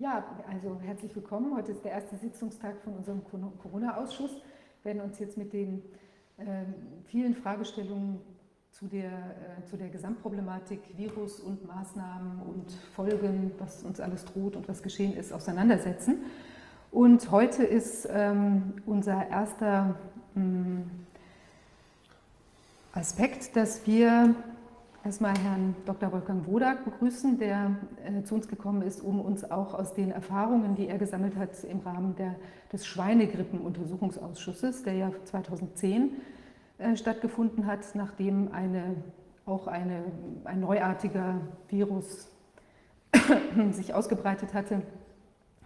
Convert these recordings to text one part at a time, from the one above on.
Ja, also herzlich willkommen. Heute ist der erste Sitzungstag von unserem Corona-Ausschuss. Wir werden uns jetzt mit den äh, vielen Fragestellungen zu der, äh, zu der Gesamtproblematik Virus und Maßnahmen und Folgen, was uns alles droht und was geschehen ist, auseinandersetzen. Und heute ist ähm, unser erster ähm, Aspekt, dass wir erstmal Herrn Dr. Wolfgang Wodak begrüßen, der äh, zu uns gekommen ist, um uns auch aus den Erfahrungen, die er gesammelt hat im Rahmen der, des Schweinegrippenuntersuchungsausschusses, der ja 2010 äh, stattgefunden hat, nachdem eine, auch eine, ein neuartiger Virus sich ausgebreitet hatte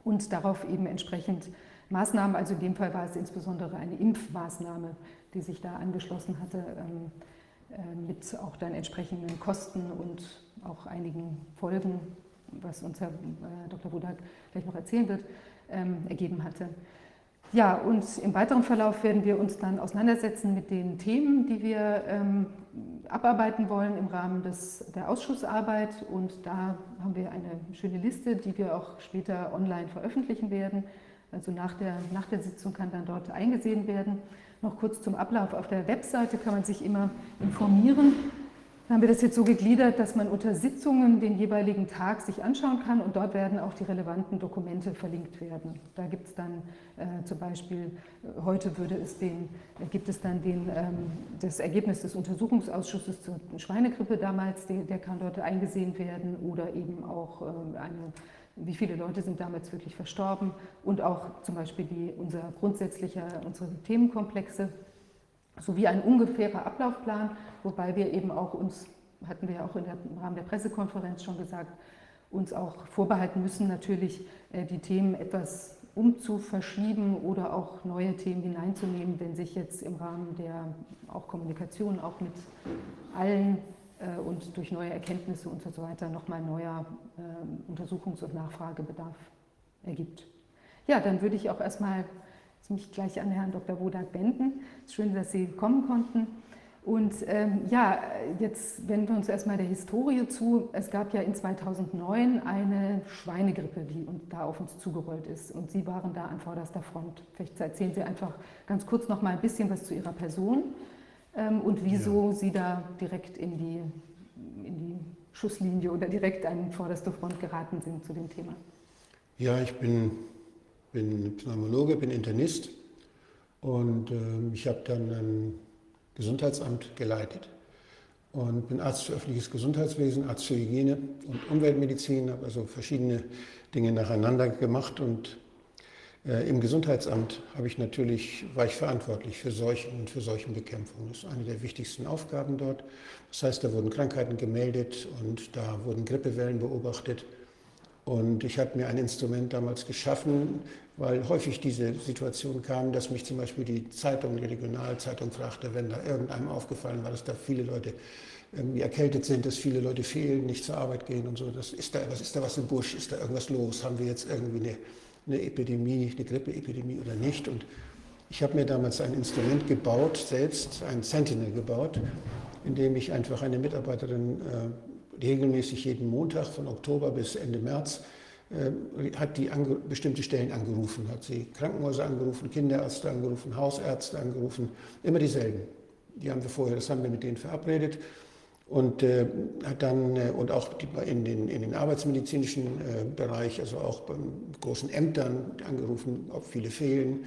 und darauf eben entsprechend Maßnahmen, also in dem Fall war es insbesondere eine Impfmaßnahme, die sich da angeschlossen hatte, ähm, äh, mit auch dann entsprechenden Kosten und auch einigen Folgen, was uns Herr äh, Dr. Budak gleich noch erzählen wird, ähm, ergeben hatte. Ja, und im weiteren Verlauf werden wir uns dann auseinandersetzen mit den Themen, die wir ähm, abarbeiten wollen im Rahmen des, der Ausschussarbeit. Und da haben wir eine schöne Liste, die wir auch später online veröffentlichen werden. Also nach der, nach der Sitzung kann dann dort eingesehen werden. Noch kurz zum Ablauf. Auf der Webseite kann man sich immer informieren. Da haben wir das jetzt so gegliedert, dass man unter Sitzungen den jeweiligen Tag sich anschauen kann und dort werden auch die relevanten Dokumente verlinkt werden. Da gibt es dann äh, zum Beispiel, äh, heute würde es den, äh, gibt es dann den, ähm, das Ergebnis des Untersuchungsausschusses zur Schweinegrippe damals, der, der kann dort eingesehen werden oder eben auch äh, eine wie viele Leute sind damals wirklich verstorben und auch zum Beispiel die, unser grundsätzlicher, unsere Themenkomplexe sowie ein ungefährer Ablaufplan, wobei wir eben auch uns, hatten wir ja auch im Rahmen der Pressekonferenz schon gesagt, uns auch vorbehalten müssen, natürlich äh, die Themen etwas umzuverschieben oder auch neue Themen hineinzunehmen, wenn sich jetzt im Rahmen der auch Kommunikation auch mit allen und durch neue Erkenntnisse und so weiter nochmal neuer äh, Untersuchungs- und Nachfragebedarf ergibt. Ja, dann würde ich auch erstmal mich gleich an Herrn Dr. Wodak wenden. Schön, dass Sie kommen konnten. Und ähm, ja, jetzt wenden wir uns erstmal der Historie zu. Es gab ja in 2009 eine Schweinegrippe, die da auf uns zugerollt ist. Und Sie waren da an vorderster Front. Vielleicht erzählen Sie einfach ganz kurz noch mal ein bisschen was zu Ihrer Person ähm, und wieso ja. Sie da direkt in die, in die Schusslinie oder direkt an vorderste Front geraten sind zu dem Thema. Ja, ich bin, bin Pneumologe, bin Internist und äh, ich habe dann ein Gesundheitsamt geleitet und bin Arzt für öffentliches Gesundheitswesen, Arzt für Hygiene und Umweltmedizin, habe also verschiedene Dinge nacheinander gemacht und Im Gesundheitsamt habe ich natürlich, war ich verantwortlich für Seuchen und für Seuchenbekämpfung. Das ist eine der wichtigsten Aufgaben dort. Das heißt, da wurden Krankheiten gemeldet und da wurden Grippewellen beobachtet. Und ich habe mir ein Instrument damals geschaffen, weil häufig diese Situation kam, dass mich zum Beispiel die Zeitung, die Regionalzeitung fragte, wenn da irgendeinem aufgefallen war, dass da viele Leute irgendwie erkältet sind, dass viele Leute fehlen, nicht zur Arbeit gehen und so. Das ist da, was ist da was im Busch? Ist da irgendwas los? Haben wir jetzt irgendwie eine eine Epidemie, eine Grippeepidemie oder nicht. Und ich habe mir damals ein Instrument gebaut, selbst ein Sentinel gebaut, in dem ich einfach eine Mitarbeiterin äh, regelmäßig jeden Montag von Oktober bis Ende März äh, hat die bestimmte Stellen angerufen, hat sie Krankenhäuser angerufen, Kinderärzte angerufen, Hausärzte angerufen, immer dieselben. Die haben wir vorher, das haben wir mit denen verabredet und äh, hat dann äh, und auch die, in, den, in den arbeitsmedizinischen äh, Bereich, also auch bei großen Ämtern angerufen, ob viele fehlen,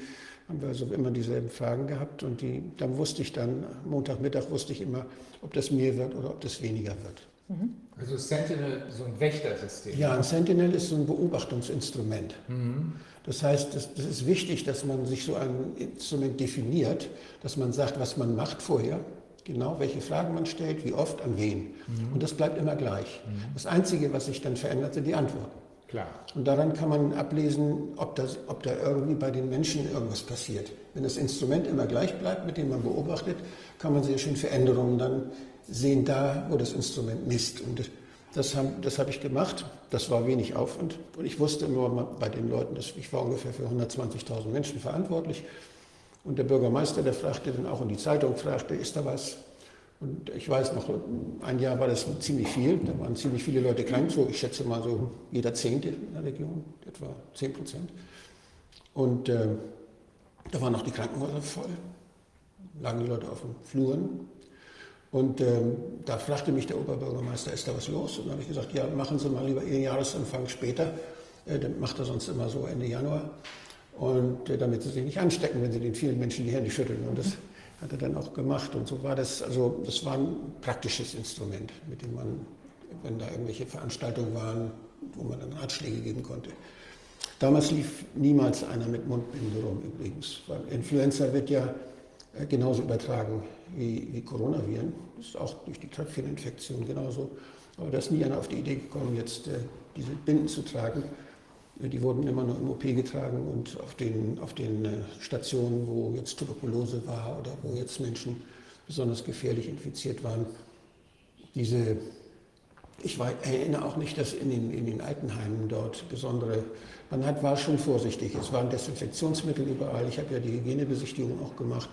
haben wir also immer dieselben Fragen gehabt und die, dann wusste ich dann, Montagmittag wusste ich immer, ob das mehr wird oder ob das weniger wird. Mhm. Also Sentinel, so ein Wächtersystem. Ja, ein Sentinel ist so ein Beobachtungsinstrument. Mhm. Das heißt, das ist wichtig, dass man sich so ein Instrument definiert, dass man sagt, was man macht vorher genau welche Fragen man stellt, wie oft, an wen. Mhm. Und das bleibt immer gleich. Mhm. Das Einzige, was sich dann verändert, sind die Antworten. Klar. Und daran kann man ablesen, ob, das, ob da irgendwie bei den Menschen irgendwas passiert. Wenn das Instrument immer gleich bleibt, mit dem man beobachtet, kann man sehr schön Veränderungen dann sehen, da, wo das Instrument misst. Und das habe das hab ich gemacht. Das war wenig Aufwand. Und ich wusste immer bei den Leuten, dass ich war ungefähr für 120.000 Menschen verantwortlich. Und der Bürgermeister, der fragte dann auch, und die Zeitung fragte, ist da was? Und ich weiß noch, ein Jahr war das ziemlich viel, da waren ziemlich viele Leute krank, so ich schätze mal so jeder Zehnte in der Region, etwa 10 Prozent. Und äh, da waren auch die Krankenhäuser voll, lagen die Leute auf den Fluren. Und ähm, da fragte mich der Oberbürgermeister, ist da was los? Und dann habe ich gesagt, ja, machen Sie mal lieber Ihren Jahresanfang später. Äh, dann macht er sonst immer so Ende Januar. Und äh, damit Sie sich nicht anstecken, wenn Sie den vielen Menschen die Hände schütteln. Und das hat er dann auch gemacht. Und so war das, also das war ein praktisches Instrument, mit dem man, wenn da irgendwelche Veranstaltungen waren, wo man dann Ratschläge geben konnte. Damals lief niemals einer mit Mundbinde rum übrigens, weil Influenza wird ja äh, genauso übertragen wie, wie Coronaviren. Das ist auch durch die Tröpfcheninfektion genauso. Aber da ist nie einer auf die Idee gekommen, jetzt äh, diese Binden zu tragen. Äh, die wurden immer nur im OP getragen und auf den, auf den Stationen, wo jetzt Tuberkulose war oder wo jetzt Menschen besonders gefährlich infiziert waren. Diese, ich erinnere auch nicht, dass in den, in den Altenheimen dort besondere, man hat, war schon vorsichtig. Es waren Desinfektionsmittel überall. Ich habe ja die Hygienebesichtigung auch gemacht.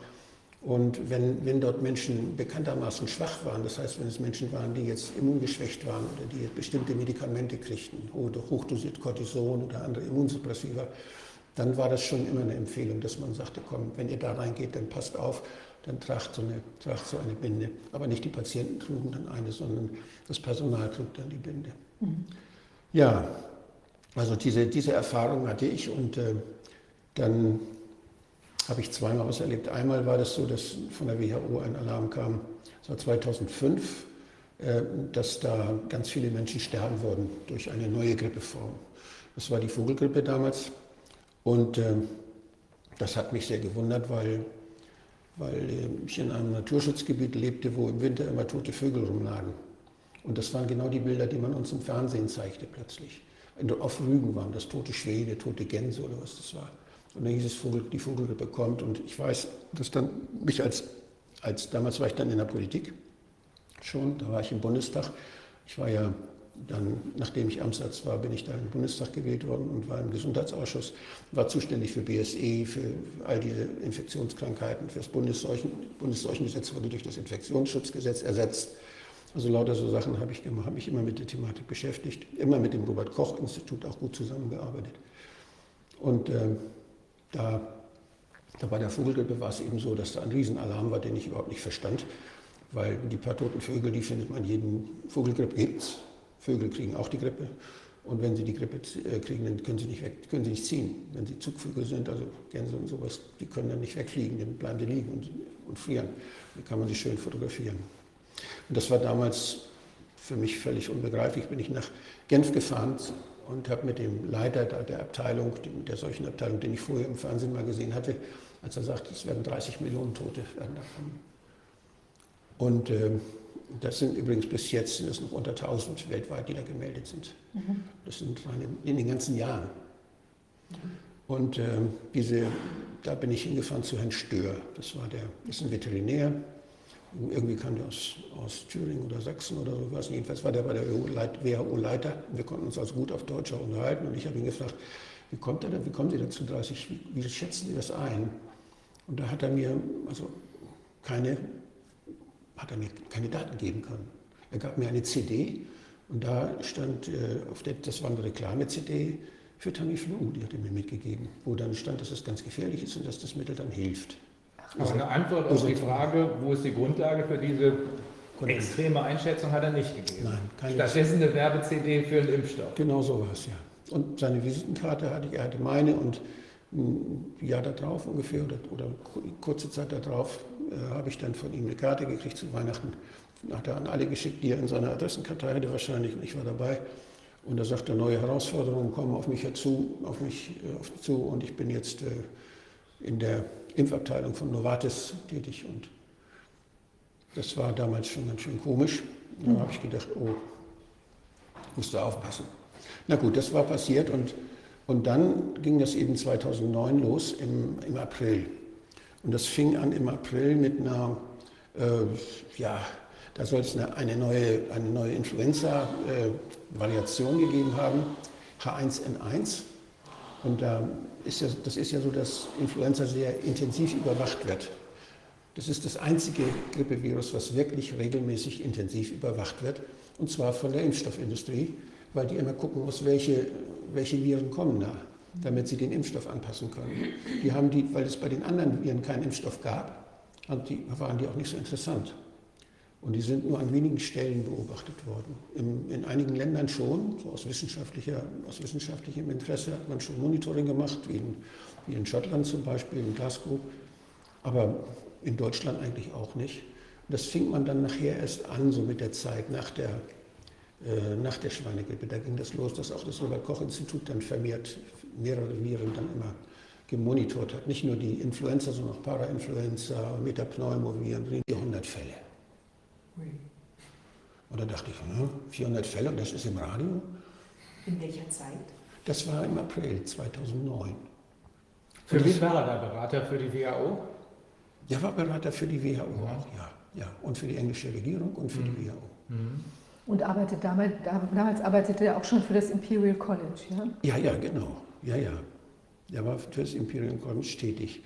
Und wenn, wenn dort Menschen bekanntermaßen schwach waren, das heißt, wenn es Menschen waren, die jetzt immungeschwächt waren oder die bestimmte Medikamente kriegten, oder hochdosiert Cortison oder andere Immunsuppressiva, dann war das schon immer eine Empfehlung, dass man sagte, komm, wenn ihr da reingeht, dann passt auf, dann tragt so eine, tragt so eine Binde. Aber nicht die Patienten trugen dann eine, sondern das Personal trug dann die Binde. Mhm. Ja, also diese, diese Erfahrung hatte ich und äh, dann habe ich zweimal was erlebt. Einmal war das so, dass von der WHO ein Alarm kam, das war 2005, äh, dass da ganz viele Menschen sterben würden durch eine neue Grippeform. Das war die Vogelgrippe damals. Und äh, das hat mich sehr gewundert, weil, weil äh, ich in einem Naturschutzgebiet lebte, wo im Winter immer tote Vögel rumlagen. Und das waren genau die Bilder, die man uns im Fernsehen zeigte plötzlich. Auf Rügen waren das tote Schwede, tote Gänse oder was das war. Und dann hieß es, Vogel, die Vogelgrippe kommt. Und ich weiß, dass dann mich als, als, damals war ich dann in der Politik schon, da war ich im Bundestag. Ich war ja dann, nachdem ich Amtsarzt war, bin ich da im Bundestag gewählt worden und war im Gesundheitsausschuss, war zuständig für BSE, für all diese Infektionskrankheiten, für das Bundesseuchen, Bundesseuchengesetz wurde durch das Infektionsschutzgesetz ersetzt. Also lauter so Sachen habe ich gemacht, habe mich immer mit der Thematik beschäftigt, immer mit dem Robert-Koch-Institut auch gut zusammengearbeitet. Und äh, da, da bei der Vogelgrippe war es eben so, dass da ein Riesenalarm war, den ich überhaupt nicht verstand, weil die paar toten Vögel, die findet man jeden Vogelgrippe gibt's. Vögel kriegen auch die Grippe. Und wenn sie die Grippe äh, kriegen, dann können sie nicht weg, können sie nicht ziehen. Wenn sie Zugvögel sind, also Gänse und sowas, die können dann nicht wegfliegen, dann bleiben die liegen und, und frieren. Dann kann man sie schön fotografieren. Und das war damals für mich völlig unbegreiflich. Bin ich nach Genf gefahren und habe mit dem Leiter der Abteilung, der solchen Abteilung, den ich vorher im Fernsehen mal gesehen hatte, als er sagte, es werden 30 Millionen Tote werden da kommen. Und äh, das sind übrigens bis jetzt sind es noch unter 1000 weltweit, die da gemeldet sind. Mhm. Das sind in den ganzen Jahren. Und äh, diese, da bin ich hingefahren zu Herrn Stör. Das war der, das ist ein Veterinär, irgendwie kam der aus, aus Thüringen oder Sachsen oder so, was. Jedenfalls war der bei der WHO-Leiter. Wir konnten uns also gut auf Deutsch auch unterhalten. Und ich habe ihn gefragt, wie kommt er da, wie kommen Sie dazu 30, wie, wie schätzen Sie das ein? Und da hat er mir also keine, hat er mir keine Daten geben können. Er gab mir eine CD und da stand, äh, auf der, das war eine Reklame-CD für Tamiflu, die hat er mir mitgegeben, wo dann stand, dass es ganz gefährlich ist und dass das Mittel dann hilft. Aber eine Antwort auf die Frage, wo ist die Grundlage für diese extreme Einschätzung, hat er nicht gegeben. Nein, keine Stattdessen eine Werbe-CD für einen Impfstoff. Genau so war es, ja. Und seine Visitenkarte hatte ich, er hatte meine und ein Jahr darauf ungefähr oder, oder kurze Zeit darauf äh, habe ich dann von ihm eine Karte gekriegt zu Weihnachten. Hat er an alle geschickt, die er in seiner Adressenkarte hatte wahrscheinlich und ich war dabei. Und er sagte, neue Herausforderungen kommen auf mich herzu, auf mich, äh, auf mich zu und ich bin jetzt äh, in der Impfabteilung von Novartis tätig und das war damals schon ganz schön komisch. Da mhm. habe ich gedacht, oh, musst du aufpassen. Na gut, das war passiert und, und dann ging das eben 2009 los im, im April. Und das fing an im April mit einer, äh, ja, da soll es eine, eine, neue, eine neue Influenza-Variation äh, gegeben haben, H1N1. Und da ist ja, das ist ja so, dass Influenza sehr intensiv überwacht wird. Das ist das einzige Grippevirus, was wirklich regelmäßig intensiv überwacht wird, und zwar von der Impfstoffindustrie, weil die immer gucken muss, welche, welche Viren kommen da, damit sie den Impfstoff anpassen können. Die haben die, weil es bei den anderen Viren keinen Impfstoff gab, waren die auch nicht so interessant. Und die sind nur an wenigen Stellen beobachtet worden. In, in einigen Ländern schon, so aus, wissenschaftlicher, aus wissenschaftlichem Interesse hat man schon Monitoring gemacht, wie in, wie in Schottland zum Beispiel, in Glasgow, aber in Deutschland eigentlich auch nicht. Das fing man dann nachher erst an, so mit der Zeit, nach der, äh, nach der Schweinegrippe. Da ging das los, dass auch das Robert-Koch-Institut dann vermehrt mehrere Viren dann immer gemonitort hat. Nicht nur die Influenza, sondern auch Parainfluenza, Metapneumoviren, 400 Fälle. Und da dachte ich, hm, 400 Fälle und das ist im Radio? In welcher Zeit? Das war im April 2009. Für wen war er da Berater für die WHO? Der war Berater für die WHO mhm. auch, ja. ja. Und für die englische Regierung und für mhm. die WHO. Mhm. Und arbeitet damals, damals arbeitete er auch schon für das Imperial College, ja? Ja, ja, genau. Ja, ja. Er war für das Imperial College tätig.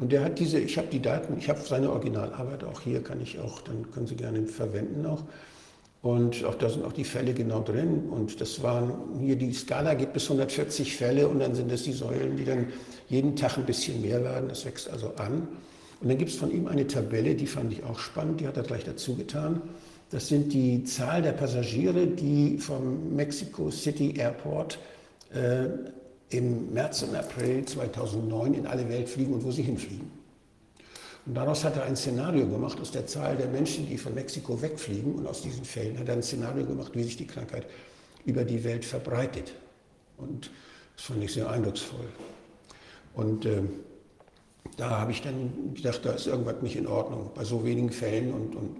Und der hat diese, ich habe die Daten, ich habe seine Originalarbeit auch hier, kann ich auch, dann können Sie gerne verwenden auch. Und auch da sind auch die Fälle genau drin. Und das waren, hier die Skala geht bis 140 Fälle und dann sind das die Säulen, die dann jeden Tag ein bisschen mehr werden. Das wächst also an. Und dann gibt es von ihm eine Tabelle, die fand ich auch spannend, die hat er gleich dazu getan. Das sind die Zahl der Passagiere, die vom Mexico City Airport äh, im März und April 2009 in alle Welt fliegen und wo sie hinfliegen. Und daraus hat er ein Szenario gemacht aus der Zahl der Menschen, die von Mexiko wegfliegen. Und aus diesen Fällen hat er ein Szenario gemacht, wie sich die Krankheit über die Welt verbreitet. Und das fand ich sehr eindrucksvoll. Und äh, da habe ich dann gedacht, da ist irgendwas nicht in Ordnung bei so wenigen Fällen. Und, und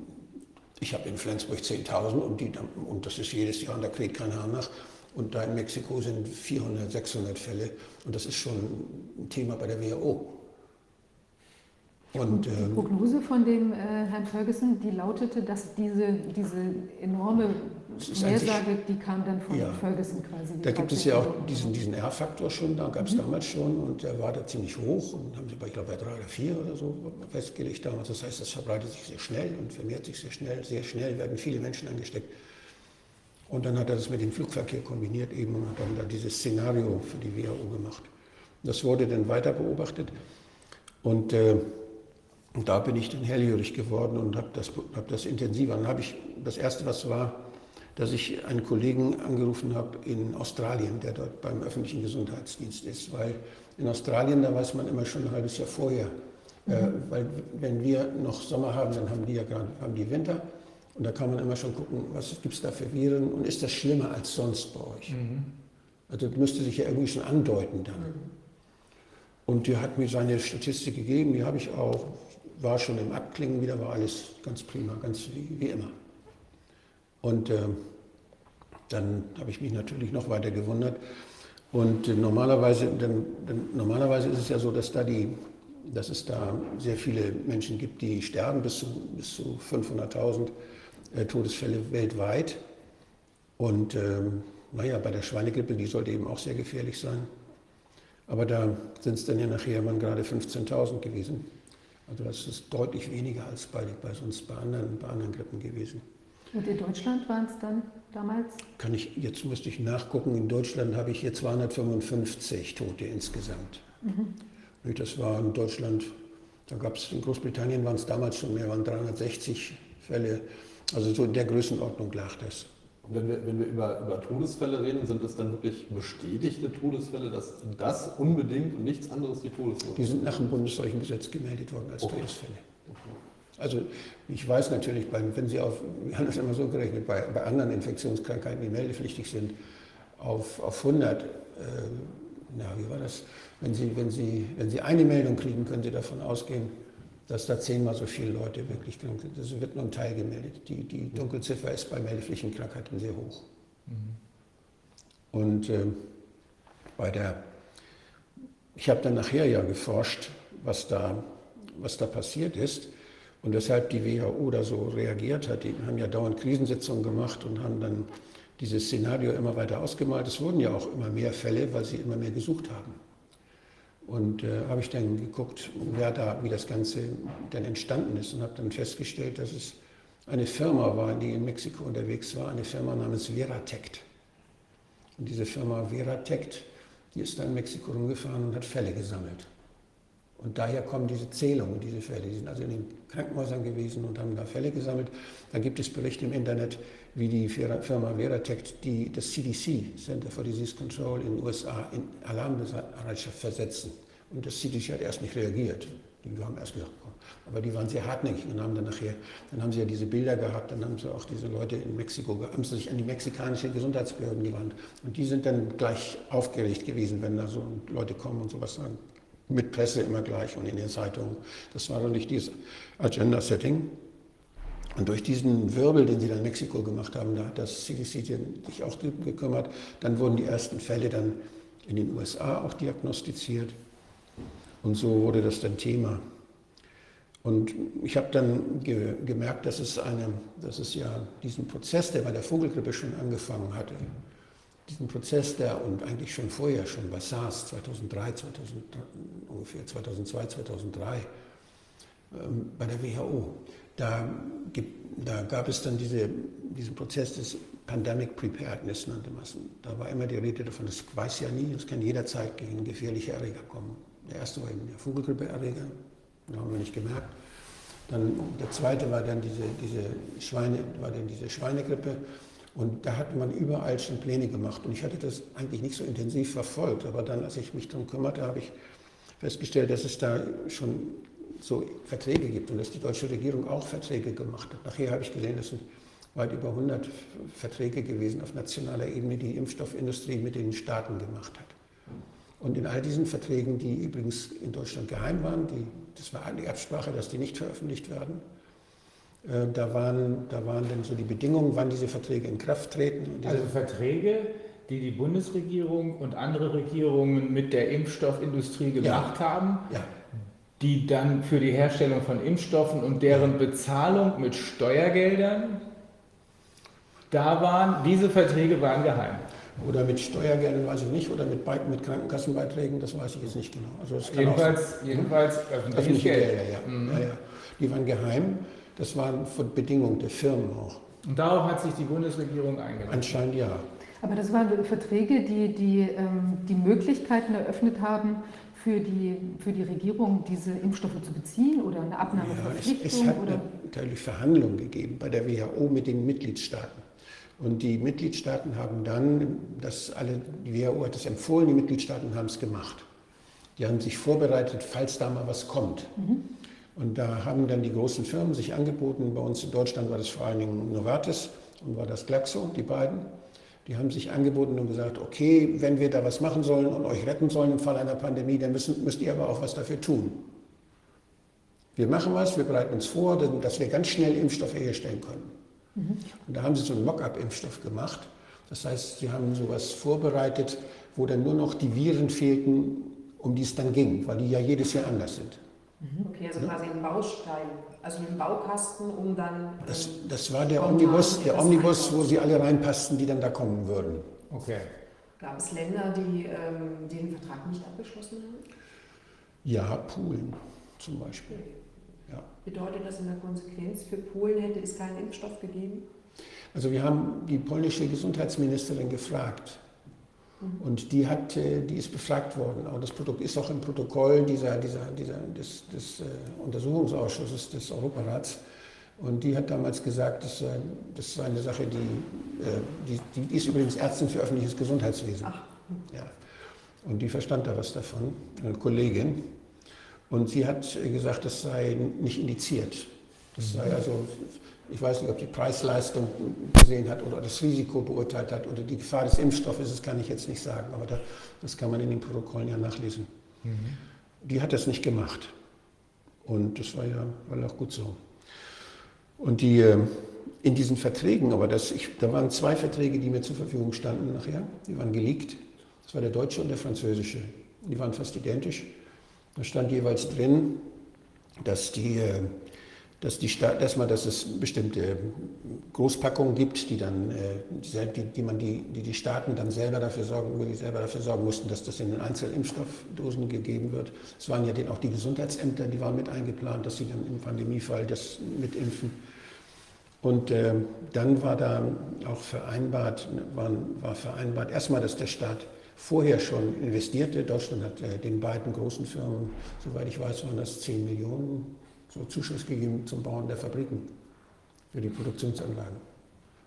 ich habe in Flensburg 10.000 und, und das ist jedes Jahr und da kriegt kein Haar nach. Und da in Mexiko sind 400, 600 Fälle. Und das ist schon ein Thema bei der WHO. Und, die ähm, Prognose von dem äh, Herrn Ferguson, die lautete, dass diese, diese enorme Mehrsage, die kam dann von ja, Ferguson quasi. Da gibt es ja auch diesen, diesen R-Faktor schon, da gab es mhm. damals schon und der war da ziemlich hoch und haben sie bei, ich glaube, bei drei oder vier oder so festgelegt damals. Das heißt, das verbreitet sich sehr schnell und vermehrt sich sehr schnell. Sehr schnell werden viele Menschen angesteckt. Und dann hat er das mit dem Flugverkehr kombiniert eben und hat dann da dieses Szenario für die WHO gemacht. Das wurde dann weiter beobachtet und äh, und da bin ich dann hellhörig geworden und habe das, hab das intensiver. Dann habe ich das erste, was war, dass ich einen Kollegen angerufen habe in Australien, der dort beim öffentlichen Gesundheitsdienst ist, weil in Australien, da weiß man immer schon ein halbes Jahr vorher, äh, mhm. äh, weil wenn wir noch Sommer haben, dann haben die ja gerade haben die Winter und da kann man immer schon gucken, was gibt es da für Viren und ist das schlimmer als sonst bei euch? Mhm. Also das müsste sich ja irgendwie schon andeuten dann. Mhm. Und die hat mir seine Statistik gegeben, die habe ich auch war schon im Abklingen wieder, war alles ganz prima, ganz wie, wie immer. Und äh, dann habe ich mich natürlich noch weiter gewundert. Und äh, normalerweise, denn, denn, normalerweise ist es ja so, dass, da die, dass es da sehr viele Menschen gibt, die sterben, bis zu, bis zu 500.000 äh, Todesfälle weltweit. Und ähm, naja, bei der Schweinegrippe, die sollte eben auch sehr gefährlich sein. Aber da sind es dann ja nachher mal gerade 15.000 gewesen. Also das ist deutlich weniger als bei, bei sonst bei anderen, bei anderen Grippen gewesen. Und in Deutschland waren es dann damals? Kann ich, jetzt müsste ich nachgucken. In Deutschland habe ich hier 255 Tote insgesamt. Mhm. Das war in Deutschland, da gab es in Großbritannien waren es damals schon mehr, waren 360 Fälle. Also so in der Größenordnung lag das. Wenn wir, wenn wir über, über Todesfälle reden, sind das dann wirklich bestätigte Todesfälle, dass das unbedingt und nichts anderes die Todesfälle sind? Die sind nach dem Bundesseuchengesetz gemeldet worden als okay. Todesfälle. Also ich weiß natürlich, wenn Sie auf, wir haben das immer so gerechnet, bei, bei anderen Infektionskrankheiten, die meldepflichtig sind, auf, auf 100, äh, na wie war das, wenn Sie, wenn, Sie, wenn Sie eine Meldung kriegen, können Sie davon ausgehen, dass da zehnmal so viele Leute wirklich krank sind. Das wird nur ein Teil gemeldet. Die, die Dunkelziffer ist bei meldepflichtigen Krankheiten sehr hoch. Mhm. Und äh, bei der, ich habe dann nachher ja geforscht, was da, was da passiert ist und weshalb die WHO da so reagiert hat. Die haben ja dauernd Krisensitzungen gemacht und haben dann dieses Szenario immer weiter ausgemalt. Es wurden ja auch immer mehr Fälle, weil sie immer mehr gesucht haben. Und äh, habe ich dann geguckt, wer da, wie das Ganze dann entstanden ist und habe dann festgestellt, dass es eine Firma war, die in Mexiko unterwegs war, eine Firma namens Veratect. Und diese Firma Veratect, die ist dann in Mexiko rumgefahren und hat Fälle gesammelt. Und daher kommen diese Zählungen, diese Fälle. Die sind also in den Krankenhäusern gewesen und haben da Fälle gesammelt. Da gibt es Berichte im Internet, wie die Firma Veratec die, das CDC, Center for Disease Control in den USA, in Alarmbereitschaft versetzen. Und das CDC hat erst nicht reagiert. Die haben erst gesagt, komm. aber die waren sehr hartnäckig und haben dann nachher, dann haben sie ja diese Bilder gehabt, dann haben sie auch diese Leute in Mexiko, haben sie sich an die mexikanische Gesundheitsbehörden gewandt. Und die sind dann gleich aufgeregt gewesen, wenn da so Leute kommen und sowas sagen mit Presse immer gleich und in den Zeitungen. Das war dann nicht dieses Agenda-Setting. Und durch diesen Wirbel, den sie dann in Mexiko gemacht haben, da hat das CDC sich auch gekümmert. Dann wurden die ersten Fälle dann in den USA auch diagnostiziert. Und so wurde das dann Thema. Und ich habe dann ge gemerkt, dass es, eine, dass es ja diesen Prozess, der bei der Vogelgrippe schon angefangen hatte, diesen Prozess, der und eigentlich schon vorher, schon bei SARS 2003, 2000, ungefähr 2002, 2003, ähm, bei der WHO, da, da, gab es dann diese, diesen Prozess des Pandemic Preparedness, nannte man es. Da war immer die Rede davon, das weiß ja nie, es kann jederzeit gegen gefährliche Erreger kommen. Der erste war eben der Vogelgrippeerreger, den haben wir nicht gemerkt. Dann der zweite war dann diese, diese, Schweine, war dann diese Schweinegrippe. Und da hat man überall schon Pläne gemacht. Und ich hatte das eigentlich nicht so intensiv verfolgt. Aber dann, als ich mich darum kümmerte, habe ich festgestellt, dass es da schon so Verträge gibt und dass die deutsche Regierung auch Verträge gemacht hat. Nachher habe ich gesehen, das sind weit über 100 Verträge gewesen auf nationaler Ebene, die die Impfstoffindustrie mit den Staaten gemacht hat. Und in all diesen Verträgen, die übrigens in Deutschland geheim waren, die, das war die Absprache, dass die nicht veröffentlicht werden, da waren, da waren dann so die Bedingungen, wann diese Verträge in Kraft treten. Also Verträge, die die Bundesregierung und andere Regierungen mit der Impfstoffindustrie gemacht ja. haben, ja. die dann für die Herstellung von Impfstoffen und deren Bezahlung mit Steuergeldern da waren, diese Verträge waren geheim. Oder mit Steuergeldern weiß ich nicht, oder mit, mit Krankenkassenbeiträgen, das weiß ich jetzt nicht genau. Also jedenfalls, jedenfalls öffentliche, öffentliche Gelder. Ja. Mhm. Die waren geheim. Das waren von Bedingungen der Firmen auch. Und darauf hat sich die Bundesregierung eingelassen? Anscheinend ja. Aber das waren Verträge, die die, ähm, die Möglichkeiten eröffnet haben, für die, für die Regierung diese Impfstoffe zu beziehen oder eine Abnahmeverpflichtung? Ja, es, es hat oder? natürlich Verhandlungen gegeben bei der WHO mit den Mitgliedstaaten. Und die Mitgliedstaaten haben dann, das alle, die WHO hat es empfohlen, die Mitgliedstaaten haben es gemacht. Die haben sich vorbereitet, falls da mal was kommt. Mhm. Und da haben dann die großen Firmen sich angeboten. Bei uns in Deutschland war das vor allen Dingen Novartis und war das Glaxo, die beiden. Die haben sich angeboten und gesagt, okay, wenn wir da was machen sollen und euch retten sollen im Fall einer Pandemie, dann müssen, müsst ihr aber auch was dafür tun. Wir machen was, wir bereiten uns vor, dass wir ganz schnell Impfstoffe herstellen können. Mhm. Und da haben sie so einen Mock-up-Impfstoff gemacht. Das heißt, sie haben sowas vorbereitet, wo dann nur noch die Viren fehlten, um die es dann ging, weil die ja jedes Jahr anders sind. Mhm. Okay, also quasi ein Baustein, also ein Baukasten, um dann. Das, das war der Omnibus, der Omnibus, wo sie alle reinpassten, die dann da kommen würden. Okay. Gab es Länder, die ähm, den Vertrag nicht abgeschlossen haben? Ja, Polen zum Beispiel. Ja. Bedeutet das in der Konsequenz, für Polen hätte es keinen Impfstoff gegeben? Also wir haben die polnische Gesundheitsministerin gefragt. Und die, hat, äh, die ist befragt worden. Aber das Produkt ist auch im Protokoll dieser, dieser, dieser, des, des äh, Untersuchungsausschusses des Europarats. Und die hat damals gesagt, das, das sei eine Sache, die, äh, die, die ist übrigens Ärztin für öffentliches Gesundheitswesen. Ach. Ja. Und die verstand da was davon, eine Kollegin. Und sie hat gesagt, das sei nicht indiziert. Das sei mhm. also ich weiß nicht, ob die Preisleistung gesehen hat oder das Risiko beurteilt hat oder die Gefahr des Impfstoffes, das kann ich jetzt nicht sagen, aber da, das kann man in den Protokollen ja nachlesen. Mhm. Die hat das nicht gemacht. Und das war ja war auch gut so. Und die, äh, in diesen Verträgen, aber das, ich, da waren zwei Verträge, die mir zur Verfügung standen nachher, die waren geleakt. Das war der deutsche und der französische. Die waren fast identisch. Da stand jeweils drin, dass die äh, dass, die Staat, erstmal, dass es bestimmte Großpackungen gibt, die, dann, äh, die, die, man die, die, die Staaten dann selber dafür, sorgen, die selber dafür sorgen mussten, dass das in den Einzelimpfstoffdosen gegeben wird. Es waren ja auch die Gesundheitsämter, die waren mit eingeplant, dass sie dann im Pandemiefall das mitimpfen. Und äh, dann war da auch vereinbart, war, war vereinbart, erstmal, dass der Staat vorher schon investierte. Deutschland hat äh, den beiden großen Firmen, soweit ich weiß, waren das 10 Millionen so Zuschuss gegeben zum Bauen der Fabriken für die Produktionsanlagen.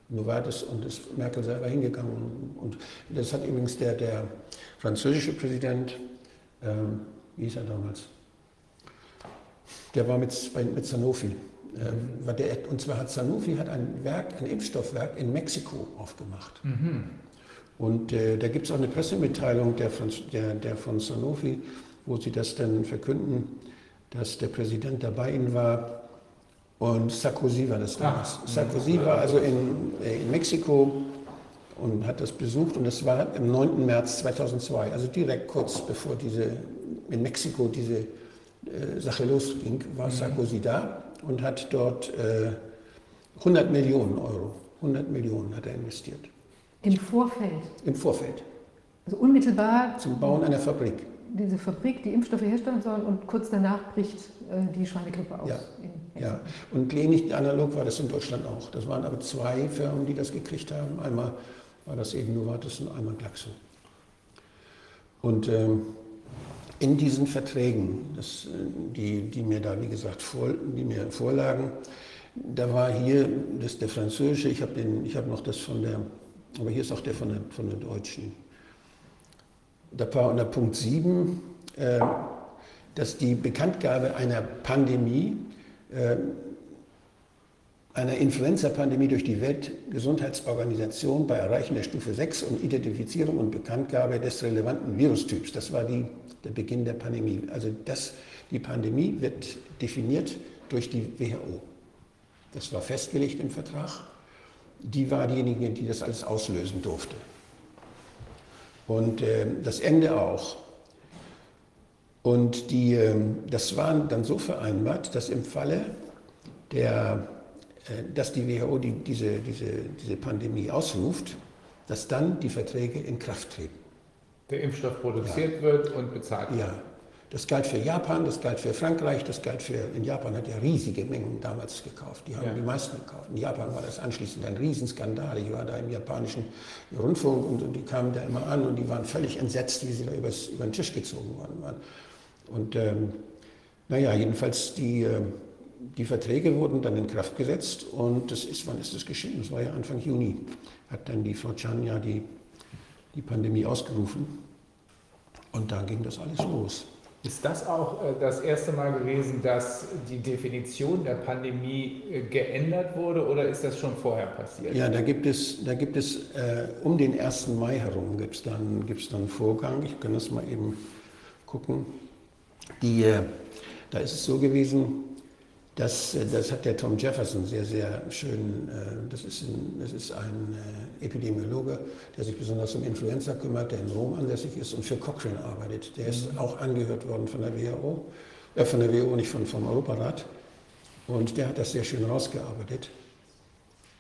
Nur war das und ist Merkel selber hingegangen. Und das hat übrigens der, der französische Präsident, ähm, wie hieß er damals? Der war mit, mit Sanofi. Ähm, der, und zwar hat Sanofi hat ein Werk, ein Impfstoffwerk in Mexiko aufgemacht. Mhm. Und äh, da gibt es auch eine Pressemitteilung der, der, der von Sanofi, wo sie das dann verkünden dass der Präsident dabei ihnen war und Sarkozy war das damals. Ah, Sarkozy war also in, äh, in Mexiko und hat das besucht und das war am 9. März 2002, also direkt kurz bevor diese, in Mexiko diese äh, Sache losging, war mhm. Sarkozy da und hat dort äh, 100 Millionen Euro, 100 Millionen hat er investiert. Im Vorfeld? Im Vorfeld. Also unmittelbar? Zum Bauen einer Fabrik diese Fabrik, die Impfstoffe herstellen soll und kurz danach bricht äh, die Schweinegrippe aus. Ja, ja. und ähnlich analog war das in Deutschland auch. Das waren aber zwei Firmen, die das gekriegt haben. Einmal war das eben Novartis und einmal Glaxo. Und ähm, in diesen Verträgen, das, die, die mir da, wie gesagt, vor, die mir vorlagen, da war hier das der französische, ich habe hab noch das von der, aber hier ist auch der von der, von der deutschen da war unter Punkt 7, äh, dass die Bekanntgabe einer Pandemie, äh, einer Influenza-Pandemie durch die Weltgesundheitsorganisation bei Erreichen der Stufe 6 und Identifizierung und Bekanntgabe des relevanten Virustyps, das war die, der Beginn der Pandemie. Also das, die Pandemie wird definiert durch die WHO. Das war festgelegt im Vertrag. Die war diejenige, die das alles auslösen durfte. Und äh, das Ende auch. Und die, äh, das war dann so vereinbart, dass im Falle der, äh, dass die WHO die, diese, diese, diese Pandemie ausruft, dass dann die Verträge in Kraft treten. Der Impfstoff produziert ja. wird und bezahlt wird. Ja, das galt für Japan, das galt für Frankreich, das galt für, in Japan hat ja riesige Mengen damals gekauft. Die haben ja. die meisten gekauft. In Japan war das anschließend ein Riesenskandal. Ich war da im japanischen Rundfunk und, und die kamen da immer an und die waren völlig entsetzt, wie sie da übers, über den Tisch gezogen worden waren. Und ähm, naja, jedenfalls die, äh, die Verträge wurden dann in Kraft gesetzt und das ist, wann ist das geschehen? Das war ja Anfang Juni. Hat dann die Frau Chan ja die, die Pandemie ausgerufen und dann ging das alles los. Ist das auch äh, das erste Mal gewesen, dass die Definition der Pandemie äh, geändert wurde oder ist das schon vorher passiert? Ja, da gibt es, da gibt es äh, um den 1. Mai herum gibt es dann, gibt's dann einen Vorgang. Ich kann das mal eben gucken. Die, äh, da ist es so gewesen, das, äh, das hat der Tom Jefferson sehr, sehr schön, äh, das ist ein, das ist ein Epidemiologe, der sich besonders um Influenza kümmert, der in Rom ansässig ist und für Cochrane arbeitet. Der ist mhm. auch angehört worden von der WHO, äh, von der WHO, nicht von, vom Europarat. Und der hat das sehr schön rausgearbeitet.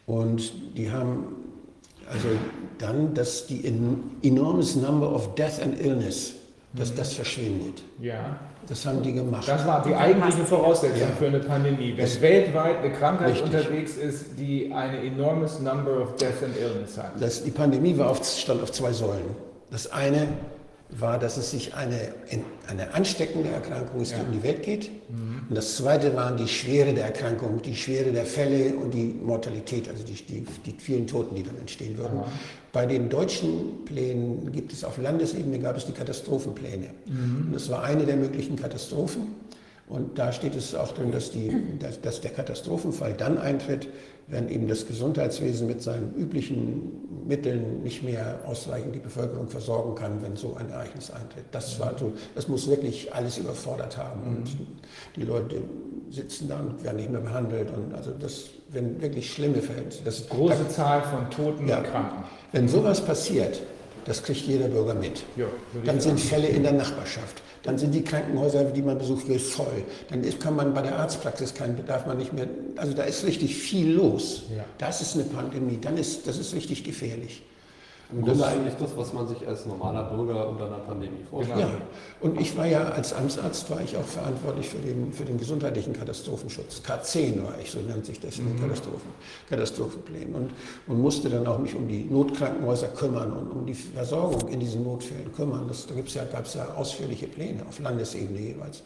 Und die haben also dann, dass die enormous number of death and illness, dass mhm. das verschwindet. Ja. Das haben die gemacht. Das war die eigentliche Voraussetzung ja. für eine Pandemie. Wenn das weltweit eine Krankheit richtig. unterwegs ist, die eine enormous number of death and illness hat. Das, die Pandemie war auf, stand auf zwei Säulen. Das eine war, dass es sich eine, eine ansteckende Erkrankung ist, die ja. um die Welt geht. Mhm. Und das zweite waren die Schwere der Erkrankung, die Schwere der Fälle und die Mortalität, also die, die, die vielen Toten, die dann entstehen würden. Mhm. Bei den deutschen Plänen gibt es auf Landesebene gab es die Katastrophenpläne. Mhm. Und das war eine der möglichen Katastrophen. Und da steht es auch drin, dass, die, dass, dass der Katastrophenfall dann eintritt, wenn eben das Gesundheitswesen mit seinen üblichen Mitteln nicht mehr ausreichend die Bevölkerung versorgen kann, wenn so ein Ereignis eintritt. Das, war so, das muss wirklich alles überfordert haben. Mhm. Und die Leute sitzen da und werden nicht mehr behandelt. Und also das, wenn wirklich schlimme Verhältnisse. Das, Große da, Zahl von Toten ja, und Kranken. Wenn sowas passiert, Das kriegt jeder Bürger mit. Ja, Dann sind. Fälle in der Nachbarschaft. Dann sind die Krankenhäuser, die man besucht will, voll. Dann ist, kann man bei der Arztpraxis kein, darf man nicht mehr. Also da ist richtig viel los. Ja. Das ist eine Pandemie. Dann ist das ist richtig gefährlich. Das ist eigentlich das, was man sich als normaler Bürger unter einer Pandemie vorstellt. Genau. Ja, und ich war ja als Amtsarzt war ich auch verantwortlich für den, für den gesundheitlichen Katastrophenschutz. K10 war ich, so nennt sich das in den Katastrophen, Katastrophenplänen. Und, und musste dann auch mich um die Notkrankenhäuser kümmern und um die Versorgung in diesen Notfällen kümmern. Das, da ja, gab es ja ausführliche Pläne auf Landesebene jeweils.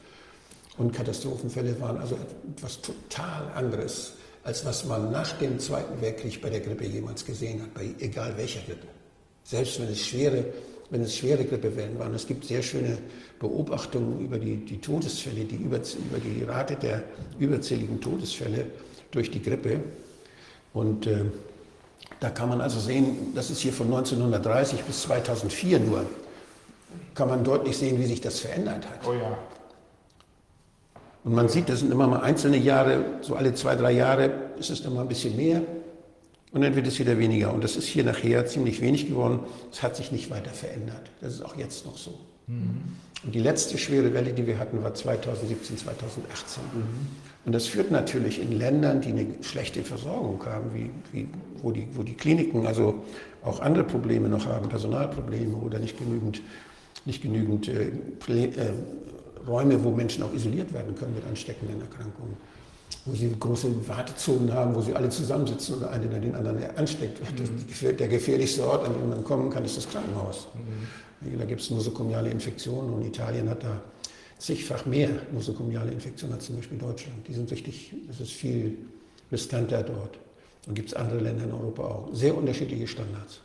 Und Katastrophenfälle waren also etwas total anderes, als was man nach dem Zweiten Weltkrieg bei der Grippe jemals gesehen hat, bei egal welcher Grippe. Selbst wenn es schwere, wenn es schwere Grippewellen waren. Es gibt sehr schöne Beobachtungen über die, die Todesfälle, die über, über die Rate der überzähligen Todesfälle durch die Grippe. Und äh, da kann man also sehen, das ist hier von 1930 bis 2004 nur, kann man deutlich sehen, wie sich das verändert hat. Oh ja. Und man sieht, das sind immer mal einzelne Jahre, so alle zwei, drei Jahre ist es dann mal ein bisschen mehr und dann wird es wieder weniger. Und das ist hier nachher ziemlich wenig geworden. Es hat sich nicht weiter verändert. Das ist auch jetzt noch so. Und die letzte schwere Welle, die wir hatten, war 2017, 2018. Und das führt natürlich in Ländern, die eine schlechte Versorgung haben, wie, wie, wo, die, wo die Kliniken also auch andere Probleme noch haben, Personalprobleme oder nicht genügend, nicht genügend äh, äh, Räume, wo Menschen auch isoliert werden können mit ansteckenden Erkrankungen. Wo sie große Wartezonen haben, wo sie alle zusammensitzen und einer der den anderen ansteckt. Gefähr- der gefährlichste Ort, an dem man kommen kann, ist das Krankenhaus. Da gibt es nosokomiale Infektionen und Italien hat da zigfach mehr nosokomiale Infektionen als zum Beispiel Deutschland. Die sind richtig, das ist viel riskanter dort. Und gibt es andere Länder in Europa auch. Sehr unterschiedliche Standards.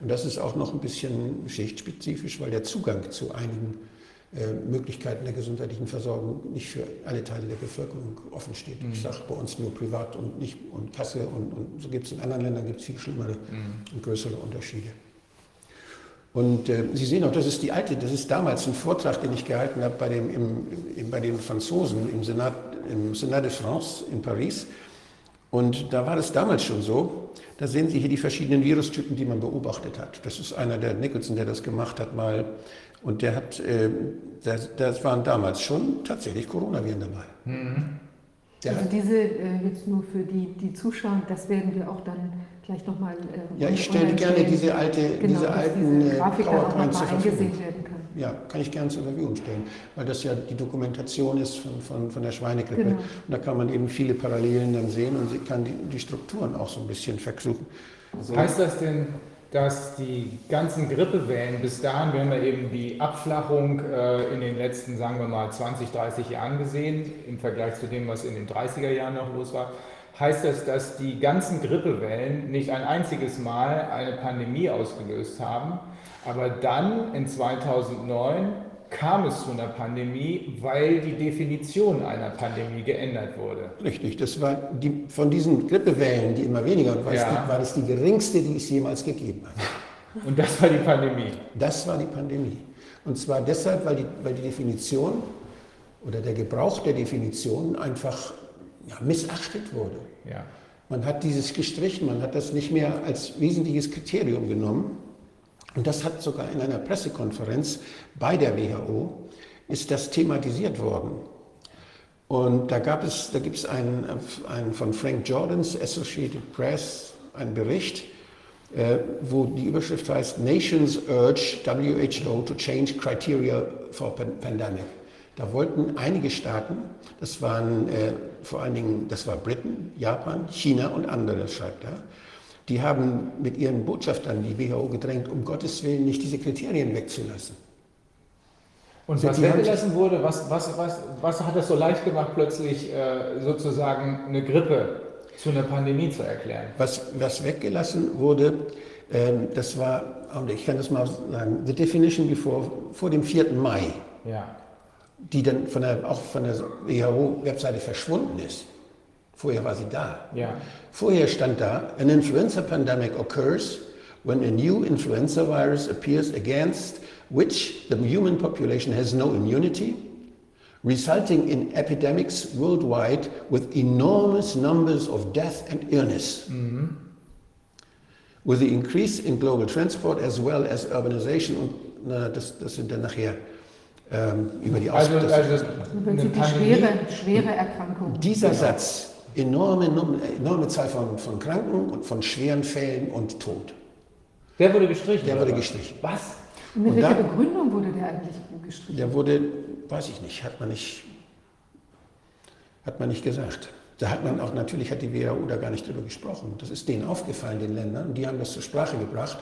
Und das ist auch noch ein bisschen schichtspezifisch, weil der Zugang zu einigen Möglichkeiten der gesundheitlichen Versorgung nicht für alle Teile der Bevölkerung offen steht. Ich sage bei uns nur privat und nicht und Kasse und, und so gibt es in anderen Ländern gibt's viel schlimmere und größere Unterschiede. Und äh, Sie sehen auch, das ist die alte, das ist damals ein Vortrag, den ich gehalten habe bei, dem, im, im, bei den Franzosen im Senat, im Senat de France in Paris. Und da war es damals schon so, da sehen Sie hier die verschiedenen Virustypen, die man beobachtet hat. Das ist einer der Nicholson, der das gemacht hat mal. Und der hat, äh, das, das waren damals schon tatsächlich Coronaviren dabei. Der Also hat, diese, äh, jetzt nur für die, die zuschauen, das werden wir auch dann gleich nochmal. Äh, ja, ich stelle gerne diese, alte, genau, diese alten diese äh, Grafik dann auch PowerPoints zur Verfügung. eingesehen werden kann. Ja, kann ich gerne zur Verfügung stellen, weil das ja die Dokumentation ist von, von, von der Schweinegrippe. Genau. Und da kann man eben viele Parallelen dann sehen und sie kann die, die Strukturen auch so ein bisschen versuchen. Also, Heißt das denn, dass die ganzen Grippewellen bis dahin, wir haben ja eben die Abflachung äh, in den letzten, sagen wir mal, 20, 30 Jahren gesehen, im Vergleich zu dem, was in den 30er Jahren noch los war, heißt das, dass die ganzen Grippewellen nicht ein einziges Mal eine Pandemie ausgelöst haben, aber dann in 2009 kam es zu einer Pandemie, weil die Definition einer Pandemie geändert wurde. Richtig, das war die, von diesen Grippewellen, die immer weniger war, Ja. war das die geringste, die es jemals gegeben hat. Und das war die Pandemie. Das war die Pandemie. Und zwar deshalb, weil die, weil die Definition oder der Gebrauch der Definition einfach ja, missachtet wurde. Ja. Man hat dieses gestrichen, man hat das nicht mehr als wesentliches Kriterium genommen. Und das hat sogar in einer Pressekonferenz bei der WHO ist das thematisiert worden. Und da gab es, da gibt es einen, einen von Frank Jordans, Associated Press, einen Bericht, äh, wo die Überschrift heißt Nations urge WHO to change criteria for pan- pandemic. Da wollten einige Staaten, das waren äh, vor allen Dingen, das war Britain, Japan, China und andere, schreibt er, die haben mit ihren Botschaftern die WHO gedrängt, um Gottes Willen nicht diese Kriterien wegzulassen. Und was weggelassen wurde, was, was, was, was hat es so leicht gemacht, plötzlich äh, sozusagen eine Grippe zu einer Pandemie zu erklären? Was, was weggelassen wurde, ähm, das war, ich kann das mal sagen, the definition before, vor dem 4. Mai, Ja. die dann von der, auch von der WHO-Webseite verschwunden ist. Vorher war sie da. Ja. Vorher stand da, an influenza pandemic occurs when a new influenza virus appears against which the human population has no immunity, resulting in epidemics worldwide with enormous numbers of death and illness. with the increase in global transport as well as urbanization und na, das, das sind dann nachher ähm, über die Also, das- also Im eine die Pandemie, schwere, schwere Erkrankung. Dieser Satz, enorme, enorme Zahl von, von Kranken und von schweren Fällen und Tod, der wurde gestrichen. der wurde was? gestrichen. Was? Und mit Und welcher da- Begründung wurde der eigentlich gestrichen? Der wurde, weiß ich nicht, hat man nicht, hat man nicht gesagt. Da hat man auch, natürlich hat die WHO da gar nicht drüber gesprochen. Das ist denen aufgefallen, den Ländern, und die haben das zur Sprache gebracht.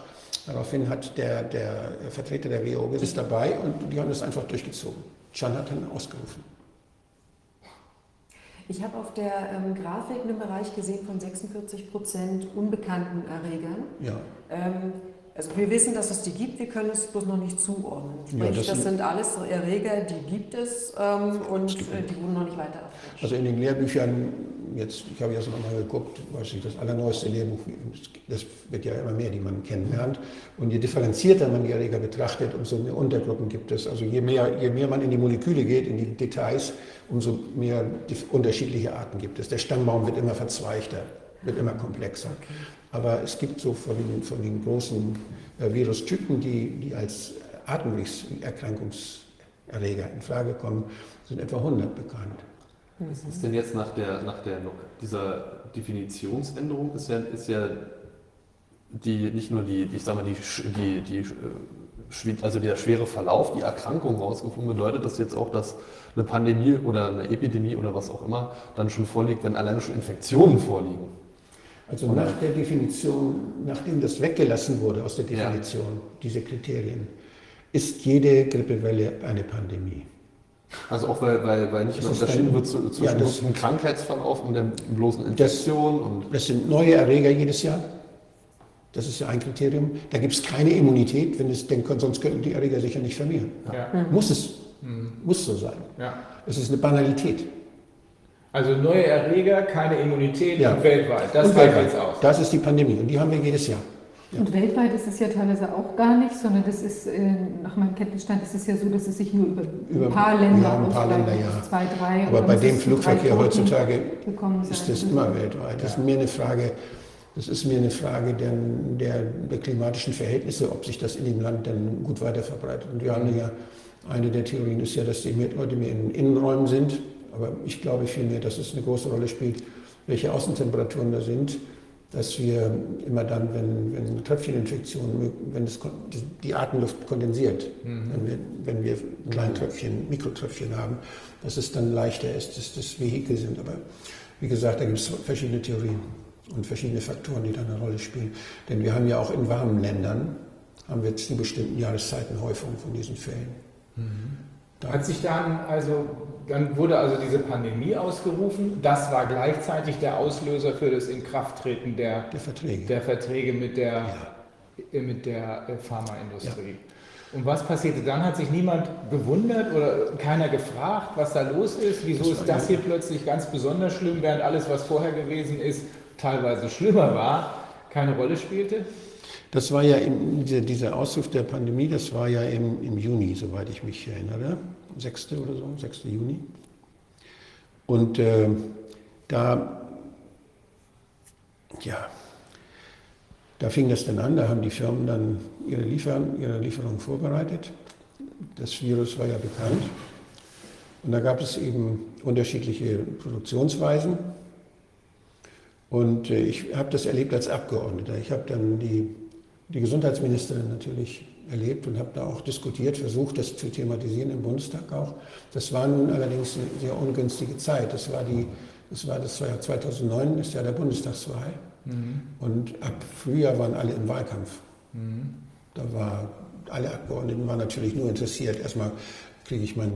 Daraufhin hat der, der Vertreter der WHO gesagt, ist dabei und die haben das einfach durchgezogen. Chan hat dann ausgerufen. Ich habe auf der ähm, Grafik einen Bereich gesehen von 46 Prozent unbekannten Erregern. Ja, Ähm, also wir wissen, dass es die gibt, wir können es bloß noch nicht zuordnen. Ja, das das, sind- sind alles Erreger, die gibt es ähm, und äh, die wurden noch nicht weiter erforscht. also in den Lehrbüchern, jetzt, ich habe jetzt nochmal geguckt, weiß ich, das allerneueste Lehrbuch, das wird ja immer mehr, die man kennenlernt. Und je differenzierter man die Erreger betrachtet, umso mehr Untergruppen gibt es. Also je mehr, je mehr man in die Moleküle geht, in die Details, umso mehr unterschiedliche Arten gibt es. Der Stammbaum wird immer verzweigter, wird immer komplexer. Aber es gibt so von den, von den großen äh, Virustypen, die, die als Atemwegserkrankungserreger in Frage kommen, sind etwa 100 bekannt. Was ist denn jetzt nach der, nach der dieser Definitionsänderung ist ja, ist ja die nicht nur die, ich sag mal, die, die, die äh, also der schwere Verlauf, die Erkrankung rausgefunden, bedeutet das jetzt auch, dass eine Pandemie oder eine Epidemie oder was auch immer dann schon vorliegt, wenn alleine schon Infektionen vorliegen. Also nach der Definition, nachdem das weggelassen wurde aus der Definition, diese Kriterien, ist jede Grippewelle eine Pandemie. Also auch weil, weil, weil nicht Das mehr unterschieden wird zwischen ja, das- einem Krankheitsverlauf und der bloßen Infektion und Das sind neue Erreger jedes Jahr. Das ist ja ein Kriterium. Da gibt es keine Immunität, wenn es, denn sonst könnten die Erreger sich ja nicht vermehren. Ja. Muss es, Mhm. muss so sein. ja. Es ist eine Banalität. Also neue Erreger, keine Immunität Ja. und weltweit. Das Und weltweit. jetzt aus. Das ist die Pandemie und die haben wir jedes Jahr. Ja. Und weltweit ist es ja teilweise auch gar nicht, sondern das ist, äh, nach meinem Kenntnisstand ist es ja so, dass es sich nur über, Über- ein paar Länder ja, ein paar Länder, ja. zwei, drei. Aber bei dem Flugverkehr heutzutage ist das immer weltweit. Das ist mir eine Frage, das ist mir eine Frage der, der, der klimatischen Verhältnisse, ob sich das in dem Land dann gut weiter verbreitet. Und wir haben ja, eine der Theorien ist ja, dass die Leute mehr in Innenräumen sind. Aber ich glaube vielmehr, dass es eine große Rolle spielt, welche Außentemperaturen da sind, dass wir immer dann, wenn, wenn Tröpfcheninfektionen, wenn kon- die Atemluft kondensiert, wenn, wir, wenn wir Kleintröpfchen, Mikrotröpfchen haben, dass es dann leichter ist, dass das Vehikel sind. Aber wie gesagt, da gibt es verschiedene Theorien und verschiedene Faktoren, die da eine Rolle spielen. Denn wir haben ja auch in warmen Ländern, haben wir zu bestimmten Jahreszeiten Häufung von diesen Fällen. Da- Hat sich dann also, dann wurde also diese Pandemie ausgerufen. Das war gleichzeitig der Auslöser für das Inkrafttreten der, Der Verträge. der Verträge mit der, Ja. äh, mit der äh, Pharmaindustrie. Und was passierte dann? Hat sich niemand gewundert oder keiner gefragt, was da los ist? Wieso Das ist das ja- hier plötzlich ganz besonders schlimm, während alles, was vorher gewesen ist, teilweise schlimmer war, keine Rolle spielte? Das war ja im, dieser, dieser Ausruf der Pandemie, das war ja im, im Juni, soweit ich mich erinnere, 6. oder so, 6. Juni. Und äh, da, ja, da fing das dann an, da haben die Firmen dann ihre, Liefer, ihre Lieferungen vorbereitet. Das Virus war ja bekannt. Und da gab es eben unterschiedliche Produktionsweisen. Und äh, ich habe das erlebt als Abgeordneter. Ich habe dann die, die Gesundheitsministerin natürlich erlebt und habe da auch diskutiert, versucht, das zu thematisieren im Bundestag auch. Das war nun allerdings eine sehr ungünstige Zeit. Das war, die, das war das Jahr 2009, das Jahr der Bundestagswahl. Und ab Frühjahr waren alle im Wahlkampf. Da war, alle Abgeordneten waren natürlich nur interessiert, erstmal kriege ich, mein,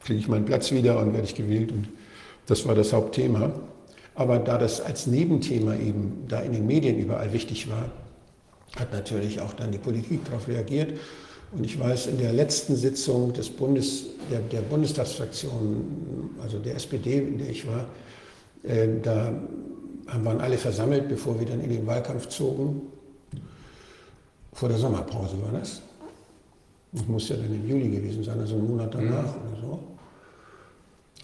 kriege ich meinen Platz wieder und werde ich gewählt. Und das war das Hauptthema. Aber da das als Nebenthema eben da in den Medien überall wichtig war, hat natürlich auch dann die Politik darauf reagiert. Und ich weiß, in der letzten Sitzung des Bundes, der, der Bundestagsfraktion, also der SPD, in der ich war, äh, da waren alle versammelt, bevor wir dann in den Wahlkampf zogen. Vor der Sommerpause war das. Das muss ja dann im Juli gewesen sein, also einen Monat danach oder so.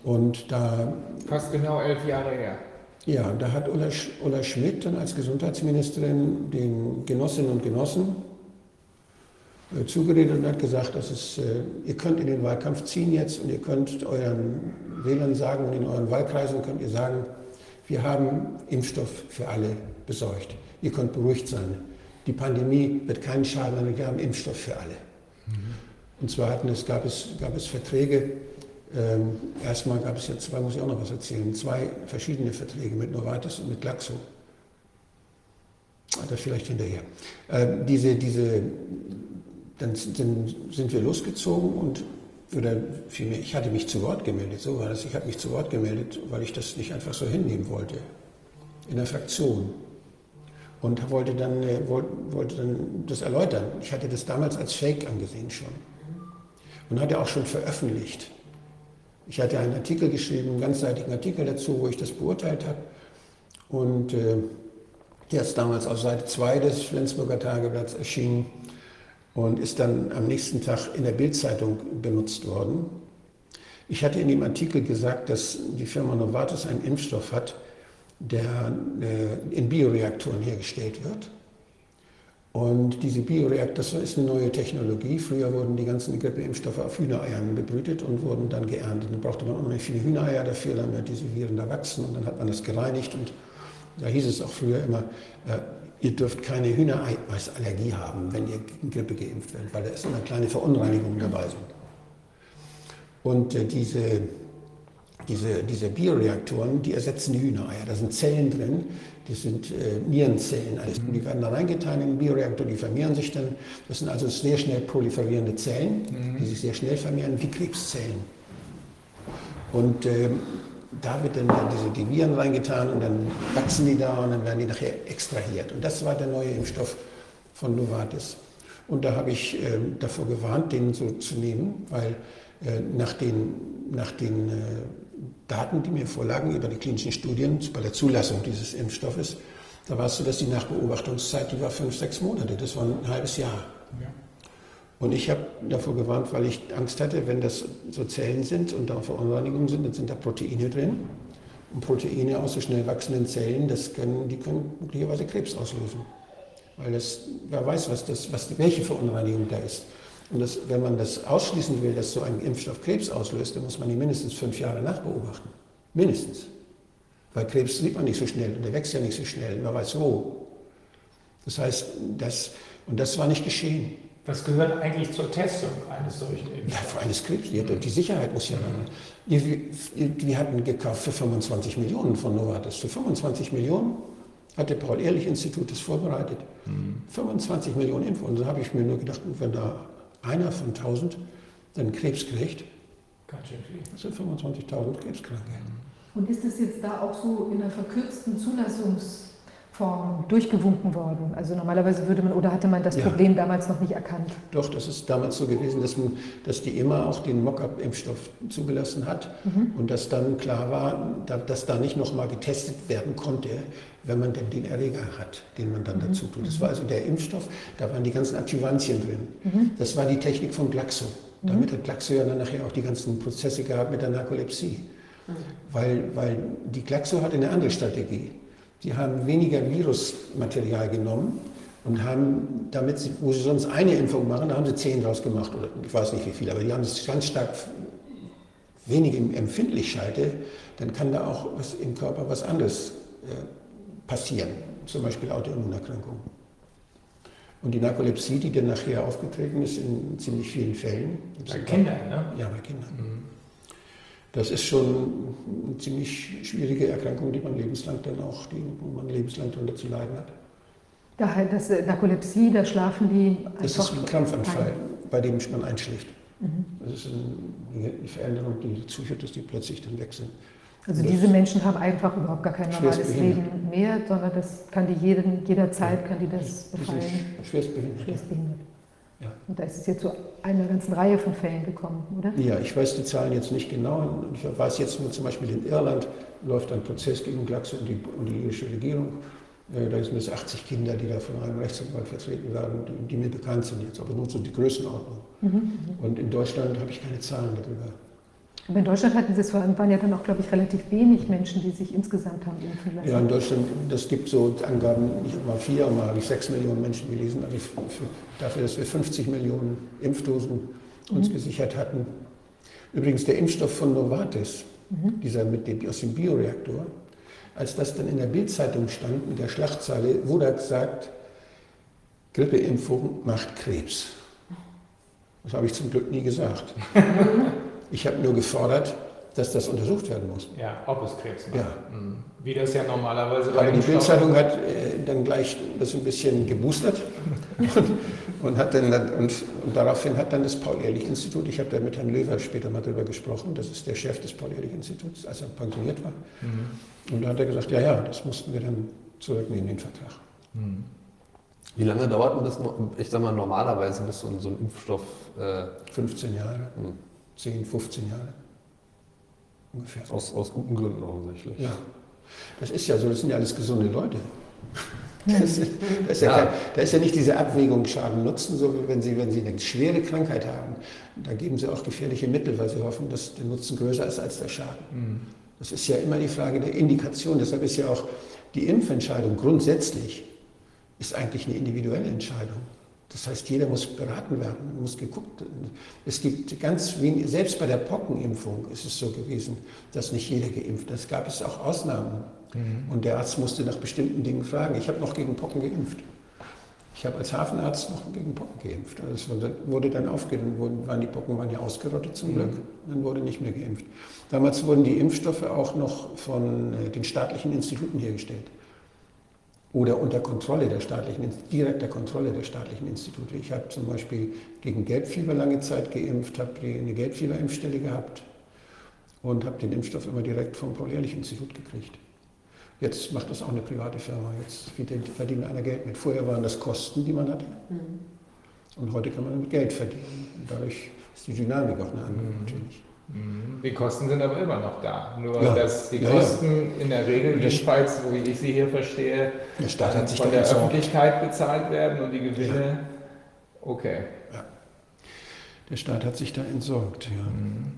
Und da Fast genau elf Jahre her. Ja, da hat Ulla, Ulla Schmidt dann als Gesundheitsministerin den Genossinnen und Genossen äh, zugeredet und hat gesagt, dass es, äh, ihr könnt in den Wahlkampf ziehen jetzt und ihr könnt euren Wählern sagen und in euren Wahlkreisen könnt ihr sagen, wir haben Impfstoff für alle besorgt. Ihr könnt beruhigt sein. Die Pandemie wird keinen Schaden an, wir haben Impfstoff für alle. Mhm. Und zwar hatten es, gab, es, gab es Verträge, ähm, erstmal gab es jetzt zwei, muss ich auch noch was erzählen, zwei verschiedene Verträge mit Novartis und mit Glaxo. Das vielleicht hinterher. Ähm, diese, diese dann sind wir losgezogen und oder vielmehr, ich hatte mich zu Wort gemeldet, so war das. Ich habe mich zu Wort gemeldet, weil ich das nicht einfach so hinnehmen wollte. In der Fraktion. Und wollte dann, äh, wollte dann das erläutern. Ich hatte das damals als Fake angesehen schon. Und hatte auch schon veröffentlicht. Ich hatte einen Artikel geschrieben, einen ganzseitigen Artikel dazu, wo ich das beurteilt habe. Und äh, der ist damals auf Seite 2 des Flensburger Tageblatts erschienen und ist dann am nächsten Tag in der Bildzeitung benutzt worden. Ich hatte in dem Artikel gesagt, dass die Firma Novartis einen Impfstoff hat, der äh, in Bioreaktoren hergestellt wird. Und diese Bioreaktoren, das ist eine neue Technologie. Früher wurden die ganzen Grippeimpfstoffe auf Hühnereiern bebrütet und wurden dann geerntet. Dann brauchte man unheimlich viele Hühnereier dafür, damit diese Viren da wachsen und dann hat man das gereinigt. Und da hieß es auch früher immer, äh, ihr dürft keine Hühnereiweißallergie haben, wenn ihr gegen Grippe geimpft werdet, weil da ist immer kleine Verunreinigungen dabei sind. Und äh, diese, diese, diese Bioreaktoren, die ersetzen die Hühnereier. Da sind Zellen drin, das sind äh, Nierenzellen. Also die werden da reingetan in den Bioreaktor, die vermehren sich dann. Das sind also sehr schnell proliferierende Zellen, mhm. die sich sehr schnell vermehren, wie Krebszellen. Und ähm, da wird dann diese die Viren reingetan und dann wachsen die da und dann werden die nachher extrahiert. Und das war der neue Impfstoff von Novartis. Und da habe ich äh, davor gewarnt, den so zu nehmen, weil äh, nach den, nach den äh, Daten, die mir vorlagen über die klinischen Studien bei der Zulassung dieses Impfstoffes, da war es so, dass die Nachbeobachtungszeit, die war fünf, sechs Monate, das war ein halbes Jahr. Ja. Und ich habe davor gewarnt, weil ich Angst hatte, wenn das so Zellen sind und da Verunreinigungen sind, dann sind da Proteine drin. Und Proteine aus so schnell wachsenden Zellen, das können, die können möglicherweise Krebs auslösen. Weil das, wer weiß, was das, was, welche Verunreinigung da ist. Und das, wenn man das ausschließen will, dass so ein Impfstoff Krebs auslöst, dann muss man die mindestens fünf Jahre nachbeobachten. Mindestens. Weil Krebs sieht man nicht so schnell und der wächst ja nicht so schnell. Man weiß wo. Das heißt, das, und das war nicht geschehen. Was gehört eigentlich zur Testung eines solchen Impfstoffs? Ja, für eines Krebs. Die, Sicherheit muss ja dann. Wir, wir hatten gekauft für 25 Millionen von Novartis. Für 25 Millionen hat der Paul-Ehrlich-Institut das vorbereitet. Mhm. 25 Millionen Impfungen. Und da habe ich mir nur gedacht, wenn da einer von 1000 dann Krebs kriegt, Ganz schön viel. das sind 25.000 Krebskranke. Und ist das jetzt da auch so in einer verkürzten Zulassungs- Form durchgewunken worden. Also normalerweise würde man, oder hatte man das ja. Problem damals noch nicht erkannt? Doch, das ist damals so gewesen, dass, man, dass die immer auch den Mockup-Impfstoff zugelassen hat mhm. und dass dann klar war, dass da nicht nochmal getestet werden konnte, wenn man denn den Erreger hat, den man dann mhm. dazu tut. Das war also der Impfstoff, da waren die ganzen Adjuvantien drin. Mhm. Das war die Technik von Glaxo. Mhm. Damit hat Glaxo ja dann nachher auch die ganzen Prozesse gehabt mit der Narkolepsie. Mhm. Weil, weil die Glaxo hatte eine andere Strategie. Die haben weniger Virusmaterial genommen und haben damit, wo sie sonst eine Impfung machen, da haben sie zehn draus gemacht oder ich weiß nicht wie viel, aber die haben es ganz stark wenig empfindlich schalte, dann kann da auch was im Körper was anderes äh, passieren, zum Beispiel Autoimmunerkrankungen. Und die Narkolepsie, die dann nachher aufgetreten ist in ziemlich vielen Fällen. Bei Kindern, ne? Ja, bei Kindern. Mhm das ist schon eine ziemlich schwierige Erkrankung, die man lebenslang dann auch, die, wo man lebenslang darunter zu leiden hat. Daher das äh, Narkolepsie, da schlafen die einfach. Das ist ein Krampfanfall, bei dem man einschläft. Mhm. Das ist eine Veränderung, die dazu führt, dass die plötzlich dann weg sind. Also diese Menschen haben einfach überhaupt gar kein normales Leben mehr, sondern das kann die jeden, jederzeit kann die das befallen. Schwerstbehindert. Schwerstbehindert. Ja. Und da ist es jetzt zu einer ganzen Reihe von Fällen gekommen, oder? Ja, ich weiß die Zahlen jetzt nicht genau. Ich weiß jetzt nur zum Beispiel in Irland läuft ein Prozess gegen Glaxo und die, und die irische Regierung. Äh, da sind es 80 Kinder, die da von einem Rechtsanwalt vertreten werden, die, die mir bekannt sind jetzt, aber nur so die Größenordnung. Mhm, mhm. Und in Deutschland habe ich keine Zahlen darüber. Aber in Deutschland hatten Sie es vor allem, waren ja dann auch, glaube ich, relativ wenig Menschen, die sich insgesamt haben impfen lassen. Ja, in Deutschland, das gibt so Angaben, ich habe mal vier, mal habe ich sechs Millionen Menschen gelesen, also für, dafür, dass wir 50 Millionen Impfdosen uns mhm. gesichert hatten. Übrigens der Impfstoff von Novartis, mhm. dieser mit dem, aus dem Bioreaktor, als das dann in der Bildzeitung stand mit der Schlachtzeile, wurde gesagt, Grippeimpfung macht Krebs. Das habe ich zum Glück nie gesagt. Ich habe nur gefordert, dass das untersucht werden muss. Ja, ob es Krebs macht. Ja. Mhm. Wie das ja normalerweise bei Aber die Bildzeitung hat äh, dann gleich das ein bisschen geboostert und, und, hat dann, und, und, daraufhin hat dann das Paul-Ehrlich-Institut, ich habe da mit Herrn Löwer später mal drüber gesprochen, das ist der Chef des Paul-Ehrlich-Instituts, als er pensioniert war. Mhm. Und da hat er gesagt, ja, ja, das mussten wir dann zurücknehmen, den Vertrag. Mhm. Wie lange dauert denn das, ich sag mal, normalerweise, bis so ein, so ein Impfstoff... Äh 15 Jahre, mhm. 10, 15 Jahre ungefähr. Aus, aus guten Gründen offensichtlich. Ja, das ist ja so, das sind ja alles gesunde Leute. Das, ist, das ist ja, ja. da ist ja nicht diese Abwägung Schaden-Nutzen, so wie wenn Sie, wenn Sie eine schwere Krankheit haben, da geben Sie auch gefährliche Mittel, weil Sie hoffen, dass der Nutzen größer ist als der Schaden. Mhm. Das ist ja immer die Frage der Indikation. Deshalb ist ja auch die Impfentscheidung grundsätzlich ist eigentlich eine individuelle Entscheidung. Das heißt, jeder muss beraten werden, muss geguckt werden. Es gibt ganz wenig, selbst bei der Pockenimpfung ist es so gewesen, dass nicht jeder geimpft ist. Es gab es auch Ausnahmen. Mhm. Und der Arzt musste nach bestimmten Dingen fragen. Ich habe noch gegen Pocken geimpft. Ich habe als Hafenarzt noch gegen Pocken geimpft. Also das wurde dann aufgenommen, waren die Pocken waren ja ausgerottet zum mhm. Glück. Dann wurde nicht mehr geimpft. Damals wurden die Impfstoffe auch noch von äh, den staatlichen Instituten hergestellt oder unter Kontrolle der staatlichen, direkter Kontrolle der staatlichen Institute. Ich habe zum Beispiel gegen Gelbfieber lange Zeit geimpft, habe eine Gelbfieberimpfstelle gehabt und habe den Impfstoff immer direkt vom Paul-Ehrlich-Institut gekriegt. Jetzt macht das auch eine private Firma. Jetzt verdient einer Geld mit. Vorher waren das Kosten, die man hatte. Mhm. Und heute kann man damit Geld verdienen. Und dadurch ist die Dynamik auch eine andere mhm. natürlich. Mhm. Die Kosten sind aber immer noch da. Nur, ja. dass die Kosten ja. in der Regel, jedenfalls, so wie ich sie hier verstehe, der Staat hat sich von der Öffentlichkeit bezahlt werden und die Gewinne. Okay. Der Staat hat sich da entsorgt, ja. Mhm.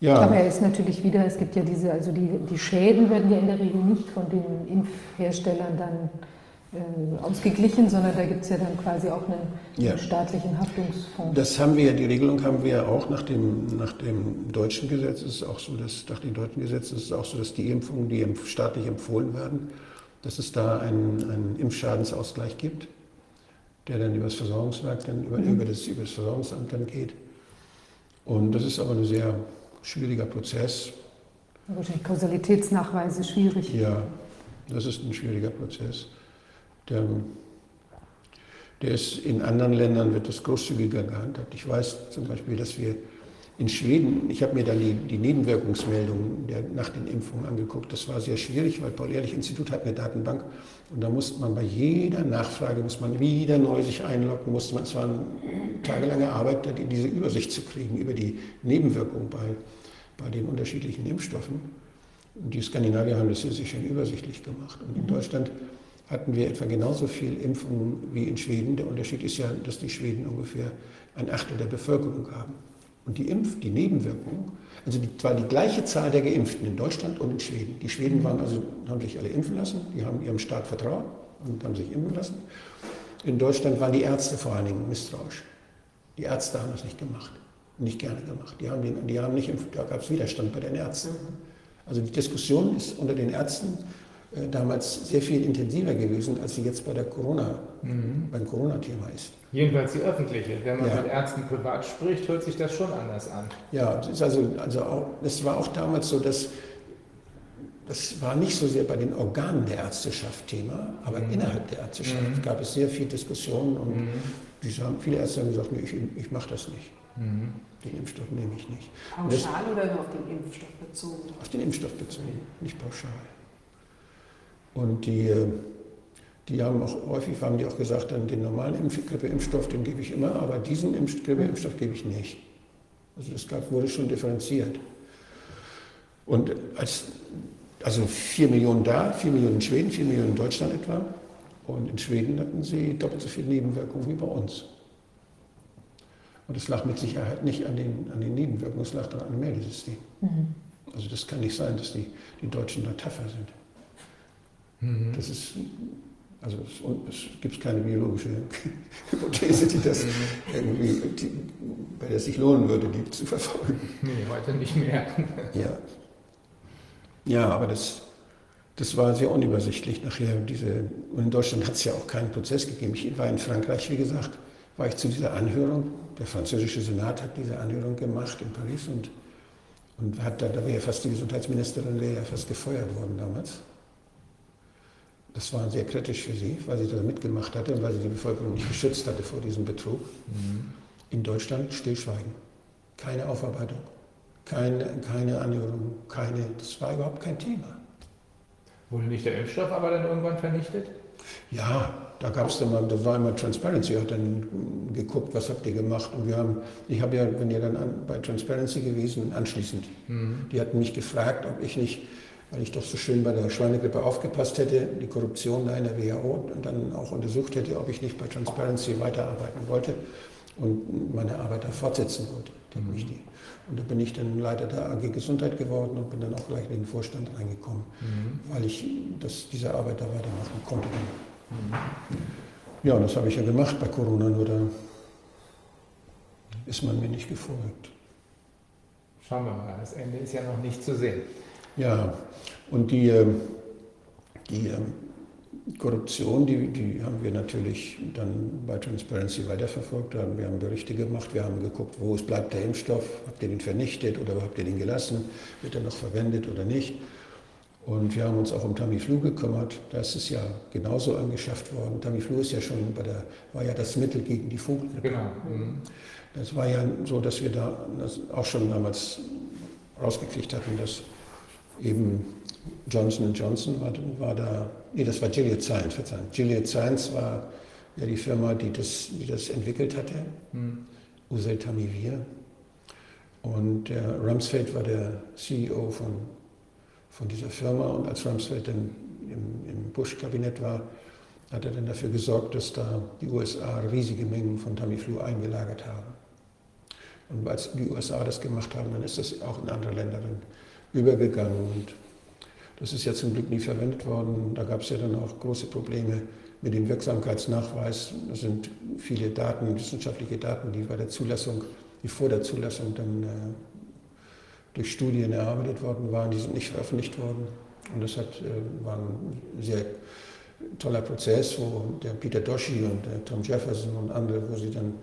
Ja. Aber er ist natürlich wieder, es gibt ja diese, also die, die Schäden werden ja in der Regel nicht von den Impfherstellern dann äh, ausgeglichen, sondern da gibt es ja dann quasi auch einen, ja. staatlichen Haftungsfonds. Das haben wir ja, die Regelung haben wir ja auch nach dem, nach dem deutschen Gesetz. Es ist auch so, dass nach den deutschen Gesetzen ist es auch so, dass die Impfungen, die staatlich empfohlen werden, dass es da einen, einen Impfschadensausgleich gibt, der dann über das Versorgungswerk, dann über, mhm. über, das, über das Versorgungsamt dann geht. Und das ist aber ein sehr schwieriger Prozess. Wahrscheinlich Kausalitätsnachweise schwierig. Ja, das ist ein schwieriger Prozess. Der, der ist in anderen Ländern wird das großzügiger gehandhabt. Ich weiß zum Beispiel, dass wir in Schweden, ich habe mir dann die, die Nebenwirkungsmeldungen der, nach den Impfungen angeguckt. Das war sehr schwierig, weil Paul-Ehrlich-Institut hat eine Datenbank und da musste man bei jeder Nachfrage, muss man wieder neu sich einloggen, musste man, es war eine tagelange Arbeit, diese Übersicht zu kriegen über die Nebenwirkungen bei, bei den unterschiedlichen Impfstoffen. Und die Skandinavier haben das hier sehr schön übersichtlich gemacht. Und in Deutschland hatten wir etwa genauso viel Impfungen wie in Schweden. Der Unterschied ist ja, dass die Schweden ungefähr ein Achtel der Bevölkerung haben. Und die Impf, die Nebenwirkungen, also die, zwar die gleiche Zahl der Geimpften in Deutschland und in Schweden. Die Schweden waren also, haben sich alle impfen lassen, die haben ihrem Staat vertraut und haben sich impfen lassen. In Deutschland waren die Ärzte vor allen Dingen misstrauisch. Die Ärzte haben das nicht gemacht, nicht gerne gemacht. Die haben, den, die haben nicht, da gab es Widerstand bei den Ärzten. Also die Diskussion ist unter den Ärzten damals sehr viel intensiver gewesen, als sie jetzt bei der Corona, mhm. beim Corona-Thema ist. Jedenfalls die öffentliche. Wenn man ja. mit Ärzten privat spricht, hört sich das schon anders an. Ja, das, ist also, also auch, das war auch damals so, dass das war nicht so sehr bei den Organen der Ärzteschaft Thema, aber mhm. innerhalb der Ärzteschaft mhm. gab es sehr viel Diskussionen und mhm. die haben, viele Ärzte haben gesagt, nee, ich, ich mache das nicht. Mhm. Den Impfstoff nehme ich nicht. Pauschal das, oder nur auf den Impfstoff bezogen? Auf den Impfstoff bezogen, nicht pauschal. Und die, die haben auch häufig haben die auch gesagt, dann den normalen Grippeimpfstoff, den gebe ich immer, aber diesen Grippeimpfstoff gebe ich nicht. Also das gab, wurde schon differenziert. Und als, also 4 Millionen da, 4 Millionen in Schweden, 4 Millionen in Deutschland etwa. Und in Schweden hatten sie doppelt so viele Nebenwirkungen wie bei uns. Und es lag mit Sicherheit nicht an den, an den Nebenwirkungen, es lag daran am Meldesystem. Also das kann nicht sein, dass die, die Deutschen da tougher sind. Mhm. Das ist, also es, es gibt keine biologische Hypothese, die das irgendwie, die, bei der es sich lohnen würde, die zu verfolgen. Nee, heute nicht mehr. Ja. Ja, aber das, das war sehr unübersichtlich nachher. Diese, und in Deutschland hat es ja auch keinen Prozess gegeben. Ich war in Frankreich, wie gesagt, war ich zu dieser Anhörung. Der französische Senat hat diese Anhörung gemacht in Paris und, und hat da, da wäre ja fast die Gesundheitsministerin wäre ja fast gefeuert worden damals. Das war sehr kritisch für sie, weil sie da mitgemacht hatte und weil sie die Bevölkerung nicht geschützt hatte vor diesem Betrug. In Deutschland Stillschweigen. Keine Aufarbeitung, keine, keine Anhörung, keine, das war überhaupt kein Thema. Wurde nicht der Impfstoff aber dann irgendwann vernichtet? Ja, da gab es dann mal, da war immer Transparency, hat dann geguckt, was habt ihr gemacht. Und wir haben, ich habe ja, bin ja dann an, bei Transparency gewesen, anschließend. Die hatten mich gefragt, ob ich nicht, weil ich doch so schön bei der Schweinegrippe aufgepasst hätte, die Korruption da in der WHO und dann auch untersucht hätte, ob ich nicht bei Transparency weiterarbeiten wollte und meine Arbeit da fortsetzen wollte. Die. Und da bin ich dann Leiter der AG Gesundheit geworden und bin dann auch gleich in den Vorstand reingekommen, weil ich das, diese Arbeit da weitermachen konnte. Ja, und das habe ich ja gemacht bei Corona, nur da ist man mir nicht gefolgt. Schauen wir mal, das Ende ist ja noch nicht zu sehen. Ja, und die, ähm, die ähm, Korruption, die, die haben wir natürlich dann bei Transparency weiterverfolgt. Haben- Wir haben Berichte gemacht, wir haben geguckt, wo es bleibt der Impfstoff, habt ihr den vernichtet oder habt ihr den gelassen, wird er noch verwendet oder nicht. Und wir haben uns auch um Tamiflu gekümmert. Da ist es ja genauso angeschafft worden. Tamiflu ist ja schon bei der, war ja das Mittel gegen die Vogelgrippe. Genau. Mhm. Das war ja so, dass wir da das auch schon damals rausgekriegt hatten, dass eben Johnson Johnson war, war da, nee, das war Gilead Science, Verzeihung. Gilead Science war ja die Firma, die das, die das entwickelt hatte, Mhm. Useltamivir. Und der Rumsfeld war der CEO von, von dieser Firma und als Rumsfeld dann im, im Bush-Kabinett war, hat er dann dafür gesorgt, dass da die USA riesige Mengen von Tamiflu eingelagert haben. Und als die USA das gemacht haben, dann ist das auch in andere Länder dann übergegangen. Und das ist ja zum Glück nie verwendet worden. Da gab es ja dann auch große Probleme mit dem Wirksamkeitsnachweis. Das sind viele Daten, wissenschaftliche Daten, die bei der Zulassung, die vor der Zulassung dann äh, durch Studien erarbeitet worden waren, die sind nicht veröffentlicht worden. Und das hat, äh, war ein sehr toller Prozess, wo der Peter Doshi und der Tom Jefferson und andere, wo sie dann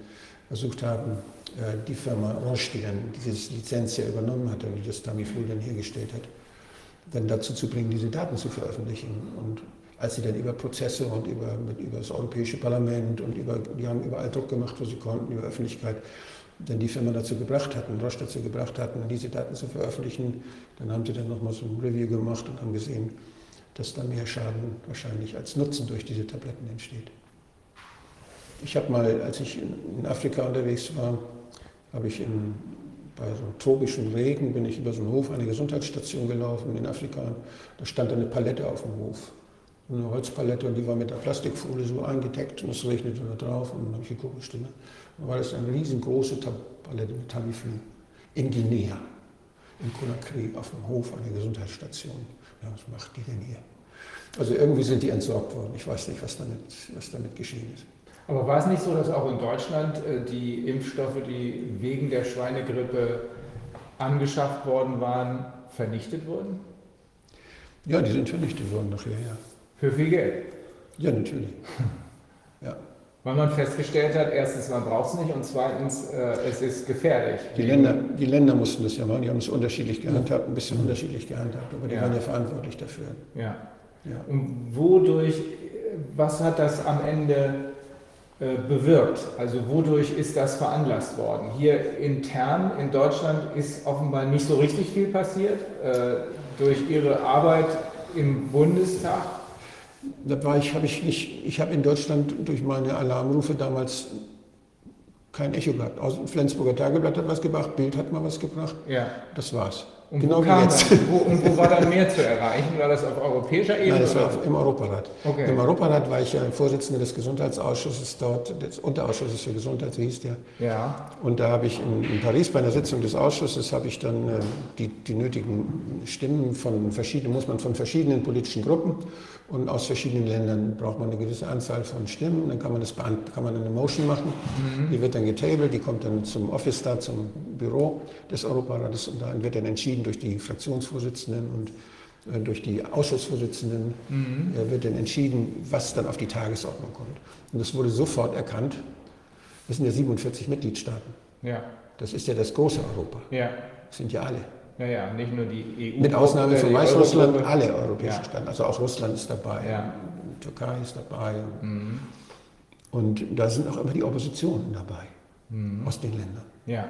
versucht haben, äh, die Firma Roche, die dann diese Lizenz ja übernommen hatte, die das Tamiflu dann hergestellt hat, dann dazu zu bringen, diese Daten zu veröffentlichen. Und als sie dann über Prozesse und über, mit, über das Europäische Parlament und über, die haben überall Druck gemacht, wo sie konnten, über Öffentlichkeit, dann die Firma dazu gebracht hatten, Roche dazu gebracht hatten, diese Daten zu veröffentlichen, dann haben sie dann nochmal so ein Review gemacht und haben gesehen, dass da mehr Schaden wahrscheinlich als Nutzen durch diese Tabletten entsteht. Ich habe mal, als ich in Afrika unterwegs war, habe ich in, bei so tropischem Regen, bin ich über so einen Hof, eine Gesundheitsstation gelaufen in Afrika. Da stand eine Palette auf dem Hof. Eine Holzpalette und die war mit der Plastikfolie so eingedeckt und es regnete da drauf und dann habe ich geguckt, Stimme. Dann war das eine riesengroße Tab Palette mit Tamiflu in Guinea, in Conakry, auf dem Hof einer Gesundheitsstation. Ja, was macht die denn hier? Also irgendwie sind die entsorgt worden. Ich weiß nicht, was damit, was damit geschehen ist. Aber war es nicht so, dass auch in Deutschland äh, die Impfstoffe, die wegen der Schweinegrippe angeschafft worden waren, vernichtet wurden? Ja, die sind vernichtet worden nachher, ja. Für viel Geld. Ja, natürlich. Ja. Weil man festgestellt hat, erstens, man braucht es nicht und zweitens, äh, es ist gefährlich. Die Länder, die Länder mussten das ja machen, die haben es unterschiedlich gehandhabt, ein bisschen unterschiedlich gehandhabt, aber die Ja. waren ja verantwortlich dafür. Ja. Ja. Und wodurch, was hat das am Ende bewirkt? Also wodurch ist das veranlasst worden? Hier intern in Deutschland ist offenbar nicht so richtig viel passiert. Äh, durch Ihre Arbeit im Bundestag. Da war ich, habe ich nicht, ich habe in Deutschland durch meine Alarmrufe damals kein Echo gehabt. Aus dem Flensburger Tageblatt hat was gebracht, Bild hat mal was gebracht, Ja. das war's. Und Genau wo wie kam jetzt. Wo, und wo war dann mehr zu erreichen? War das auf europäischer Ebene? Nein, das war auf- im Europarat. Okay. Im Europarat war ich ja Vorsitzender des Gesundheitsausschusses dort, des Unterausschusses für Gesundheit, so hieß der. ja. Und da habe ich in, in Paris bei einer Sitzung des Ausschusses habe ich dann äh, die, die nötigen Stimmen von verschiedenen, muss man von verschiedenen politischen Gruppen und aus verschiedenen Ländern braucht man eine gewisse Anzahl von Stimmen. Dann kann man das kann man eine Motion machen. Die wird dann getabelt, die kommt dann zum Office da, zum Büro des Europarates und dann wird dann entschieden durch die Fraktionsvorsitzenden und äh, durch die Ausschussvorsitzenden äh, wird dann entschieden, was dann auf die Tagesordnung kommt. Und das wurde sofort erkannt. Das sind ja 47 Mitgliedstaaten. Ja. Das ist ja das große Europa. Ja. Das sind ja alle. Ja, ja, nicht nur die EU. Mit Ausnahme von Weißrussland, alle europäischen Ja. Staaten. Also auch Russland ist dabei, Ja. Türkei ist dabei. Mhm. Und da sind auch immer die Oppositionen dabei Mhm. aus den Ländern. Ja.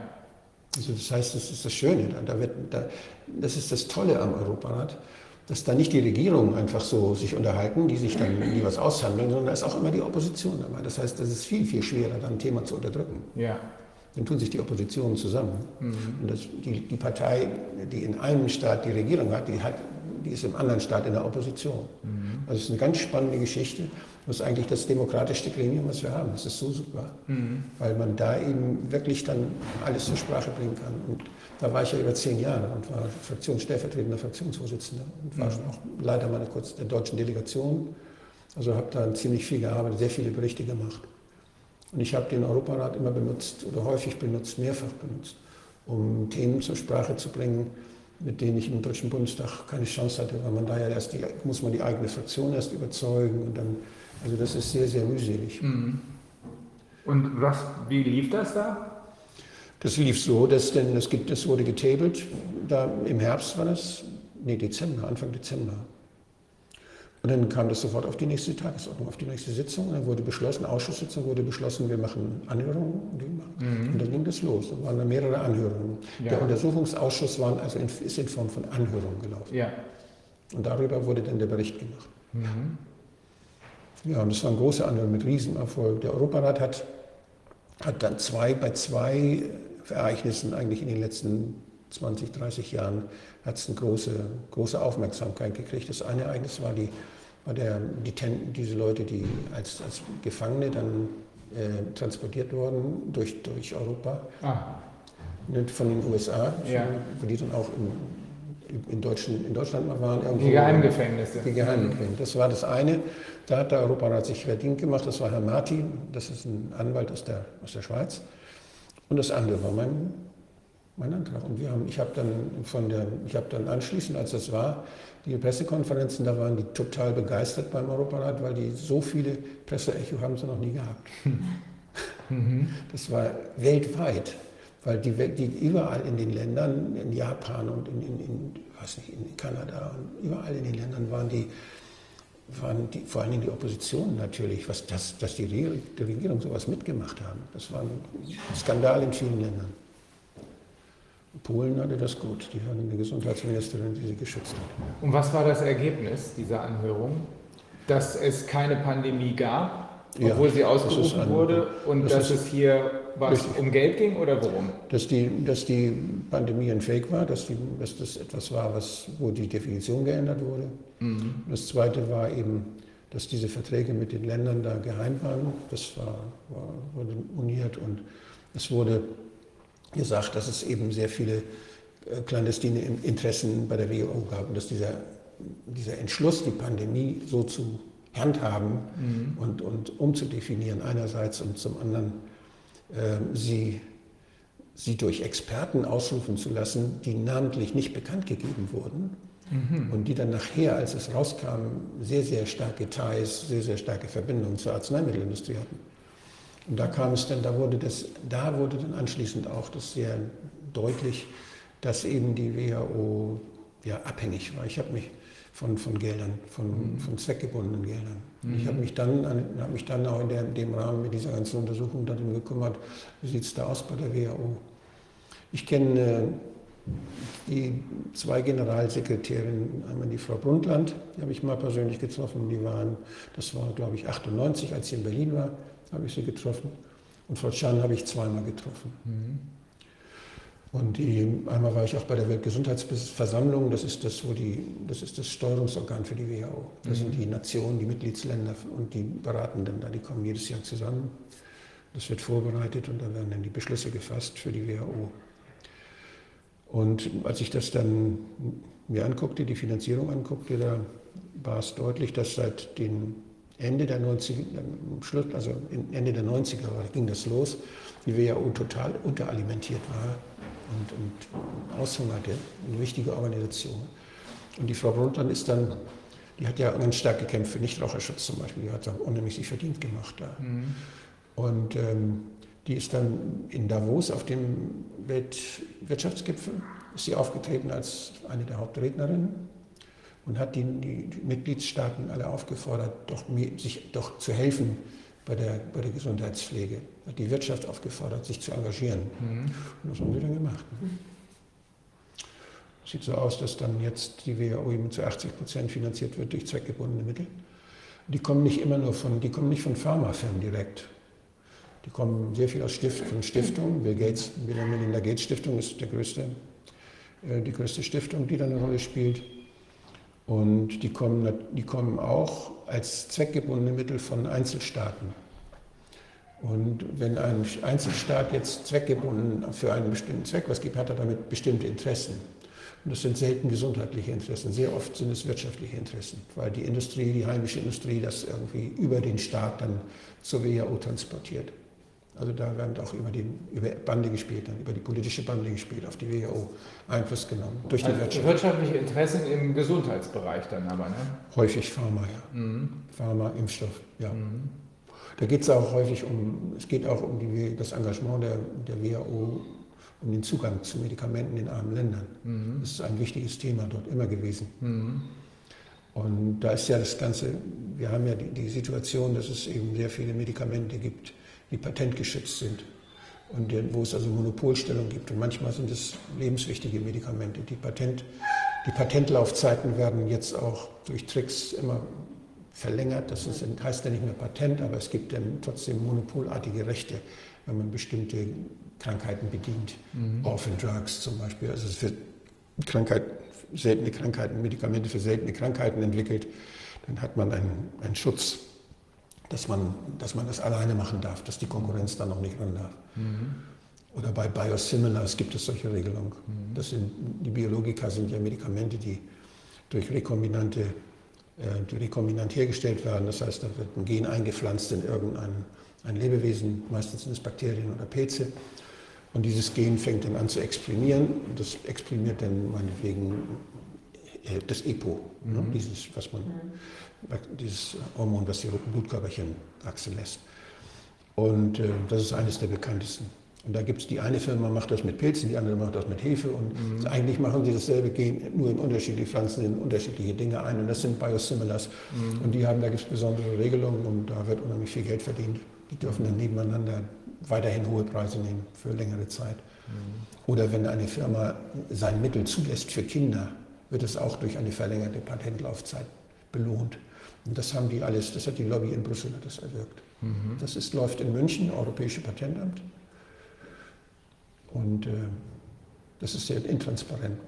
Also das heißt, das ist das Schöne. Da, da wird, da, das ist das Tolle am Europarat, dass da nicht die Regierungen einfach so sich unterhalten, die sich dann die was aushandeln, sondern da ist auch immer die Opposition dabei. Das heißt, das ist viel, viel schwerer, dann ein Thema zu unterdrücken. Ja. Dann tun sich die Oppositionen zusammen. Mhm. Und das, die, die Partei, die in einem Staat die Regierung hat, die, hat, die ist im anderen Staat in der Opposition. Mhm. Also es ist eine ganz spannende Geschichte. Das ist eigentlich das demokratischste Gremium, was wir haben. Das ist so super, Mhm. weil man da eben wirklich dann alles zur Sprache bringen kann. Und da war ich ja über zehn Jahre und war Fraktionsstellvertretender Fraktionsvorsitzender und war Mhm. auch Leiter meiner kurz der deutschen Delegation. Also habe da ziemlich viel gearbeitet, sehr viele Berichte gemacht. Und ich habe den Europarat immer benutzt oder häufig benutzt, mehrfach benutzt, um Themen zur Sprache zu bringen, mit denen ich im Deutschen Bundestag keine Chance hatte, weil man da ja erst die, muss man die eigene Fraktion erst überzeugen und dann, also das ist sehr, sehr mühselig. Mhm. Und was, wie lief das da? Das lief so, dass denn es gibt, es wurde getabelt, da im Herbst war das, nee, Dezember, Anfang Dezember. Und dann kam das sofort auf die nächste Tagesordnung, auf die nächste Sitzung. Dann wurde beschlossen, Ausschusssitzung wurde beschlossen, wir machen Anhörungen. Machen. und dann ging das los. Dann waren da mehrere Anhörungen. Ja. Der Untersuchungsausschuss war also in, ist in Form von Anhörungen gelaufen. Ja. Und darüber wurde dann der Bericht gemacht. Mhm. Ja, und das waren große Anhörungen mit Riesenerfolg. Der Europarat hat, hat dann zwei, bei zwei Ereignissen eigentlich in den letzten 20, 30 Jahren hat es eine große, große Aufmerksamkeit gekriegt. Das eine Ereignis war, die, war der, die, Ten- diese Leute, die als, als Gefangene dann äh, transportiert wurden durch, durch Europa Ah, nicht von den USA, Ja. wo die dann auch in, in, Deutschen, in Deutschland mal waren. irgendwo. die Geheimgefängnisse. Die Geheimgefängnisse. Das war das eine. Da hat der Europarat sich verdient gemacht. Das war Herr Martin, das ist ein Anwalt aus der, aus der Schweiz. Und das andere war mein, mein Antrag. Und wir haben, ich habe dann von der, ich habe dann anschließend, als das war, die Pressekonferenzen, da waren die total begeistert beim Europarat, weil die so viele Presseecho haben sie noch nie gehabt. Mhm. Das war weltweit, weil die, die überall in den Ländern, in Japan und in, in, in, weiß nicht, in Kanada und überall in den Ländern waren die, waren die, vor allem die Opposition natürlich, was das, dass die, Re die Regierung sowas mitgemacht haben. Das war ein Skandal in vielen Ländern. Polen hatte das gut. Die hatten eine Gesundheitsministerin, die sie geschützt hat. Und was war das Ergebnis dieser Anhörung? Dass es keine Pandemie gab, Ja, obwohl sie das ist ausgerufen ein- wurde und das dass es hier was Richtig. um Geld ging oder worum? Dass die, dass die Pandemie ein Fake war, dass, die, dass das etwas war, was, wo die Definition geändert wurde. Mhm. Das Zweite war eben, dass diese Verträge mit den Ländern da geheim waren. Das war, war, wurde moniert und es wurde gesagt, dass es eben sehr viele äh, clandestine Interessen bei der WHO gab und dass dieser, dieser Entschluss, die Pandemie so zu handhaben und, und umzudefinieren einerseits und zum anderen ähm, sie, sie durch Experten ausrufen zu lassen, die namentlich nicht bekannt gegeben wurden und die dann nachher, als es rauskam, sehr, sehr starke Ties, sehr, sehr starke Verbindungen zur Arzneimittelindustrie hatten. Und da kam es dann, da wurde das, da wurde dann anschließend auch das sehr deutlich, dass eben die WHO ja abhängig war. Ich habe mich von, von Geldern, von, von zweckgebundenen Geldern. Ich habe mich dann, habe mich dann auch in, der, in dem Rahmen mit dieser ganzen Untersuchung darum gekümmert, wie sieht es da aus bei der WHO. Ich kenne äh, die zwei Generalsekretärinnen, einmal die Frau Brundtland, die habe ich mal persönlich getroffen, die waren, das war glaube ich 98, als sie in Berlin war, habe ich sie getroffen. Und Frau Chan habe ich zweimal getroffen. Und die, einmal war ich auch bei der Weltgesundheitsversammlung, das ist das, wo die, das ist das Steuerungsorgan für die WHO. Das mhm. sind die Nationen, die Mitgliedsländer und die Beratenden da, die kommen jedes Jahr zusammen. Das wird vorbereitet und da werden dann die Beschlüsse gefasst für die WHO. Und als ich das dann mir anguckte, die Finanzierung anguckte, da war es deutlich, dass seit dem Ende der 90er, also Ende der 90er ging das los, die WHO total unteralimentiert war und, und aushungerte, eine wichtige Organisation. Und die Frau Brundtland ist dann, die hat ja ganz stark gekämpft für Nichtraucherschutz zum Beispiel, die hat da unheimlich sich verdient gemacht da. Mhm. Und ähm, die ist dann in Davos auf dem Weltwirtschaftsgipfel, ist sie aufgetreten als eine der Hauptrednerinnen und hat die, die Mitgliedstaaten alle aufgefordert, doch, sich doch zu helfen bei der, bei der Gesundheitspflege. Hat die Wirtschaft aufgefordert, sich zu engagieren. Mhm. Und das haben sie dann gemacht. Sieht so aus, dass dann jetzt die WHO eben zu 80 Prozent finanziert wird durch zweckgebundene Mittel. Die kommen nicht immer nur von, die kommen nicht von Pharmafirmen direkt. Die kommen sehr viel aus Stift, von Stiftungen. Bill Gates, Bill Melinda Gates Stiftung ist der größte, äh, die größte Stiftung, die da eine Rolle spielt. Und die kommen, die kommen auch als zweckgebundene Mittel von Einzelstaaten. Und wenn ein Einzelstaat jetzt zweckgebunden für einen bestimmten Zweck was gibt, hat er damit bestimmte Interessen. Und das sind selten gesundheitliche Interessen, sehr oft sind es wirtschaftliche Interessen, weil die Industrie, die heimische Industrie, das irgendwie über den Staat dann zur WHO transportiert. Also da werden auch über, den, über Bande gespielt, dann über die politische Bande gespielt, auf die WHO Einfluss genommen. Durch die also Wirtschaft. Wirtschaftliche Interessen im Gesundheitsbereich dann aber, ne? Häufig Pharma, ja. Mhm. Pharma, Impfstoff, ja. Mhm. Da geht es auch häufig um, es geht auch um die, das Engagement der, der WHO, um den Zugang zu Medikamenten in armen Ländern. Mhm. Das ist ein wichtiges Thema dort immer gewesen. Mhm. Und da ist ja das Ganze, wir haben ja die, die Situation, dass es eben sehr viele Medikamente gibt, die patentgeschützt sind und wo es also Monopolstellung gibt. Und manchmal sind es lebenswichtige Medikamente. Die, Patent, die Patentlaufzeiten werden jetzt auch durch Tricks immer verlängert. Das ist, heißt ja nicht mehr Patent, aber es gibt dann trotzdem monopolartige Rechte, wenn man bestimmte Krankheiten bedient. Mhm. Orphan Drugs zum Beispiel. Also es wird Krankheit, seltene Krankheiten, Medikamente für seltene Krankheiten entwickelt. Dann hat man einen, einen Schutz dass man, dass man das alleine machen darf, dass die Konkurrenz da noch nicht ran darf. Mhm. Oder bei Biosimilars gibt es solche Regelungen. Mhm. Das sind, die Biologika sind ja Medikamente, die durch rekombinante, äh, die rekombinant hergestellt werden. Das heißt, da wird ein Gen eingepflanzt in irgendein ein Lebewesen, meistens sind es Bakterien oder Pilze. Und dieses Gen fängt dann an zu exprimieren. Und das exprimiert dann meinetwegen äh, das EPO, ne? mhm. ne? dieses, was man. Dieses Hormon, was die roten Blutkörperchen wachsen lässt. Und äh, das ist eines der bekanntesten. Und da gibt es die eine Firma macht das mit Pilzen, die andere macht das mit Hefe und mhm. eigentlich machen sie dasselbe Gen, nur in unterschiedliche Pflanzen, in unterschiedliche Dinge ein und das sind Biosimilars. Mhm. Und die haben, da gibt es besondere Regelungen und da wird unheimlich viel Geld verdient. Die dürfen dann nebeneinander weiterhin hohe Preise nehmen für längere Zeit. Mhm. Oder wenn eine Firma sein Mittel zulässt für Kinder, wird es auch durch eine verlängerte Patentlaufzeit belohnt. Und das haben die alles, das hat die Lobby in Brüssel das erwirkt. Mhm. Das ist, läuft in München, Europäische Patentamt. Und äh, das ist sehr intransparent.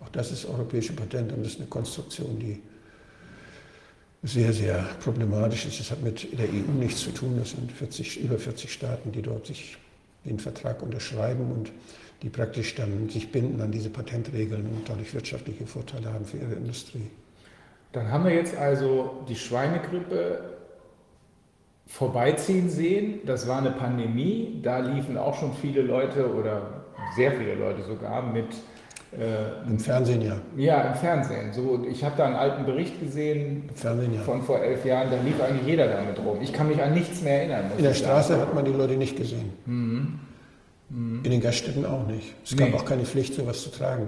Auch das ist Europäische Patentamt, das ist eine Konstruktion, die sehr, sehr problematisch ist. Das hat mit der EU nichts zu tun. Das sind 40, über 40 Staaten, die dort sich den Vertrag unterschreiben und die praktisch dann sich binden an diese Patentregeln und dadurch wirtschaftliche Vorteile haben für ihre Industrie. Dann haben wir jetzt also die Schweinegrippe vorbeiziehen sehen. Das war eine Pandemie. Da liefen auch schon viele Leute oder sehr viele Leute sogar mit. Äh, Im Fernsehen, ja. Ja, im Fernsehen. So, ich habe da einen alten Bericht gesehen Fernsehen, ja. von vor elf Jahren. Da lief eigentlich jeder damit rum. Ich kann mich an nichts mehr erinnern. In der Straße sagen. hat man die Leute nicht gesehen. Mhm. Mhm. In den Gaststätten auch nicht. Es gab auch keine Pflicht, sowas zu tragen.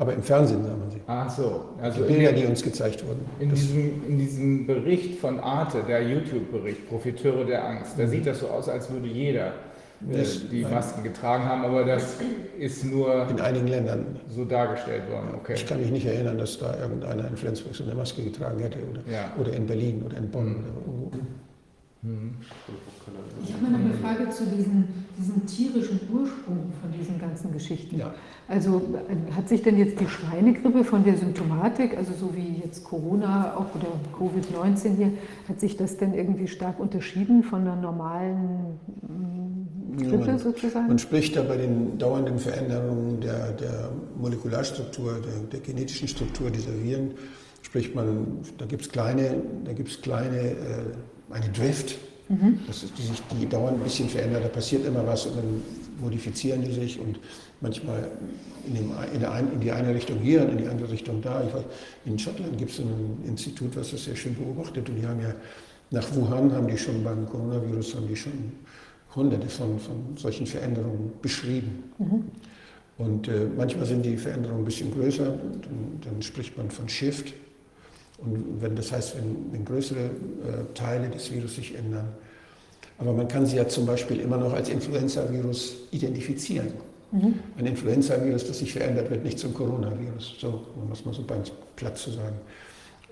Aber im Fernsehen sah man sie. Ach so. Also die Bilder, die uns gezeigt wurden. In diesem, in diesem Bericht von Arte, der YouTube-Bericht, Profiteure der Angst, da mhm. sieht das so aus, als würde jeder äh, die Masken getragen haben, aber das ist nur in einigen Ländern so dargestellt worden. Okay. Ich kann mich nicht erinnern, dass da irgendeiner in Flensburg so eine Maske getragen hätte oder, ja. oder in Berlin oder in Bonn. Mhm. Oder ich habe noch eine Frage zu diesem, diesem tierischen Ursprung von diesen ganzen Geschichten. Ja. Also äh, hat sich denn jetzt die Schweinegrippe von der Symptomatik, also so wie jetzt Corona auch oder Covid-19 hier, hat sich das denn irgendwie stark unterschieden von der normalen mm, Grippe man, sozusagen? Man spricht da bei den dauernden Veränderungen der, der Molekularstruktur, der, der, genetischen Struktur dieser Viren, spricht man, da gibt es kleine, da gibt's kleine, äh, eine Drift, mhm. das ist, die sich die dauernd ein bisschen verändert, da passiert immer was und dann modifizieren die sich und manchmal in, dem, in, ein, in, die eine Richtung hier und in die andere Richtung da. Weiß, in Schottland gibt es ein Institut, was das sehr schön beobachtet und die haben ja nach Wuhan haben die schon beim Coronavirus haben die schon hunderte von, von solchen Veränderungen beschrieben. Mhm. Und äh, manchmal sind die Veränderungen ein bisschen größer, dann, dann, spricht man von Shift. Und wenn, das heißt, wenn, wenn größere äh, Teile des Virus sich ändern. Aber man kann sie ja zum Beispiel immer noch als Influenza-Virus identifizieren. Mhm. Ein Influenza-Virus, das sich verändert, wird nicht zum Coronavirus, so, um das mal so ganz platt zu sagen.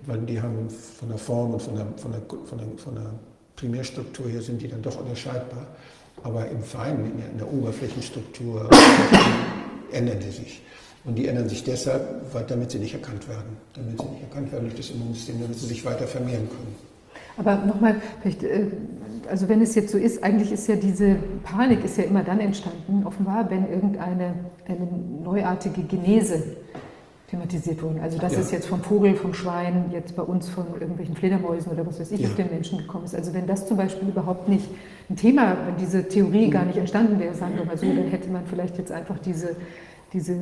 Weil die haben von der Form und von der, von der, von der, von der Primärstruktur her sind die dann doch unterscheidbar. Aber im Feinen, in der Oberflächenstruktur, ändern sie sich. Und die ändern sich deshalb, weil, damit sie nicht erkannt werden. Damit sie nicht erkannt werden durch das Immunsystem, damit sie sich weiter vermehren können. Aber nochmal, vielleicht, äh, also wenn es jetzt so ist, eigentlich ist ja diese Panik ist ja immer dann entstanden, offenbar, wenn irgendeine eine neuartige Genese thematisiert wurde. Also dass ja. es jetzt vom Vogel, vom Schwein, jetzt bei uns von irgendwelchen Fledermäusen oder was weiß ich ja. auf den Menschen gekommen ist. Also wenn das zum Beispiel überhaupt nicht ein Thema, wenn diese Theorie gar nicht entstanden wäre, sagen wir mal so, dann hätte man vielleicht jetzt einfach diese diese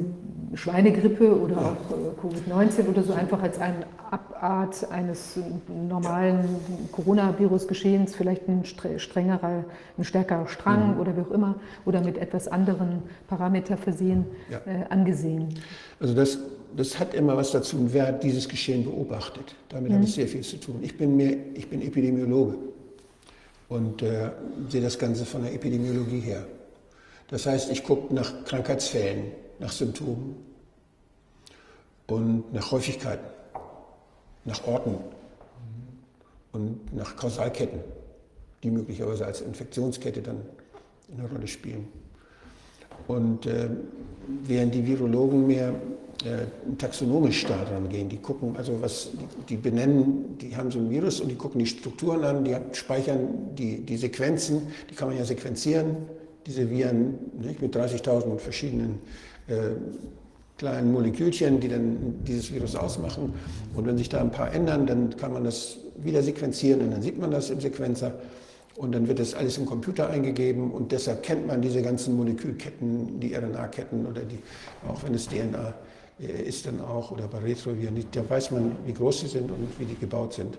Schweinegrippe oder auch äh, Covid-19 oder so einfach als eine Abart eines normalen Coronavirus-Geschehens, vielleicht ein strengerer, ein stärkerer Strang mhm. oder wie auch immer, oder mit etwas anderen Parameter versehen, ja. äh, angesehen. Also das, das hat immer was dazu, wer dieses Geschehen beobachtet. Damit mhm. hat es sehr viel zu tun. Ich bin, mehr, ich bin Epidemiologe und äh, sehe das Ganze von der Epidemiologie her. Das heißt, ich gucke nach Krankheitsfällen nach Symptomen und nach Häufigkeiten, nach Orten und nach Kausalketten, die möglicherweise als Infektionskette dann eine Rolle spielen. Und äh, während die Virologen mehr äh, taxonomisch daran gehen, die gucken, also was, die, benennen, die haben so ein Virus und die gucken die Strukturen an, die speichern die, die Sequenzen, die kann man ja sequenzieren, diese Viren nicht, mit 30.000 verschiedenen kleinen Molekülchen, die dann dieses Virus ausmachen. Und wenn sich da ein paar ändern, dann kann man das wieder sequenzieren und dann sieht man das im Sequenzer. Und dann wird das alles im Computer eingegeben und deshalb kennt man diese ganzen Molekülketten, die RNA-Ketten oder die, auch wenn es DNA äh, ist dann auch oder bei Retroviren, da weiß man, wie groß sie sind und wie die gebaut sind.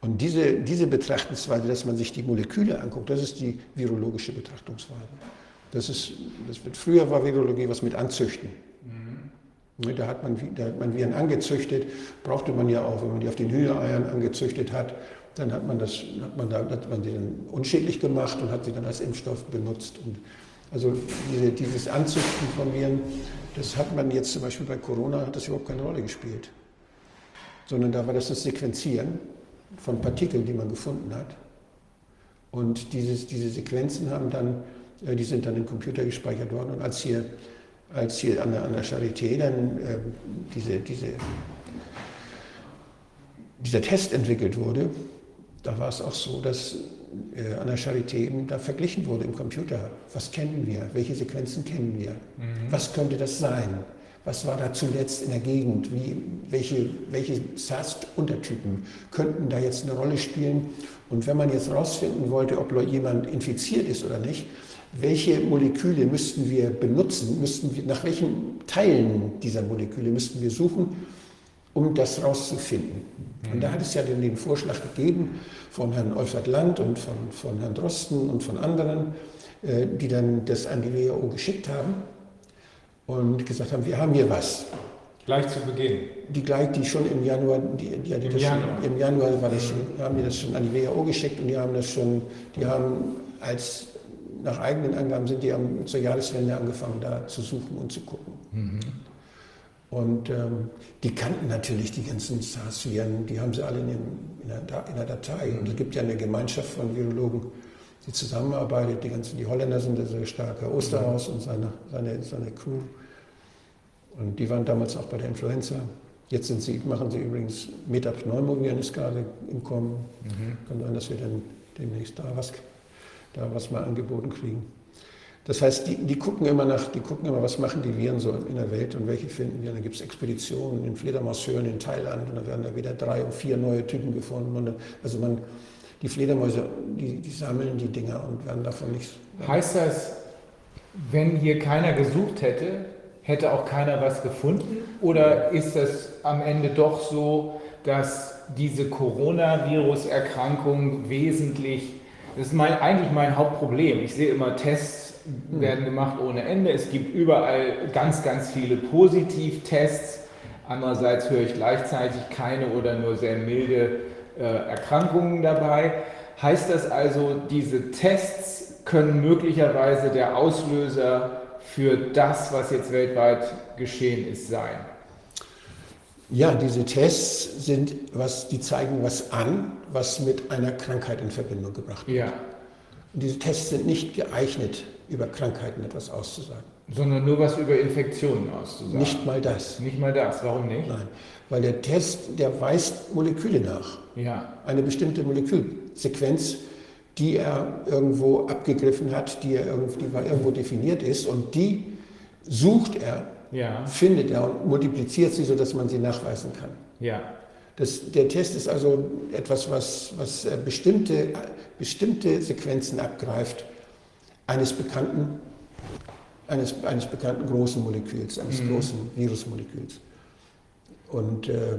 Und diese, diese Betrachtungsweise, dass man sich die Moleküle anguckt, das ist die virologische Betrachtungsweise. Das, ist, das wird, früher war Virologie was mit Anzüchten. Mhm. Da, hat man, da hat man Viren angezüchtet, brauchte man ja auch, wenn man die auf den Hühnereiern angezüchtet hat, dann hat man, das, hat man, da, hat man sie dann unschädlich gemacht und hat sie dann als Impfstoff benutzt. Und also diese, dieses Anzüchten von Viren, das hat man jetzt zum Beispiel bei Corona, hat das überhaupt keine Rolle gespielt. Sondern da war das das Sequenzieren von Partikeln, die man gefunden hat. Und dieses, diese Sequenzen haben dann die sind dann im Computer gespeichert worden. Und als hier, als hier an der, an der Charité dann äh, diese, diese, dieser Test entwickelt wurde, da war es auch so, dass äh, an der Charité eben da verglichen wurde im Computer. Was kennen wir? Welche Sequenzen kennen wir? Mhm. Was könnte das sein? Was war da zuletzt in der Gegend? Wie, welche welche SARS-Untertypen könnten da jetzt eine Rolle spielen? Und wenn man jetzt herausfinden wollte, ob jemand infiziert ist oder nicht, welche Moleküle müssten wir benutzen, müssten wir, nach welchen Teilen dieser Moleküle müssten wir suchen, um das herauszufinden. Und da hat es ja den, den Vorschlag gegeben von Herrn Olfert Land und von, von Herrn Drosten und von anderen, äh, die dann das an die WHO geschickt haben und gesagt haben, wir haben hier was. Gleich zu Beginn? Die gleich, die schon im Januar, die, die, die Im, Januar. Schon, im Januar war das, mhm. haben die das schon an die WHO geschickt und die haben das schon, die haben als nach eigenen Angaben sind die am, zur Jahreswende angefangen, da zu suchen und zu gucken. Mhm. Und ähm, die kannten natürlich die ganzen SARS-Viren, die haben sie alle in, dem, in, der, in, der, Datei. Und es gibt ja eine Gemeinschaft von Virologen, die zusammenarbeitet. Die, ganzen, die Holländer sind sehr stark, Herr Osterhaus und seine, seine, seine Crew. Und die waren damals auch bei der Influenza. Jetzt sind sie, machen sie übrigens Metapneumoviren ist gerade im Kommen. Mhm. Kann sein, dass wir dann demnächst da was, da was mal angeboten kriegen. Das heißt, die, die, gucken immer nach, die gucken immer, was machen die Viren so in der Welt und welche finden wir. Und dann gibt es Expeditionen in Fledermaushöhlen in Thailand und dann werden da wieder drei und vier neue Typen gefunden. Und also man, die Fledermäuse, die, die sammeln die Dinger und werden davon nichts. Heißt das, wenn hier keiner gesucht hätte, hätte auch keiner was gefunden? Oder ist es am Ende doch so, dass diese Coronavirus-Erkrankung wesentlich, das ist mein, eigentlich mein Hauptproblem. Ich sehe immer Tests werden gemacht ohne Ende. Es gibt überall ganz, ganz viele Positivtests. Andererseits höre ich gleichzeitig keine oder nur sehr milde äh, Erkrankungen dabei. Heißt das also, diese Tests können möglicherweise der Auslöser für das, was jetzt weltweit geschehen ist, sein? Ja, diese Tests sind, was, die zeigen was an, was mit einer Krankheit in Verbindung gebracht wird. Ja. Und diese Tests sind nicht geeignet, über Krankheiten etwas auszusagen. Sondern nur was über Infektionen auszusagen. Nicht mal das. Nicht mal das. Warum nicht? Nein, weil der Test, der weist Moleküle nach. Ja. Eine bestimmte Molekülsequenz, die er irgendwo abgegriffen hat, die, er irgendwo, die irgendwo definiert ist und die sucht er, ja. findet er und multipliziert sie, sodass man sie nachweisen kann. Ja. Das, der Test ist also etwas, was, was äh, bestimmte, bestimmte Sequenzen abgreift eines bekannten, eines, eines bekannten großen Moleküls, eines mhm. großen Virusmoleküls. Und äh,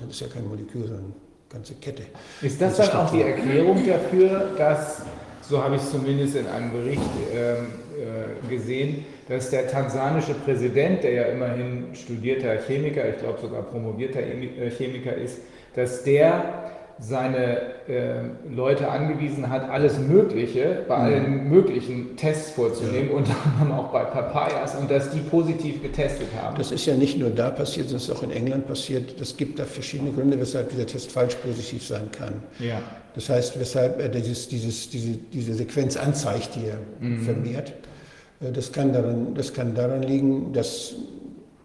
das ist ja kein Molekül, sondern eine ganze Kette. Ist das dann auch die Erklärung dafür, dass, so habe ich es zumindest in einem Bericht äh, äh, gesehen, dass der tansanische Präsident, der ja immerhin studierter Chemiker, ich glaube sogar promovierter äh, Chemiker ist, dass der seine äh, Leute angewiesen hat, alles Mögliche, bei mhm. allen möglichen Tests vorzunehmen, ja. unter anderem auch bei Papayas, und dass die positiv getestet haben. Das ist ja nicht nur da passiert, sondern es ist auch in England passiert. Es gibt da verschiedene Gründe, weshalb dieser Test falsch positiv sein kann. Ja. Das heißt, weshalb er dieses, dieses, diese, diese Sequenz anzeigt, die er mhm. vermehrt. Äh, das kann, daran, das kann daran liegen, dass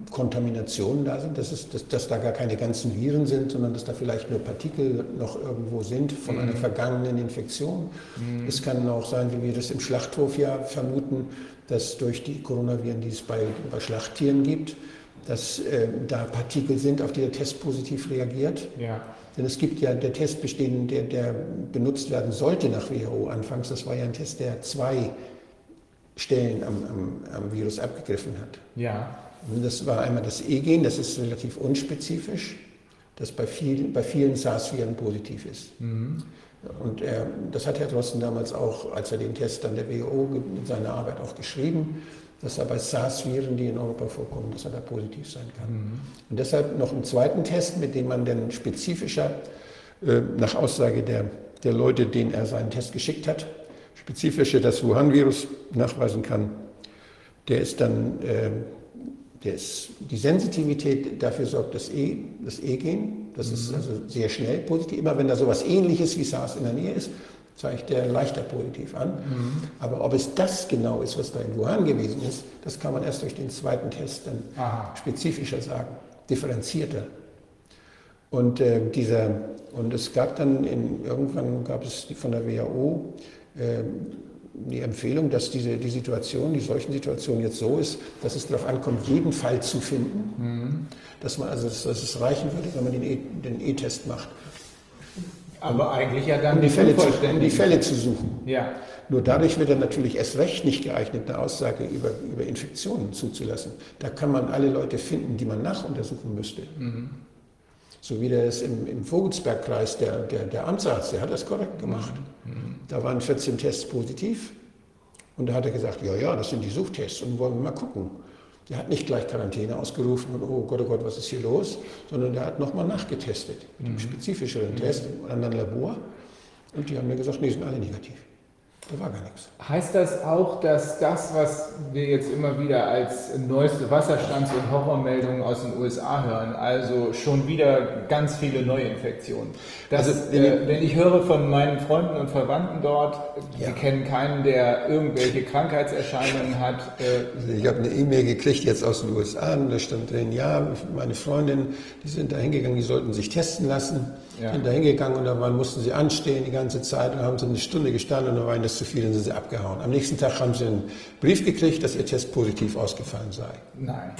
Kontaminationen da sind, dass, es, dass, dass, da gar keine ganzen Viren sind, sondern dass da vielleicht nur Partikel noch irgendwo sind von mhm. einer vergangenen Infektion. Mhm. Es kann auch sein, wie wir das im Schlachthof ja vermuten, dass durch die Coronaviren, die es bei, bei Schlachttieren gibt, dass äh, da Partikel sind, auf die der Test positiv reagiert. Ja. Denn es gibt ja der Test bestehen, der, der benutzt werden sollte nach WHO anfangs, das war ja ein Test, der zwei Stellen am, am, am Virus abgegriffen hat. Ja. Das war einmal das E-Gen, das ist relativ unspezifisch, das bei vielen, bei vielen SARS-Viren positiv ist. Mhm. Und er, das hat Herr Drosten damals auch, als er den Test an der WHO in seiner Arbeit auch geschrieben, dass er bei SARS-Viren, die in Europa vorkommen, dass er da positiv sein kann. Mhm. Und deshalb noch einen zweiten Test, mit dem man dann spezifischer, äh, nach Aussage der, der Leute, denen er seinen Test geschickt hat, spezifischer das Wuhan-Virus nachweisen kann. Der ist dann äh, das, die Sensitivität, dafür sorgt das E, das E-Gen. Das mhm. ist also sehr schnell positiv. Immer wenn da sowas ähnliches wie SARS in der Nähe ist, zeigt der leichter positiv an. Mhm. Aber ob es das genau ist, was da in Wuhan gewesen ist, das kann man erst durch den zweiten Test dann Aha. spezifischer sagen, differenzierter. Und, äh, dieser, und es gab dann, in, irgendwann gab es von der WHO die Empfehlung, dass diese, die Situation, die solchen Situation jetzt so ist, dass es darauf ankommt, jeden Fall zu finden. Mhm. Dass, man, also, dass, dass, es reichen würde, wenn man den E-Test e macht. Aber eigentlich ja dann um die, Fälle zu, um die Fälle zu suchen. Ja. Nur dadurch wird er natürlich erst recht nicht geeignet, eine Aussage über, über Infektionen zuzulassen. Da kann man alle Leute finden, die man nachuntersuchen müsste. Mhm. So wie der es im, im Vogelsbergkreis, der, der, der Amtsarzt, der hat das korrekt gemacht. Mhm. Da waren 14 Tests positiv. Und da hat er gesagt, ja, ja, das sind die Suchtests und wollen wir mal gucken. Der hat nicht gleich Quarantäne ausgerufen und oh Gott, oh Gott, was ist hier los, sondern der hat nochmal nachgetestet, mit einem mhm. spezifischeren mhm. Test in einem anderen Labor. Und die haben mir gesagt, nee, sind alle negativ. Da war gar nichts. Heißt das auch, dass das, was wir jetzt immer wieder als neueste Wasserstands- und Horrormeldungen aus den USA hören, also schon wieder ganz viele Neuinfektionen? Das, Also, äh, wenn ich höre von meinen Freunden und Verwandten dort, Ja. sie kennen keinen, der irgendwelche Krankheitserscheinungen hat. Äh, Also ich habe eine E-Mail gekriegt jetzt aus den USA und da stand drin, ja, meine Freundin, die sind da hingegangen, die sollten sich testen lassen, Ja. sind da hingegangen und da waren, mussten sie anstehen die ganze Zeit und haben sie eine Stunde gestanden und dann war ihnen das zu viel und sind sie abgehauen. Am nächsten Tag haben sie einen Brief gekriegt, dass ihr Test positiv ausgefallen sei. nein.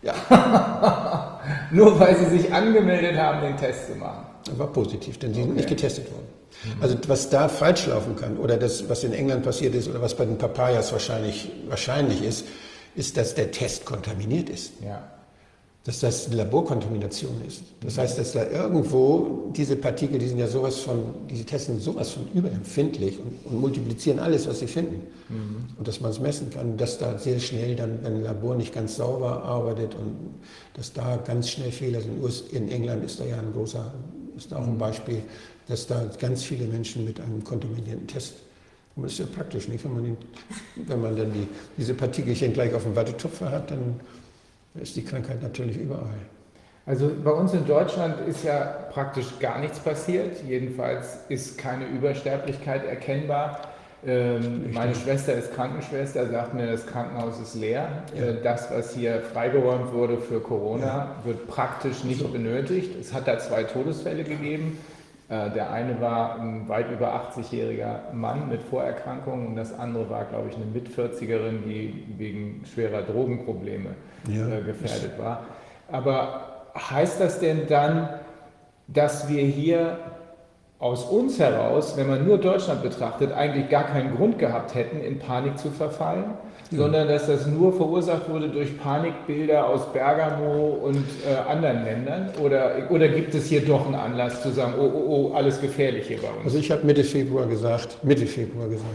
Ja, Nur weil sie sich angemeldet haben, den Test zu machen. war positiv, denn sie sind Okay. nicht getestet worden. Also was da falsch laufen kann oder das, was in England passiert ist oder was bei den Papayas wahrscheinlich, wahrscheinlich ist, ist, dass der Test kontaminiert ist. Ja. Dass das Laborkontamination ist. Das heißt, dass da irgendwo diese Partikel, die sind ja sowas von, diese Tests sind sowas von überempfindlich und, und multiplizieren alles, was sie finden. Und dass man es messen kann, dass da sehr schnell dann, wenn ein Labor nicht ganz sauber arbeitet und dass da ganz schnell Fehler sind. In England ist da ja ein großer, ist da auch ein Beispiel, dass da ganz viele Menschen mit einem kontaminierten Test und das ist ja praktisch, nicht? Wenn man, den, wenn man dann die, diese Partikelchen gleich auf dem Wattetupfer hat, dann ist die Krankheit natürlich überall. Also bei uns in Deutschland ist ja praktisch gar nichts passiert. Jedenfalls ist keine Übersterblichkeit erkennbar. Ähm, meine Schwester ist Krankenschwester, sagt mir, das Krankenhaus ist leer. Ja. Äh, das, was hier freigeräumt wurde für Corona, wird praktisch nicht benötigt. Es hat da zwei Todesfälle gegeben. Äh, der eine war ein weit über 80-jähriger Mann mit Vorerkrankungen und das andere war, glaube ich, eine Mit-40erin, die wegen schwerer Drogenprobleme Ja. äh, gefährdet war. Aber heißt das denn dann, dass wir hier aus uns heraus, wenn man nur Deutschland betrachtet, eigentlich gar keinen Grund gehabt hätten, in Panik zu verfallen, sondern dass das nur verursacht wurde durch Panikbilder aus Bergamo und äh, anderen Ländern? Oder, oder gibt es hier doch einen Anlass zu sagen, oh, oh, oh, alles gefährlich hier bei uns? Also ich habe Mitte Februar gesagt, Mitte Februar gesagt,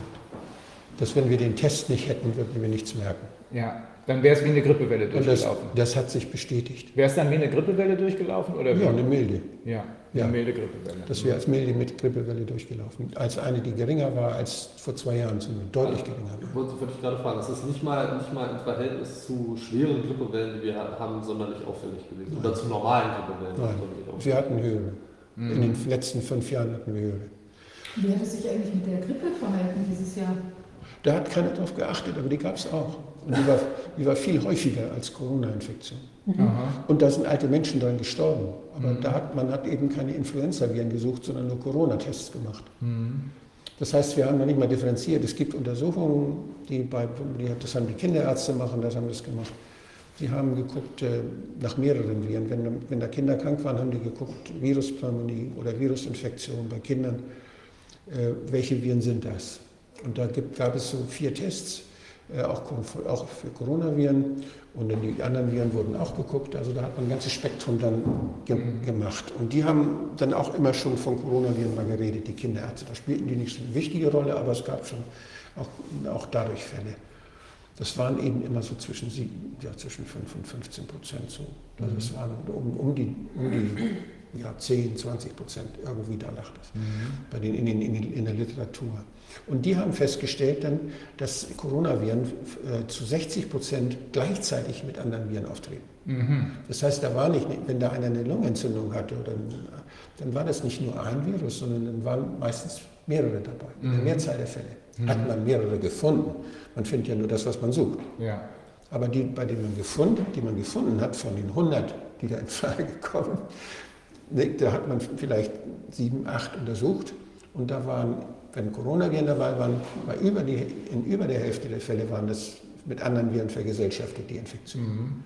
dass wenn wir den Test nicht hätten, würden wir nichts merken. ja, dann wäre es wie eine Grippewelle Und das, durchgelaufen. das hat sich bestätigt. Wäre es dann wie eine Grippewelle durchgelaufen? Oder wie? Ja, eine milde. ja, Ja. eine milde Grippewelle. Das wäre als milde mit Grippewelle durchgelaufen. Als eine, die geringer war als vor zwei Jahren, zumindest deutlich geringer war. Ich wollte, wollte ich gerade fragen, das ist nicht mal, nicht mal im Verhältnis zu schweren Grippewellen, die wir haben, sonderlich auffällig gewesen. Oder zu normalen Grippewellen. Nein, wir hatten höhere. In den letzten fünf Jahren hatten wir höhere. Wie hat es sich eigentlich mit der Grippe verhalten dieses Jahr? Da hat keiner drauf geachtet, aber die gab es auch. Und die war, die war viel häufiger als Corona-Infektion. Aha. Und da sind alte Menschen dran gestorben. Aber da hat, man hat eben keine Influenza-Viren gesucht, sondern nur Corona-Tests gemacht. Das heißt, wir haben noch nicht mal differenziert. Es gibt Untersuchungen, die bei, die, das haben die Kinderärzte machen, das haben das gemacht. Sie haben geguckt äh, nach mehreren Viren. Wenn, wenn da Kinder krank waren, haben die geguckt, Viruspneumonie oder Virusinfektion bei Kindern. Äh, welche Viren sind das? Und da gibt, gab es so vier Tests, auch, kon- auch für Coronaviren. Und dann die anderen Viren wurden auch geguckt. Also da hat man ein ganzes Spektrum dann ge gemacht. Und die haben dann auch immer schon von Coronaviren mal geredet, die Kinderärzte. Da spielten die nicht so eine wichtige Rolle, aber es gab schon auch, auch dadurch Fälle. Das waren eben immer so zwischen, sieben, ja, zwischen 5 und 15 Prozent so. Also es waren um, um die, um die ja, 10, 20 Prozent, irgendwie da lag das bei den, in, in, in der Literatur. Und die haben festgestellt dann, dass Coronaviren äh, zu 60 Prozent gleichzeitig mit anderen Viren auftreten. Mhm. Das heißt, da war nicht, wenn da einer eine Lungenentzündung hatte, oder, dann war das nicht nur ein Virus, sondern dann waren meistens mehrere dabei. In der Mhm. Mehrzahl der Fälle hat man mehrere gefunden. Man findet ja nur das, was man sucht. Ja. Aber die, bei denen man gefunden, die man gefunden hat, von den 100, die da in Frage kommen, ne, da hat man vielleicht sieben, acht untersucht und da waren, wenn Coronaviren dabei waren, war über die, in über der Hälfte der Fälle waren das mit anderen Viren vergesellschaftet, die Infektion.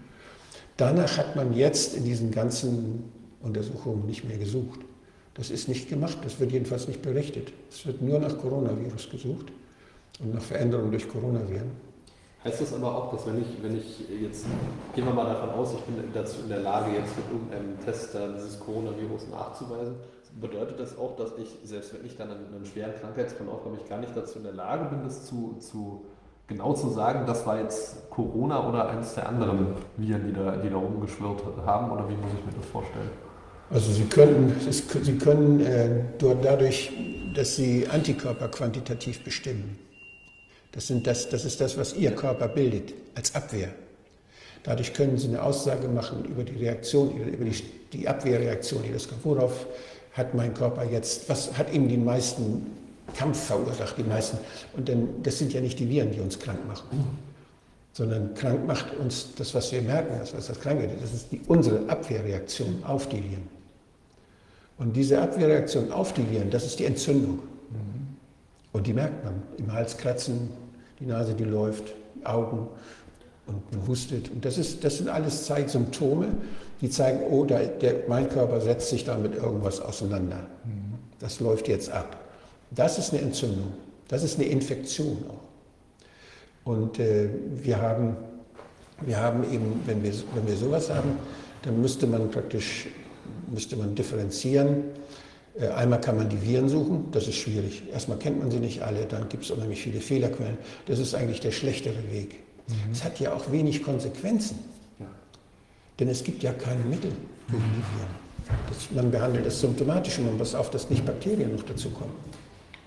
Danach hat man jetzt in diesen ganzen Untersuchungen nicht mehr gesucht. Das ist nicht gemacht, das wird jedenfalls nicht berichtet. Es wird nur nach Coronavirus gesucht und nach Veränderungen durch Coronaviren. Heißt das aber auch, dass wenn ich, wenn ich jetzt, gehen wir mal davon aus, ich bin dazu in der Lage, jetzt mit irgendeinem Test da dieses Coronavirus nachzuweisen, bedeutet das auch, dass ich, selbst wenn ich dann einen, einen schweren Krankheitsverlauf habe, ich gar nicht dazu in der Lage bin, das zu, zu genau zu sagen, das war jetzt Corona oder eines der anderen Viren, die da, die da rumgeschwirrt haben, oder wie muss ich mir das vorstellen? Also Sie können, Sie können äh, dadurch, dass Sie Antikörper quantitativ bestimmen, Das, sind das, das ist das, was Ihr Körper bildet als Abwehr. Dadurch können Sie eine Aussage machen über die Reaktion, über die, die Abwehrreaktion Ihres Körpers. Worauf hat mein Körper jetzt, was hat ihm den meisten Kampf verursacht, die meisten? Und denn das sind ja nicht die Viren, die uns krank machen, sondern krank macht uns das, was wir merken, das, was das Kranke ist. Das ist die, unsere Abwehrreaktion auf die Viren. Und diese Abwehrreaktion auf die Viren, das ist die Entzündung. Und die merkt man im Hals kratzen, die Nase, die läuft, Augen und man hustet. Und das, ist, das sind alles Zeit Symptome, die zeigen, oh, der, der, mein Körper setzt sich da mit irgendwas auseinander. Das läuft jetzt ab. Das ist eine Entzündung. Das ist eine Infektion auch. Und äh, wir, haben, wir haben eben, wenn wir, wenn wir sowas haben, dann müsste man praktisch müsste man differenzieren. Äh, einmal kann man die Viren suchen, das ist schwierig. Erstmal kennt man sie nicht alle, dann gibt es unheimlich viele Fehlerquellen. Das ist eigentlich der schlechtere Weg. Mhm. Es hat ja auch wenig Konsequenzen. Denn es gibt ja keine Mittel gegen die Viren. Das, man behandelt es symptomatisch und man muss auf, dass nicht Bakterien noch dazukommen.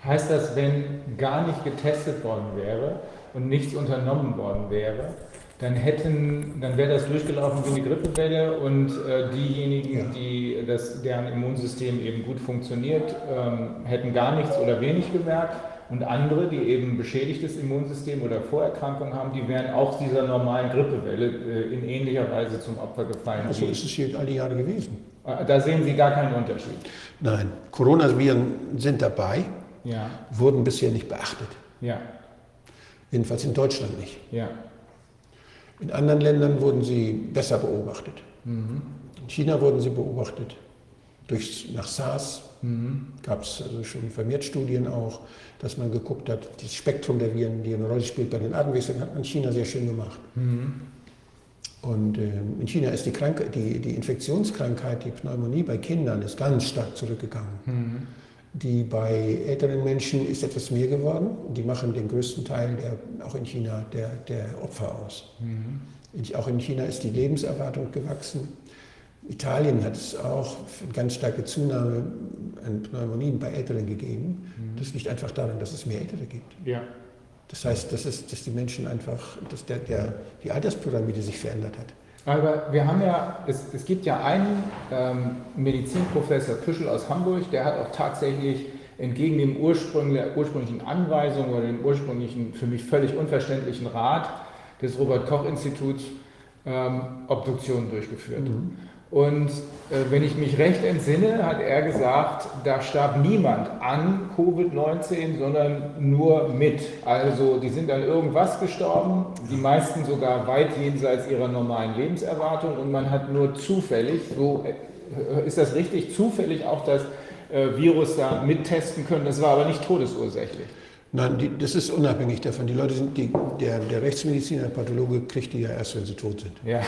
Heißt das, wenn gar nicht getestet worden wäre und nichts unternommen worden wäre, dann hätten, dann wäre das durchgelaufen wie eine Grippewelle und äh, diejenigen, ja. die das, deren Immunsystem eben gut funktioniert, ähm, hätten gar nichts oder wenig gemerkt und andere, die eben beschädigtes Immunsystem oder Vorerkrankungen haben, die wären auch dieser normalen Grippewelle äh, in ähnlicher Weise zum Opfer gefallen. So also ist es hier alle Jahre gewesen. Äh, da sehen Sie gar keinen Unterschied. Nein, Coronaviren sind dabei, ja. wurden bisher nicht beachtet. Ja. Jedenfalls in Deutschland nicht. Ja. In anderen Ländern wurden sie besser beobachtet. Mhm. In China wurden sie beobachtet. Durch, nach SARS mhm. gab es also schon vermehrt Studien auch, dass man geguckt hat, das Spektrum der Viren, die eine Rolle spielt bei den Atemwechseln, hat man in China sehr schön gemacht. Mhm. Und äh, in China ist die, Krank die, die Infektionskrankheit, die Pneumonie bei Kindern, ist ganz stark zurückgegangen. Mhm. Die bei älteren Menschen ist etwas mehr geworden. Die machen den größten Teil, der, auch in China, der, der Opfer aus. Mhm. Auch in China ist die Lebenserwartung gewachsen. Italien hat es auch eine ganz starke Zunahme an Pneumonien bei Älteren gegeben. Mhm. Das liegt einfach daran, dass es mehr Ältere gibt. Ja. Das heißt, dass, es, dass die Menschen einfach, dass der, der, die Alterspyramide sich verändert hat. Aber wir haben ja, es, es gibt ja einen ähm, Medizinprofessor Püschel aus Hamburg, der hat auch tatsächlich entgegen dem Ursprung, der ursprünglichen Anweisung oder dem ursprünglichen, für mich völlig unverständlichen Rat des Robert-Koch-Instituts ähm, Obduktionen durchgeführt. Mhm. Und äh, wenn ich mich recht entsinne, hat er gesagt, da starb niemand an Covid-19, sondern nur mit. Also die sind an irgendwas gestorben, die meisten sogar weit jenseits ihrer normalen Lebenserwartung und man hat nur zufällig, so äh, ist das richtig, zufällig auch das äh, Virus da mittesten können. Das war aber nicht todesursächlich. Nein, die, das ist unabhängig davon. Die Leute sind, die, der, der Rechtsmediziner, der Pathologe kriegt die ja erst, wenn sie tot sind. Ja.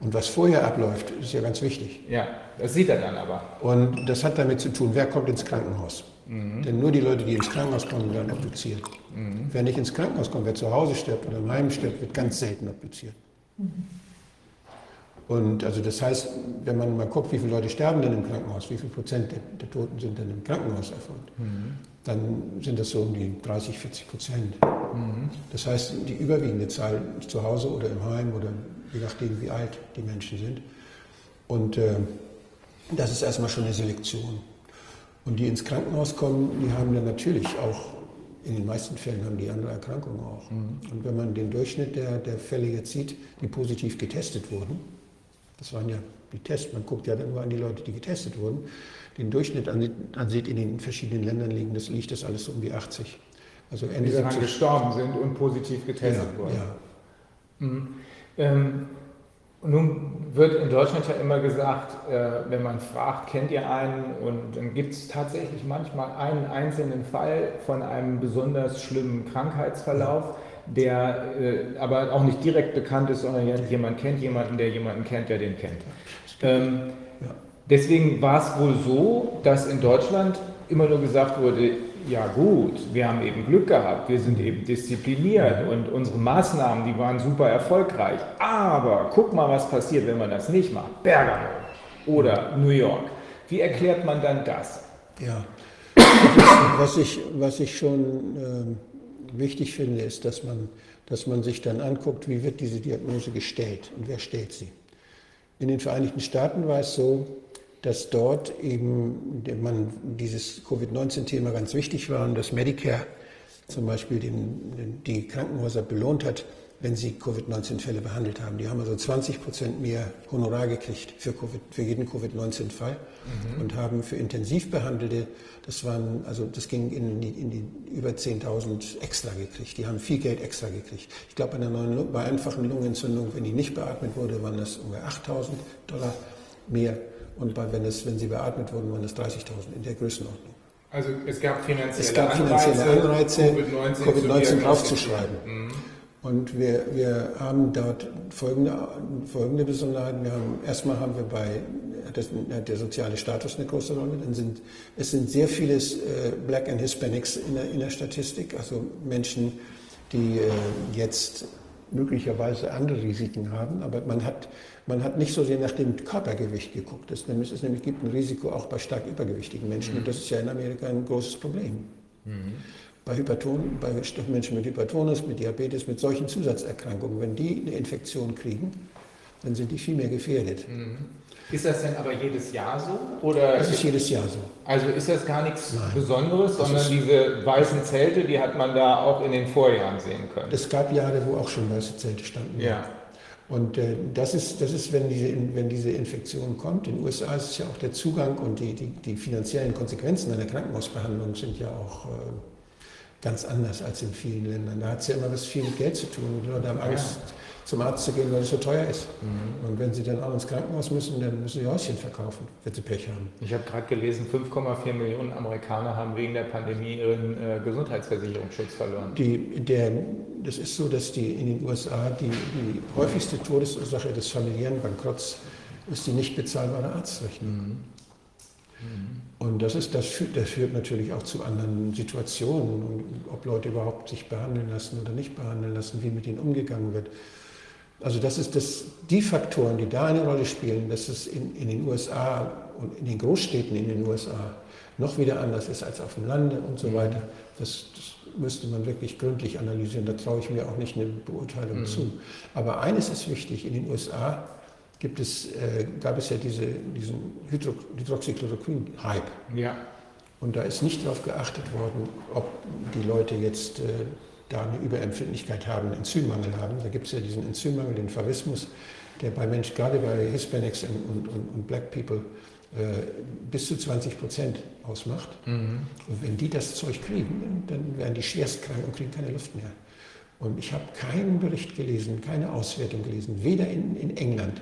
Und was vorher abläuft, ist ja ganz wichtig. Ja, das sieht er dann aber. Und das hat damit zu tun, wer kommt ins Krankenhaus. Mhm. Denn nur die Leute, die ins Krankenhaus kommen, werden obduziert. Mhm. Wer nicht ins Krankenhaus kommt, wer zu Hause stirbt oder im Heim stirbt, wird ganz selten obduziert. Mhm. Und also das heißt, wenn man mal guckt, wie viele Leute sterben denn im Krankenhaus, wie viel Prozent der, der Toten sind denn im Krankenhaus erfolgt, mhm. dann sind das so um die 30, 40 Prozent. Mhm. Das heißt, die überwiegende Zahl zu Hause oder im Heim oder je nachdem, wie alt die Menschen sind. Und äh, das ist erstmal schon eine Selektion. Und die ins Krankenhaus kommen, die haben dann natürlich auch, in den meisten Fällen haben die andere Erkrankungen auch. Mhm. Und wenn man den Durchschnitt der, der Fälle jetzt sieht, die positiv getestet wurden, das waren ja die Tests, man guckt ja dann nur an die Leute, die getestet wurden, den Durchschnitt ansieht in den verschiedenen Ländern liegen, das liegt das alles um die 80. Also Ende die daran gestorben sind und positiv getestet ja, wurden. Ja. Mhm. Ähm, nun wird in Deutschland ja immer gesagt, äh, wenn man fragt, kennt ihr einen? Und dann gibt es tatsächlich manchmal einen einzelnen Fall von einem besonders schlimmen Krankheitsverlauf, der äh, aber auch nicht direkt bekannt ist, sondern jemand kennt jemanden, der jemanden kennt, der den kennt. Ähm, deswegen war es wohl so, dass in Deutschland immer nur gesagt wurde, ja gut, wir haben eben Glück gehabt, wir sind eben diszipliniert und unsere Maßnahmen, die waren super erfolgreich. Aber guck mal, was passiert, wenn man das nicht macht. Bergamo oder New York. Wie erklärt man dann das? Ja, was ich, was ich schon wichtig finde, ist, dass man, dass man sich dann anguckt, wie wird diese Diagnose gestellt und wer stellt sie. In den Vereinigten Staaten war es so, dass dort eben man dieses Covid-19-Thema ganz wichtig war und dass Medicare zum Beispiel den, die Krankenhäuser belohnt hat, wenn sie Covid-19-Fälle behandelt haben. Die haben also 20 Prozent mehr Honorar gekriegt für, COVID, für jeden Covid-19-Fall mhm. und haben für intensiv behandelte, das waren, also das ging in die, in die über 10.000 extra gekriegt. Die haben viel Geld extra gekriegt. Ich glaube, bei, einer bei einfachen Lungenentzündung, wenn die nicht beatmet wurde, waren das ungefähr 8.000 Dollar mehr. Und bei, wenn, es, wenn sie beatmet wurden, waren das 30.000 in der Größenordnung. Also es gab finanzielle, es gab finanzielle Anreize, Anreize Covid-19 COVID draufzuschreiben. Mhm. Und wir, wir haben dort folgende, folgende Besonderheiten. Wir haben, erstmal haben wir bei das, der soziale Status eine große Rolle. Dann sind, es sind sehr viele äh, Black and Hispanics in der, in der Statistik, also Menschen, die äh, jetzt möglicherweise andere Risiken haben, aber man hat, man hat nicht so sehr nach dem Körpergewicht geguckt. Es, nämlich, es nämlich gibt ein Risiko auch bei stark übergewichtigen Menschen mhm. und das ist ja in Amerika ein großes Problem. Mhm bei, Hyperton, bei Menschen mit Hypertonus, mit Diabetes, mit solchen Zusatzerkrankungen, wenn die eine Infektion kriegen, dann sind die viel mehr gefährdet. Mhm. Ist das denn aber jedes Jahr so? Oder das ist jedes Jahr so. Also ist das gar nichts Nein. Besonderes, sondern diese weißen Zelte, die hat man da auch in den Vorjahren sehen können? Es gab Jahre, wo auch schon weiße Zelte standen. Ja. Und äh, das ist, das ist wenn, diese, wenn diese Infektion kommt. In den USA ist ja auch der Zugang und die, die, die finanziellen Konsequenzen einer Krankenhausbehandlung sind ja auch äh, ganz anders als in vielen Ländern. Da hat es ja immer was viel mit Geld zu tun. Die Leute haben Angst, ja. Zum Arzt zu gehen, weil es so teuer ist. Mhm. Und wenn sie dann auch ins Krankenhaus müssen, dann müssen sie Häuschen verkaufen, wenn sie Pech haben. Ich habe gerade gelesen, 5,4 Millionen Amerikaner haben wegen der Pandemie ihren äh, Gesundheitsversicherungsschutz verloren. Die, der, das ist so, dass die in den USA die, die häufigste Todesursache des familiären Bankrotts ist die nicht bezahlbare Arztrechnung. Mhm. Mhm. Und das, ist, das, führt, das führt natürlich auch zu anderen Situationen, ob Leute überhaupt sich behandeln lassen oder nicht behandeln lassen, wie mit ihnen umgegangen wird. Also das ist das, die Faktoren, die da eine Rolle spielen, dass es in, in den USA und in den Großstädten in den USA noch wieder anders ist als auf dem Lande und so mhm. weiter. Das, das müsste man wirklich gründlich analysieren. Da traue ich mir auch nicht eine Beurteilung mhm. zu. Aber eines ist wichtig, in den USA gibt es, äh, gab es ja diese, diesen Hydro Hydroxychloroquin-Hype. Ja. Und da ist nicht darauf geachtet worden, ob die Leute jetzt äh, da eine Überempfindlichkeit haben, einen Enzymmangel haben. Da gibt es ja diesen Enzymmangel, den Favismus, der bei Menschen, gerade bei Hispanics und, und, und Black People, äh, bis zu 20 Prozent ausmacht. Mhm. Und wenn die das Zeug kriegen, dann werden die schwerst krank und kriegen keine Luft mehr. Und ich habe keinen Bericht gelesen, keine Auswertung gelesen, weder in, in England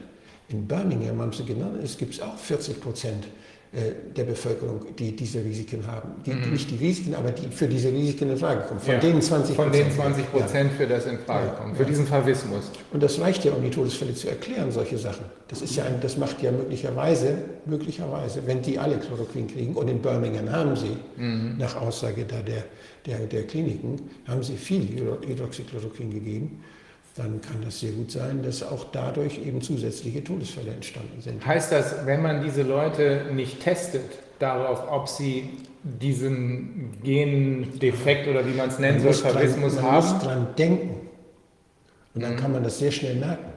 in Birmingham haben sie genannt, es gibt auch 40 Prozent der Bevölkerung, die diese Risiken haben. Die, mhm. Nicht die Risiken, aber die für diese Risiken in Frage kommen. Von ja, denen 20 Von den 20 Prozent, ja. für das in Frage kommt, für diesen Favismus. Und das reicht ja, um die Todesfälle zu erklären, solche Sachen. Das, ist ja ein, das macht ja möglicherweise, möglicherweise, wenn die alle Chloroquin kriegen, und in Birmingham haben sie, mhm. nach Aussage da der, der, der Kliniken, haben sie viel Hydroxychloroquin gegeben dann kann das sehr gut sein, dass auch dadurch eben zusätzliche Todesfälle entstanden sind. Heißt das, wenn man diese Leute nicht testet darauf, ob sie diesen Gendefekt oder wie man es nennen soll, Favismus haben? Man muss dran denken. Und dann mhm. kann man das sehr schnell merken.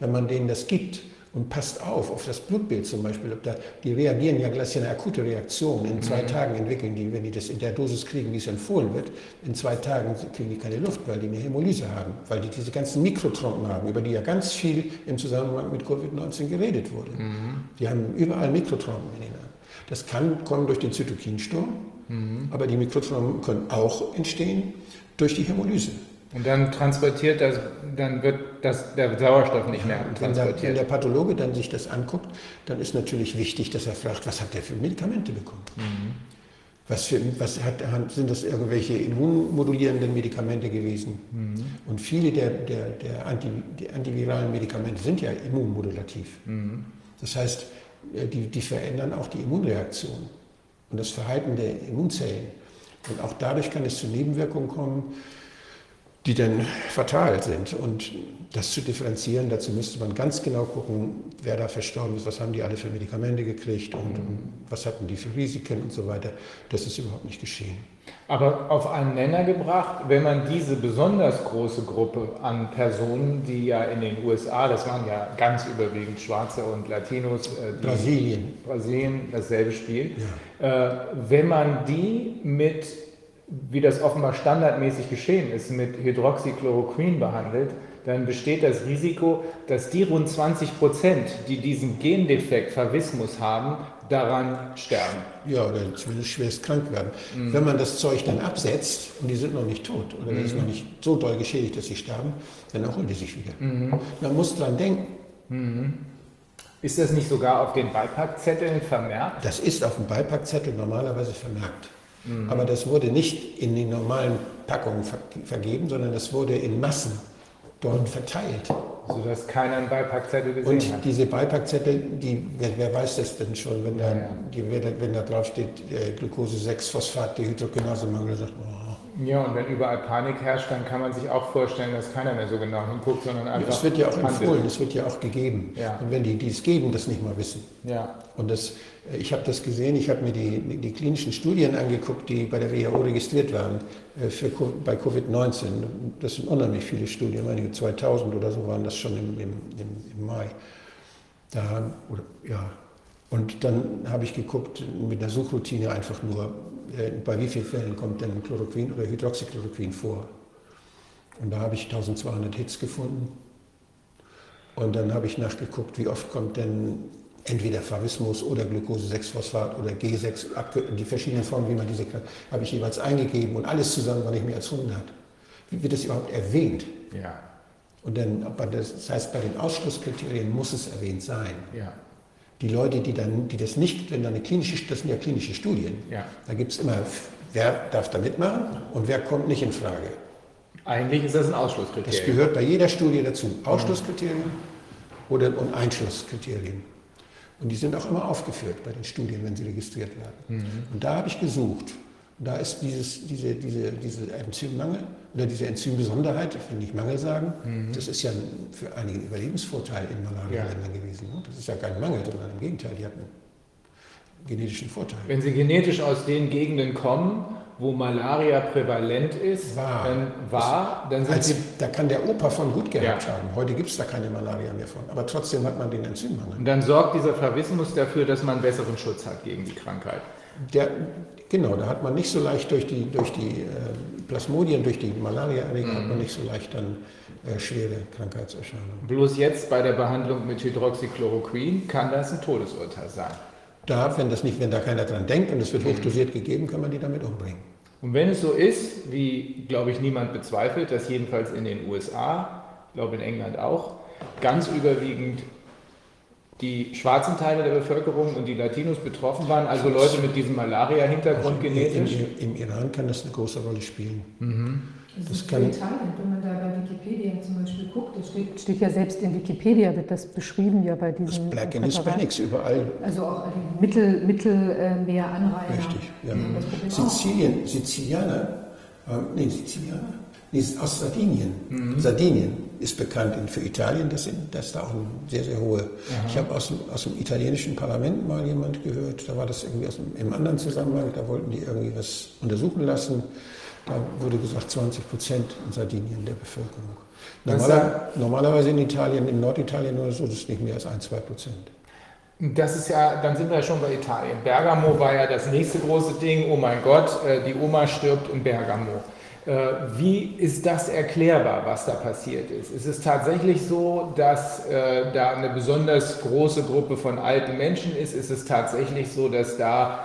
Wenn man denen das gibt, und passt auf, auf das Blutbild zum Beispiel. Ob da, die reagieren ja, ja eine akute Reaktion. In zwei mhm. Tagen entwickeln die, wenn die das in der Dosis kriegen, wie es empfohlen wird, in zwei Tagen kriegen die keine Luft, weil die eine Hämolyse haben, weil die diese ganzen Mikrotrompen haben, über die ja ganz viel im Zusammenhang mit Covid-19 geredet wurde. Mhm. Die haben überall Mikrotrompen in ihnen. Das kann kommen durch den Zytokinsturm, mhm. aber die Mikrotrompen können auch entstehen durch die Hämolyse. Und dann transportiert das, dann wird das, der Sauerstoff nicht mehr transportiert. Wenn der, wenn der, Pathologe dann sich das anguckt, dann ist natürlich wichtig, dass er fragt, was hat der für Medikamente bekommen? Mhm. Was, für, was hat, sind das irgendwelche immunmodulierenden Medikamente gewesen? Mhm. Und viele der, der, der Anti, antiviralen Medikamente sind ja immunmodulativ. Mhm. Das heißt, äh, die, die verändern auch die Immunreaktion und das Verhalten der Immunzellen. Und auch dadurch kann es zu Nebenwirkungen kommen, die dann fatal sind. Und das zu differenzieren, dazu müsste man ganz genau gucken, wer da verstorben ist, was haben die alle für Medikamente gekriegt und, und was hatten die für Risiken und so weiter. Das ist überhaupt nicht geschehen. Aber auf einen Nenner gebracht, wenn man diese besonders große Gruppe an Personen, die ja in den USA, das waren ja ganz überwiegend Schwarze und Latinos, äh, Brasilien. Brasilien dasselbe Spiel, äh, wenn man die mit, wie das offenbar standardmäßig geschehen ist, mit Hydroxychloroquin behandelt, dann besteht das Risiko, dass die rund 20 Prozent, die diesen Gendefekt Favismus haben, daran sterben. Ja, oder zumindest schwerst krank werden. Wenn man das Zeug dann absetzt und die sind noch nicht tot oder die ist noch nicht so doll geschädigt, dass sie sterben, dann erholen die sich wieder. Man muss dran denken, Ist das nicht sogar auf den Beipackzetteln vermerkt? das ist auf dem Beipackzettel normalerweise vermerkt. Aber das wurde nicht in den normalen Packungen ver vergeben, sondern das wurde in Massen dort verteilt. Sodass keiner einen Beipackzettel gesehen Und hat. diese Beipackzettel, die, wer, weiß das denn schon, wenn da, Ja, ja. Die, wenn da- drauf steht äh, Glucose 6 Phosphat Dehydrogenasemangel, sagt man, oh. Ja, und wenn überall Panik herrscht, dann kann man sich auch vorstellen, dass keiner mehr so genau hinguckt, sondern einfach. Es wird ja auch handelt. empfohlen, es wird ja auch gegeben. Ja. Und wenn die, die es geben, das nicht mal wissen. Ja. Und das, ich habe das gesehen, ich habe mir die, die klinischen Studien angeguckt, die bei der WHO registriert waren äh, für, bei Covid-19. Das sind unheimlich viele Studien, einige 2000 oder so waren das schon im, im, im, im Mai. Da, oder, ja. Und dann habe ich geguckt mit einer Suchroutine einfach nur, äh, bei wie vielen Fällen kommt denn Chloroquin oder Hydroxychloroquin vor. Und da habe ich 1200 Hits gefunden. Und dann habe ich nachgeguckt, wie oft kommt denn entweder Favismus oder Glucose-6-Phosphat oder G6, abge- die verschiedenen Formen, wie man diese kann, habe ich jeweils eingegeben und alles zusammen war nicht mehr als 100. Wie wird das überhaupt erwähnt? Ja. Und dann, das, das heißt, bei den Ausschlusskriterien muss es erwähnt sein. Ja. Die Leute, die, dann, die das nicht, wenn da eine klinische, das sind ja klinische Studien, Ja. da gibt es immer, wer darf da mitmachen und wer kommt nicht in Frage. Eigentlich ist das ein Das Ausschlusskriterium. gehört bei jeder Studie dazu. Ausschlusskriterien oder und Einschlusskriterien. Und die sind auch immer aufgeführt bei den Studien, wenn sie registriert werden. Und da habe ich gesucht. Und da ist dieses, diese, diese, diese Enzymmangel oder diese Enzymbesonderheit, ich will nicht Mangel sagen, das ist ja für einige ein Überlebensvorteil in Malaria-Ländern gewesen. ne? Das ist ja kein Mangel, sondern im Gegenteil, die hatten einen genetischen Vorteil. Wenn Sie genetisch aus den Gegenden kommen, wo Malaria prävalent ist, War. dann war, dann sind Als, Sie. da kann der Opa von gut gehabt Ja. haben. Heute gibt es da keine Malaria mehr von. Aber trotzdem hat man den Enzymmangel. Und dann sorgt dieser Favismus dafür, dass man besseren Schutz hat gegen die Krankheit. Der, genau, da hat man nicht so leicht durch die, durch die äh, Plasmodien, durch die Malaria-Erreger, hat man nicht so leicht dann äh, schwere Krankheitserscheinungen. Bloß jetzt bei der Behandlung mit Hydroxychloroquin kann das ein Todesurteil sein. Da, wenn, das nicht, wenn da keiner dran denkt und es wird hochdosiert gegeben, kann man die damit umbringen. Und wenn es so ist, wie, glaube ich, niemand bezweifelt, dass jedenfalls in den USA, ich glaube in England auch, ganz überwiegend die schwarzen Teile der Bevölkerung und die Latinos betroffen waren, also Leute mit diesem Malaria-Hintergrund Im, genetisch. im, Im Iran kann das eine große Rolle spielen. Das Das ist kann- Italien, wenn man da bei Wikipedia zum Beispiel guckt, das steht, steht ja selbst in Wikipedia, wird das beschrieben ja bei Das diesen Black and. Hispanics überall. Also auch die Mittel, Mittelmeeranrainer. Richtig. Ja. Das. Sizilien, Sizilianer, äh, nee, Sizilianer, nee, ist aus Sardinien. Sardinien ist bekannt für Italien, dass, in, dass da auch eine sehr, sehr hohe. Ich habe aus, dem- aus dem italienischen Parlament mal jemand gehört, da war das irgendwie aus dem, im anderen Zusammenhang, da wollten die irgendwie was untersuchen lassen. Da wurde gesagt 20 Prozent in Sardinien der Bevölkerung. Normaler, normalerweise in Italien, in Norditalien oder so, das ist nicht mehr als ein, zwei Prozent. Das ist ja, dann sind wir ja schon bei Italien. Bergamo war ja das nächste große Ding. Oh mein Gott, äh, die Oma stirbt in Bergamo. Äh, Wie ist das erklärbar, was da passiert ist? Ist es tatsächlich so, dass äh, da eine besonders große Gruppe von alten Menschen ist? Ist es tatsächlich so, dass da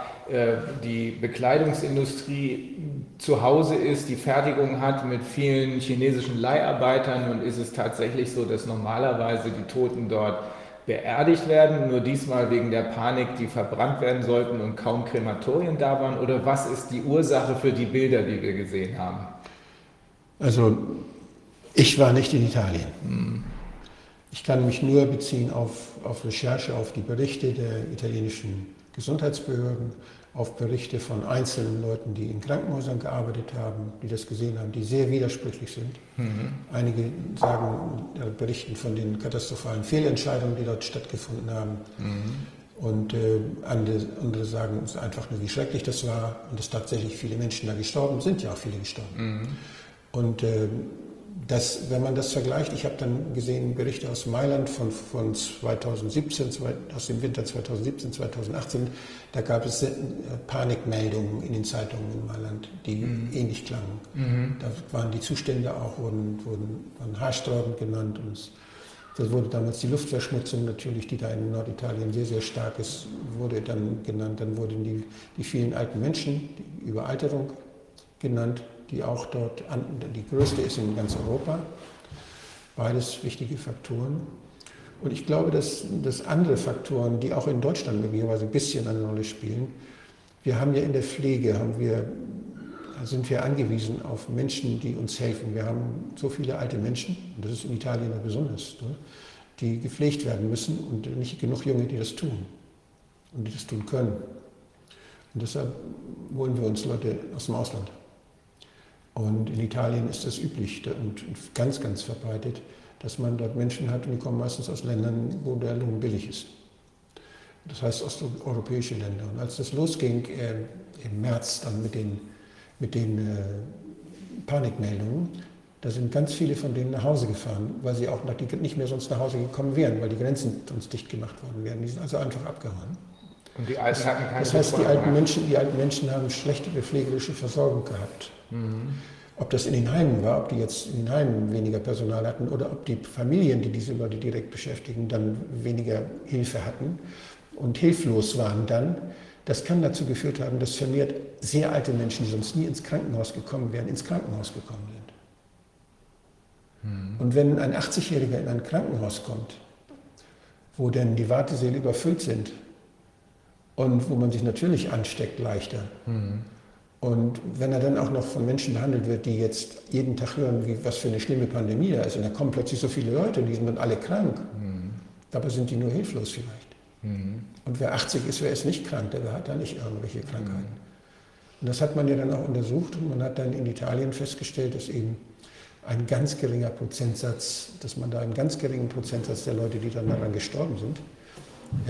die Bekleidungsindustrie zu Hause ist, die Fertigung hat mit vielen chinesischen Leiharbeitern? Und ist es tatsächlich so, dass normalerweise die Toten dort beerdigt werden, nur diesmal wegen der Panik, die verbrannt werden sollten und kaum Krematorien da waren? Oder was ist die Ursache für die Bilder, die wir gesehen haben? Also ich war nicht in Italien. Ich kann mich nur beziehen auf, auf Recherche, auf die Berichte der italienischen Gesundheitsbehörden, auf Berichte von einzelnen Leuten, die in Krankenhäusern gearbeitet haben, die das gesehen haben, die sehr widersprüchlich sind. Einige sagen, äh, berichten von den katastrophalen Fehlentscheidungen, die dort stattgefunden haben. Und äh, andere, andere sagen uns einfach nur, wie schrecklich das war und dass tatsächlich viele Menschen da gestorben sind, ja auch viele gestorben. Mhm. Und äh, das, wenn man das vergleicht, ich habe dann gesehen Berichte aus Mailand von, von 2017, zwei, aus dem Winter 2017, 2018, da gab es äh, Panikmeldungen in den Zeitungen in Mailand, die mhm. ähnlich klangen. Mhm. Da waren die Zustände auch, wurden, wurden, wurden haarsträubend genannt und es, das wurde damals die Luftverschmutzung natürlich, die da in Norditalien sehr, sehr stark ist, wurde dann genannt. Dann wurden die, die vielen alten Menschen, die Überalterung genannt, die auch dort die größte ist in ganz Europa. Beides wichtige Faktoren. Und ich glaube, dass, dass andere Faktoren, die auch in Deutschland möglicherweise ein bisschen eine Rolle spielen, wir haben ja in der Pflege, haben wir, sind wir angewiesen auf Menschen, die uns helfen. Wir haben so viele alte Menschen, und das ist in Italien besonders, ne, die gepflegt werden müssen und nicht genug Junge, die das tun und die das tun können. Und deshalb holen wir uns Leute aus dem Ausland. Und in Italien ist das üblich und ganz, ganz verbreitet, dass man dort Menschen hat, und die kommen meistens aus Ländern, wo der Lohn billig ist. Das heißt osteuropäische Länder. Und als das losging äh, im März dann mit den, mit den äh, Panikmeldungen, da sind ganz viele von denen nach Hause gefahren, weil sie auch nicht mehr sonst nach Hause gekommen wären, weil die Grenzen sonst dicht gemacht worden wären. Die sind also einfach abgehauen. Und die Alten hatten keine Das heißt, die alten, Menschen, die alten Menschen haben schlechte pflegerische Versorgung gehabt. Mhm. Ob das in den Heimen war, ob die jetzt in den Heimen weniger Personal hatten oder ob die Familien, die diese Leute direkt beschäftigen, dann weniger Hilfe hatten und hilflos waren dann, das kann dazu geführt haben, dass vermehrt sehr alte Menschen, die sonst nie ins Krankenhaus gekommen wären, ins Krankenhaus gekommen sind. Mhm. Und wenn ein 80-Jähriger in ein Krankenhaus kommt, wo denn die Wartesäle überfüllt sind und wo man sich natürlich ansteckt leichter, mhm. Und wenn er dann auch noch von Menschen behandelt wird, die jetzt jeden Tag hören, wie, was für eine schlimme Pandemie da ist, und da kommen plötzlich so viele Leute und die sind dann alle krank. Mhm. Dabei sind die nur hilflos vielleicht. Mhm. Und wer 80 ist, wer ist nicht krank, der hat da nicht irgendwelche Krankheiten. Mhm. Und das hat man ja dann auch untersucht und man hat dann in Italien festgestellt, dass eben ein ganz geringer Prozentsatz, dass man da einen ganz geringen Prozentsatz der Leute, die dann daran gestorben sind,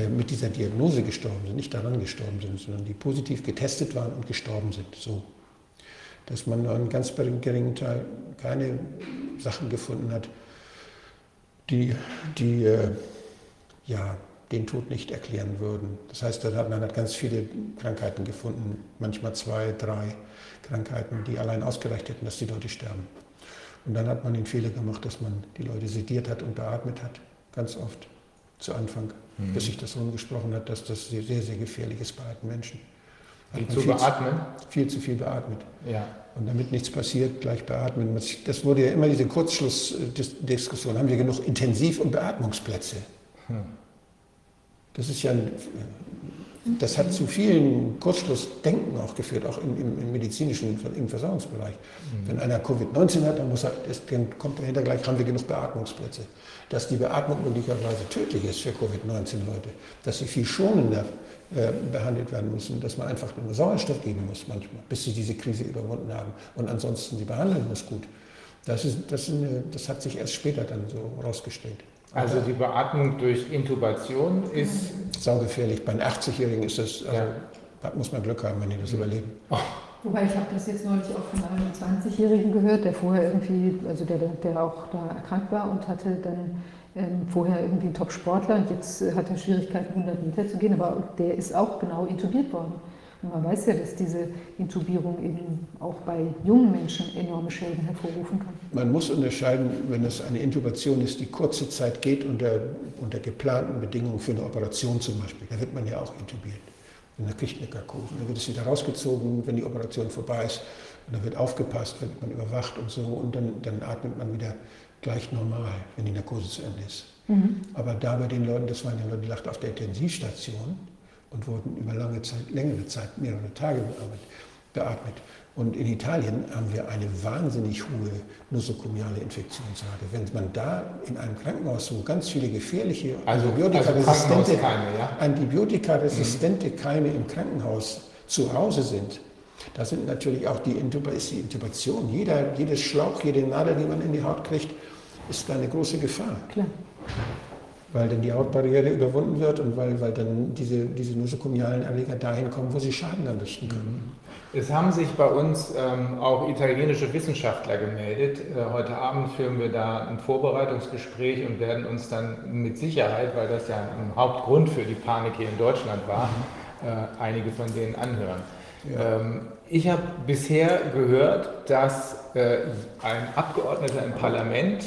mit dieser Diagnose gestorben sind, nicht daran gestorben sind, sondern die positiv getestet waren und gestorben sind. So. Dass man einen ganz geringen Teil keine Sachen gefunden hat, die, die äh, ja, den Tod nicht erklären würden. Das heißt, man hat ganz viele Krankheiten gefunden, manchmal zwei, drei Krankheiten, die allein ausgereicht hätten, dass die Leute sterben. Und dann hat man den Fehler gemacht, dass man die Leute sediert hat und beatmet hat, ganz oft zu Anfang, mhm. bis sich das rumgesprochen hat, dass das sehr, sehr gefährlich ist bei alten Menschen. Wie zu beatmen? Viel zu viel beatmet. Ja. Und damit nichts passiert, gleich beatmen. Das wurde ja immer diese Kurzschlussdiskussion. Haben wir genug Intensiv- und Beatmungsplätze? Hm. Das ist ja ein, das hat zu vielen Kurzschlussdenken auch geführt, auch im, im, im medizinischen im Versorgungsbereich. Mhm. Wenn einer Covid-19 hat, dann, muss er, dann kommt dahinter gleich, haben wir genug Beatmungsplätze. Dass die Beatmung möglicherweise tödlich ist für Covid-19-Leute, dass sie viel schonender äh, behandelt werden müssen, dass man einfach nur Sauerstoff geben muss manchmal, bis sie diese Krise überwunden haben und ansonsten sie behandeln muss gut. Das, ist, das, ist eine, das hat sich erst später dann so herausgestellt. Also die Beatmung durch Intubation ist. Saugefährlich. Bei einem 80-Jährigen ist das, also, ja. da muss man Glück haben, wenn die das überleben. Oh. Wobei ich habe das jetzt neulich auch von einem 20-Jährigen gehört, der vorher irgendwie, also der, der auch da erkrankt war und hatte dann ähm, vorher irgendwie ein Top-Sportler und jetzt hat er Schwierigkeiten, 100 Meter zu gehen, aber der ist auch genau intubiert worden. Und man weiß ja, dass diese Intubierung eben auch bei jungen Menschen enorme Schäden hervorrufen kann. Man muss unterscheiden, wenn es eine Intubation ist, die kurze Zeit geht, unter, unter geplanten Bedingungen für eine Operation zum Beispiel. Da wird man ja auch intubiert. Kriegt eine Narkose. Dann wird es wieder rausgezogen, wenn die Operation vorbei ist. Und dann wird aufgepasst, wird man überwacht und so. Und dann, dann atmet man wieder gleich normal, wenn die Narkose zu Ende ist. Mhm. Aber da bei den Leuten, das waren ja Leute, die lachten auf der Intensivstation, und wurden über lange Zeit, längere Zeit, mehrere Tage beatmet. Und in Italien haben wir eine wahnsinnig hohe nosokomiale Infektionsrate. Wenn man da in einem Krankenhaus so ganz viele gefährliche also, antibiotikaresistente, also ja? antibiotikaresistente mhm. Keime im Krankenhaus zu Hause sind, da sind natürlich auch die, ist die Intubation, jeder, jedes Schlauch, jede Nadel, die man in die Haut kriegt, ist eine große Gefahr. Klar. weil dann die Hautbarriere überwunden wird und weil, weil dann diese, diese nosokomialen Erreger dahin kommen, wo sie Schaden anrichten können. Es haben sich bei uns ähm, auch italienische Wissenschaftler gemeldet. Äh, heute Abend führen wir da ein Vorbereitungsgespräch und werden uns dann mit Sicherheit, weil das ja ein Hauptgrund für die Panik hier in Deutschland war, äh, einige von denen anhören. Ja. Ähm, ich habe bisher gehört, dass äh, ein Abgeordneter im Parlament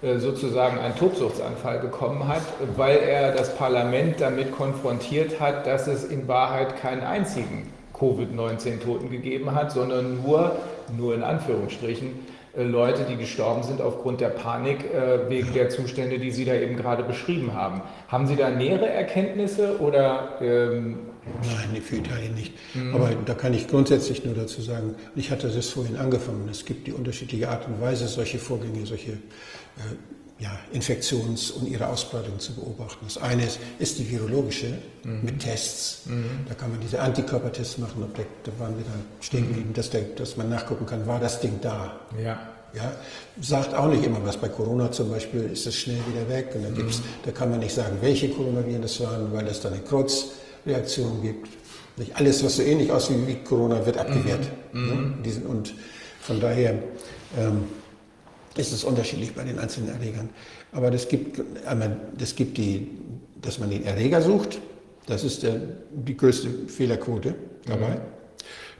äh, sozusagen einen Tobsuchtsanfall bekommen hat, weil er das Parlament damit konfrontiert hat, dass es in Wahrheit keinen einzigen Covid-19-Toten gegeben hat, sondern nur, nur in Anführungsstrichen, äh, Leute, die gestorben sind aufgrund der Panik äh, wegen der Zustände, die Sie da eben gerade beschrieben haben. Haben Sie da nähere Erkenntnisse oder? Ähm Nein, für Italien nicht. Mhm. Aber da kann ich grundsätzlich nur dazu sagen, ich hatte das vorhin angefangen, es gibt die unterschiedliche Art und Weise, solche Vorgänge, solche äh, ja, Infektions- und ihre Ausbreitung zu beobachten. Das eine ist, ist die virologische mhm. mit Tests. Mhm. Da kann man diese Antikörpertests machen, ob der, da waren wir da stehen geblieben, mhm. dass, der, dass man nachgucken kann, war das Ding da? Ja. Ja, sagt auch nicht immer was. Bei Corona zum Beispiel ist es schnell wieder weg und dann gibt's, mhm. da kann man nicht sagen, welche Coronaviren das waren, weil es da eine Kreuzreaktion gibt. Nicht alles, was so ähnlich aussieht wie Corona, wird abgewehrt. Mhm. Ja, und von daher ähm, ist es unterschiedlich bei den einzelnen Erregern. Aber das gibt, das gibt die, dass man den Erreger sucht, das ist der, die größte Fehlerquote dabei. Mhm.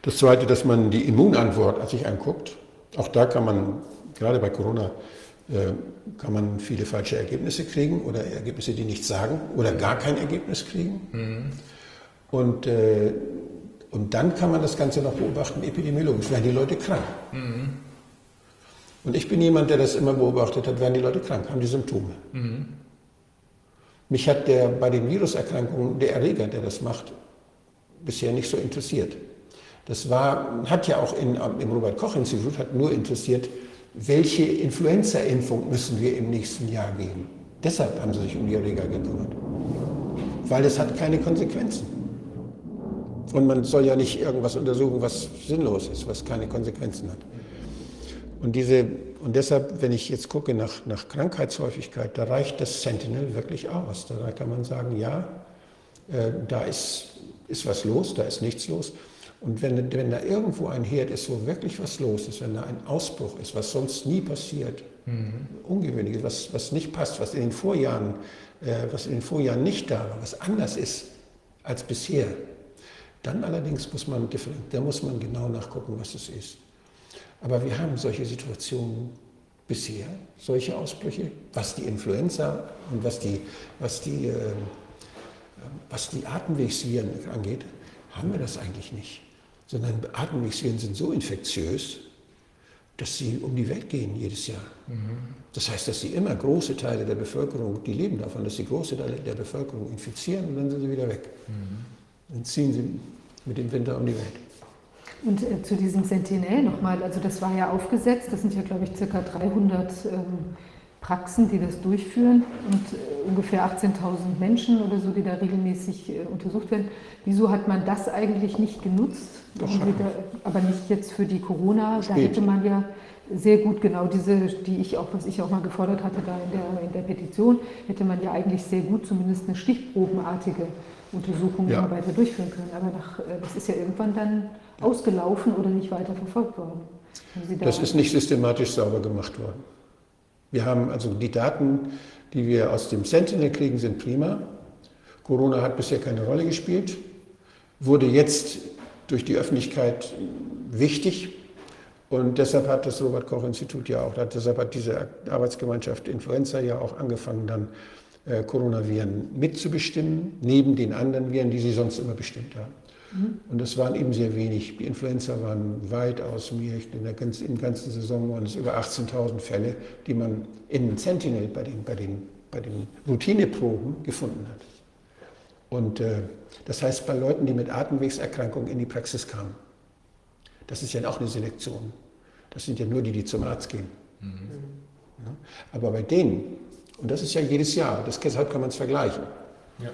Das zweite, dass man die Immunantwort sich anguckt. Auch da kann man, gerade bei Corona, äh, kann man viele falsche Ergebnisse kriegen oder Ergebnisse, die nichts sagen oder gar kein Ergebnis kriegen. Mhm. Und, äh, und dann kann man das Ganze noch beobachten, epidemiologisch. Werden die Leute krank? Mhm. Und ich bin jemand, der das immer beobachtet hat, werden die Leute krank, haben die Symptome. Mhm. Mich hat der bei den Viruserkrankungen der Erreger, der das macht, bisher nicht so interessiert. Das war, hat ja auch in, im Robert-Koch-Institut nur interessiert, welche Influenza-Impfung müssen wir im nächsten Jahr geben. Deshalb haben sie sich um die Erreger gekümmert. Weil es hat keine Konsequenzen. Und man soll ja nicht irgendwas untersuchen, was sinnlos ist, was keine Konsequenzen hat. Und, diese, und deshalb, wenn ich jetzt gucke nach, nach Krankheitshäufigkeit, da reicht das Sentinel wirklich aus. Da kann man sagen, ja, äh, da ist, ist was los, da ist nichts los. Und wenn, wenn da irgendwo ein Herd ist, wo wirklich was los ist, wenn da ein Ausbruch ist, was sonst nie passiert, mhm. ungewöhnliches, was, was nicht passt, was in den Vorjahren, äh, was in den Vorjahren nicht da war, was anders ist als bisher, dann allerdings muss man, da muss man genau nachgucken, was es ist. Aber wir haben solche Situationen bisher, solche Ausbrüche, was die Influenza und was die, was die, äh, was die Atemwegsviren angeht, haben wir das eigentlich nicht. Sondern Atemwegsviren sind so infektiös, dass sie um die Welt gehen jedes Jahr. Mhm. Das heißt, dass sie immer große Teile der Bevölkerung, die leben davon, dass sie große Teile der Bevölkerung infizieren und dann sind sie wieder weg. Mhm. Dann ziehen sie mit dem Winter um die Welt. Und äh, zu diesem Sentinel nochmal, also das war ja aufgesetzt, das sind ja, glaube ich, circa 300 ähm, Praxen, die das durchführen und äh, ungefähr 18.000 Menschen oder so, die da regelmäßig äh, untersucht werden. Wieso hat man das eigentlich nicht genutzt? Da, aber nicht jetzt für die Corona, da hätte man ja sehr gut genau diese, die ich auch, was ich auch mal gefordert hatte da in der, in der Petition, hätte man ja eigentlich sehr gut zumindest eine stichprobenartige Untersuchung ja. weiter durchführen können. Aber nach, das ist ja irgendwann dann ausgelaufen oder nicht weiter verfolgt worden? Da das ist nicht systematisch sauber gemacht worden. Wir haben also die Daten, die wir aus dem Sentinel kriegen, sind prima. Corona hat bisher keine Rolle gespielt, wurde jetzt durch die Öffentlichkeit wichtig. Und deshalb hat das Robert Koch Institut ja auch, deshalb hat diese Arbeitsgemeinschaft Influenza ja auch angefangen, dann äh, Coronaviren mitzubestimmen, neben den anderen Viren, die sie sonst immer bestimmt haben. Und das waren eben sehr wenig. Die Influenza waren weitaus mehr. In der ganzen, Im ganzen Saison waren es über 18.000 Fälle, die man in Sentinel bei den, bei den, bei den Routineproben gefunden hat. Und äh, das heißt, bei Leuten, die mit Atemwegserkrankungen in die Praxis kamen, das ist ja auch eine Selektion. Das sind ja nur die, die zum Arzt gehen. Mhm. Ja? Aber bei denen, und das ist ja jedes Jahr, das, deshalb kann man es vergleichen. Ja.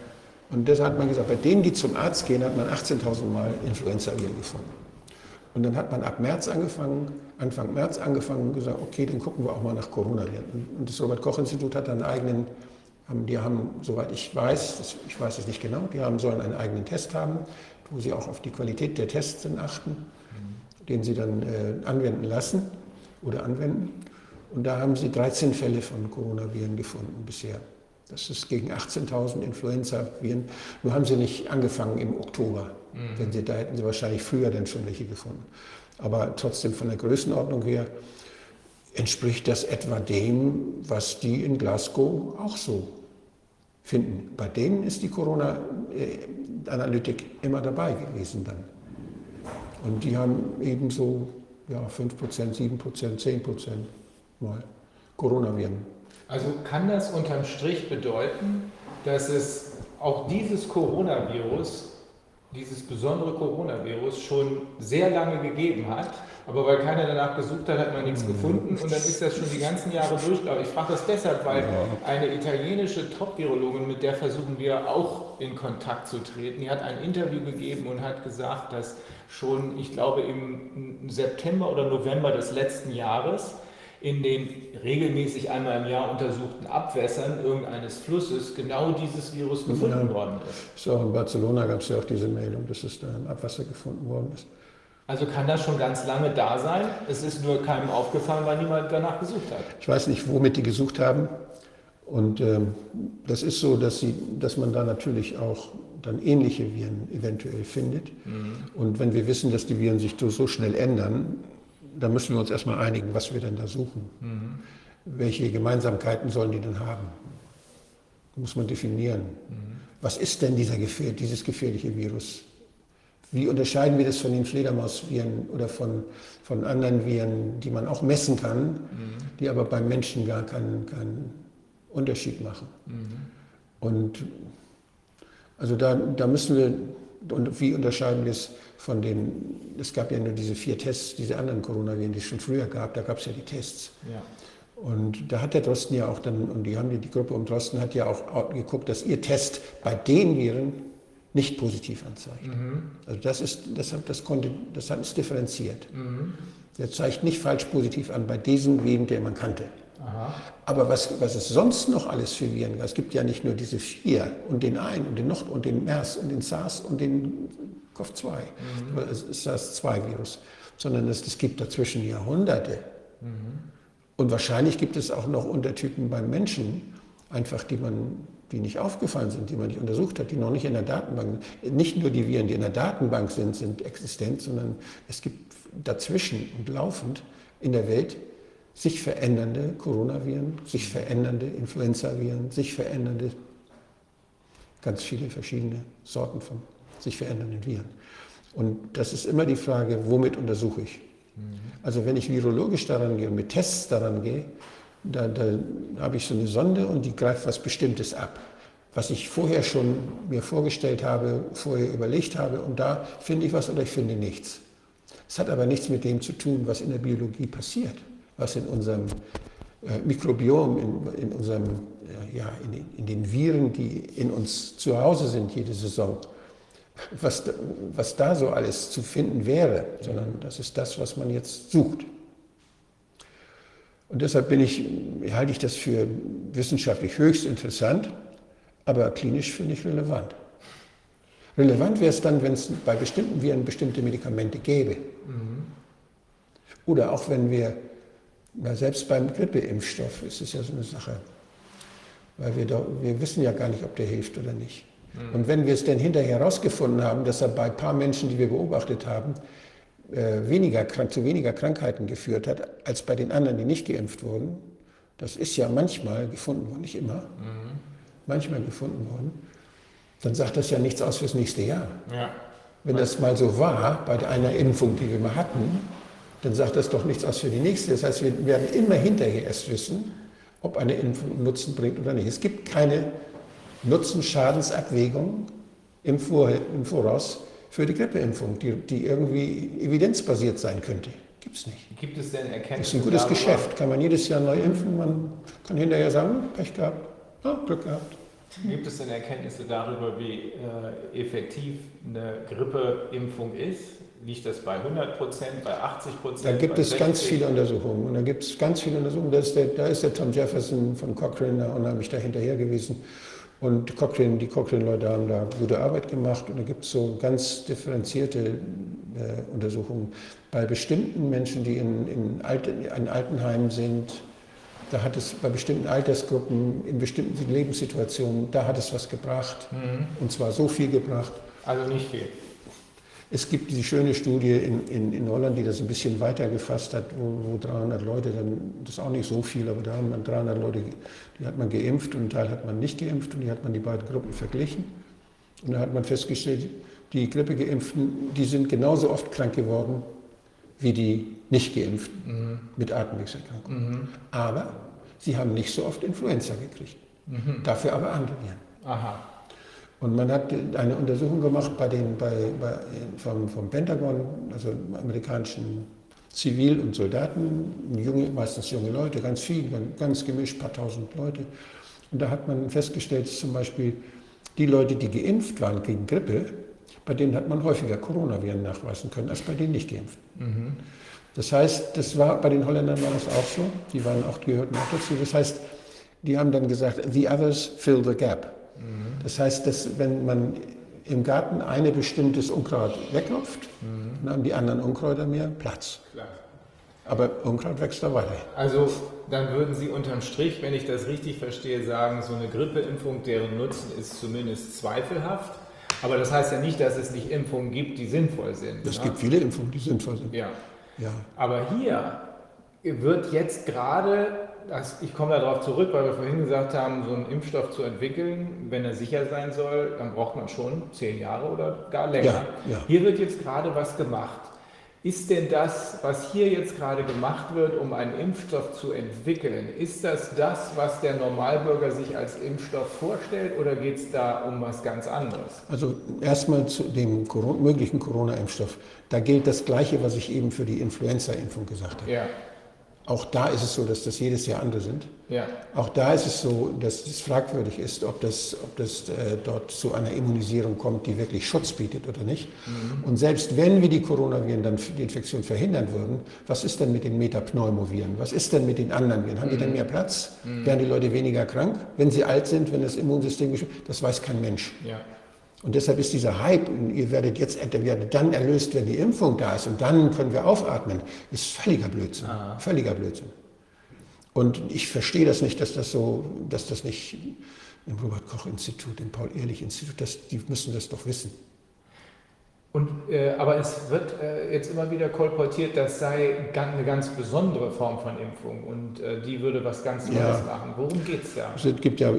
Und deshalb hat man gesagt, bei denen, die zum Arzt gehen, hat man 18.000 Mal Influenza-Viren gefunden. Und dann hat man ab März angefangen, Anfang März angefangen und gesagt, okay, dann gucken wir auch mal nach Coronaviren. Und das Robert-Koch-Institut hat einen eigenen die haben, soweit ich weiß, ich weiß es nicht genau, die haben, sollen einen eigenen Test haben, wo sie auch auf die Qualität der Tests achten, den sie dann äh, anwenden lassen oder anwenden. Und da haben sie 13 Fälle von Coronaviren gefunden bisher. Das ist gegen 18.000 Influenza-Viren. Nur haben sie nicht angefangen im Oktober. Mhm. Denn sie, da hätten sie wahrscheinlich früher dann schon welche gefunden. Aber trotzdem von der Größenordnung her entspricht das etwa dem, was die in Glasgow auch so finden. Bei denen ist die Corona-Analytik immer dabei gewesen dann. Und die haben ebenso ja, 5%, 7%, 10% mal Coronaviren. Also kann das unterm Strich bedeuten, dass es auch dieses Coronavirus, dieses besondere Coronavirus schon sehr lange gegeben hat, aber weil keiner danach gesucht hat, hat man nichts gefunden. Und dann ist das schon die ganzen Jahre durchgelaufen. Ich frage das deshalb, weil eine italienische Top-Virologin, mit der versuchen wir auch in Kontakt zu treten, die hat ein Interview gegeben und hat gesagt, dass schon, ich glaube, im September oder November des letzten Jahres in den regelmäßig einmal im Jahr untersuchten Abwässern irgendeines Flusses genau dieses Virus gefunden ja. worden ist. So, in Barcelona gab es ja auch diese Meldung, dass es da im Abwasser gefunden worden ist. Also kann das schon ganz lange da sein. Es ist nur keinem aufgefallen, weil niemand danach gesucht hat. Ich weiß nicht, womit die gesucht haben. Und ähm, das ist so, dass, sie, dass man da natürlich auch dann ähnliche Viren eventuell findet. Mhm. Und wenn wir wissen, dass die Viren sich so schnell ändern, da müssen wir uns erstmal einigen, was wir denn da suchen. Mhm. Welche Gemeinsamkeiten sollen die denn haben? Muss man definieren. Mhm. Was ist denn dieser Gefähr dieses gefährliche Virus? Wie unterscheiden wir das von den Fledermausviren oder von, von anderen Viren, die man auch messen kann, mhm. die aber beim Menschen gar keinen, keinen Unterschied machen? Mhm. Und also da, da müssen wir, und wie unterscheiden wir es von den, es gab ja nur diese vier Tests, diese anderen Coronaviren, die es schon früher gab, da gab es ja die Tests. Ja. Und da hat der Drosten ja auch dann, und die haben die, die Gruppe um Drosten hat ja auch geguckt, dass ihr Test bei den Viren nicht positiv anzeigt. Mhm. Also das ist, das, das, konnte, das ist differenziert. Mhm. Der zeigt nicht falsch positiv an bei diesem Viren, den man kannte. Aha. Aber was, was es sonst noch alles für Viren gibt, es gibt ja nicht nur diese vier und den einen und den noch und den MERS und den SARS und den COV-2, mhm. SARS-2-Virus, sondern es, es gibt dazwischen Jahrhunderte. Mhm. Und wahrscheinlich gibt es auch noch Untertypen beim Menschen, einfach die man, die nicht aufgefallen sind, die man nicht untersucht hat, die noch nicht in der Datenbank sind. Nicht nur die Viren, die in der Datenbank sind, sind existent, sondern es gibt dazwischen und laufend in der Welt sich verändernde Coronaviren, sich verändernde Influenzaviren, sich verändernde ganz viele verschiedene Sorten von sich verändernden Viren. Und das ist immer die Frage, womit untersuche ich? Mhm. Also wenn ich virologisch daran gehe und mit Tests daran gehe, da, da habe ich so eine Sonde und die greift was Bestimmtes ab, was ich vorher schon mir vorgestellt habe, vorher überlegt habe und da finde ich was oder ich finde nichts. Es hat aber nichts mit dem zu tun, was in der Biologie passiert, was in unserem äh, Mikrobiom, in, in unserem, äh, ja, in den, in den Viren, die in uns zu Hause sind jede Saison, was, was da so alles zu finden wäre, sondern das ist das, was man jetzt sucht. Und deshalb bin ich, halte ich das für wissenschaftlich höchst interessant, aber klinisch finde ich relevant. Relevant wäre es dann, wenn es bei bestimmten Viren bestimmte Medikamente gäbe. Mhm. Oder auch wenn wir, na, selbst beim Grippeimpfstoff ist es ja so eine Sache, weil wir, da, wir wissen ja gar nicht, ob der hilft oder nicht. Mhm. Und wenn wir es denn hinterher herausgefunden haben, dass er bei ein paar Menschen, die wir beobachtet haben, äh, weniger, zu weniger Krankheiten geführt hat, als bei den anderen, die nicht geimpft wurden, das ist ja manchmal gefunden worden, nicht immer, mhm. manchmal gefunden worden, dann sagt das ja nichts aus fürs nächste Jahr. Ja. Wenn das mal so war, bei einer Impfung, die wir mal hatten, dann sagt das doch nichts aus für die nächste. Das heißt, wir werden immer hinterher erst wissen, ob eine Impfung Nutzen bringt oder nicht. Es gibt keine Nutzen-Schadensabwägung im, Vor im Voraus für die Grippeimpfung, die, die irgendwie evidenzbasiert sein könnte. Gibt es nicht. Gibt es denn Erkenntnisse? Das ist ein gutes darüber? Geschäft. Kann man jedes Jahr neu impfen. Man kann hinterher sagen, Pech gehabt, oh, Glück gehabt. Gibt es denn Erkenntnisse darüber, wie äh, effektiv eine Grippeimpfung ist? liegt das bei 100 Prozent, bei 80 Prozent? Da gibt es ganz 60? viele Untersuchungen. Und da gibt es ganz viele Untersuchungen. Da ist, der, da ist der Tom Jefferson von Cochrane da unheimlich dahinterher gewesen. Und Cochrane, die Cochrane-Leute haben da gute Arbeit gemacht. Und da gibt es so ganz differenzierte äh, Untersuchungen. Bei bestimmten Menschen, die in, in, Alten, in Altenheimen sind, da hat es bei bestimmten Altersgruppen, in bestimmten Lebenssituationen, da hat es was gebracht. Und zwar so viel gebracht. Also nicht viel. Es gibt diese schöne Studie in, in, in Holland, die das ein bisschen weiter gefasst hat, wo, wo 300 Leute, dann, das ist auch nicht so viel, aber da haben man 300 Leute, die hat man geimpft und einen Teil hat man nicht geimpft und die hat man die beiden Gruppen verglichen. Und da hat man festgestellt, die Grippegeimpften, die sind genauso oft krank geworden wie die nicht geimpften mit Atemwegserkrankungen. Aber sie haben nicht so oft Influenza gekriegt. Dafür aber andere Viren. Aha. Und man hat eine Untersuchung gemacht bei den, bei, bei, vom, vom Pentagon, also amerikanischen Zivil- und Soldaten, junge, meistens junge Leute, ganz viel, ganz gemischt, paar tausend Leute. Und da hat man festgestellt, zum Beispiel die Leute, die geimpft waren gegen Grippe, bei denen hat man häufiger Coronaviren nachweisen können als bei den nicht geimpften. Das heißt, das war, bei den Holländern war das auch so, die waren auch, gehörten auch dazu. Das heißt, die haben dann gesagt, the others fill the gap. Das heißt, dass wenn man im Garten ein bestimmtes Unkraut wegklopft, dann haben die anderen Unkräuter mehr Platz. Klar. Aber Unkraut wächst da weiter. Also dann würden Sie unterm Strich, wenn ich das richtig verstehe, sagen, so eine Grippeimpfung, deren Nutzen ist zumindest zweifelhaft. Aber das heißt ja nicht, dass es nicht Impfungen gibt, die sinnvoll sind. Es ne? gibt viele Impfungen, die sinnvoll sind. Ja. Ja. Aber hier wird jetzt gerade, ich komme darauf zurück, weil wir vorhin gesagt haben, so einen Impfstoff zu entwickeln, wenn er sicher sein soll, dann braucht man schon zehn Jahre oder gar länger. Ja, ja. Hier wird jetzt gerade was gemacht. Ist denn das, was hier jetzt gerade gemacht wird, um einen Impfstoff zu entwickeln, ist das das, was der Normalbürger sich als Impfstoff vorstellt oder geht es da um was ganz anderes? Also erstmal zu dem möglichen Corona-Impfstoff. Da gilt das Gleiche, was ich eben für die Influenza-Impfung gesagt habe. Ja, Auch da ist es so, dass das jedes Jahr andere sind. ja, Auch da ist es so, dass es fragwürdig ist, ob das, ob das äh, dort zu einer Immunisierung kommt, die wirklich Schutz bietet oder nicht. Und selbst wenn wir die Coronaviren dann die Infektion verhindern würden, was ist denn mit den Metapneumoviren? Was ist denn mit den anderen Viren? Haben die denn mehr Platz? Werden die Leute weniger krank? Wenn sie alt sind, wenn das Immunsystem geschwächt das weiß kein Mensch. ja. Und deshalb ist dieser Hype, und ihr werdet jetzt ihr werdet dann erlöst, wenn die Impfung da ist und dann können wir aufatmen, ist völliger Blödsinn. Völliger Blödsinn. Und ich verstehe das nicht, dass das so, dass das nicht im Robert-Koch-Institut, im Paul-Ehrlich-Institut, die müssen das doch wissen. Und, äh, aber es wird äh, jetzt immer wieder kolportiert, das sei eine ganz besondere Form von Impfung und äh, die würde was ganz Neues Ja. machen. Worum geht es da? Also es gibt ja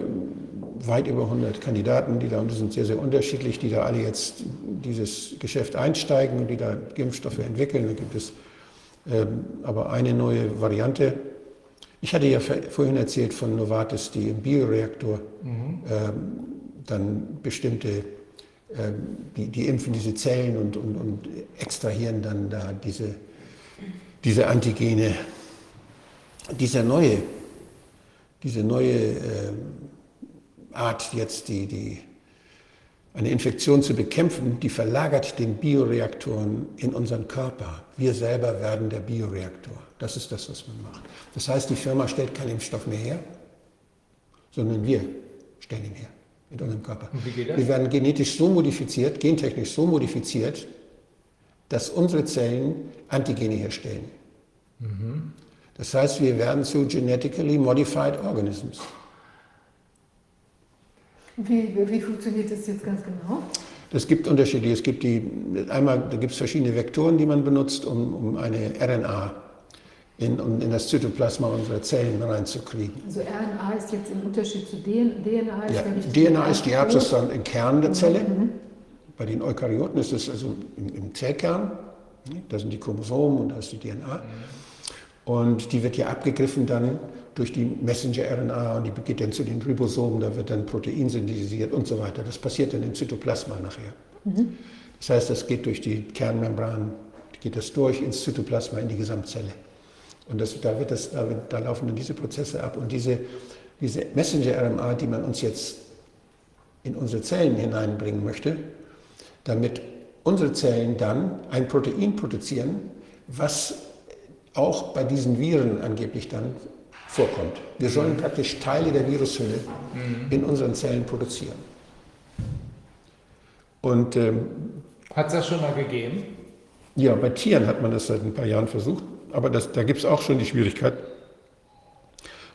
weit über 100 Kandidaten, die da, und die sind sehr, sehr unterschiedlich, die da alle jetzt dieses Geschäft einsteigen und die da Impfstoffe entwickeln. Da gibt es ähm, aber eine neue Variante. Ich hatte ja vorhin erzählt von Novartis, die im Bioreaktor ähm, dann bestimmte, ähm, die, die impfen diese Zellen und, und, und extrahieren dann da diese, diese Antigene. Dieser neue, diese neue ähm, Art, jetzt die, die, eine Infektion zu bekämpfen, die verlagert den Bioreaktoren in unseren Körper. Wir selber werden der Bioreaktor. Das ist das, was man macht. Das heißt, die Firma stellt keinen Impfstoff mehr her, sondern wir stellen ihn her mit unserem Körper. Und wie geht das? Wir werden genetisch so modifiziert, gentechnisch so modifiziert, dass unsere Zellen Antigene herstellen. Das heißt, wir werden zu genetically modified organisms. Wie, wie funktioniert das jetzt ganz genau? Es gibt Unterschiede. Es gibt die, einmal, da gibt es verschiedene Vektoren, die man benutzt, um, um eine RNA in, um in das Zytoplasma unserer Zellen reinzukriegen. Also RNA ist jetzt im Unterschied zu DN DNA. Ist Ja, DNA ist die Erbsubstanz im Kern der Zelle. Mhm. Bei den Eukaryoten ist es also im, im Zellkern. Da sind die Chromosomen und da ist die DNA. Und die wird ja abgegriffen dann durch die Messenger-RNA und die geht dann zu den Ribosomen, da wird dann Protein synthetisiert und so weiter. Das passiert dann im Zytoplasma nachher. Das heißt, das geht durch die Kernmembran, geht das durch ins Zytoplasma, in die Gesamtzelle. Und das, da, wird das, da, wird, da laufen dann diese Prozesse ab. Und diese, diese Messenger-RNA, die man uns jetzt in unsere Zellen hineinbringen möchte, damit unsere Zellen dann ein Protein produzieren, was auch bei diesen Viren angeblich dann vorkommt. Wir sollen praktisch Teile der Virushülle in unseren Zellen produzieren. Und ähm, Hat es das schon mal gegeben? ja, bei Tieren hat man das seit ein paar Jahren versucht, aber das, da gibt es auch schon die Schwierigkeit.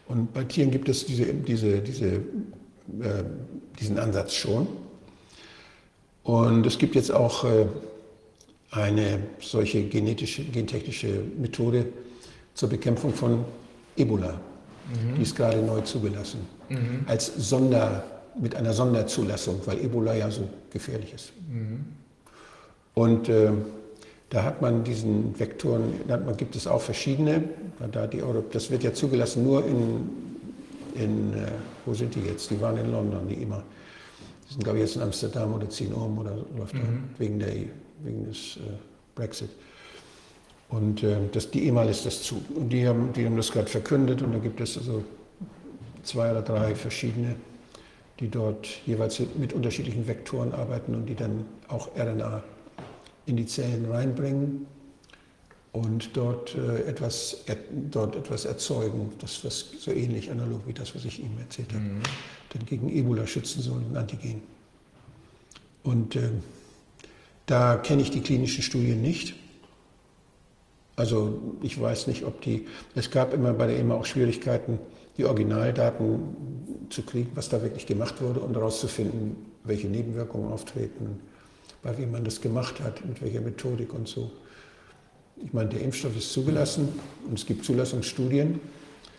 Und bei Tieren gibt es diese, diese, diese, äh, diesen Ansatz schon. Und es gibt jetzt auch äh, eine solche genetische, gentechnische Methode zur Bekämpfung von Ebola. Die ist gerade neu zugelassen. Als Sonder, mit einer Sonderzulassung, weil Ebola ja so gefährlich ist. Und äh, da hat man diesen Vektoren, da man, gibt es auch verschiedene. Da die Euro, das wird ja zugelassen nur in, in äh, wo sind die jetzt? Die waren in London, die immer. Die sind, glaube ich, jetzt in Amsterdam oder ziehen um oder läuft da wegen, der, wegen des äh, Brexit. Und äh, das, die EMA lässt das zu. Und die haben, die haben das gerade verkündet und da gibt es also zwei oder drei verschiedene, die dort jeweils mit unterschiedlichen Vektoren arbeiten und die dann auch RNA in die Zellen reinbringen und dort, äh, etwas, er, dort etwas erzeugen, das was so ähnlich analog wie das, was ich Ihnen erzählt habe, dann gegen Ebola schützen soll, ein Antigen. Und äh, da kenne ich die klinischen Studien nicht. Also ich weiß nicht, ob die, es gab immer bei der EMA auch Schwierigkeiten, die Originaldaten zu kriegen, was da wirklich gemacht wurde und herauszufinden, welche Nebenwirkungen auftreten, bei wem man das gemacht hat, mit welcher Methodik und so. Ich meine, der Impfstoff ist zugelassen und es gibt Zulassungsstudien,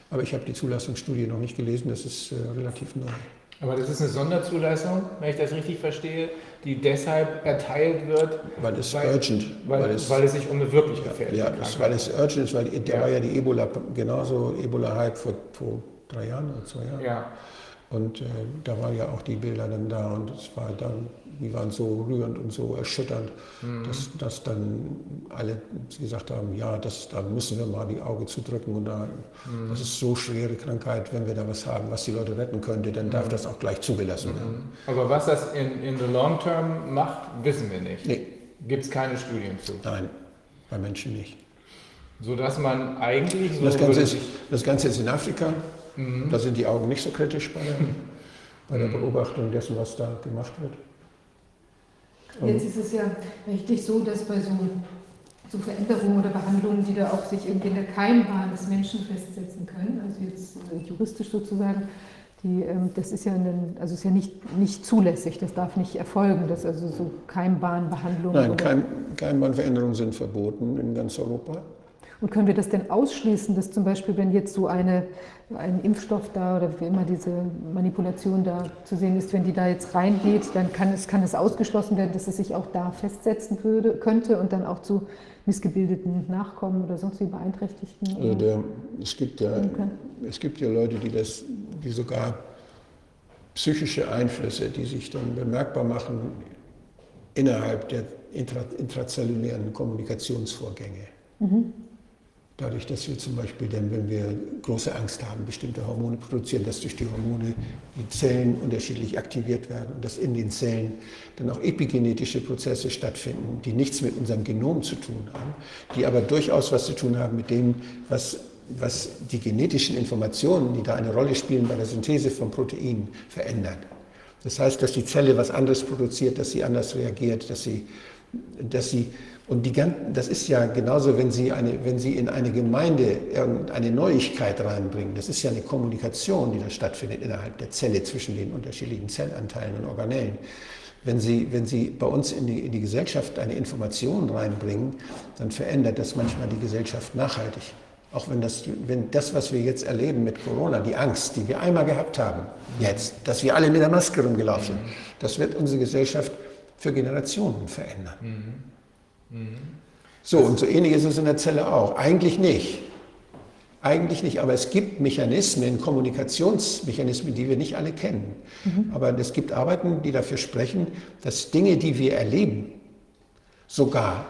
aber ich habe die Zulassungsstudie noch nicht gelesen, das ist äh, relativ neu. Aber das ist eine Sonderzulassung, wenn ich das richtig verstehe, die deshalb erteilt wird, Weil es Weil- urgent, weil, weil, es, es, sich um eine wirklich gefährliche ja, das, Krankheit weil es urgent ist, weil da Ja. war ja die Ebola, genauso Ebola-Hype vor, vor drei Jahren oder zwei Jahren. Ja, Und äh, da waren ja auch die Bilder dann da und es war dann, die waren so rührend und so erschütternd, dass, dass dann alle gesagt haben, ja, das, da müssen wir mal die Augen zudrücken und da, das ist so schwere Krankheit, wenn wir da was haben, was die Leute retten könnte, dann darf das auch gleich zugelassen werden. aber was das in, in the long term macht, wissen wir nicht. Nee, Gibt es keine Studien zu. nein, bei Menschen nicht. Sodass man eigentlich so Das Ganze, ist, das Ganze ist in Afrika, Mhm. da sind die Augen nicht so kritisch bei der, bei der Beobachtung dessen, was da gemacht wird. Jetzt ist es ja richtig so, dass bei so, so Veränderungen oder Behandlungen, die da auch sich irgendwie in der Keimbahn des Menschen festsetzen können, also jetzt äh, juristisch sozusagen, die, ähm, das ist ja, ein, also ist ja nicht, nicht zulässig, das darf nicht erfolgen, dass also so Keimbahnbehandlungen Nein, Keim, Keimbahnveränderungen sind verboten in ganz Europa. Und können wir das denn ausschließen, dass zum Beispiel, wenn jetzt so eine, ein Impfstoff da oder wie immer diese Manipulation da zu sehen ist, wenn die da jetzt reingeht, dann kann es, kann es ausgeschlossen werden, dass es sich auch da festsetzen würde, könnte und dann auch zu missgebildeten Nachkommen oder sonst wie Beeinträchtigten? Also der, es, gibt ja, es gibt ja Leute, die, das, die sogar psychische Einflüsse, die sich dann bemerkbar machen innerhalb der intra, intrazellulären Kommunikationsvorgänge. Dadurch, dass wir zum Beispiel dann, wenn wir große Angst haben, bestimmte Hormone produzieren, dass durch die Hormone die Zellen unterschiedlich aktiviert werden und dass in den Zellen dann auch epigenetische Prozesse stattfinden, die nichts mit unserem Genom zu tun haben, die aber durchaus was zu tun haben mit dem, was, was die genetischen Informationen, die da eine Rolle spielen bei der Synthese von Proteinen, verändern. Das heißt, dass die Zelle was anderes produziert, dass sie anders reagiert, dass sie, dass sie und die, gan- das ist ja genauso, wenn Sie, eine, wenn Sie in eine Gemeinde irgendeine Neuigkeit reinbringen. Das ist ja eine Kommunikation, die da stattfindet innerhalb der Zelle zwischen den unterschiedlichen Zellanteilen und Organellen. Wenn Sie, wenn Sie bei uns in die, in die Gesellschaft eine Information reinbringen, dann verändert das manchmal die Gesellschaft nachhaltig. Auch wenn das, wenn das, was wir jetzt erleben mit Corona, die Angst, die wir einmal gehabt haben, jetzt, dass wir alle mit der Maske rumgelaufen sind, das wird unsere Gesellschaft für Generationen verändern. So, und so ähnlich ist es in der Zelle auch. Eigentlich nicht. Eigentlich nicht, aber es gibt Mechanismen, Kommunikationsmechanismen, die wir nicht alle kennen. Aber es gibt Arbeiten, die dafür sprechen, dass Dinge, die wir erleben, sogar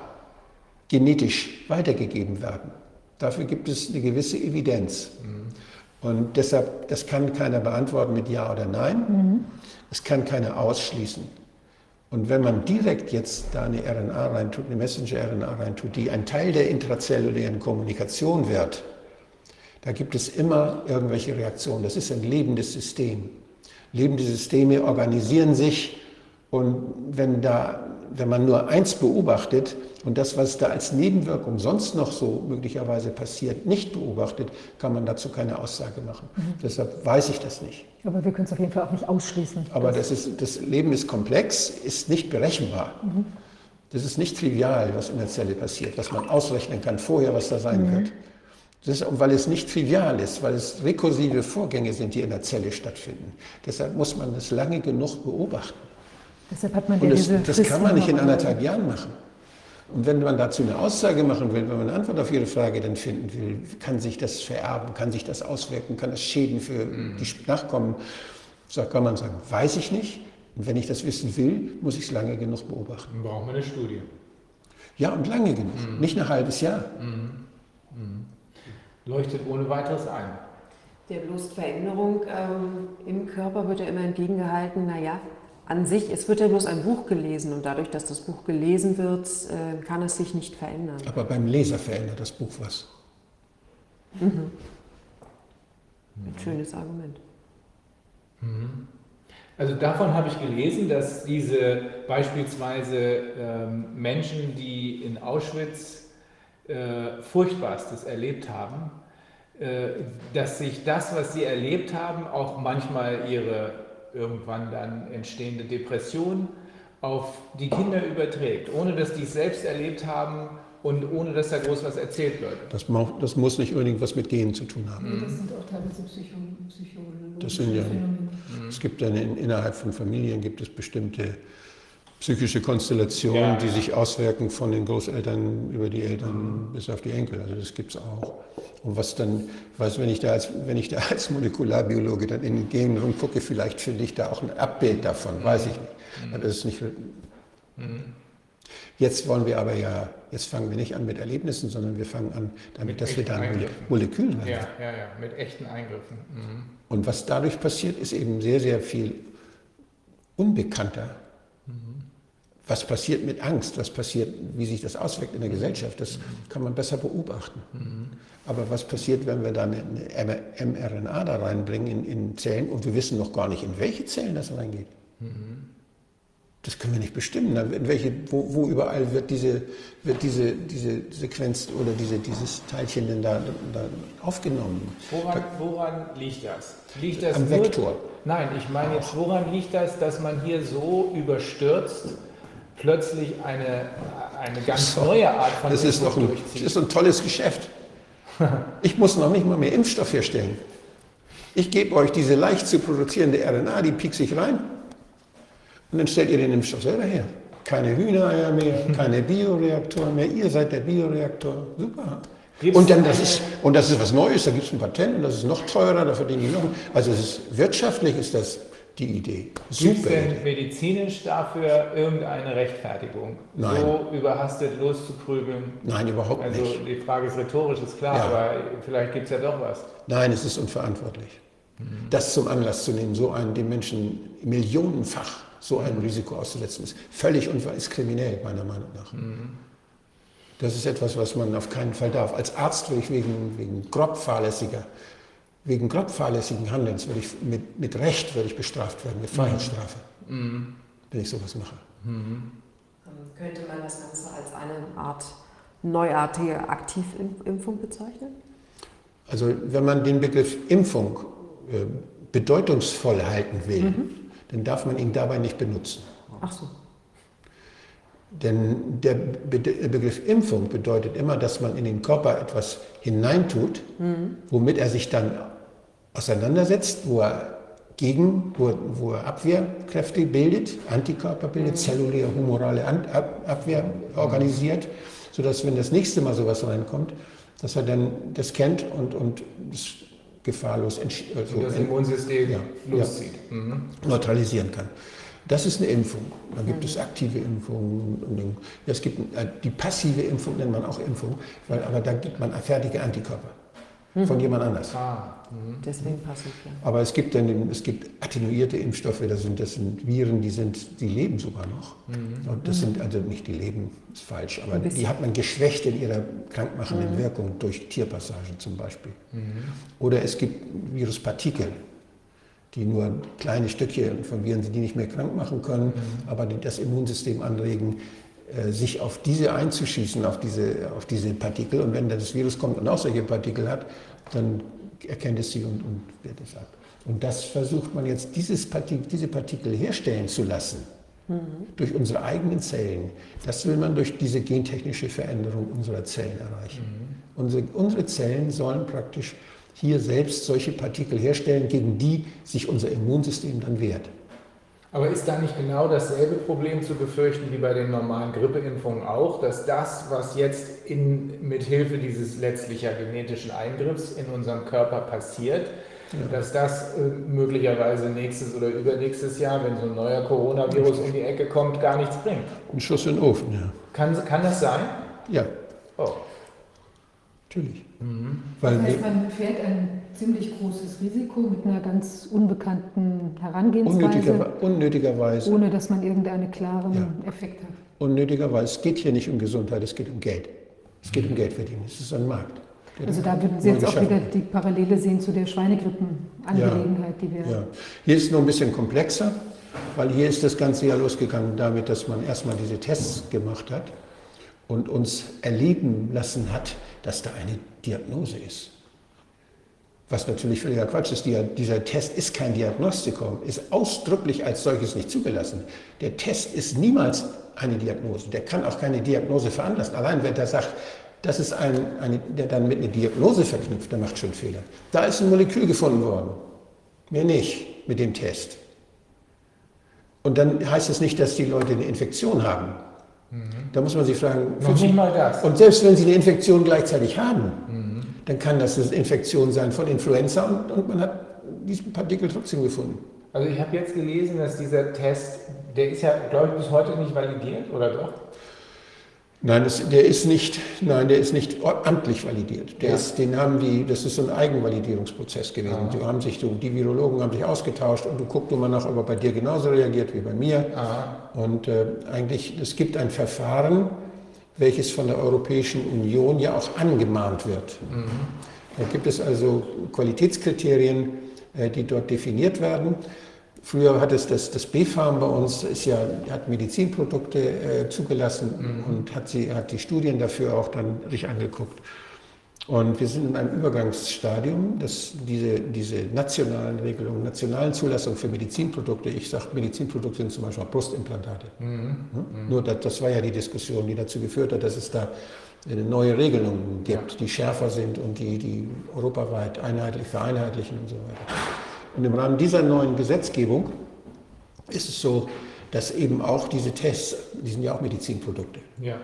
genetisch weitergegeben werden. Dafür gibt es eine gewisse Evidenz. Und deshalb, das kann keiner beantworten mit Ja oder Nein. Das kann keiner ausschließen. Und wenn man direkt jetzt da eine RNA reintut, eine Messenger-RNA reintut, die ein Teil der intrazellulären Kommunikation wird, da gibt es immer irgendwelche Reaktionen. Das ist ein lebendes System. Lebende Systeme organisieren sich und wenn, da, wenn man nur eins beobachtet und das, was da als Nebenwirkung sonst noch so möglicherweise passiert, nicht beobachtet, kann man dazu keine Aussage machen. Mhm. Deshalb weiß ich das nicht. Aber wir können es auf jeden Fall auch nicht ausschließen. Aber das, ist, das Leben ist komplex, ist nicht berechenbar. Mhm. Das ist nicht trivial, was in der Zelle passiert, was man ausrechnen kann vorher, was da sein mhm. wird. Das ist, weil es nicht trivial ist, weil es rekursive Vorgänge sind, die in der Zelle stattfinden. Deshalb muss man das lange genug beobachten. Deshalb hat man ja Und das, das kann man nicht in anderthalb Jahren machen. Und wenn man dazu eine Aussage machen will, wenn man eine Antwort auf Ihre Frage dann finden will, kann sich das vererben, kann sich das auswirken, kann das Schäden für mhm. die Nachkommen, so kann man sagen, weiß ich nicht. Und wenn ich das wissen will, muss ich es lange genug beobachten. Dann braucht man eine Studie. Ja, und lange genug, mhm. nicht ein halbes Jahr. Mhm. mhm leuchtet ohne weiteres ein. Der bloß Veränderung ähm, im Körper wird ja immer entgegengehalten, naja, an sich, es wird ja bloß ein Buch gelesen und dadurch, dass das Buch gelesen wird, äh, kann es sich nicht verändern. Aber beim Leser verändert das Buch was. Mhm. Ein schönes Argument. Mhm. Also davon habe ich gelesen, dass diese beispielsweise ähm, Menschen, die in Auschwitz äh, Furchtbarstes erlebt haben, äh, dass sich das, was sie erlebt haben, auch manchmal ihre irgendwann dann entstehende Depression auf die Kinder überträgt, ohne dass die es selbst erlebt haben und ohne dass da groß was erzählt wird. Das, das muss nicht unbedingt was mit Genen zu tun haben. Nee, das sind auch teilweise Psycho psychologische das sind ja, Phänomene. Es gibt dann in, innerhalb von Familien gibt es bestimmte psychische Konstellationen, ja, die sich auswirken von den Großeltern über die Eltern bis auf die Enkel. Also das gibt es auch. Und was dann, was, wenn ich da als, wenn ich da als Molekularbiologe dann in den Genen rumgucke, vielleicht finde ich da auch ein Abbild davon, weiß ich nicht. Mhm. Das ist nicht. Mhm. Jetzt wollen wir aber ja, jetzt fangen wir nicht an mit Erlebnissen, sondern wir fangen an damit, mit dass wir dann Moleküle haben. Ja, ja, ja, mit echten Eingriffen. Mhm. Und was dadurch passiert, ist eben sehr, sehr viel unbekannter was passiert mit Angst, was passiert, wie sich das auswirkt in der Gesellschaft, das kann man besser beobachten. Aber was passiert, wenn wir dann eine mRNA da reinbringen in, in, Zellen und wir wissen noch gar nicht, in welche Zellen das reingeht? Das können wir nicht bestimmen. In welche, wo, wo, überall wird diese, wird diese, diese Sequenz oder diese, dieses Teilchen denn da, da aufgenommen? Woran, woran, liegt das? Liegt das am Vektor? Nein, ich meine jetzt, woran liegt das, dass man hier so überstürzt plötzlich eine, eine ganz so, neue Art von das ist doch ein, Das ist ein tolles Geschäft. Ich muss noch nicht mal mehr Impfstoff herstellen. Ich gebe euch diese leicht zu produzierende RNA, die piekt sich rein und dann stellt ihr den Impfstoff selber her. Keine Hühnereier mehr, keine Bioreaktoren mehr, ihr seid der Bioreaktor. Super. und, dann, das ist, und das ist was Neues, da gibt es ein Patent und das ist noch teurer, da verdienen die noch. Also ist, wirtschaftlich ist das die Idee. Gibt es denn medizinisch dafür irgendeine Rechtfertigung, Nein. so überhastet loszuprügeln? Nein, überhaupt also, nicht. Also die Frage ist rhetorisch, ist klar, ja. aber vielleicht gibt es ja doch was. Nein, es ist unverantwortlich. Mhm. Das zum Anlass zu nehmen, so einen dem Menschen millionenfach so einem Risiko auszusetzen, ist völlig unver ist kriminell, meiner Meinung nach. Mhm. Das ist etwas, was man auf keinen Fall darf. Als Arzt würde ich wegen, wegen grob fahrlässiger wegen grob fahrlässigen Handelns würde ich mit, mit Recht würde ich bestraft werden, mit Freiheitsstrafe, mhm. wenn ich sowas mache. Mhm. Könnte man das Ganze als eine Art neuartige Aktivimpfung bezeichnen? Also wenn man den Begriff Impfung äh, bedeutungsvoll halten will, mhm. dann darf man ihn dabei nicht benutzen. Ach so. Denn der Begriff Impfung bedeutet immer, dass man in den Körper etwas hineintut, mhm. womit er sich dann auseinandersetzt, wo er gegen, wo, wo er Abwehrkräfte bildet, Antikörper bildet, mhm. zelluläre, humorale Abwehr organisiert, sodass, wenn das nächste Mal sowas reinkommt, dass er dann das kennt und, und das gefahrlos also das Immunsystem ja, loszieht. Ja, mhm. neutralisieren kann. Das ist eine Impfung. Dann gibt es aktive Impfungen. Es gibt die passive Impfung, nennt man auch Impfung, weil, aber da gibt man fertige Antikörper. Von jemand anders. Ah, mhm. Deswegen passiv, ja. Aber es gibt dann es gibt attenuierte Impfstoffe, das sind, das sind Viren, die, sind, die leben sogar noch. Und das sind also nicht die leben, ist falsch, aber die hat man geschwächt in ihrer krankmachenden Wirkung durch Tierpassagen zum Beispiel. Oder es gibt Viruspartikel, die nur kleine Stückchen von Viren sind, die nicht mehr krank machen können, aber die das Immunsystem anregen, sich auf diese einzuschießen, auf diese, auf diese Partikel. Und wenn dann das Virus kommt und auch solche Partikel hat, dann erkennt es sie und, und wehrt es ab. Und das versucht man jetzt, dieses Partik diese Partikel herstellen zu lassen, durch unsere eigenen Zellen. Das will man durch diese gentechnische Veränderung unserer Zellen erreichen. Unsere, unsere Zellen sollen praktisch hier selbst solche Partikel herstellen, gegen die sich unser Immunsystem dann wehrt. Aber ist da nicht genau dasselbe Problem zu befürchten wie bei den normalen Grippeimpfungen auch, dass das, was jetzt in, mit Hilfe dieses letztlicher genetischen Eingriffs in unserem Körper passiert, dass das äh, möglicherweise nächstes oder übernächstes Jahr, wenn so ein neuer Coronavirus um die Ecke kommt, gar nichts bringt? Ein Schuss in den Ofen, ja. Kann, kann das sein? Ja, Oh. natürlich. Das Weil heißt, man fährt ein ziemlich großes Risiko mit einer ganz unbekannten Herangehensweise, unnötiger, unnötigerweise, ohne dass man irgendeinen klaren Ja. Effekt hat. unnötigerweise, es geht hier nicht um Gesundheit, es geht um Geld. Es geht um Geld verdienen, es ist ein Markt. Also da würden Sie jetzt auch wieder die Parallele sehen zu der Schweinegrippenangelegenheit, die wir Ja. Hier ist es noch ein bisschen komplexer, weil hier ist das Ganze ja losgegangen damit, dass man erstmal diese Tests gemacht hat und uns erleben lassen hat, dass da eine Diagnose ist. Was natürlich völliger Quatsch ist. Die, dieser Test ist kein Diagnostikum, ist ausdrücklich als solches nicht zugelassen. Der Test ist niemals eine Diagnose. Der kann auch keine Diagnose veranlassen. Allein wenn der sagt, das ist ein, eine, der dann mit einer Diagnose verknüpft, der macht schon Fehler. Da ist ein Molekül gefunden worden. Mehr nicht mit dem Test. Und dann heißt es nicht, dass die Leute eine Infektion haben. Da muss man sich fragen, Noch nicht mal das. und selbst wenn sie eine Infektion gleichzeitig haben, dann kann das eine Infektion sein von Influenza und, und man hat diesen Partikel trotzdem gefunden. Also ich habe jetzt gelesen, dass dieser Test, der ist ja, glaube ich, bis heute nicht validiert, oder doch? Nein, das, der ist nicht, nein, der ist nicht amtlich validiert. Der Ja. ist, den haben die, das ist so ein Eigenvalidierungsprozess gewesen. Aha. Die haben sich, die Virologen haben sich ausgetauscht und du guckst immer nach, ob er bei dir genauso reagiert wie bei mir. Aha. Und äh, eigentlich, es gibt ein Verfahren, welches von der Europäischen Union ja auch angemahnt wird. Da gibt es also Qualitätskriterien, äh, die dort definiert werden. Früher hat es das, das BfArM bei uns, ist ja, hat Medizinprodukte äh, zugelassen und hat, sie, hat die Studien dafür auch dann sich angeguckt. Und wir sind in einem Übergangsstadium, dass diese, diese nationalen Regelungen, nationalen Zulassungen für Medizinprodukte, ich sage, Medizinprodukte sind zum Beispiel auch Brustimplantate. Mhm. Hm? Nur das, das war ja die Diskussion, die dazu geführt hat, dass es da neue Regelungen gibt, die schärfer sind und die, die europaweit einheitlich vereinheitlichen und so weiter. Und im Rahmen dieser neuen Gesetzgebung ist es so, dass eben auch diese Tests, die sind ja auch Medizinprodukte, Ja.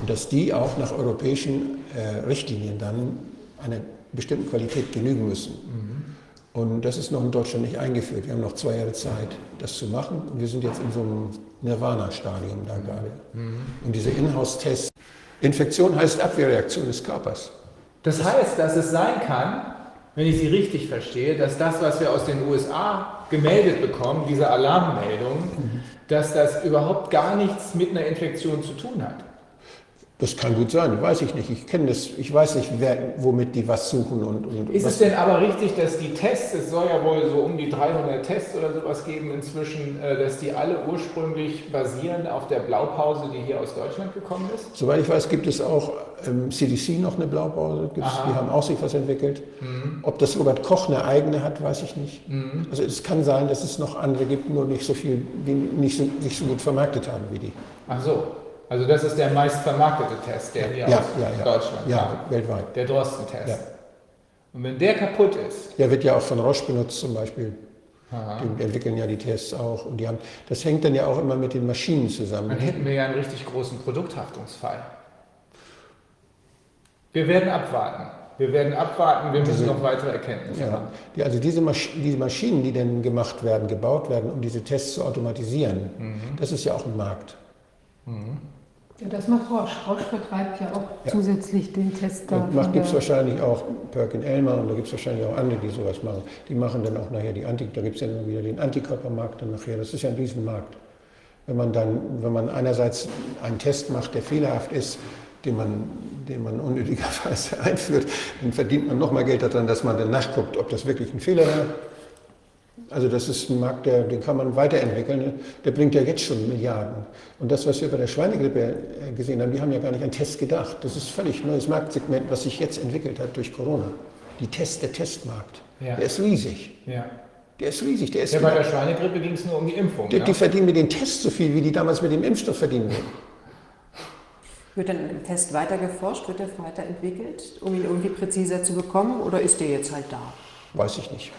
Und dass die auch nach europäischen äh, Richtlinien dann einer bestimmten Qualität genügen müssen. Und das ist noch in Deutschland nicht eingeführt. Wir haben noch zwei Jahre Zeit, das zu machen. Und wir sind jetzt in so einem Nirvana-Stadium da gerade. Und diese Inhouse-Tests, Infektion heißt Abwehrreaktion des Körpers. Das heißt, dass es sein kann, wenn ich Sie richtig verstehe, dass das, was wir aus den USA gemeldet bekommen, diese Alarmmeldungen, dass das überhaupt gar nichts mit einer Infektion zu tun hat. Das kann gut sein, weiß ich nicht. Ich kenne das, ich weiß nicht, wer, womit die was suchen und, und Ist es denn aber richtig, dass die Tests, es soll ja wohl so um die 300 Tests oder sowas geben inzwischen, äh, dass die alle ursprünglich basieren auf der Blaupause, die hier aus Deutschland gekommen ist? Soweit ich weiß, gibt es auch im CDC noch eine Blaupause. Die haben auch sich was entwickelt. Ob das Robert Koch eine eigene hat, weiß ich nicht. Also es kann sein, dass es noch andere gibt, nur nicht so viel, die nicht so, nicht so gut vermarktet haben wie die. Ach so, also das ist der meist vermarktete Test, der hier Ja, aus ja. Deutschland Ja, kam. weltweit. Der Drosten-Test. Ja. Und wenn der kaputt ist, Der wird ja auch von Roche benutzt zum Beispiel. aha, Die entwickeln ja die Tests auch. Und die haben, das hängt dann ja auch immer mit den Maschinen zusammen. dann hätten wir ja einen richtig großen Produkthaftungsfall. Wir werden abwarten. Wir werden abwarten, wir müssen noch weitere Erkenntnisse Ja, haben. die, also diese, Masch diese Maschinen, die dann gemacht werden, gebaut werden, um diese Tests zu automatisieren, das ist ja auch ein Markt. Ja, das macht Rausch. Rausch vertreibt ja auch Ja. zusätzlich den Test da. Gibt es wahrscheinlich auch Perkin Elmer und da gibt es wahrscheinlich auch andere, die sowas machen. Die machen dann auch nachher die Anti, da gibt es ja immer wieder den Antikörpermarkt dann nachher. Das ist ja ein Riesenmarkt. Wenn man dann, wenn man einerseits einen Test macht, der fehlerhaft ist, den man, den man unnötigerweise einführt, dann verdient man noch mal Geld daran, dass man dann nachguckt, ob das wirklich ein Fehler war. Also das ist ein Markt, der, den kann man weiterentwickeln. Der bringt ja jetzt schon Milliarden. Und das, was wir bei der Schweinegrippe äh, gesehen haben, die haben ja gar nicht an Tests gedacht. Das ist völlig neues Marktsegment, was sich jetzt entwickelt hat durch Corona. Die Test, der Testmarkt, Ja. der ist riesig. Ja. Der ist riesig. Der ist ja, bei der Schweinegrippe ging es nur um die Impfung. die, ja? die verdienen mit den Tests so viel, wie die damals mit dem Impfstoff verdienen. Wird dann im Test weiter geforscht, wird er weiterentwickelt, um ihn irgendwie präziser zu bekommen oder ist der jetzt halt da? Weiß ich nicht.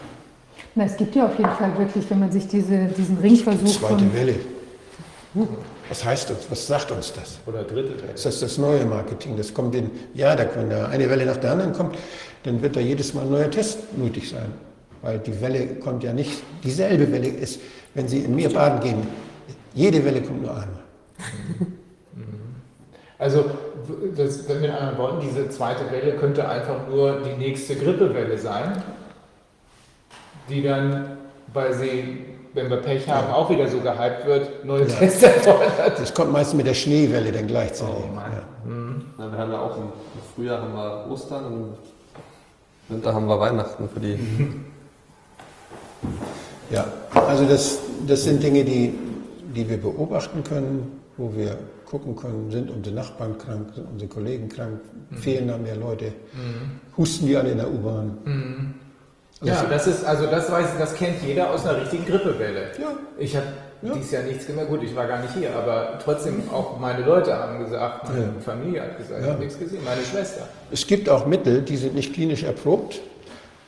Na, es gibt ja auf jeden Fall wirklich, wenn man sich diese, diesen Ringversuch Zweite von Welle. Was heißt das? Was sagt uns das? Oder dritte Welle. Das ist das neue Marketing. Das kommt in, ja, da wenn da eine Welle nach der anderen kommt, dann wird da jedes Mal ein neuer Test nötig sein. Weil die Welle kommt ja nicht, dieselbe Welle ist, wenn Sie im Meer baden gehen, jede Welle kommt nur einmal. Also, das, mit anderen Worten, diese zweite Welle könnte einfach nur die nächste Grippewelle sein, die dann, weil sie, wenn wir Pech haben, auch wieder so gehypt wird, neue Ja. Tests erfordert. Das kommt meistens mit der Schneewelle dann gleichzeitig. Oh Mann. Ja. Ja, wir haben ja auch im Frühjahr haben wir Ostern und im Winter haben wir Weihnachten für die. Ja, also das, das sind Dinge, die, die wir beobachten können, wo wir gucken können, sind unsere Nachbarn krank, sind unsere Kollegen krank, fehlen da mehr Leute, husten die alle in der U-Bahn. Also Ja, das ist, also das weiß das kennt jeder aus einer richtigen Grippewelle. Ja. Ich habe Ja. dieses Jahr nichts gemacht, gut, ich war gar nicht hier, aber trotzdem auch meine Leute haben gesagt, meine Ja. Familie hat gesagt, ich Ja. habe nichts gesehen, meine Schwester. Es gibt auch Mittel, die sind nicht klinisch erprobt,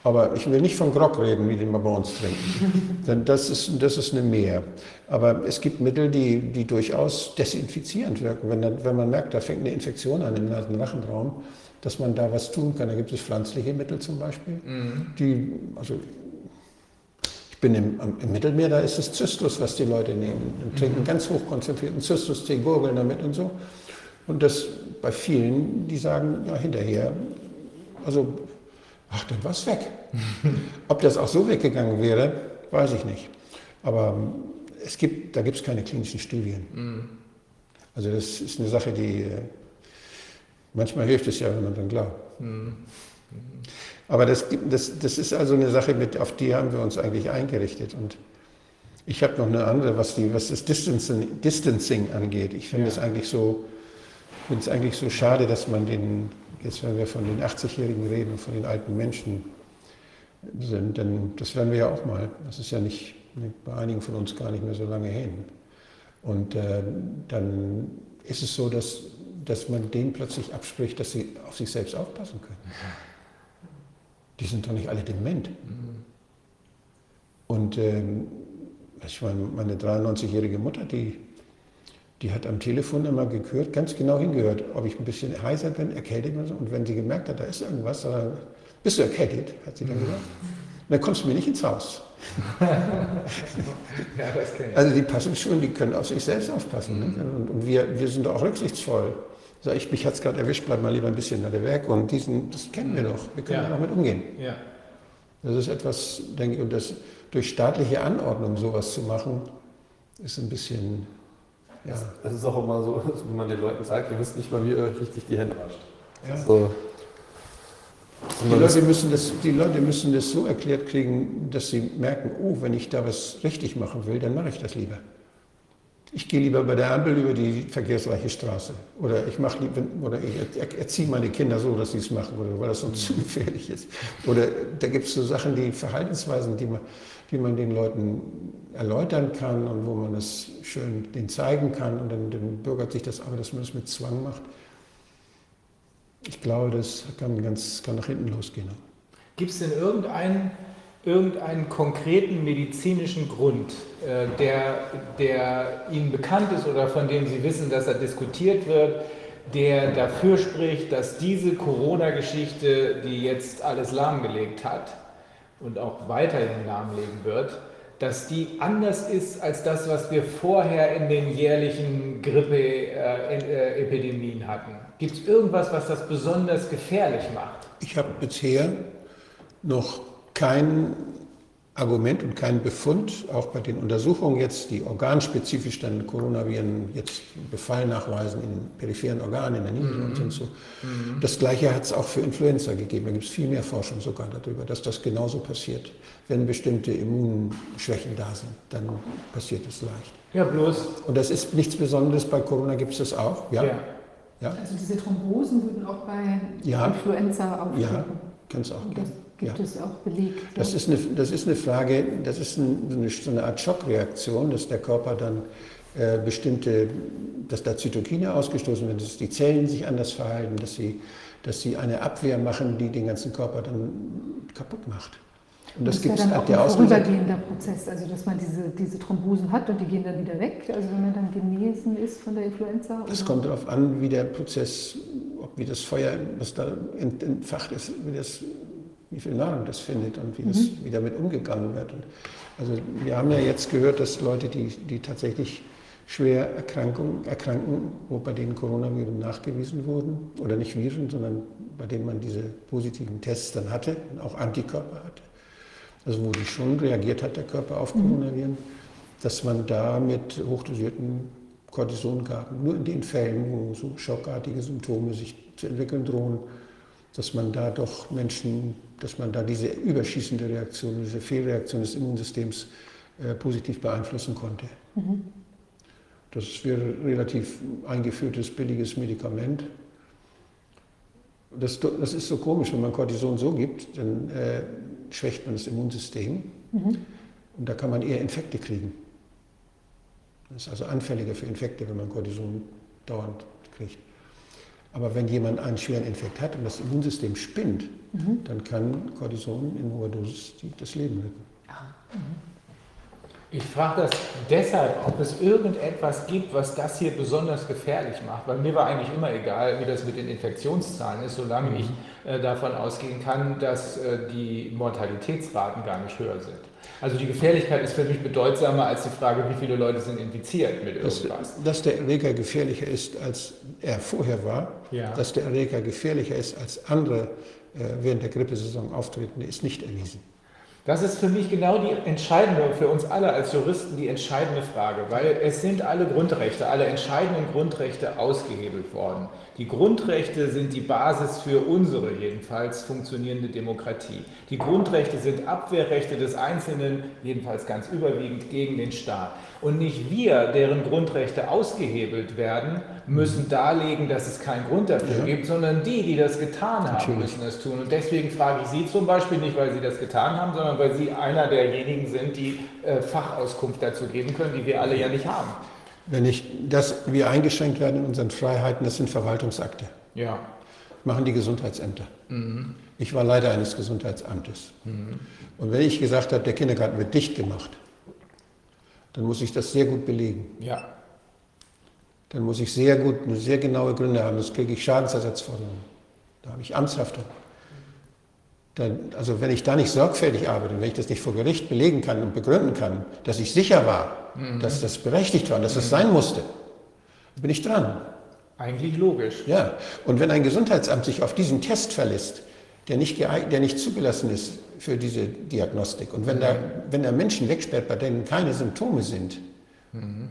aber ich will nicht von Grog reden, wie den wir bei uns trinken. Denn das ist, das ist eine Mehr. Aber es gibt Mittel, die, die durchaus desinfizierend wirken. Wenn, dann- wenn man merkt, da fängt eine Infektion an im Nasen-Rachenraum, dass man da was tun kann. Da gibt es pflanzliche Mittel zum Beispiel, die, also ich bin im, im Mittelmeer, da ist es Zystus, was die Leute nehmen. Und trinken ganz hochkonzentrierten Zystus-Tee, gurgeln damit und so. Und das bei vielen, die sagen, ja, hinterher, also, ach, dann war es weg. Ob das auch so weggegangen wäre, weiß ich nicht. Aber ähm, es gibt, da gibt es keine klinischen Studien. Also das ist eine Sache, die äh, manchmal hilft es ja, wenn man dann glaubt. Aber das, gibt- das, das ist also eine Sache, mit, auf die haben wir uns eigentlich eingerichtet. Und ich habe noch eine andere, was, die, was das Distancing, Distancing angeht. Ich finde Ja. es eigentlich so, finde es eigentlich so schade, dass man den, jetzt wenn wir von den 80-Jährigen reden, von den alten Menschen sind, denn das werden wir ja auch mal. Das ist ja nicht bei einigen von uns gar nicht mehr so lange hin. Und äh, dann ist es so, dass, dass man denen plötzlich abspricht, dass sie auf sich selbst aufpassen können. Die sind doch nicht alle dement. Und ähm, ich meine, meine 93-jährige Mutter, die, die hat am Telefon immer gehört, ganz genau hingehört, ob ich ein bisschen heiser bin, erkältet bin. Und wenn sie gemerkt hat, da ist irgendwas, dann, bist du erkältet, hat sie dann gesagt. Und dann kommst du mir nicht ins Haus. Ja. Also die passen schon, die können auf sich selbst aufpassen. Ne? Und, und wir, wir sind auch rücksichtsvoll. Sag ich, mich hat es gerade erwischt, bleib mal lieber ein bisschen nach der Weg. Und diesen, das kennen wir doch. Wir können Ja. damit umgehen. Ja. Das ist etwas, denke ich, und das durch staatliche Anordnung sowas zu machen, ist ein bisschen, ja. Das ist auch immer so, wenn man den Leuten sagt, ihr wisst nicht mal, wie ihr richtig die Hände wascht. ja. So. Die Leute, müssen das, die Leute müssen das so erklärt kriegen, dass sie merken, oh, wenn ich da was richtig machen will, dann mache ich das lieber. Ich gehe lieber bei der Ampel über die verkehrsreiche Straße. Oder ich mache lieber, oder ich er- erziehe meine Kinder so, dass sie es machen, oder weil das sonst zu gefährlich ist. Oder da gibt es so Sachen, die Verhaltensweisen, die man, die man den Leuten erläutern kann und wo man das schön denen zeigen kann und dann, dann bürgert sich das, aber dass man das mit Zwang macht. Ich glaube, das kann ganz kann nach hinten losgehen. Gibt es denn irgendeinen, irgendeinen konkreten medizinischen Grund, äh, der, der Ihnen bekannt ist oder von dem Sie wissen, dass er diskutiert wird, der dafür spricht, dass diese Corona-Geschichte, die jetzt alles lahmgelegt hat und auch weiterhin lahmlegen wird, dass die anders ist als das, was wir vorher in den jährlichen Grippeepidemien hatten? Gibt es irgendwas, was das besonders gefährlich macht? Ich habe bisher noch kein Argument und keinen Befund, auch bei den Untersuchungen jetzt, die organspezifisch dann Coronaviren jetzt Befall nachweisen in peripheren Organen, in der Niere und so. Mhm. Das Gleiche hat es auch für Influenza gegeben. Da gibt es viel mehr Forschung sogar darüber, dass das genauso passiert. Wenn bestimmte Immunschwächen da sind, dann passiert es leicht. Ja, bloß. Und das ist nichts Besonderes, bei Corona gibt es das auch. Ja. ja. ja. Also diese Thrombosen würden auch bei ja. Influenza auftreten. Ja, kann es auch geben. Gibt ja. es auch belegt? Das ist, eine, das ist eine Frage, das ist eine, so eine Art Schockreaktion, dass der Körper dann äh, bestimmte, dass da Zytokine ausgestoßen werden, dass die Zellen sich anders verhalten, dass sie, dass sie eine Abwehr machen, die den ganzen Körper dann kaputt macht. Und das, das gibt es auch der ein vorübergehender Prozess, also dass man diese, diese Thrombosen hat und die gehen dann wieder weg, also wenn man dann genesen ist von der Influenza? Es kommt darauf an, wie der Prozess, ob wie das Feuer, was da entfacht ist, wie das wie viel Nahrung das findet und wie, das, mhm. wie damit umgegangen wird. Und also wir haben ja jetzt gehört, dass Leute, die, die tatsächlich schwer Erkrankung, erkranken, wo bei denen Coronaviren nachgewiesen wurden, oder nicht Viren, sondern bei denen man diese positiven Tests dann hatte und auch Antikörper hatte, also wo die schon reagiert hat, der Körper auf mhm. Coronaviren, dass man da mit hochdosierten Cortison gab. Nur in den Fällen, wo so schockartige Symptome sich zu entwickeln drohen, dass man da doch Menschen, dass man da diese überschießende Reaktion, diese Fehlreaktion des Immunsystems äh, positiv beeinflussen konnte. Mhm. Das wäre ein relativ eingeführtes, billiges Medikament. Das, das, ist so komisch, wenn man Cortison so gibt, dann äh, schwächt man das Immunsystem mhm. und da kann man eher Infekte kriegen. Das ist also anfälliger für Infekte, wenn man Cortison dauernd kriegt. Aber wenn jemand einen schweren Infekt hat und das Immunsystem spinnt, mhm. dann kann Cortison in hoher Dosis das Leben retten. Mhm. Ich frage das deshalb, ob es irgendetwas gibt, was das hier besonders gefährlich macht. Weil mir war eigentlich immer egal, wie das mit den Infektionszahlen ist, solange mhm. ich äh, davon ausgehen kann, dass äh, die Mortalitätsraten gar nicht höher sind. Also die Gefährlichkeit ist für mich bedeutsamer als die Frage, wie viele Leute sind infiziert mit irgendwas. Dass, dass der Erreger gefährlicher ist, als er vorher war, ja. dass der Erreger gefährlicher ist, als andere äh, während der Grippesaison auftreten, ist nicht erwiesen. Das ist für mich genau die entscheidende, für uns alle als Juristen die entscheidende Frage, weil es sind alle Grundrechte, alle entscheidenden Grundrechte ausgehebelt worden. Die Grundrechte sind die Basis für unsere jedenfalls funktionierende Demokratie. Die Grundrechte sind Abwehrrechte des Einzelnen, jedenfalls ganz überwiegend gegen den Staat. Und nicht wir, deren Grundrechte ausgehebelt werden, müssen darlegen, dass es keinen Grund dafür ja. gibt, sondern die, die das getan haben, Natürlich. müssen das tun. Und deswegen frage ich Sie zum Beispiel nicht, weil Sie das getan haben, sondern weil Sie einer derjenigen sind, die äh, Fachauskunft dazu geben können, die wir alle ja nicht haben. Wenn ich, dass wir eingeschränkt werden in unseren Freiheiten, das sind Verwaltungsakte. Ja. Machen die Gesundheitsämter. Mhm. Ich war Leiter eines Gesundheitsamtes. Mhm. Und wenn ich gesagt habe, der Kindergarten wird dicht gemacht, dann muss ich das sehr gut belegen. Ja. Dann muss ich sehr gut, sehr genaue Gründe haben. Das kriege ich Schadensersatzforderungen. Da habe ich Amtshaftung. Dann, also wenn ich da nicht sorgfältig arbeite, wenn ich das nicht vor Gericht belegen kann und begründen kann, dass ich sicher war, mhm. dass das berechtigt war und dass es mhm. sein musste, bin ich dran. Eigentlich logisch. Ja, und wenn ein Gesundheitsamt sich auf diesen Test verlässt, der nicht, der nicht zugelassen ist für diese Diagnostik, und wenn, mhm. da, wenn er Menschen wegsperrt, bei denen keine Symptome sind, mhm.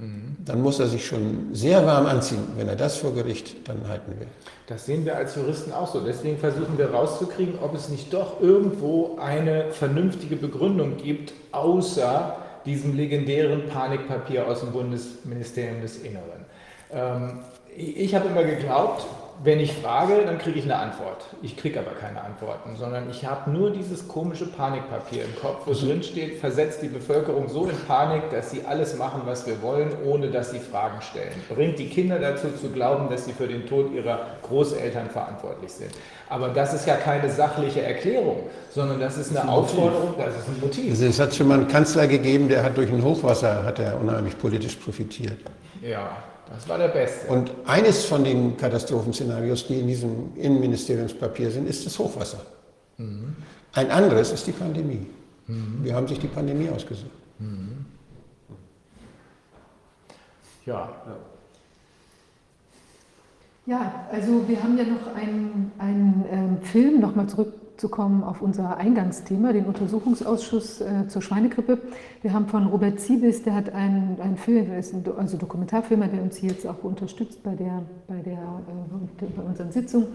Mhm. dann muss er sich schon sehr warm anziehen, wenn er das vor Gericht dann halten will. Das sehen wir als Juristen auch so. Deswegen versuchen wir rauszukriegen, ob es nicht doch irgendwo eine vernünftige Begründung gibt, außer diesem legendären Panikpapier aus dem Bundesministerium des Inneren. Ähm, ich habe immer geglaubt, wenn ich frage, dann kriege ich eine Antwort. Ich kriege aber keine Antworten, sondern ich habe nur dieses komische Panikpapier im Kopf, wo drin steht, versetzt die Bevölkerung so in Panik, dass sie alles machen, was wir wollen, ohne dass sie Fragen stellen. Bringt die Kinder dazu zu glauben, dass sie für den Tod ihrer Großeltern verantwortlich sind. Aber das ist ja keine sachliche Erklärung, sondern das ist eine das ist ein Aufforderung, das ist ein Motiv. Also es hat schon mal einen Kanzler gegeben, der hat durch ein Hochwasser hat er unheimlich politisch profitiert. Ja, das war der Beste. Und eines von den Katastrophenszenarios, die in diesem Innenministeriumspapier sind, ist das Hochwasser. Mhm. Ein anderes ist die Pandemie. Mhm. Wir haben sich die Pandemie ausgesucht. Mhm. Ja. Ja, also wir haben ja noch einen, einen ähm, Film, nochmal zurückzukommen auf unser Eingangsthema, den Untersuchungsausschuss äh, zur Schweinegrippe. Wir haben von Robert Ziebis, der hat einen, einen Film, ist ein, also Dokumentarfilmer, der uns hier jetzt auch unterstützt bei, der, bei, der, äh, bei unseren Sitzungen.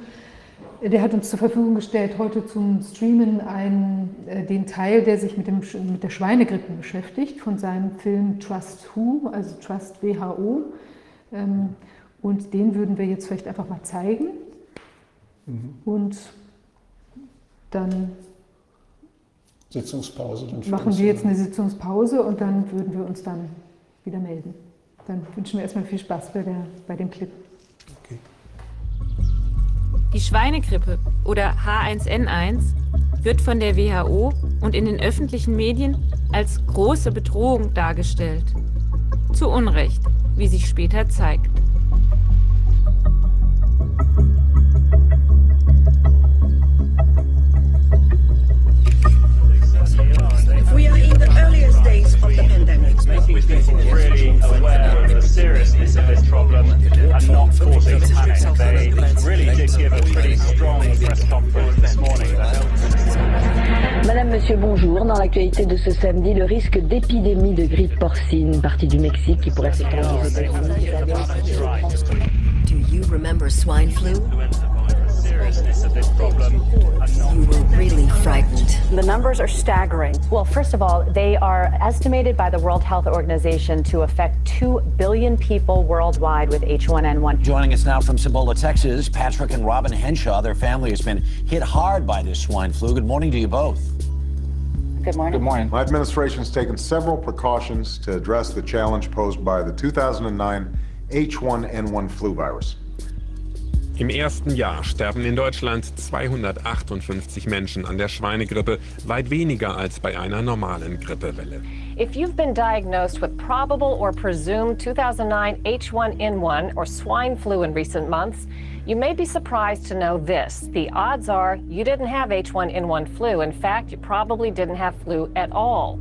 Der hat uns zur Verfügung gestellt, heute zum Streamen einen, äh, den Teil, der sich mit, dem, mit der Schweinegrippe beschäftigt, von seinem Film Trust Who, also Trust WHO. Ähm, und den würden wir jetzt vielleicht einfach mal zeigen. Mhm. Und dann Sitzungspause. Dann machen wir jetzt eine Sitzungspause und dann würden wir uns dann wieder melden. Dann wünschen wir erstmal viel Spaß bei, der, bei dem Clip. Die Schweinegrippe oder H1N1 wird von der WHO und in den öffentlichen Medien als große Bedrohung dargestellt. Zu Unrecht, wie sich später zeigt. Making people really aware of the seriousness of this problem and not causing panic. They really did give a pretty strong press conference this morning. Madame, Monsieur, bonjour. Dans l'actualité de ce samedi, le risque d'épidémie de grippe porcine, partie du Mexique, qui pourrait s'étendre aux États-Unis. Do you remember swine flu? Seriousness of this problem. You were really frightened. The numbers are staggering. Well, first of all, they are estimated by the World Health Organization to affect 2 billion people worldwide with H1N1. Joining us now from Cibola, Texas, Patrick and Robin Henshaw. Their family has been hit hard by this swine flu. Good morning to you both. Good morning. Good morning. My administration has taken several precautions to address the challenge posed by the 2009 H1N1 flu virus. Im ersten Jahr sterben in Deutschland 258 Menschen an der Schweinegrippe, weit weniger als bei einer normalen Grippewelle. If you've been diagnosed with probable or presumed 2009 H1N1 or swine flu in recent months, you may be surprised to know this. The odds are you didn't have H1N1 flu. In fact, you probably didn't have flu at all.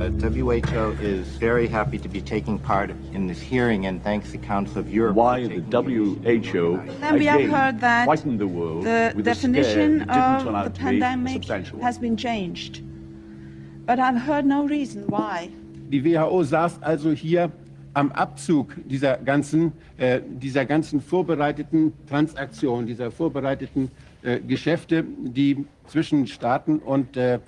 Uh, WHO is very happy to be taking part in this hearing and thanks the Council of Europe. Why the WHO and we have heard that the world the definition of the pandemic has been changed. But I've heard no reason why. Die WHO saß also hier am Abzug dieser ganzen, äh, dieser ganzen vorbereiteten Transaktionen, dieser vorbereiteten äh, Geschäfte, die zwischen Staaten und äh,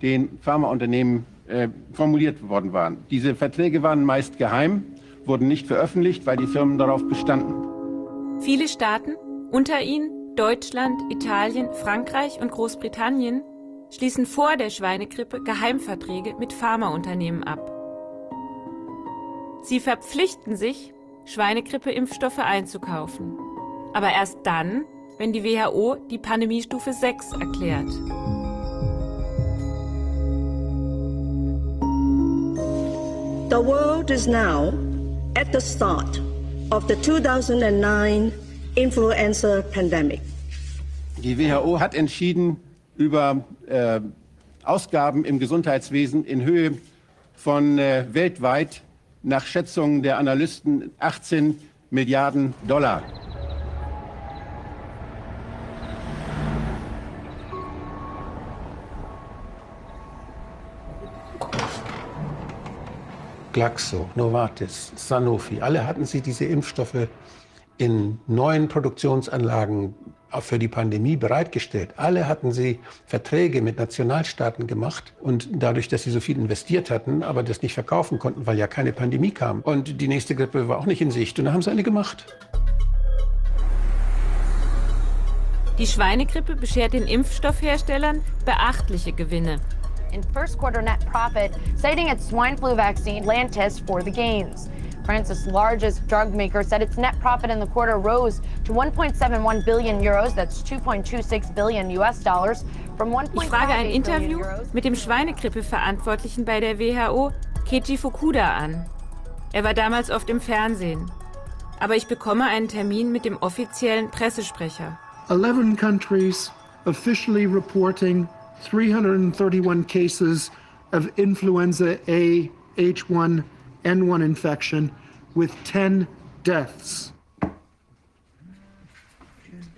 den Pharmaunternehmen äh, formuliert worden waren. Diese Verträge waren meist geheim, wurden nicht veröffentlicht, weil die Firmen darauf bestanden. Viele Staaten, unter ihnen Deutschland, Italien, Frankreich und Großbritannien, schließen vor der Schweinegrippe Geheimverträge mit Pharmaunternehmen ab. Sie verpflichten sich, Schweinegrippe-Impfstoffe einzukaufen. Aber erst dann, wenn die WHO die Pandemiestufe 6 erklärt. The world is now at the start of the 2009 influenza pandemic. Die WHO hat entschieden über äh, Ausgaben im Gesundheitswesen in Höhe von äh, weltweit nach Schätzungen der Analysten 18 Milliarden Dollar. Glaxo, Novartis, Sanofi, alle hatten sie diese Impfstoffe in neuen Produktionsanlagen für die Pandemie bereitgestellt. Alle hatten sie Verträge mit Nationalstaaten gemacht und dadurch, dass sie so viel investiert hatten, aber das nicht verkaufen konnten, weil ja keine Pandemie kam. Und die nächste Grippe war auch nicht in Sicht und da haben sie eine gemacht. Die Schweinegrippe beschert den Impfstoffherstellern beachtliche Gewinne. In first quarter net profit, citing its swine flu vaccine, Lantis, for the gains. France's largest drug maker said its net profit in the quarter rose to 1.71 billion euros, that's 2.26 billion US dollars, from 1. Ich frage ein Interview mit dem Schweinegrippe-Verantwortlichen bei der WHO, Keiji Fukuda, an. Er war damals oft im Fernsehen. Aber ich bekomme einen Termin mit dem offiziellen Pressesprecher. 11 countries officially reporting 331 cases of influenza A H1N1 infection with 10 deaths.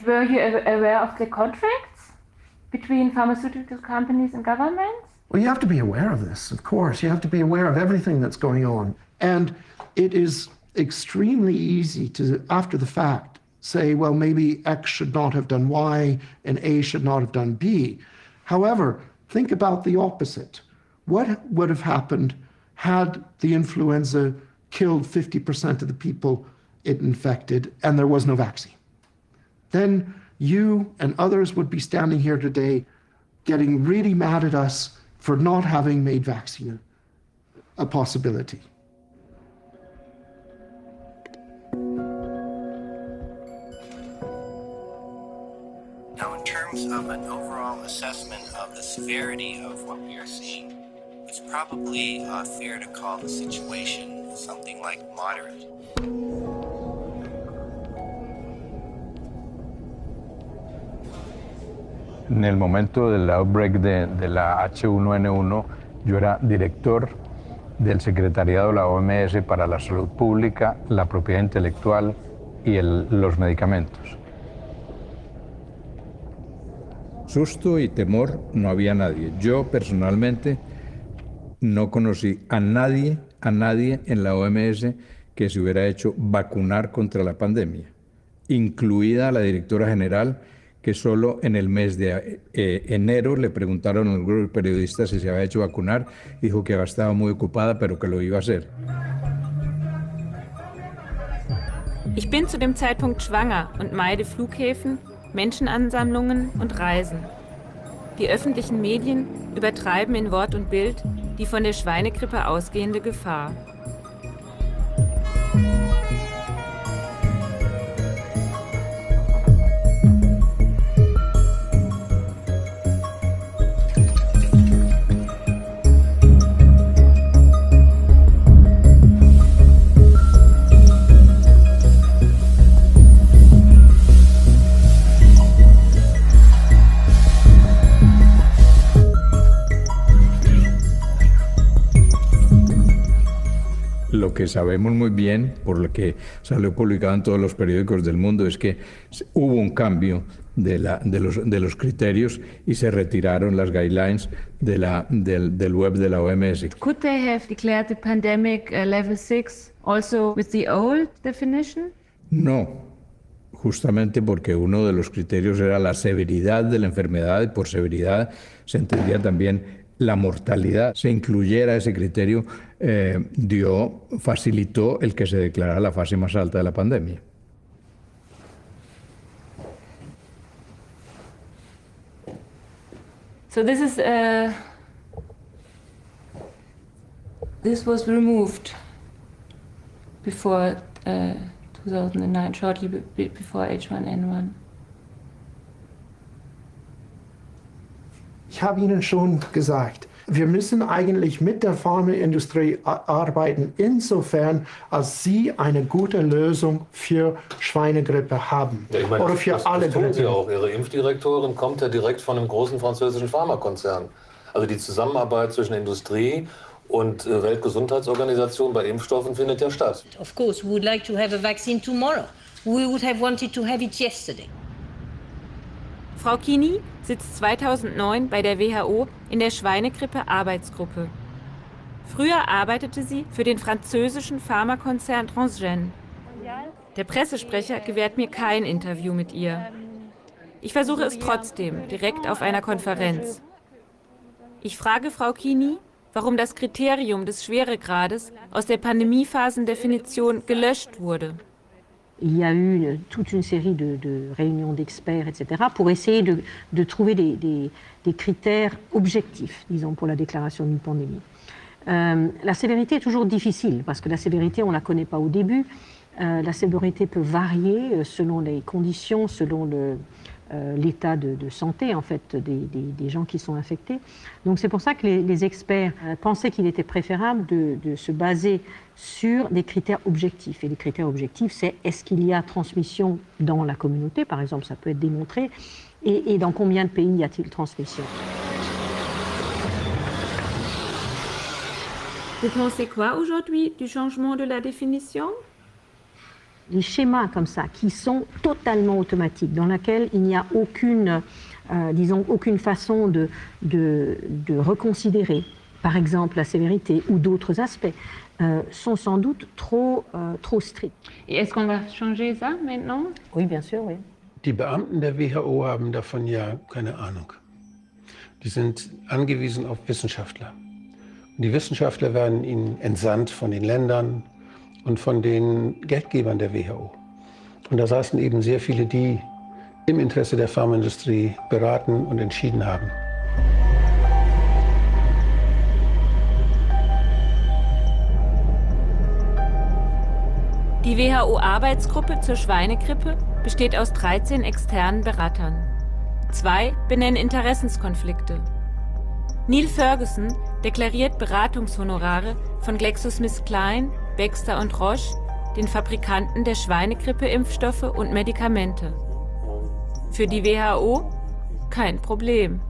Were you aware of the contracts between pharmaceutical companies and governments? Well, you have to be aware of this, of course. You have to be aware of everything that's going on. And it is extremely easy to, after the fact, say, well, maybe X should not have done Y and A should not have done B. However, think about the opposite. What would have happened had the influenza killed 50% of the people it infected and there was no vaccine? Then you and others would be standing here today getting really mad at us for not having made vaccine a possibility. Terms of an overall assessment of the severity of what we are seeing, it's probably uh, fair to call the situation something like moderate. En el momento del outbreak de, de la H1N1, yo era director del secretariado de la OMS para la salud pública, la propiedad intelectual y el, los medicamentos. Susto y temor no había nadie. Yo personalmente no conocí a nadie, a nadie en la OMS que se hubiera hecho vacunar contra la pandemia, incluida la directora general, que solo en el mes de eh, enero le preguntaron a un grupo de periodistas si se había hecho vacunar, dijo que estaba muy ocupada, pero que lo iba a hacer. Ich bin zu dem Zeitpunkt Menschenansammlungen und Reisen. Die öffentlichen Medien übertreiben in Wort und Bild die von der Schweinegrippe ausgehende Gefahr. Que sabemos muy bien, por lo que salió publicado en todos los periódicos del mundo, es que hubo un cambio de, la, de, los, de los criterios y se retiraron las guidelines de la, del, del web de la OMS. Could they have declared the pandemic uh, level 6 also with the old definition? No, justamente porque uno de los criterios era la severidad de la enfermedad y por severidad se entendía también la mortalidad se incluyera ese criterio, eh, dio, facilitó el que se declarara la fase más alta de la pandemia. So this is uh, this was removed before uh, 2009, shortly before H1N1. Ich habe Ihnen schon gesagt, wir müssen eigentlich mit der Pharmaindustrie arbeiten, insofern, als sie eine gute Lösung für Schweinegrippe haben. Ja, ich meine, Oder für das, alle das tun Grippen. sie auch. Ihre Impfdirektorin kommt ja direkt von einem großen französischen Pharmakonzern. Also die Zusammenarbeit zwischen Industrie und äh, Weltgesundheitsorganisation bei Impfstoffen findet ja statt. Of course, we would like to have a vaccine tomorrow. We would have wanted to have it yesterday. Frau Kini sitzt 2009 bei der WHO in der Schweinegrippe-Arbeitsgruppe. Früher arbeitete sie für den französischen Pharmakonzern Transgène. Der Pressesprecher gewährt mir kein Interview mit ihr. Ich versuche es trotzdem, direkt auf einer Konferenz. Ich frage Frau Kini, warum das Kriterium des Schweregrades aus der Pandemiephasen-Definition gelöscht wurde. Il y a eu toute une série de, réunions d'experts, etc., pour essayer de, trouver des, critères objectifs, disons, pour la déclaration d'une pandémie. Euh, la sévérité est toujours difficile, parce que la sévérité, on ne la connaît pas au début. Euh, la sévérité peut varier euh, selon les conditions, selon le, euh, l'état de, santé en fait des, des, gens qui sont infectés. Donc c'est pour ça que les, experts euh, pensaient qu'il était préférable de, de, se baser sur des critères objectifs. Et les critères objectifs, c'est est-ce qu'il y a transmission dans la communauté, par exemple, ça peut être démontré, et, et dans combien de pays y a-t-il transmission? Vous pensez quoi aujourd'hui du changement de la définition? Les schémas comme ça, qui sont totalement automatiques, dans lesquels il n'y a aucune, euh, disons, aucune façon de, de, de, reconsidérer, par exemple, la sévérité ou d'autres aspects, euh, sont sans doute trop, euh, trop stricts. Et est-ce qu'on va changer ça maintenant? Oui, bien sûr, oui. Die Beamten der WHO haben davon ja keine Ahnung. Die sind angewiesen auf Wissenschaftler. Und die Wissenschaftler werden ihnen entsandt von den Ländern und von den Geldgebern der WHO. Und da saßen eben sehr viele, die im Interesse der Pharmaindustrie beraten und entschieden haben. Die WHO-Arbeitsgruppe zur Schweinegrippe besteht aus 13 externen Beratern. Zwei benennen Interessenskonflikte. Neil Ferguson deklariert Beratungshonorare von GlaxoSmithKline, Baxter und Roche, den Fabrikanten der Schweinegrippe-Impfstoffe und Medikamente. Für die WHO kein Problem.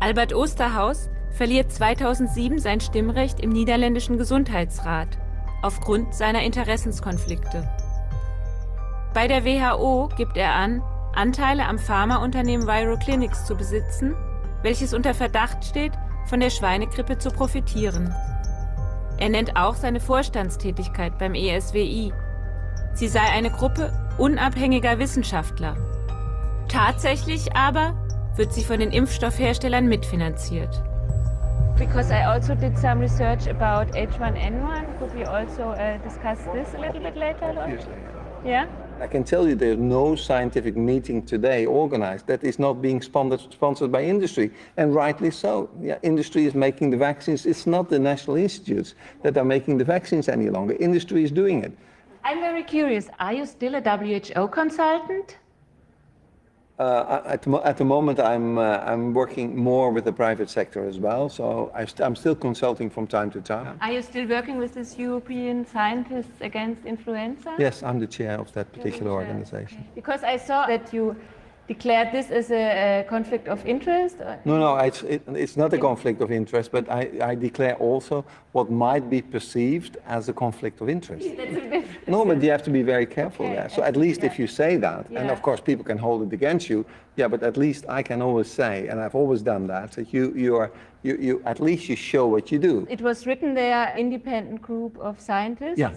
Albert Osterhaus verliert 2007 sein Stimmrecht im niederländischen Gesundheitsrat aufgrund seiner Interessenskonflikte. Bei der WHO gibt er an, Anteile am Pharmaunternehmen Viroclinics zu besitzen, welches unter Verdacht steht, von der Schweinegrippe zu profitieren. Er nennt auch seine Vorstandstätigkeit beim ESWI. Sie sei eine Gruppe unabhängiger Wissenschaftler. Tatsächlich aber wird sie von den Impfstoffherstellern mitfinanziert. Because I also did some research about H1N1, could we also uh, discuss this a little bit later? Yeah? I can tell you there's no scientific meeting today organized that is not being sponsored, by industry, and rightly so. Yeah, industry is making the vaccines. It's not the national institutes that are making the vaccines any longer. Industry is doing it. I'm very curious. Are you still a WHO consultant? Uh, at, the, at, the, moment, I'm, uh, I'm working more with the private sector as well, so I st I'm still consulting from time to time. Are you still working with this European Scientists Against Influenza? Yes, I'm the chair of that particular organization. Because I saw that you declared this as a, a conflict of interest? No, no, it's, it, it's not a conflict of interest, but I, I, declare also what might be perceived as a conflict of interest. no, but you have to be very careful okay. there. So at least yeah. if you say that, yeah. and of course people can hold it against you, yeah, but at least I can always say, and I've always done that, that you, you are, you, you, at least you show what you do. It was written there, independent group of scientists. Yeah.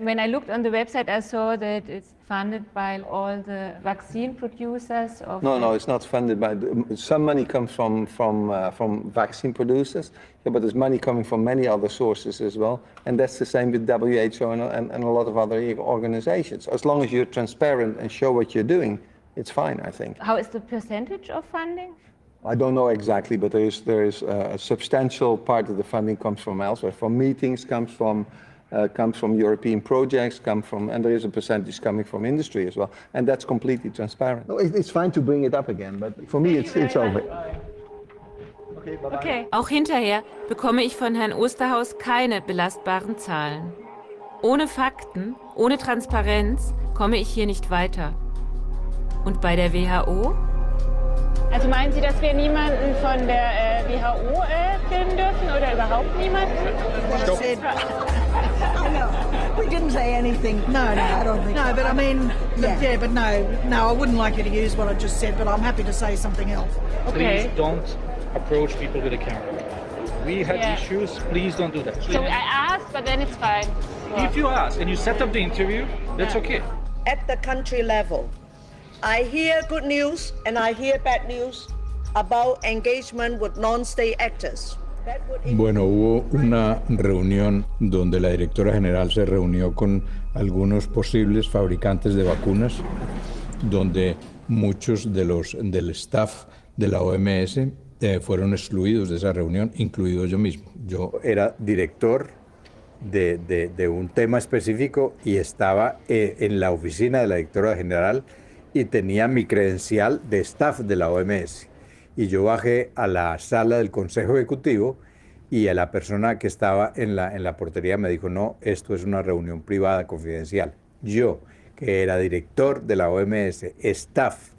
When I looked on the website, I saw that it's funded by all the vaccine producers. no, no, it's not funded by. The, some money comes from from uh, from vaccine producers, yeah, but there's money coming from many other sources as well, and that's the same with WHO and, and, and a lot of other organizations. As long as you're transparent and show what you're doing, it's fine, I think. How is the percentage of funding? I don't know exactly, but there is there is a substantial part of the funding comes from elsewhere. From meetings, comes from uh, comes from European projects, come from, and there is a percentage coming from industry as well, and that's completely transparent. No, it, it's fine to bring it up again, but for me it's, it's over. Okay, bye -bye. okay. Auch hinterher bekomme ich von Herrn Osterhaus keine belastbaren Zahlen. Ohne Fakten, ohne Transparenz komme ich hier nicht weiter. Und bei der WHO? Also meinen Sie, dass wir niemanden von der äh, WHO äh, filmen dürfen oder überhaupt niemanden? Stopp. no, we didn't say anything. No, no, I don't think. No, so. but I mean, yeah. yeah, but no, no, I wouldn't like you to use what I just said, but I'm happy to say something else. Okay. Please don't approach people with a camera. We had yeah. issues. Please don't do that. Please. So I asked, but then it's fine. Well. If you ask and you set up the interview, that's yeah. okay. At the country level, I hear good news and I hear bad news about engagement with non-state actors. Bueno, hubo una reunión donde la directora general se reunió con algunos posibles fabricantes de vacunas, donde muchos de los del staff de la OMS eh, fueron excluidos de esa reunión, incluido yo mismo. Yo era director de, de, un tema específico y estaba eh, en la oficina de la directora general y tenía mi credencial de staff de la OMS y yo bajé a la sala del Consejo Ejecutivo y a la persona que estaba en la, en la portería me dijo, no, esto es una reunión privada confidencial. Yo, que era director de la OMS, staff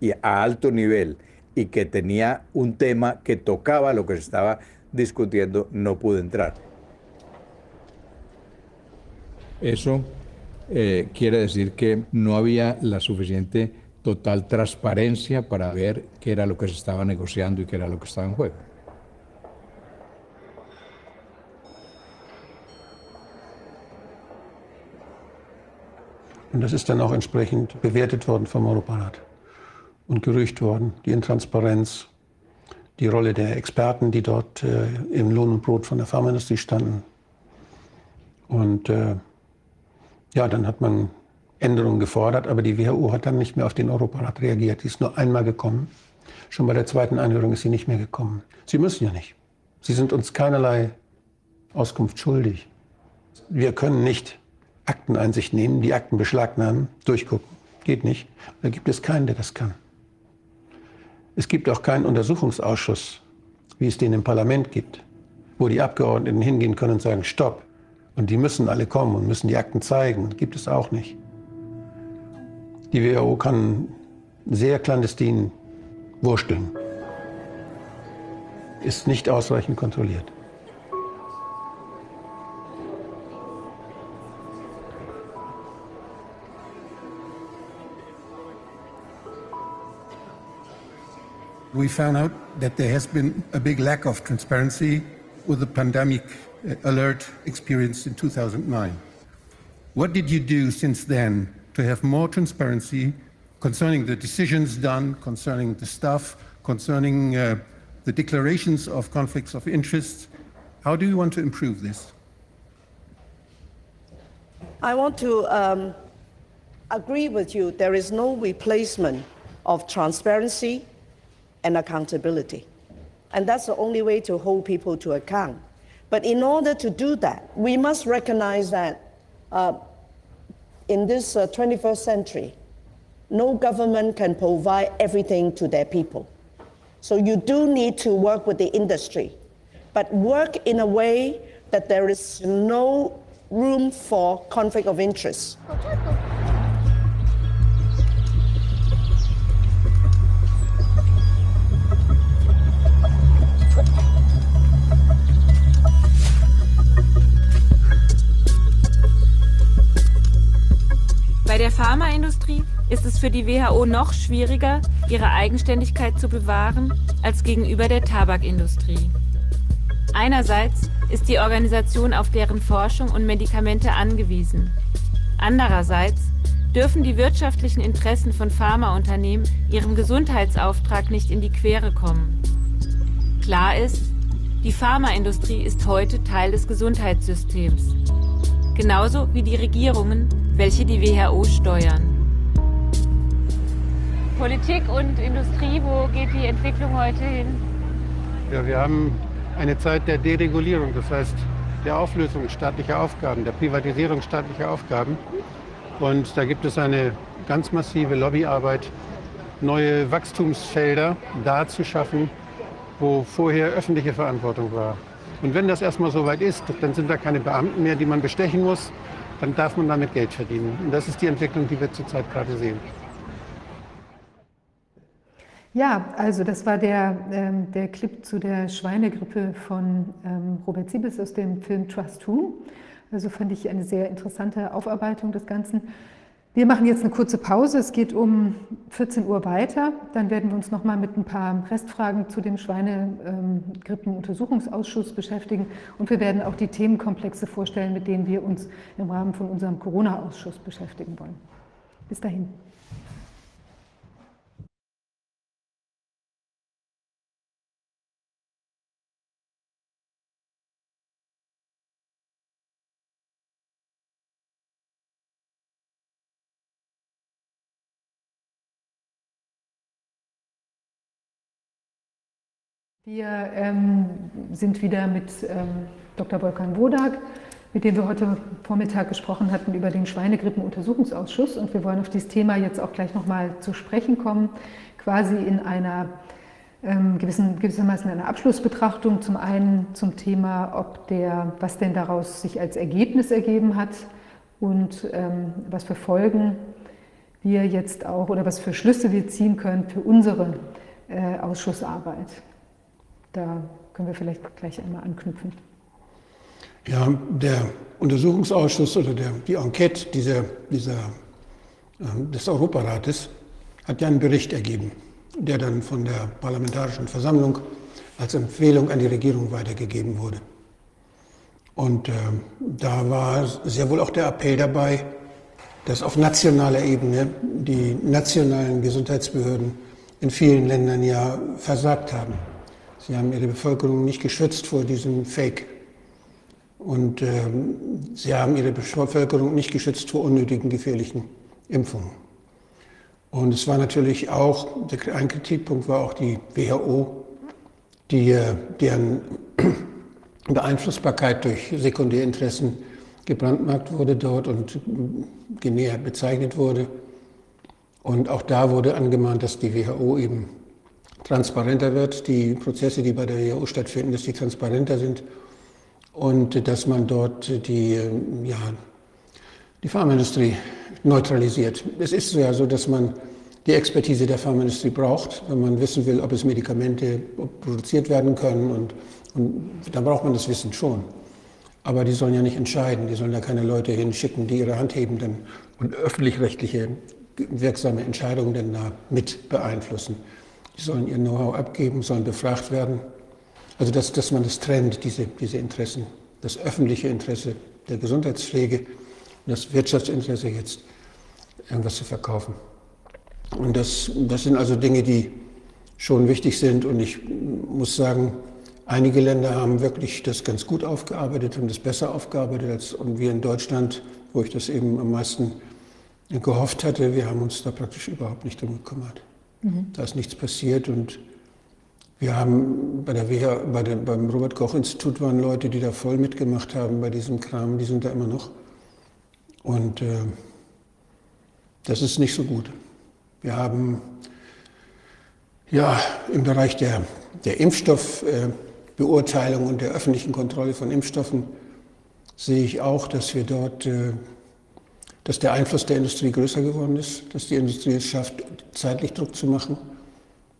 y a alto nivel y que tenía un tema que tocaba lo que se estaba discutiendo, no pude entrar. Eso eh, quiere decir que no había la suficiente total transparencia para ver qué era lo que se estaba negociando y qué era lo que estaba en juego. Und das ist dann auch entsprechend bewertet worden vom Europarat und gerücht worden, die Intransparenz, die Rolle der Experten, die dort äh, im Lohn und Brot von der Pharmaindustrie standen. Und äh, ja, dann hat man Änderungen gefordert, aber die WHO hat dann nicht mehr auf den Europarat reagiert. Die ist nur einmal gekommen. Schon bei der zweiten Anhörung ist sie nicht mehr gekommen. Sie müssen ja nicht. Sie sind uns keinerlei Auskunft schuldig. Wir können nicht Akteneinsicht nehmen, die Akten beschlagnahmen, durchgucken. Geht nicht. Da gibt es keinen, der das kann. Es gibt auch keinen Untersuchungsausschuss, wie es den im Parlament gibt, wo die Abgeordneten hingehen können und sagen, stopp. Und die müssen alle kommen und müssen die Akten zeigen. Gibt es auch nicht. Die WHO kann sehr clandestin wursteln. Ist nicht ausreichend kontrolliert. We found out that there has been a big lack of transparency with the pandemic alert experienced in 2009. What did you do since then to have more transparency concerning the decisions done, concerning the stuff, concerning uh, the declarations of conflicts of interest? How do you want to improve this? I want to um, agree with you. There is no replacement of transparency and accountability. And that's the only way to hold people to account. But in order to do that, we must recognize that uh, in this uh, 21st century, no government can provide everything to their people. So you do need to work with the industry, but work in a way that there is no room for conflict of interest. Der Pharmaindustrie ist es für die WHO noch schwieriger, ihre Eigenständigkeit zu bewahren, als gegenüber der Tabakindustrie. Einerseits ist die Organisation auf deren Forschung und Medikamente angewiesen. Andererseits dürfen die wirtschaftlichen Interessen von Pharmaunternehmen ihrem Gesundheitsauftrag nicht in die Quere kommen. Klar ist, die Pharmaindustrie ist heute Teil des Gesundheitssystems. Genauso wie die Regierungen welche die WHO steuern. Politik und Industrie, wo geht die Entwicklung heute hin? Ja, wir haben eine Zeit der Deregulierung, das heißt der Auflösung staatlicher Aufgaben, der Privatisierung staatlicher Aufgaben. Und da gibt es eine ganz massive Lobbyarbeit, neue Wachstumsfelder da zu schaffen, wo vorher öffentliche Verantwortung war. Und wenn das erstmal so weit ist, dann sind da keine Beamten mehr, die man bestechen muss, dann darf man damit Geld verdienen. Und das ist die Entwicklung, die wir zurzeit gerade sehen. Ja, also das war der, ähm, der Clip zu der Schweinegrippe von ähm, Robert Siebels aus dem Film Trust Who. Also fand ich eine sehr interessante Aufarbeitung des Ganzen. Wir machen jetzt eine kurze Pause. Es geht um 14 Uhr weiter. Dann werden wir uns noch mal mit ein paar Restfragen zu dem Schweinegrippenuntersuchungsausschuss beschäftigen. Und wir werden auch die Themenkomplexe vorstellen, mit denen wir uns im Rahmen von unserem Corona-Ausschuss beschäftigen wollen. Bis dahin. Wir ähm, sind wieder mit ähm, Dr. Wolfgang Wodak, mit dem wir heute Vormittag gesprochen hatten über den Schweinegrippenuntersuchungsausschuss. Und wir wollen auf dieses Thema jetzt auch gleich nochmal zu sprechen kommen, quasi in einer ähm, gewissen, gewissermaßen einer Abschlussbetrachtung. Zum einen zum Thema, ob der, was denn daraus sich als Ergebnis ergeben hat und ähm, was für Folgen wir jetzt auch oder was für Schlüsse wir ziehen können für unsere äh, Ausschussarbeit. Da können wir vielleicht gleich einmal anknüpfen. Ja, der Untersuchungsausschuss oder der, die Enquete dieser, dieser, äh, des Europarates hat ja einen Bericht ergeben, der dann von der Parlamentarischen Versammlung als Empfehlung an die Regierung weitergegeben wurde. Und äh, da war sehr wohl auch der Appell dabei, dass auf nationaler Ebene die nationalen Gesundheitsbehörden in vielen Ländern ja versagt haben. Sie haben ihre Bevölkerung nicht geschützt vor diesem Fake. Und ähm, sie haben ihre Bevölkerung nicht geschützt vor unnötigen, gefährlichen Impfungen. Und es war natürlich auch, ein Kritikpunkt war auch die WHO, die, äh, deren Beeinflussbarkeit durch Sekundärinteressen gebrandmarkt wurde dort und genäher bezeichnet wurde. Und auch da wurde angemahnt, dass die WHO eben transparenter wird, die Prozesse, die bei der WHO stattfinden, dass die transparenter sind und dass man dort die, ja, die Pharmaindustrie neutralisiert. Es ist ja so, dass man die Expertise der Pharmaindustrie braucht, wenn man wissen will, ob es Medikamente produziert werden können. Und, und da braucht man das Wissen schon. Aber die sollen ja nicht entscheiden, die sollen ja keine Leute hinschicken, die ihre Hand heben denn, und öffentlich-rechtliche wirksame Entscheidungen denn da mit beeinflussen. Die sollen ihr Know-how abgeben, sollen befragt werden. Also dass, dass man das trennt, diese, diese Interessen. Das öffentliche Interesse der Gesundheitspflege und das Wirtschaftsinteresse jetzt irgendwas zu verkaufen. Und das, das sind also Dinge, die schon wichtig sind. Und ich muss sagen, einige Länder haben wirklich das ganz gut aufgearbeitet, haben das besser aufgearbeitet als und wir in Deutschland, wo ich das eben am meisten gehofft hatte. Wir haben uns da praktisch überhaupt nicht drum gekümmert. Mhm. Da ist nichts passiert und wir haben bei der WH, bei der, beim Robert Koch Institut waren Leute, die da voll mitgemacht haben bei diesem Kram, die sind da immer noch. Und äh, das ist nicht so gut. Wir haben ja im Bereich der, der Impfstoffbeurteilung und der öffentlichen Kontrolle von Impfstoffen sehe ich auch, dass wir dort, äh, dass der Einfluss der Industrie größer geworden ist, dass die Industrie es schafft, zeitlich Druck zu machen,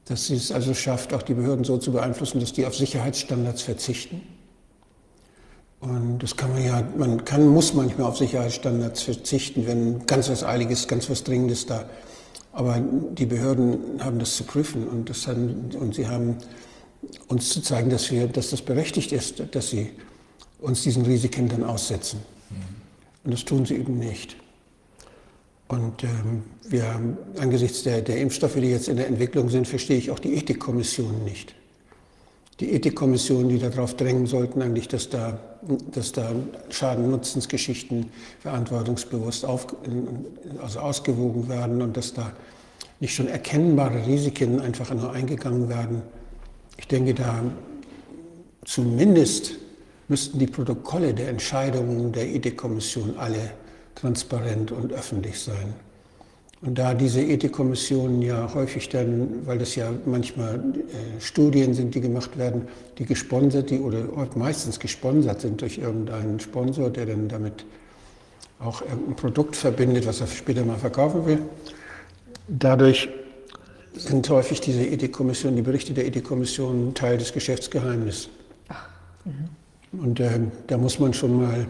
dass sie es also schafft, auch die Behörden so zu beeinflussen, dass die auf Sicherheitsstandards verzichten. Und das kann man ja, man kann, muss manchmal auf Sicherheitsstandards verzichten, wenn ganz was Eiliges, ganz was Dringendes da aber die Behörden haben das zu prüfen und, das haben, und sie haben uns zu zeigen, dass, wir, dass das berechtigt ist, dass sie uns diesen Risiken dann aussetzen. Mhm. Und das tun sie eben nicht. Und ähm, wir angesichts der, der Impfstoffe, die jetzt in der Entwicklung sind, verstehe ich auch die Ethikkommission nicht. Die Ethikkommissionen, die darauf drängen sollten, eigentlich, dass da, dass da Schaden-Nutzensgeschichten verantwortungsbewusst auf, also ausgewogen werden und dass da nicht schon erkennbare Risiken einfach nur eingegangen werden. Ich denke, da zumindest müssten die Protokolle der Entscheidungen der Ethikkommission alle transparent und öffentlich sein. Und da diese Ethikkommissionen ja häufig dann, weil das ja manchmal äh, Studien sind, die gemacht werden, die gesponsert, die oder meistens gesponsert sind durch irgendeinen Sponsor, der dann damit auch irgendein Produkt verbindet, was er später mal verkaufen will. Dadurch sind häufig diese Ethikkommissionen, die Berichte der Ethikkommission Teil des Geschäftsgeheimnisses. Mhm. Und äh, da muss man schon mal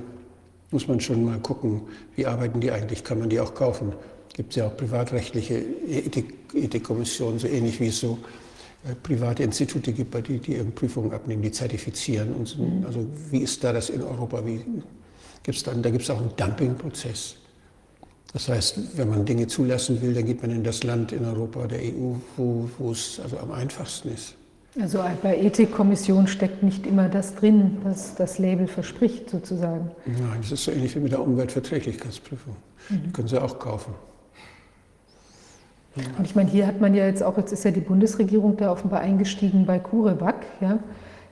muss man schon mal gucken, wie arbeiten die eigentlich, kann man die auch kaufen. Gibt es ja auch privatrechtliche Ethik, Ethikkommissionen, so ähnlich wie es so äh, private Institute gibt, die, die Prüfungen abnehmen, die zertifizieren. Und so. Mhm. Also wie ist da das in Europa? Wie, gibt's dann, da gibt es auch einen Dumpingprozess. Das heißt, wenn man Dinge zulassen will, dann geht man in das Land in Europa, der EU, wo, wo es also am einfachsten ist. Also bei Ethikkommission steckt nicht immer das drin, was das Label verspricht, sozusagen. Nein, das ist so ähnlich wie mit der Umweltverträglichkeitsprüfung. Mhm. Die können Sie auch kaufen. Und ich meine, hier hat man ja jetzt auch, jetzt ist ja die Bundesregierung da offenbar eingestiegen bei CureVac, ja,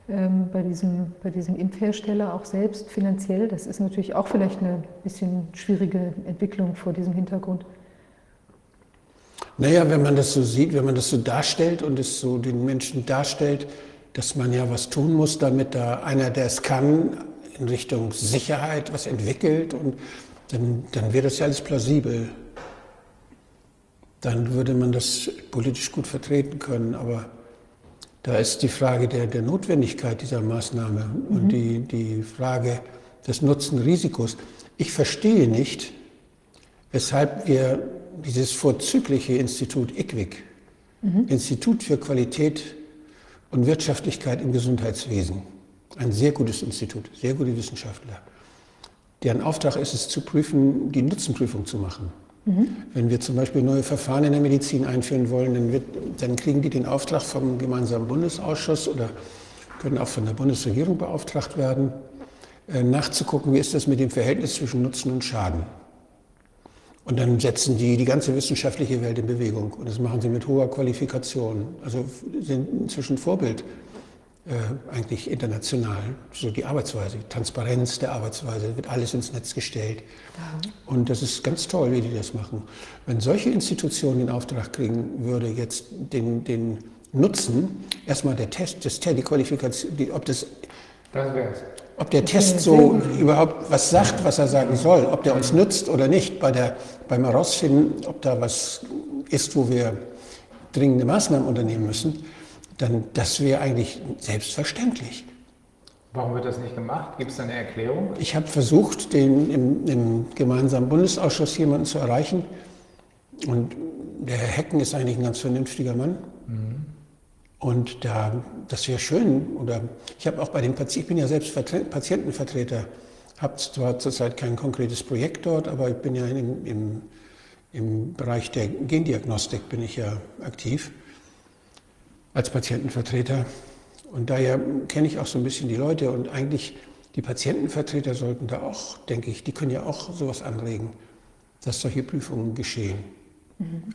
ähm, bei, diesem, bei diesem Impfhersteller auch selbst finanziell. Das ist natürlich auch vielleicht eine bisschen schwierige Entwicklung vor diesem Hintergrund. Naja, wenn man das so sieht, wenn man das so darstellt und es so den Menschen darstellt, dass man ja was tun muss, damit da einer, der es kann, in Richtung Sicherheit was entwickelt und dann, dann wäre das ja alles plausibel dann würde man das politisch gut vertreten können. Aber da ist die Frage der, der Notwendigkeit dieser Maßnahme mhm. und die, die Frage des Nutzen-Risikos. Ich verstehe nicht, weshalb wir dieses vorzügliche Institut IQWIC, mhm. Institut für Qualität und Wirtschaftlichkeit im Gesundheitswesen, ein sehr gutes Institut, sehr gute Wissenschaftler, deren Auftrag ist es zu prüfen, die Nutzenprüfung zu machen. Mhm. Wenn wir zum Beispiel neue Verfahren in der Medizin einführen wollen, dann, wird, dann kriegen die den Auftrag vom gemeinsamen Bundesausschuss oder können auch von der Bundesregierung beauftragt werden, äh, nachzugucken, wie ist das mit dem Verhältnis zwischen Nutzen und Schaden. Und dann setzen die die ganze wissenschaftliche Welt in Bewegung. Und das machen sie mit hoher Qualifikation. Also sind inzwischen Vorbild äh, eigentlich international. So die Arbeitsweise, die Transparenz der Arbeitsweise, wird alles ins Netz gestellt. Ja. Und das ist ganz toll, wie die das machen. Wenn solche Institutionen den Auftrag kriegen würde, jetzt den, den Nutzen, erstmal der Test, das, die Qualifikation, die, ob das, das ob der Test so überhaupt was sagt, was er sagen soll, ob der uns nützt oder nicht, bei der, beim Herausfinden, ob da was ist, wo wir dringende Maßnahmen unternehmen müssen, dann das wäre eigentlich selbstverständlich. Warum wird das nicht gemacht? Gibt es da eine Erklärung? Ich habe versucht, den im, im, gemeinsamen Bundesausschuss jemanden zu erreichen. Und der Herr Hecken ist eigentlich ein ganz vernünftiger Mann. Mhm. Und da, das wäre schön. Oder ich habe auch bei den Patienten, ich bin ja selbst Patientenvertreter, habe zwar zurzeit kein konkretes Projekt dort, aber ich bin ja im, im, im Bereich der Gendiagnostik bin ich ja aktiv als Patientenvertreter. Und daher kenne ich auch so ein bisschen die Leute und eigentlich die Patientenvertreter sollten da auch, denke ich, die können ja auch sowas anregen, dass solche Prüfungen geschehen.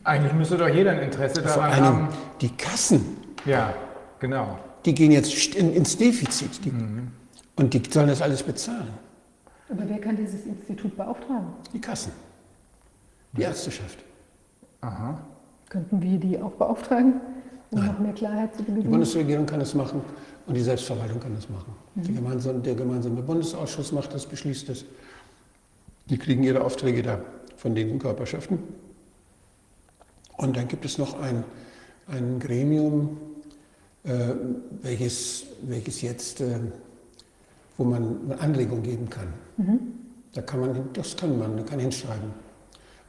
Eigentlich müsste doch jeder ein Interesse daran Vor allem haben. Die Kassen ja, genau. Die gehen jetzt in, ins Defizit. Die, mhm. Und die sollen das alles bezahlen. Aber wer kann dieses Institut beauftragen? Die Kassen. Die Ärzteschaft. Aha. Könnten wir die auch beauftragen, um Nein. noch mehr Klarheit zu gewinnen? Die Bundesregierung kann das machen und die Selbstverwaltung kann das machen. Mhm. Der, gemeinsame, der gemeinsame Bundesausschuss macht das, beschließt das. Die kriegen ihre Aufträge da von den Körperschaften. Und dann gibt es noch ein, ein Gremium, äh, welches, welches jetzt, äh, wo man Anregung geben kann. Mhm. Da kann man, das kann man, man kann hinschreiben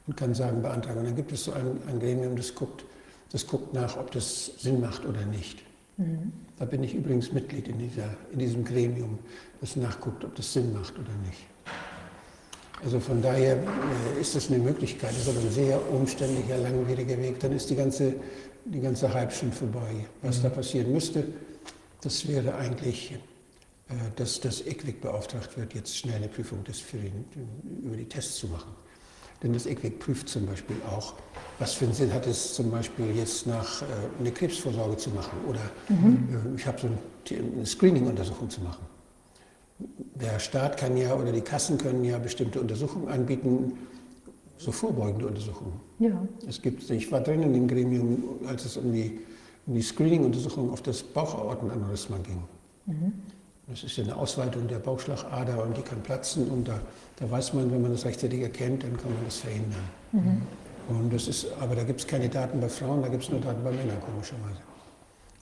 und kann sagen, beantragen. Und dann gibt es so ein, ein Gremium, das guckt, das guckt nach, ob das Sinn macht oder nicht. Mhm. Da bin ich übrigens Mitglied in, dieser, in diesem Gremium, das nachguckt, ob das Sinn macht oder nicht. Also von daher äh, ist das eine Möglichkeit, das ist aber ein sehr umständlicher, langwieriger Weg. Dann ist die ganze die ganze Hype schon vorbei. Was mhm. da passieren müsste, das wäre eigentlich, dass das EQUIC beauftragt wird, jetzt schnell eine Prüfung des für den, über die Tests zu machen. Denn das EQUIC prüft zum Beispiel auch, was für einen Sinn hat es zum Beispiel jetzt nach äh, eine Krebsvorsorge zu machen oder mhm. äh, ich habe so eine Screening-Untersuchung zu machen. Der Staat kann ja oder die Kassen können ja bestimmte Untersuchungen anbieten, so vorbeugende Untersuchungen. Ja. Es gibt, ich war drin in dem Gremium, als es um die, um die Screening-Untersuchung auf das Bauchaortenaneurysma ging. Mhm. Das ist ja eine Ausweitung der Bauchschlagader und die kann platzen und da, da weiß man, wenn man das rechtzeitig erkennt, dann kann man das verhindern. Mhm. Und das ist, aber da gibt es keine Daten bei Frauen, da gibt es nur Daten bei Männern, komischerweise.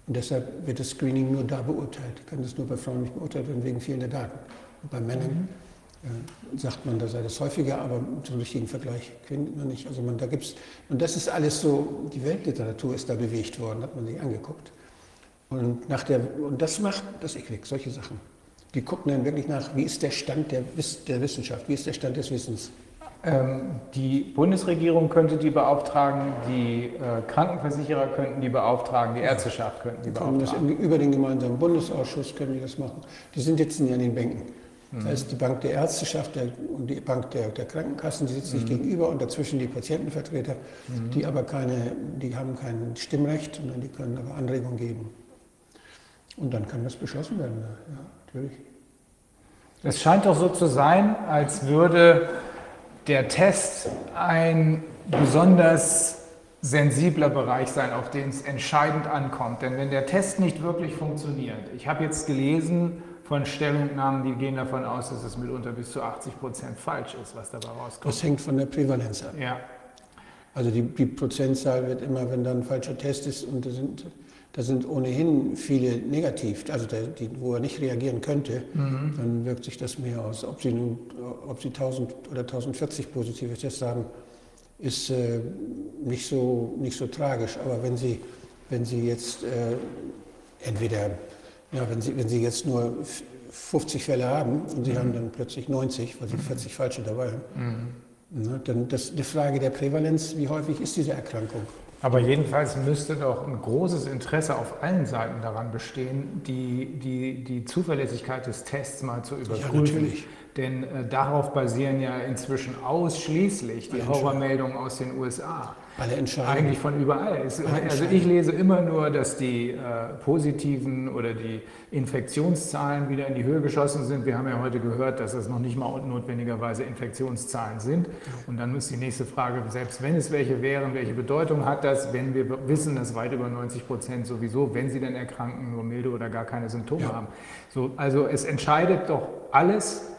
Und deshalb wird das Screening nur da beurteilt. Kann das nur bei Frauen nicht beurteilt werden wegen fehlender Daten. Und bei Männern mhm äh, sagt man, da sei das häufiger, aber zum richtigen Vergleich findet man nicht. Also man, da gibt's, und das ist alles so, die Weltliteratur ist da bewegt worden, hat man sich angeguckt. Und, nach der, und das macht das IQWIC, solche Sachen. Die gucken dann wirklich nach, wie ist der Stand der, der Wissenschaft, wie ist der Stand des Wissens. Ähm, die Bundesregierung könnte die beauftragen, die äh, Krankenversicherer könnten die beauftragen, die Ärzteschaft könnten die beauftragen. Das, über den gemeinsamen Bundesausschuss können die das machen. Die sind jetzt nicht an den Bänken. Da ist die Bank der Ärzteschaft der, und die Bank der, der Krankenkassen, die sitzen sich mhm. gegenüber und dazwischen die Patientenvertreter, mhm. die aber keine, die haben kein Stimmrecht, sondern die können aber Anregungen geben. Und dann kann das beschlossen werden, ja, natürlich. Es scheint doch so zu sein, als würde der Test ein besonders sensibler Bereich sein, auf den es entscheidend ankommt. Denn wenn der Test nicht wirklich funktioniert, ich habe jetzt gelesen, von Stellungnahmen, die gehen davon aus, dass es mitunter bis zu 80 Prozent falsch ist, was dabei rauskommt. Das hängt von der Prävalenz ab. Ja. Also die, die Prozentzahl wird immer, wenn da ein falscher Test ist und sind, da sind ohnehin viele negativ, also der, die, wo er nicht reagieren könnte, mhm. dann wirkt sich das mehr aus. Ob Sie, nun, ob Sie 1000 oder 1040 positive Tests haben, ist äh, nicht, so, nicht so tragisch. Aber wenn Sie, wenn Sie jetzt äh, entweder, ja, wenn Sie, wenn Sie jetzt nur 50 Fälle haben und Sie mhm. haben dann plötzlich 90, weil Sie 40 mhm. falsche dabei haben, mhm. ne, dann das die Frage der Prävalenz, wie häufig ist diese Erkrankung? Aber jedenfalls müsste doch ein großes Interesse auf allen Seiten daran bestehen, die, die, die Zuverlässigkeit des Tests mal zu überprüfen. Ja. Denn äh, darauf basieren ja inzwischen ausschließlich die Horrormeldungen aus den USA. Alle Entscheidungen. Eigentlich von überall. Es, also ich lese immer nur, dass die äh, positiven oder die Infektionszahlen wieder in die Höhe geschossen sind. Wir haben ja heute gehört, dass es noch nicht mal notwendigerweise Infektionszahlen sind. Und dann ist die nächste Frage, selbst wenn es welche wären, welche Bedeutung hat das, wenn wir wissen, dass weit über 90 Prozent sowieso, wenn sie dann erkranken, nur milde oder gar keine Symptome ja. haben. So, also es entscheidet doch alles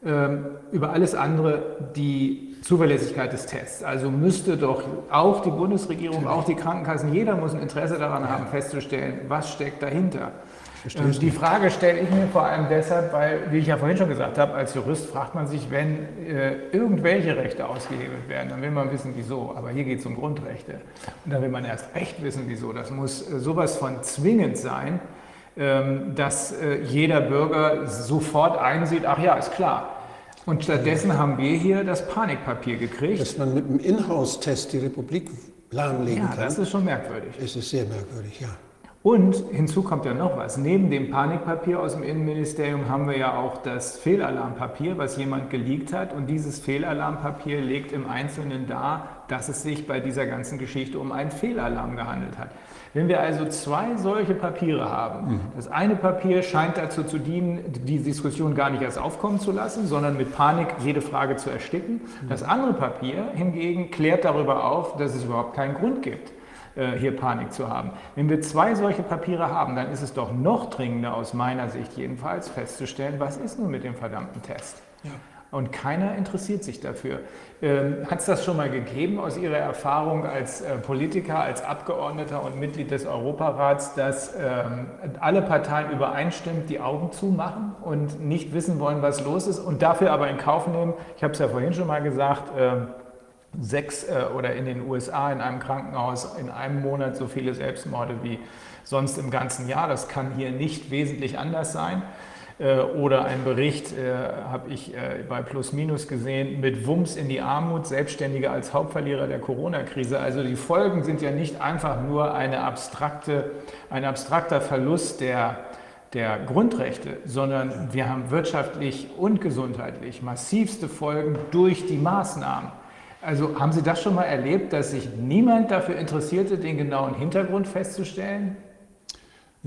über alles andere die Zuverlässigkeit des Tests. Also müsste doch auch die Bundesregierung, auch die Krankenkassen, jeder muss ein Interesse daran haben, festzustellen, was steckt dahinter. Ähm, die Frage stelle ich mir vor allem deshalb, weil, wie ich ja vorhin schon gesagt habe, als Jurist fragt man sich, wenn äh, irgendwelche Rechte ausgehebelt werden, dann will man wissen, wieso. Aber hier geht es um Grundrechte. Und dann will man erst recht wissen, wieso. Das muss äh, sowas von zwingend sein, ähm, dass äh, jeder Bürger sofort einsieht, ach ja, ist klar. Und stattdessen haben wir hier das Panikpapier gekriegt. Dass man mit einem Inhouse-Test die Republik lahmlegen ja, kann. das ist schon merkwürdig. Es ist sehr merkwürdig, ja. Und hinzu kommt ja noch was. Neben dem Panikpapier aus dem Innenministerium haben wir ja auch das Fehlalarmpapier, was jemand geleakt hat. Und dieses Fehlalarmpapier legt im Einzelnen dar, dass es sich bei dieser ganzen Geschichte um einen Fehlalarm gehandelt hat. Wenn wir also zwei solche Papiere haben, mhm. das eine Papier scheint dazu zu dienen, die Diskussion gar nicht erst aufkommen zu lassen, sondern mit Panik jede Frage zu ersticken. Mhm. Das andere Papier hingegen klärt darüber auf, dass es überhaupt keinen Grund gibt äh, hier Panik zu haben. Wenn wir zwei solche Papiere haben, dann ist es doch noch dringender aus meiner Sicht jedenfalls festzustellen, was ist nun mit dem verdammten Test? Ja. Und keiner interessiert sich dafür. Ähm, Hat es das schon mal gegeben aus Ihrer Erfahrung als äh, Politiker, als Abgeordneter und Mitglied des Europarats, dass ähm, alle Parteien übereinstimmend die Augen zumachen und nicht wissen wollen, was los ist und dafür aber in Kauf nehmen, ich habe es ja vorhin schon mal gesagt, äh, sechs äh, oder in den USA in einem Krankenhaus in einem Monat so viele Selbstmorde wie sonst im ganzen Jahr. Das kann hier nicht wesentlich anders sein. Äh, oder ein Bericht, äh, habe ich äh, bei Plus Minus gesehen, mit Wumms in die Armut, Selbstständige als Hauptverlierer der Corona-Krise. Also die Folgen sind ja nicht einfach nur eine abstrakte, ein abstrakter Verlust der, der Grundrechte, sondern wir haben wirtschaftlich und gesundheitlich massivste Folgen durch die Maßnahmen. Also haben Sie das schon mal erlebt, dass sich niemand dafür interessierte, den genauen Hintergrund festzustellen?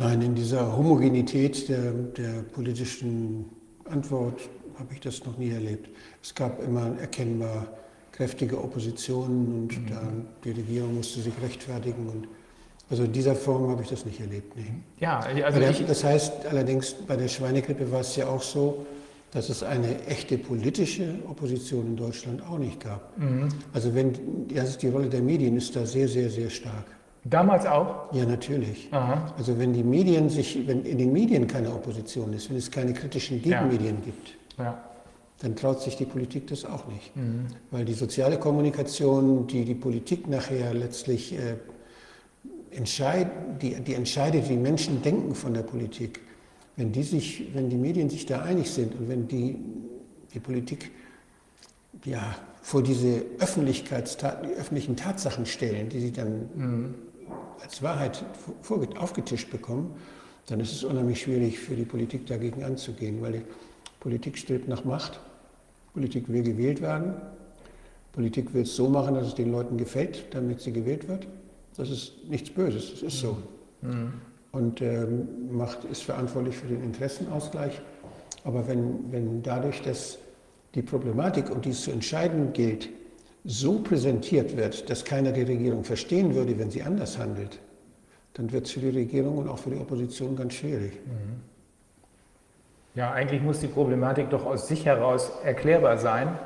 Nein, in dieser Homogenität der, der politischen Antwort habe ich das noch nie erlebt. Es gab immer erkennbar kräftige Oppositionen und mhm. da, die Regierung musste sich rechtfertigen. Und also in dieser Form habe ich das nicht erlebt. Nee. Ja, also der, das heißt allerdings, bei der Schweinegrippe war es ja auch so, dass es eine echte politische Opposition in Deutschland auch nicht gab. Mhm. Also wenn, also die Rolle der Medien ist da sehr, sehr, sehr stark. Damals auch? Ja, natürlich. Aha. Also wenn die Medien sich, wenn in den Medien keine Opposition ist, wenn es keine kritischen Gegenmedien ja. gibt, ja. dann traut sich die Politik das auch nicht. Mhm. Weil die soziale Kommunikation, die die Politik nachher letztlich äh, entscheid, die, die entscheidet, wie Menschen denken von der Politik, wenn die, sich, wenn die Medien sich da einig sind und wenn die, die Politik ja, vor diese Öffentlichkeitstat, die öffentlichen Tatsachen stellen, die sie dann mhm als Wahrheit aufgetischt bekommen, dann ist es unheimlich schwierig für die Politik dagegen anzugehen, weil die Politik strebt nach Macht, Politik will gewählt werden, Politik will es so machen, dass es den Leuten gefällt, damit sie gewählt wird. Das ist nichts Böses, das ist so. Mhm. Und ähm, Macht ist verantwortlich für den Interessenausgleich. Aber wenn, wenn dadurch, dass die Problematik, um die es zu entscheiden gilt, so präsentiert wird, dass keiner die Regierung verstehen würde, wenn sie anders handelt, dann wird es für die Regierung und auch für die Opposition ganz schwierig. Mhm. Ja, eigentlich muss die Problematik doch aus sich heraus erklärbar sein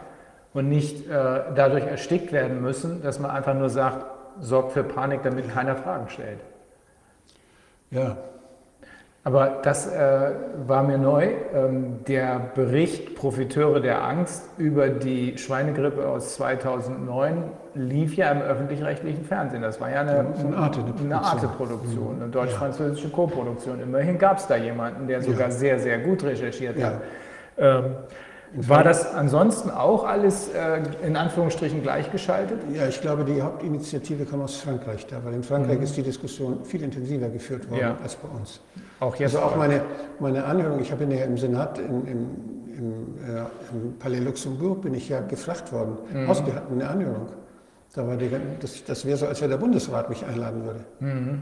und nicht äh, dadurch erstickt werden müssen, dass man einfach nur sagt, sorgt für Panik, damit keiner Fragen stellt. Ja. Aber das äh, war mir neu. Ähm, der Bericht Profiteure der Angst über die Schweinegrippe aus 2009 lief ja im öffentlich-rechtlichen Fernsehen. Das war ja eine, eine Arte-Produktion, eine, Arte -Produktion, eine deutsch-französische Co-Produktion. Immerhin gab es da jemanden, der sogar ja. sehr, sehr gut recherchiert ja. hat. Ähm, war das ansonsten auch alles äh, in Anführungsstrichen gleichgeschaltet? Ja, ich glaube, die Hauptinitiative kam aus Frankreich da, weil in Frankreich mhm. ist die Diskussion viel intensiver geführt worden ja. als bei uns. Auch jetzt also auch meine, meine Anhörung, ich habe ja im Senat, im, im, im, äh, im, Palais Luxembourg, bin ich ja gefragt worden, mhm. ausgehalten, eine Anhörung. Da war die, das, das wäre so, als wenn der Bundesrat mich einladen würde. Mhm.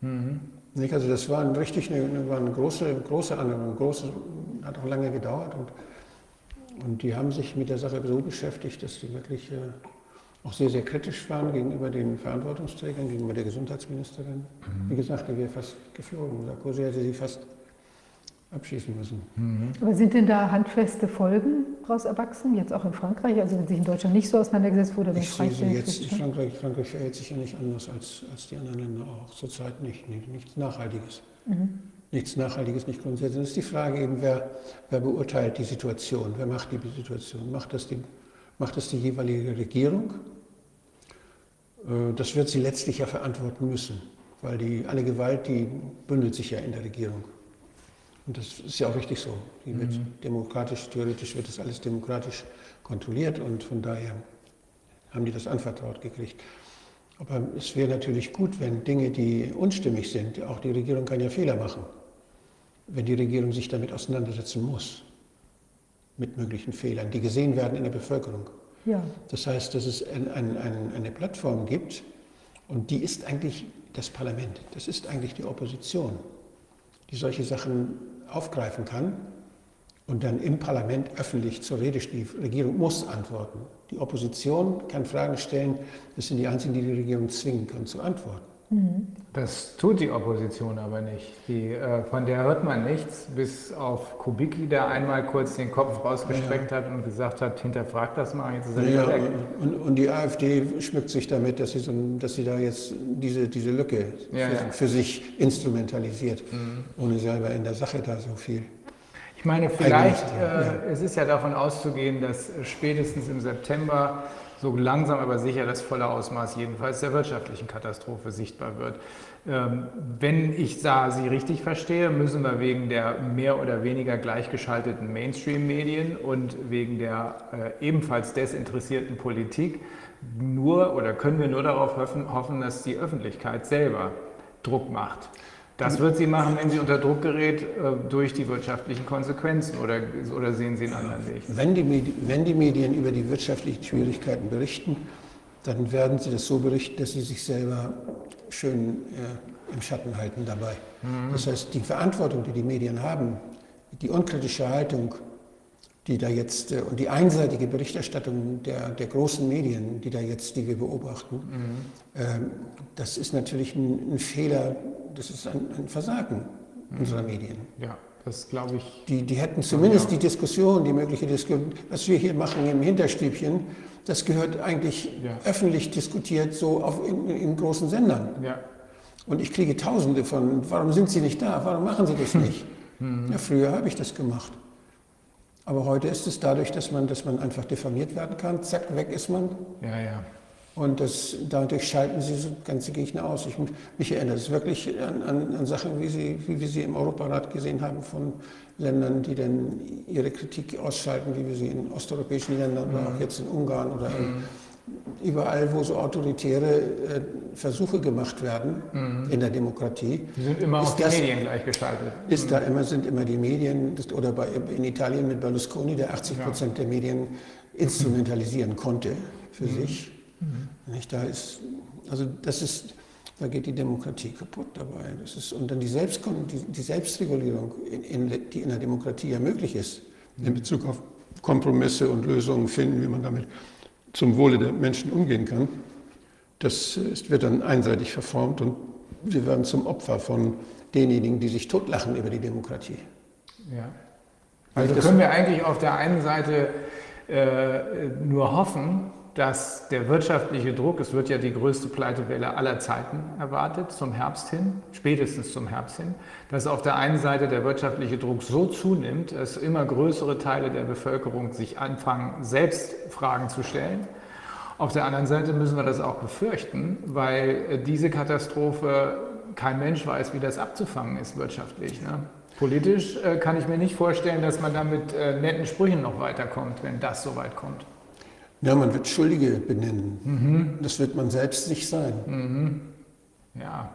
Mhm. Nicht? Also das war ein richtig eine, war eine große, große Anhörung, große, hat auch lange gedauert. Und und die haben sich mit der Sache so beschäftigt, dass sie wirklich äh, auch sehr, sehr kritisch waren gegenüber den Verantwortungsträgern, gegenüber der Gesundheitsministerin. Mhm. Wie gesagt, die wäre fast geflogen. Sarkozy hätte sie fast abschießen müssen. Mhm. Aber sind denn da handfeste Folgen daraus erwachsen, jetzt auch in Frankreich? Also wenn sich in Deutschland nicht so auseinandergesetzt wurde, ich sehe sie jetzt in Frankreich, Frankreich verhält sich ja nicht anders als, als die anderen Länder auch. Zurzeit nicht, nichts Nachhaltiges. Mhm nichts Nachhaltiges, nicht grundsätzlich. Das ist die Frage eben, wer, wer beurteilt die Situation, wer macht die Situation? Macht das die, macht das die jeweilige Regierung? Äh, das wird sie letztlich ja verantworten müssen, weil die, alle Gewalt, die bündelt sich ja in der Regierung. Und das ist ja auch richtig so. Die wird mhm. demokratisch, theoretisch wird das alles demokratisch kontrolliert und von daher haben die das anvertraut gekriegt. Aber es wäre natürlich gut, wenn Dinge, die unstimmig sind, auch die Regierung kann ja Fehler machen wenn die Regierung sich damit auseinandersetzen muss, mit möglichen Fehlern, die gesehen werden in der Bevölkerung. Ja. Das heißt, dass es ein, ein, ein, eine Plattform gibt und die ist eigentlich das Parlament, das ist eigentlich die Opposition, die solche Sachen aufgreifen kann und dann im Parlament öffentlich zur Rede steht. Die Regierung muss antworten. Die Opposition kann Fragen stellen, das sind die Einzigen, die die Regierung zwingen können zu antworten. Das tut die Opposition aber nicht. Die, äh, von der hört man nichts, bis auf Kubicki, der einmal kurz den Kopf rausgestreckt ja, ja. hat und gesagt hat, hinterfragt das mal, jetzt ist er ja. Und, und, die AfD schmückt sich damit, dass sie, so, dass sie da jetzt diese, diese Lücke für, für, sich instrumentalisiert, mhm. ohne selber in der Sache da so viel. Ich meine, vielleicht, äh, es ist ja davon auszugehen, dass spätestens im September so langsam aber sicher das volle Ausmaß jedenfalls der wirtschaftlichen Katastrophe sichtbar wird. Ähm, wenn ich Sie richtig verstehe, müssen wir wegen der mehr oder weniger gleichgeschalteten Mainstream-Medien und wegen der äh, ebenfalls desinteressierten Politik nur oder können wir nur darauf hoffen dass die Öffentlichkeit selber Druck macht. Das wird sie machen, wenn sie unter Druck gerät äh, durch die wirtschaftlichen Konsequenzen oder, oder sehen Sie einen anderen Weg? Wenn die, Medien, wenn die Medien über die wirtschaftlichen Schwierigkeiten berichten, dann werden sie das so berichten, dass sie sich selber schön äh, im Schatten halten dabei. Mhm. Das heißt, die Verantwortung, die die Medien haben, die unkritische Haltung, die da jetzt äh, und die einseitige Berichterstattung der, der großen Medien, die da jetzt, die wir beobachten, mhm. ähm, das ist natürlich ein, ein Fehler, das ist ein, ein Versagen mhm. unserer Medien. Ja, das glaube ich. Die, die hätten zumindest die Diskussion, die mögliche Diskussion, was wir hier machen im Hinterstübchen, das gehört eigentlich ja. öffentlich diskutiert, so auf, in, in großen Sendern. Ja. Und ich kriege Tausende von, warum sind Sie nicht da? Warum machen Sie das nicht? Mhm. Ja, früher habe ich das gemacht. Aber heute ist es dadurch, dass man, dass man einfach diffamiert werden kann, zack, weg ist man. Ja, ja. Und das, dadurch schalten sie so ganze Gegner aus. Ich, mich erinnert es wirklich an, an, an, Sachen, wie, sie, wie wir sie im Europarat gesehen haben, von Ländern, die dann ihre Kritik ausschalten, wie wir sie in osteuropäischen Ländern mhm. oder auch jetzt in Ungarn oder in, mhm. Überall, wo so autoritäre äh, Versuche gemacht werden mhm. in der Demokratie. Die sind immer auch die das, Medien gleichgeschaltet. Ist da mhm. immer, sind immer die Medien, oder bei, in Italien mit Berlusconi, der 80 Prozent ja. der Medien instrumentalisieren konnte für mhm. sich. Mhm. Nicht, da ist, also das ist, da geht die Demokratie kaputt dabei. Das ist, und dann die, Selbst, die, die Selbstregulierung, in, in, die in der Demokratie ja möglich ist, mhm. in Bezug auf Kompromisse und Lösungen finden, wie man damit zum Wohle der Menschen umgehen kann, das ist, wird dann einseitig verformt und wir werden zum Opfer von denjenigen, die sich totlachen über die Demokratie. Ja. Also können wir eigentlich auf der einen Seite äh, nur hoffen, dass der wirtschaftliche Druck, es wird ja die größte Pleitewelle aller Zeiten erwartet, zum Herbst hin, spätestens zum Herbst hin, dass auf der einen Seite der wirtschaftliche Druck so zunimmt, dass immer größere Teile der Bevölkerung sich anfangen, selbst Fragen zu stellen. Auf der anderen Seite müssen wir das auch befürchten, weil diese Katastrophe kein Mensch weiß, wie das abzufangen ist wirtschaftlich. Ne? Politisch äh, kann ich mir nicht vorstellen, dass man da mit äh, netten Sprüchen noch weiterkommt, wenn das so weit kommt. Ja, man wird Schuldige benennen. Mhm. Das wird man selbst nicht sein. Mhm. Ja,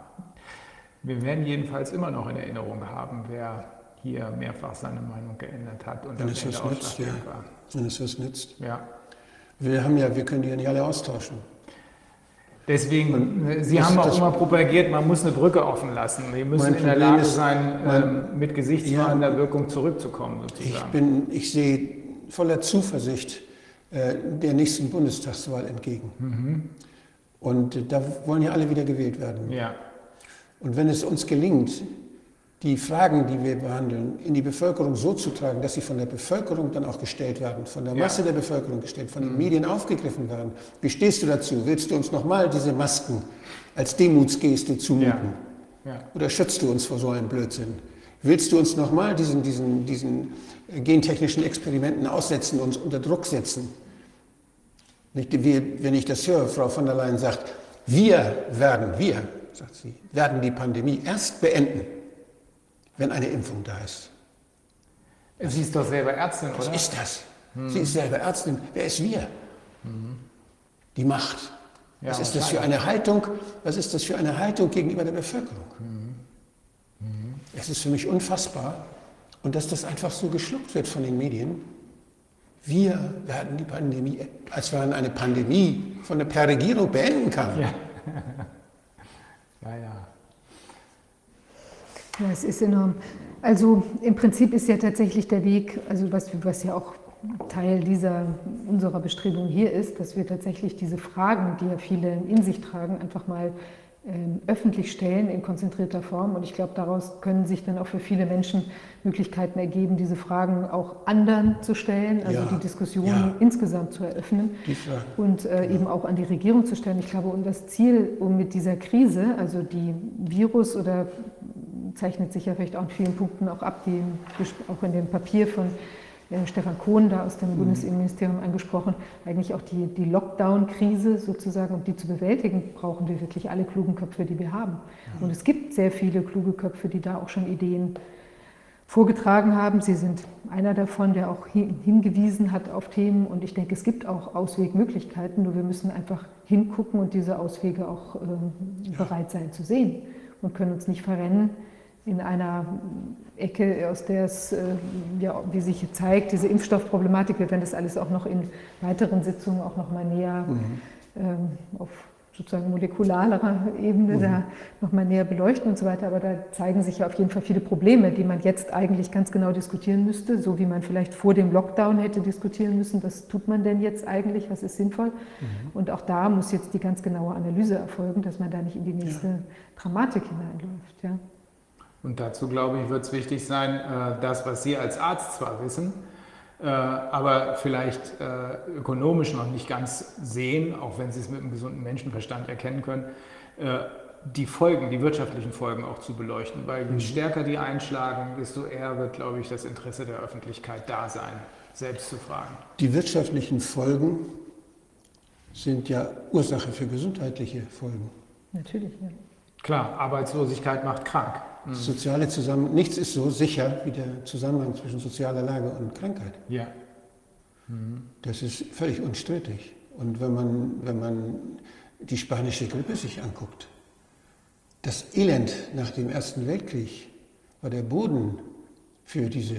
wir werden jedenfalls immer noch in Erinnerung haben, wer hier mehrfach seine Meinung geändert hat und wenn es was nützt, ja. war. Wenn es was nützt. Ja. Wir haben ja, wir können die ja nicht alle austauschen. Deswegen, und Sie haben auch immer propagiert, man muss eine Brücke offen lassen. Wir müssen in der Lage ist, sein, mein, ähm, mit gesichtswahrender ja, Wirkung zurückzukommen. Sozusagen. Ich, bin, ich sehe voller Zuversicht der nächsten Bundestagswahl entgegen. Mhm. Und äh, da wollen ja alle wieder gewählt werden. Ja. Und wenn es uns gelingt, die Fragen, die wir behandeln, in die Bevölkerung so zu tragen, dass sie von der Bevölkerung dann auch gestellt werden, von der Masse ja. der Bevölkerung gestellt, von den mhm. Medien aufgegriffen werden. Wie stehst du dazu? Willst du uns nochmal diese Masken als Demutsgeste zumuten? Ja. Ja. Oder schützt du uns vor so einem Blödsinn? Willst du uns nochmal diesen, diesen, diesen gentechnischen Experimenten aussetzen, uns unter Druck setzen? Nicht, wie, wenn ich das höre, Frau von der Leyen sagt, wir werden, wir, sagt sie, werden die Pandemie erst beenden wenn eine Impfung da ist. Sie ist doch selber Ärztin, oder? Was ist das? Hm. Sie ist selber Ärztin. Wer ist wir? Hm. Die Macht. Ja, was ist das für eine Haltung? Was ist das für eine Haltung gegenüber der Bevölkerung? Hm. Es ist für mich unfassbar und dass das einfach so geschluckt wird von den Medien. Wir werden die Pandemie, als wenn eine Pandemie von der per Regierung beenden kann. Ja, ja. ja. Ja, es ist enorm. Also im Prinzip ist ja tatsächlich der Weg, also was, was ja auch Teil dieser, unserer Bestrebung hier ist, dass wir tatsächlich diese Fragen, die ja viele in sich tragen, einfach mal öffentlich stellen in konzentrierter Form. Und ich glaube, daraus können sich dann auch für viele Menschen Möglichkeiten ergeben, diese Fragen auch anderen zu stellen, also ja, die Diskussion ja. insgesamt zu eröffnen und äh, eben auch an die Regierung zu stellen. Ich glaube, um das Ziel, um mit dieser Krise, also die Virus- oder zeichnet sich ja vielleicht auch in vielen Punkten auch ab, die auch in dem Papier von Stefan Kohn da aus dem mhm. Bundesinnenministerium angesprochen, eigentlich auch die, die Lockdown-Krise sozusagen, um die zu bewältigen, brauchen wir wirklich alle klugen Köpfe, die wir haben. Mhm. Und es gibt sehr viele kluge Köpfe, die da auch schon Ideen vorgetragen haben. Sie sind einer davon, der auch hingewiesen hat auf Themen. Und ich denke, es gibt auch Auswegmöglichkeiten, nur wir müssen einfach hingucken und diese Auswege auch äh, bereit sein zu sehen und können uns nicht verrennen in einer Ecke, aus der es, äh, ja, wie sich zeigt, diese Impfstoffproblematik, wir werden das alles auch noch in weiteren Sitzungen auch noch mal näher mhm. ähm, auf sozusagen molekularer Ebene mhm. da noch mal näher beleuchten und so weiter. Aber da zeigen sich ja auf jeden Fall viele Probleme, die man jetzt eigentlich ganz genau diskutieren müsste, so wie man vielleicht vor dem Lockdown hätte diskutieren müssen. Was tut man denn jetzt eigentlich? Was ist sinnvoll? Mhm. Und auch da muss jetzt die ganz genaue Analyse erfolgen, dass man da nicht in die nächste ja. Dramatik hineinläuft. Ja. Und dazu, glaube ich, wird es wichtig sein, äh, das, was Sie als Arzt zwar wissen, äh, aber vielleicht äh, ökonomisch noch nicht ganz sehen, auch wenn Sie es mit einem gesunden Menschenverstand erkennen können, die Folgen, die wirtschaftlichen Folgen auch zu beleuchten. Weil je mhm. stärker die einschlagen, desto eher wird, glaube ich, das Interesse der Öffentlichkeit da sein, selbst zu fragen. Die wirtschaftlichen Folgen sind ja Ursache für gesundheitliche Folgen. Natürlich, ja. Klar, Arbeitslosigkeit macht krank. Mhm. Soziale Zusammen nichts ist so sicher wie der Zusammenhang zwischen sozialer Lage und Krankheit. Ja. Mhm. Das ist völlig unstrittig. Und wenn man, wenn man die spanische Grippe sich anguckt, das Elend nach dem Ersten Weltkrieg war der Boden für diese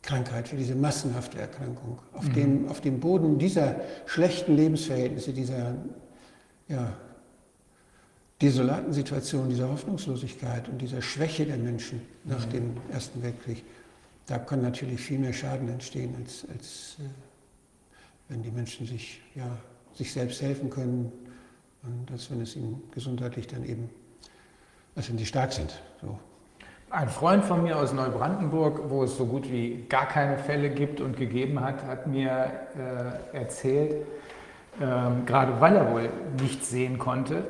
Krankheit, für diese massenhafte Erkrankung. Auf, mhm. dem, auf dem Boden dieser schlechten Lebensverhältnisse, dieser ja, desolaten Situation, dieser Hoffnungslosigkeit und dieser Schwäche der Menschen nach mhm. dem Ersten Weltkrieg, da kann natürlich viel mehr Schaden entstehen, als, als äh, wenn die Menschen sich, ja, sich selbst helfen können und als wenn es ihnen gesundheitlich dann eben, als wenn sie stark sind. So. Ein Freund von mir aus Neubrandenburg, wo es so gut wie gar keine Fälle gibt und gegeben hat, hat mir äh, erzählt, ähm, gerade weil er wohl nichts sehen konnte,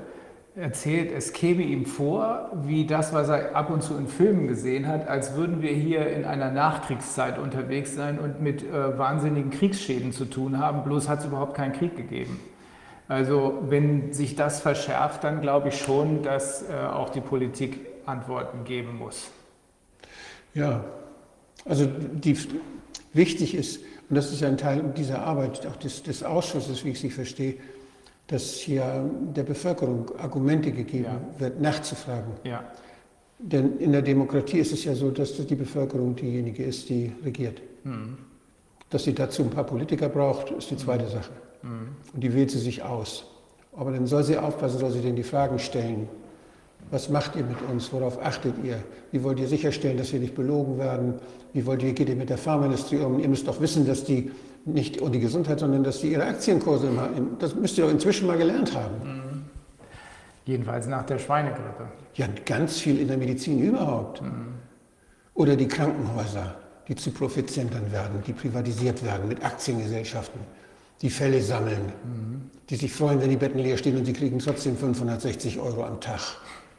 erzählt, es käme ihm vor, wie das, was er ab und zu in Filmen gesehen hat, als würden wir hier in einer Nachkriegszeit unterwegs sein und mit äh, wahnsinnigen Kriegsschäden zu tun haben, bloß hat es überhaupt keinen Krieg gegeben. Also wenn sich das verschärft, dann glaube ich schon, dass äh, auch die Politik Antworten geben muss. Ja, also die, wichtig ist, und das ist ein Teil dieser Arbeit, auch des, des Ausschusses, wie ich sie verstehe, dass hier der Bevölkerung Argumente gegeben ja. wird, nachzufragen. Ja. Denn in der Demokratie ist es ja so, dass die Bevölkerung diejenige ist, die regiert. Mhm. Dass sie dazu ein paar Politiker braucht, ist die zweite mhm. Sache. Mhm. Und die wählt sie sich aus. Aber dann soll sie aufpassen, soll sie denn die Fragen stellen. Was macht ihr mit uns? Worauf achtet ihr? Wie wollt ihr sicherstellen, dass wir nicht belogen werden? Wie wollt ihr, geht ihr mit der Pharmaindustrie um? Ihr müsst doch wissen, dass die nicht um die Gesundheit, sondern dass die ihre Aktienkurse immer, das müsst ihr doch inzwischen mal gelernt haben. Mhm. Jedenfalls nach der Schweinegrippe. Ja, ganz viel in der Medizin überhaupt. Mhm. Oder die Krankenhäuser, die zu Profitzentren werden, die privatisiert werden mit Aktiengesellschaften die Fälle sammeln, mhm. die sich freuen, wenn die Betten leer stehen und sie kriegen trotzdem 560 Euro am Tag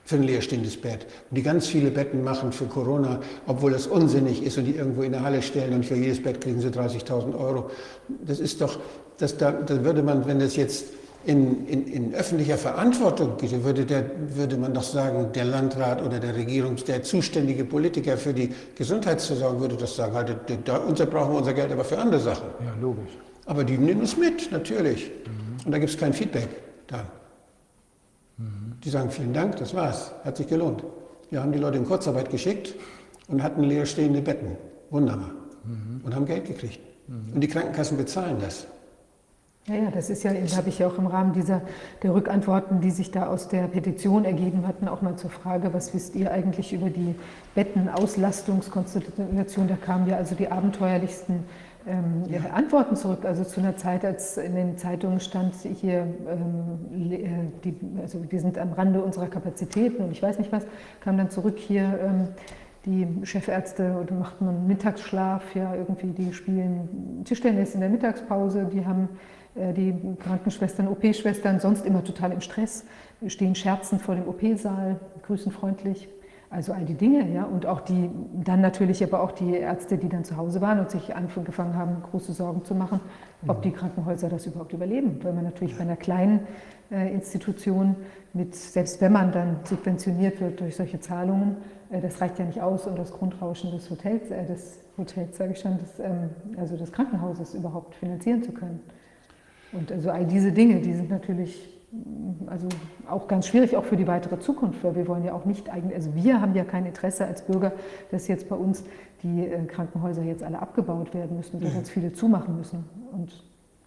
für ein leerstehendes Bett. Und die ganz viele Betten machen für Corona, obwohl das unsinnig ist und die irgendwo in der Halle stellen und für jedes Bett kriegen sie 30.000 Euro. Das ist doch, das, da, da würde man, wenn das jetzt in, in, in, öffentlicher Verantwortung geht, würde, der, würde man doch sagen, der Landrat oder der Regierungs-, der zuständige Politiker für die Gesundheitsversorgung würde das sagen, halt, da, unser brauchen wir unser Geld aber für andere Sachen. Ja, logisch. Aber die nehmen es mit, natürlich. Mhm. Und da gibt es kein Feedback dann. Die sagen, vielen Dank, das war's, hat sich gelohnt. Wir haben die Leute in Kurzarbeit geschickt und hatten leerstehende Betten. Wunderbar. Mhm. Und haben Geld gekriegt. Mhm. Und die Krankenkassen bezahlen das. Ja, ja, das ist ja, habe ich ja auch im Rahmen dieser der Rückantworten, die sich da aus der Petition ergeben hatten, auch mal zur Frage, was wisst ihr eigentlich über die Bettenauslastungskonstellation? Da kamen ja also die abenteuerlichsten ähm, ja. Antworten zurück. Also zu einer Zeit, als in den Zeitungen stand hier, ähm, äh, die, also wir sind am Rande unserer Kapazitäten und ich weiß nicht was, kam dann zurück hier ähm, die Chefärzte oder machten einen Mittagsschlaf, ja irgendwie, die spielen Tischtennis in der Mittagspause, die haben äh, die Krankenschwestern, OP-Schwestern sonst immer total im Stress, stehen scherzend vor dem OP-Saal, grüßen freundlich. Also all die Dinge, ja, und auch die, dann natürlich aber auch die Ärzte, die dann zu Hause waren und sich angefangen haben, große Sorgen zu machen, ob die Krankenhäuser das überhaupt überleben. Weil man natürlich bei einer kleinen äh, Institution mit, selbst wenn man dann subventioniert wird durch solche Zahlungen, äh, das reicht ja nicht aus, um das Grundrauschen des Hotels, äh, des Hotels, sage ich schon, des, ähm, also des Krankenhauses überhaupt finanzieren zu können. Und also all diese Dinge, die sind natürlich also auch ganz schwierig, auch für die weitere Zukunft, weil wir wollen ja auch nicht eigentlich, also wir haben ja kein Interesse als Bürger, dass jetzt bei uns die äh, Krankenhäuser jetzt alle abgebaut werden müssen, dass ganz viele zumachen müssen. Und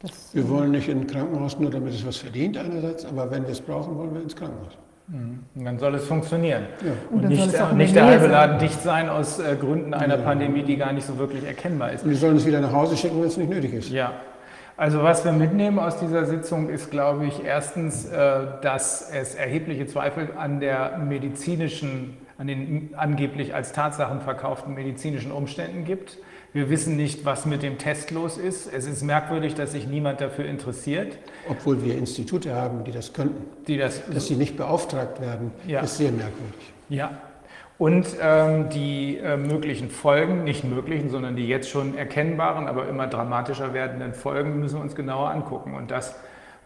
das, wir wollen nicht in ein Krankenhaus nur, damit es was verdient einerseits, aber wenn wir es brauchen, wollen wir ins Krankenhaus. Mhm. Und dann soll es funktionieren. Ja. Und, und nicht, äh, nicht der halbe Laden dicht sein aus äh, Gründen einer ja. Pandemie, die gar nicht so wirklich erkennbar ist. Und die sollen es wieder nach Hause schicken, wenn es nicht nötig ist. Ja, also was wir mitnehmen aus dieser Sitzung ist, glaube ich, erstens, äh, dass es erhebliche Zweifel an der medizinischen, an den angeblich als Tatsachen verkauften medizinischen Umständen gibt. Wir wissen nicht, was mit dem Test los ist. Es ist merkwürdig, dass sich niemand dafür interessiert. Obwohl wir Institute haben, die das könnten. Die das, dass sie nicht beauftragt werden, ja. ist sehr merkwürdig. Ja, und ähm, die äh, möglichen Folgen, nicht möglichen, sondern die jetzt schon erkennbaren, aber immer dramatischer werdenden Folgen müssen wir uns genauer angucken. Und das,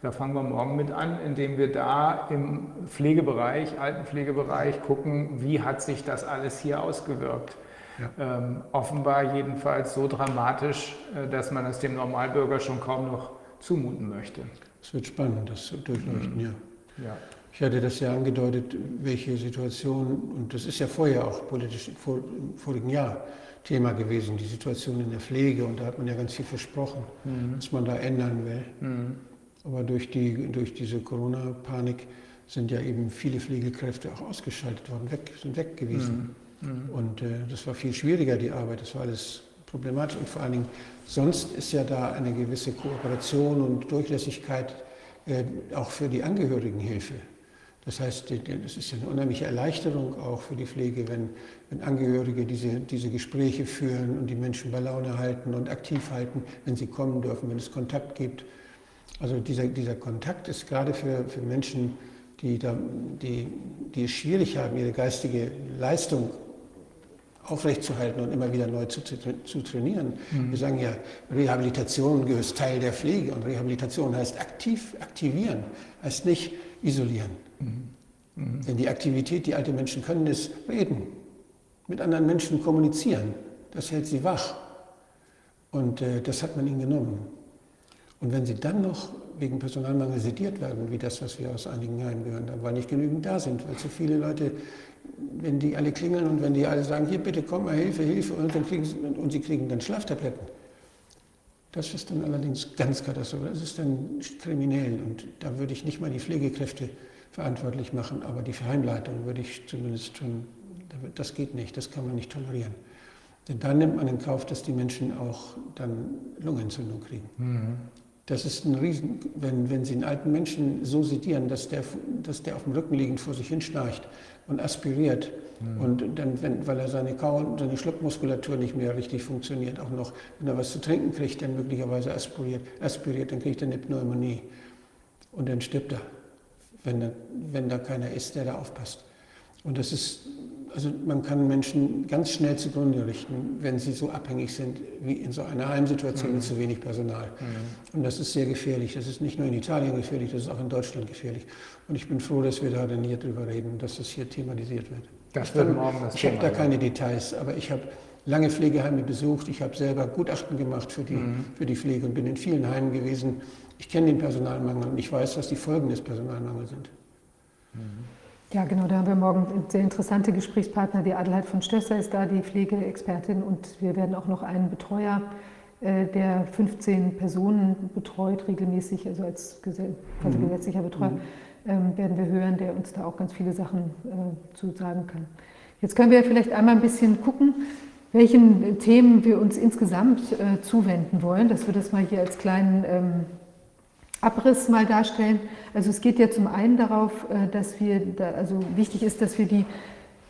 da fangen wir morgen mit an, indem wir da im Pflegebereich, Altenpflegebereich gucken, wie hat sich das alles hier ausgewirkt. Ja. Ähm, offenbar jedenfalls so dramatisch, äh, dass man es dem Normalbürger schon kaum noch zumuten möchte. Es wird spannend, das zu durchleuchten, mhm. ja. ja. Ich hatte das ja angedeutet, welche Situation, und das ist ja vorher auch politisch, vor, im vorigen Jahr Thema gewesen, die Situation in der Pflege, und da hat man ja ganz viel versprochen, mhm. was man da ändern will. Mhm. Aber durch, die, durch diese Corona-Panik sind ja eben viele Pflegekräfte auch ausgeschaltet worden, weg, sind weg gewesen. Mhm. mhm. Und äh, das war viel schwieriger, die Arbeit, das war alles problematisch. Und vor allen Dingen, sonst ist ja da eine gewisse Kooperation und Durchlässigkeit äh, auch für die Angehörigenhilfe. Das heißt, es ist eine unheimliche Erleichterung auch für die Pflege, wenn, wenn Angehörige diese, diese Gespräche führen und die Menschen bei Laune halten und aktiv halten, wenn sie kommen dürfen, wenn es Kontakt gibt. Also dieser, dieser Kontakt ist gerade für, für Menschen, die, da, die, die es schwierig haben, ihre geistige Leistung aufrechtzuerhalten und immer wieder neu zu, zu, zu trainieren. Mhm. Wir sagen ja, Rehabilitation ist Teil der Pflege und Rehabilitation heißt aktiv aktivieren, heißt nicht isolieren. Mhm. Denn die Aktivität, die alte Menschen können, ist reden, mit anderen Menschen kommunizieren. Das hält sie wach. Und äh, das hat man ihnen genommen. Und wenn sie dann noch wegen Personalmangel sediert werden, wie das, was wir aus einigen Heimen gehört haben, weil nicht genügend da sind, weil zu viele Leute, wenn die alle klingeln und wenn die alle sagen, hier bitte komm mal Hilfe, Hilfe, und, dann kriegen sie, und sie kriegen dann Schlaftabletten. Das ist dann allerdings ganz katastrophal, das ist dann kriminell und da würde ich nicht mal die Pflegekräfte verantwortlich machen, aber die Heimleitung würde ich zumindest schon, das geht nicht, das kann man nicht tolerieren. Denn dann nimmt man in Kauf, dass die Menschen auch dann Lungenentzündung kriegen. Mhm. Das ist ein Riesen, wenn, wenn Sie einen alten Menschen so sedieren, dass der, dass der auf dem Rücken liegend vor sich hin schnarcht und aspiriert mhm. und dann, wenn, weil er seine, Kau seine Schluckmuskulatur nicht mehr richtig funktioniert, auch noch, wenn er was zu trinken kriegt, dann möglicherweise aspiriert, aspiriert dann kriegt er eine Pneumonie und dann stirbt er, wenn da, wenn da keiner ist, der da aufpasst. Und das ist also man kann Menschen ganz schnell zugrunde richten, wenn sie so abhängig sind wie in so einer Heimsituation mhm. mit zu wenig Personal. Mhm. Und das ist sehr gefährlich. Das ist nicht nur in Italien gefährlich, das ist auch in Deutschland gefährlich. Und ich bin froh, dass wir da dann hier drüber reden, dass das hier thematisiert wird. Das wird morgen das Ich habe da keine Details, aber ich habe lange Pflegeheime besucht. Ich habe selber Gutachten gemacht für die, mhm. für die Pflege und bin in vielen Heimen gewesen. Ich kenne den Personalmangel und ich weiß, was die Folgen des Personalmangels sind. Mhm. Ja, genau, da haben wir morgen sehr interessante Gesprächspartner. Die Adelheid von Stösser ist da, die Pflegeexpertin, und wir werden auch noch einen Betreuer, äh, der 15 Personen betreut, regelmäßig, also als quasi mhm. gesetzlicher Betreuer, mhm. Ähm, werden wir hören, der uns da auch ganz viele Sachen äh, zu sagen kann. Jetzt können wir vielleicht einmal ein bisschen gucken, welchen Themen wir uns insgesamt äh, zuwenden wollen, dass wir das mal hier als kleinen ähm, Abriss mal darstellen. Also es geht ja zum einen darauf, äh, dass wir, da, also wichtig ist, dass wir die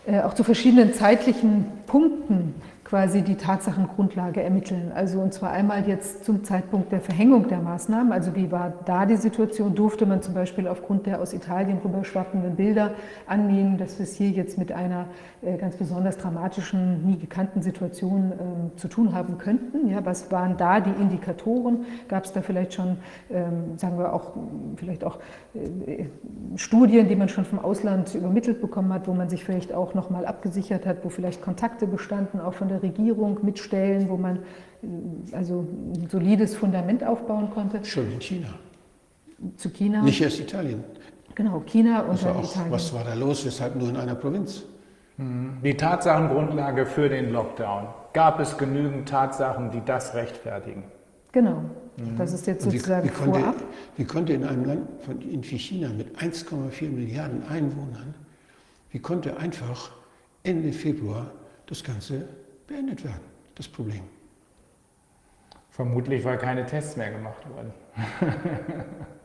äh, auch zu verschiedenen zeitlichen Punkten quasi die Tatsachengrundlage ermitteln. Also und zwar einmal jetzt zum Zeitpunkt der Verhängung der Maßnahmen. Also wie war da die Situation? Durfte man zum Beispiel aufgrund der aus Italien rüberschwappenden Bilder annehmen, dass wir es hier jetzt mit einer äh, ganz besonders dramatischen, nie gekannten Situation ähm, zu tun haben könnten? Ja, was waren da die Indikatoren? Gab es da vielleicht schon, ähm, sagen wir auch, vielleicht auch Studien, die man schon vom Ausland übermittelt bekommen hat, wo man sich vielleicht auch nochmal abgesichert hat, wo vielleicht Kontakte bestanden, auch von der Regierung mit Stellen, wo man äh, also ein solides Fundament aufbauen konnte. Schon in China. Zu China. Nicht erst Italien. Genau, China und also dann auch, Italien. Was war da los? Weshalb nur in einer Provinz? Mhm. Die Tatsachengrundlage für den Lockdown. Gab es genügend Tatsachen, die das rechtfertigen? Genau. Mhm. Das ist jetzt sozusagen wie, wie konnte, vorab. Wie konnte in einem Land von, in wie China mit 1,4 Milliarden Einwohnern, wie konnte einfach Ende Februar das Ganze beendet werden, das Problem. Vermutlich, weil keine Tests mehr gemacht wurden.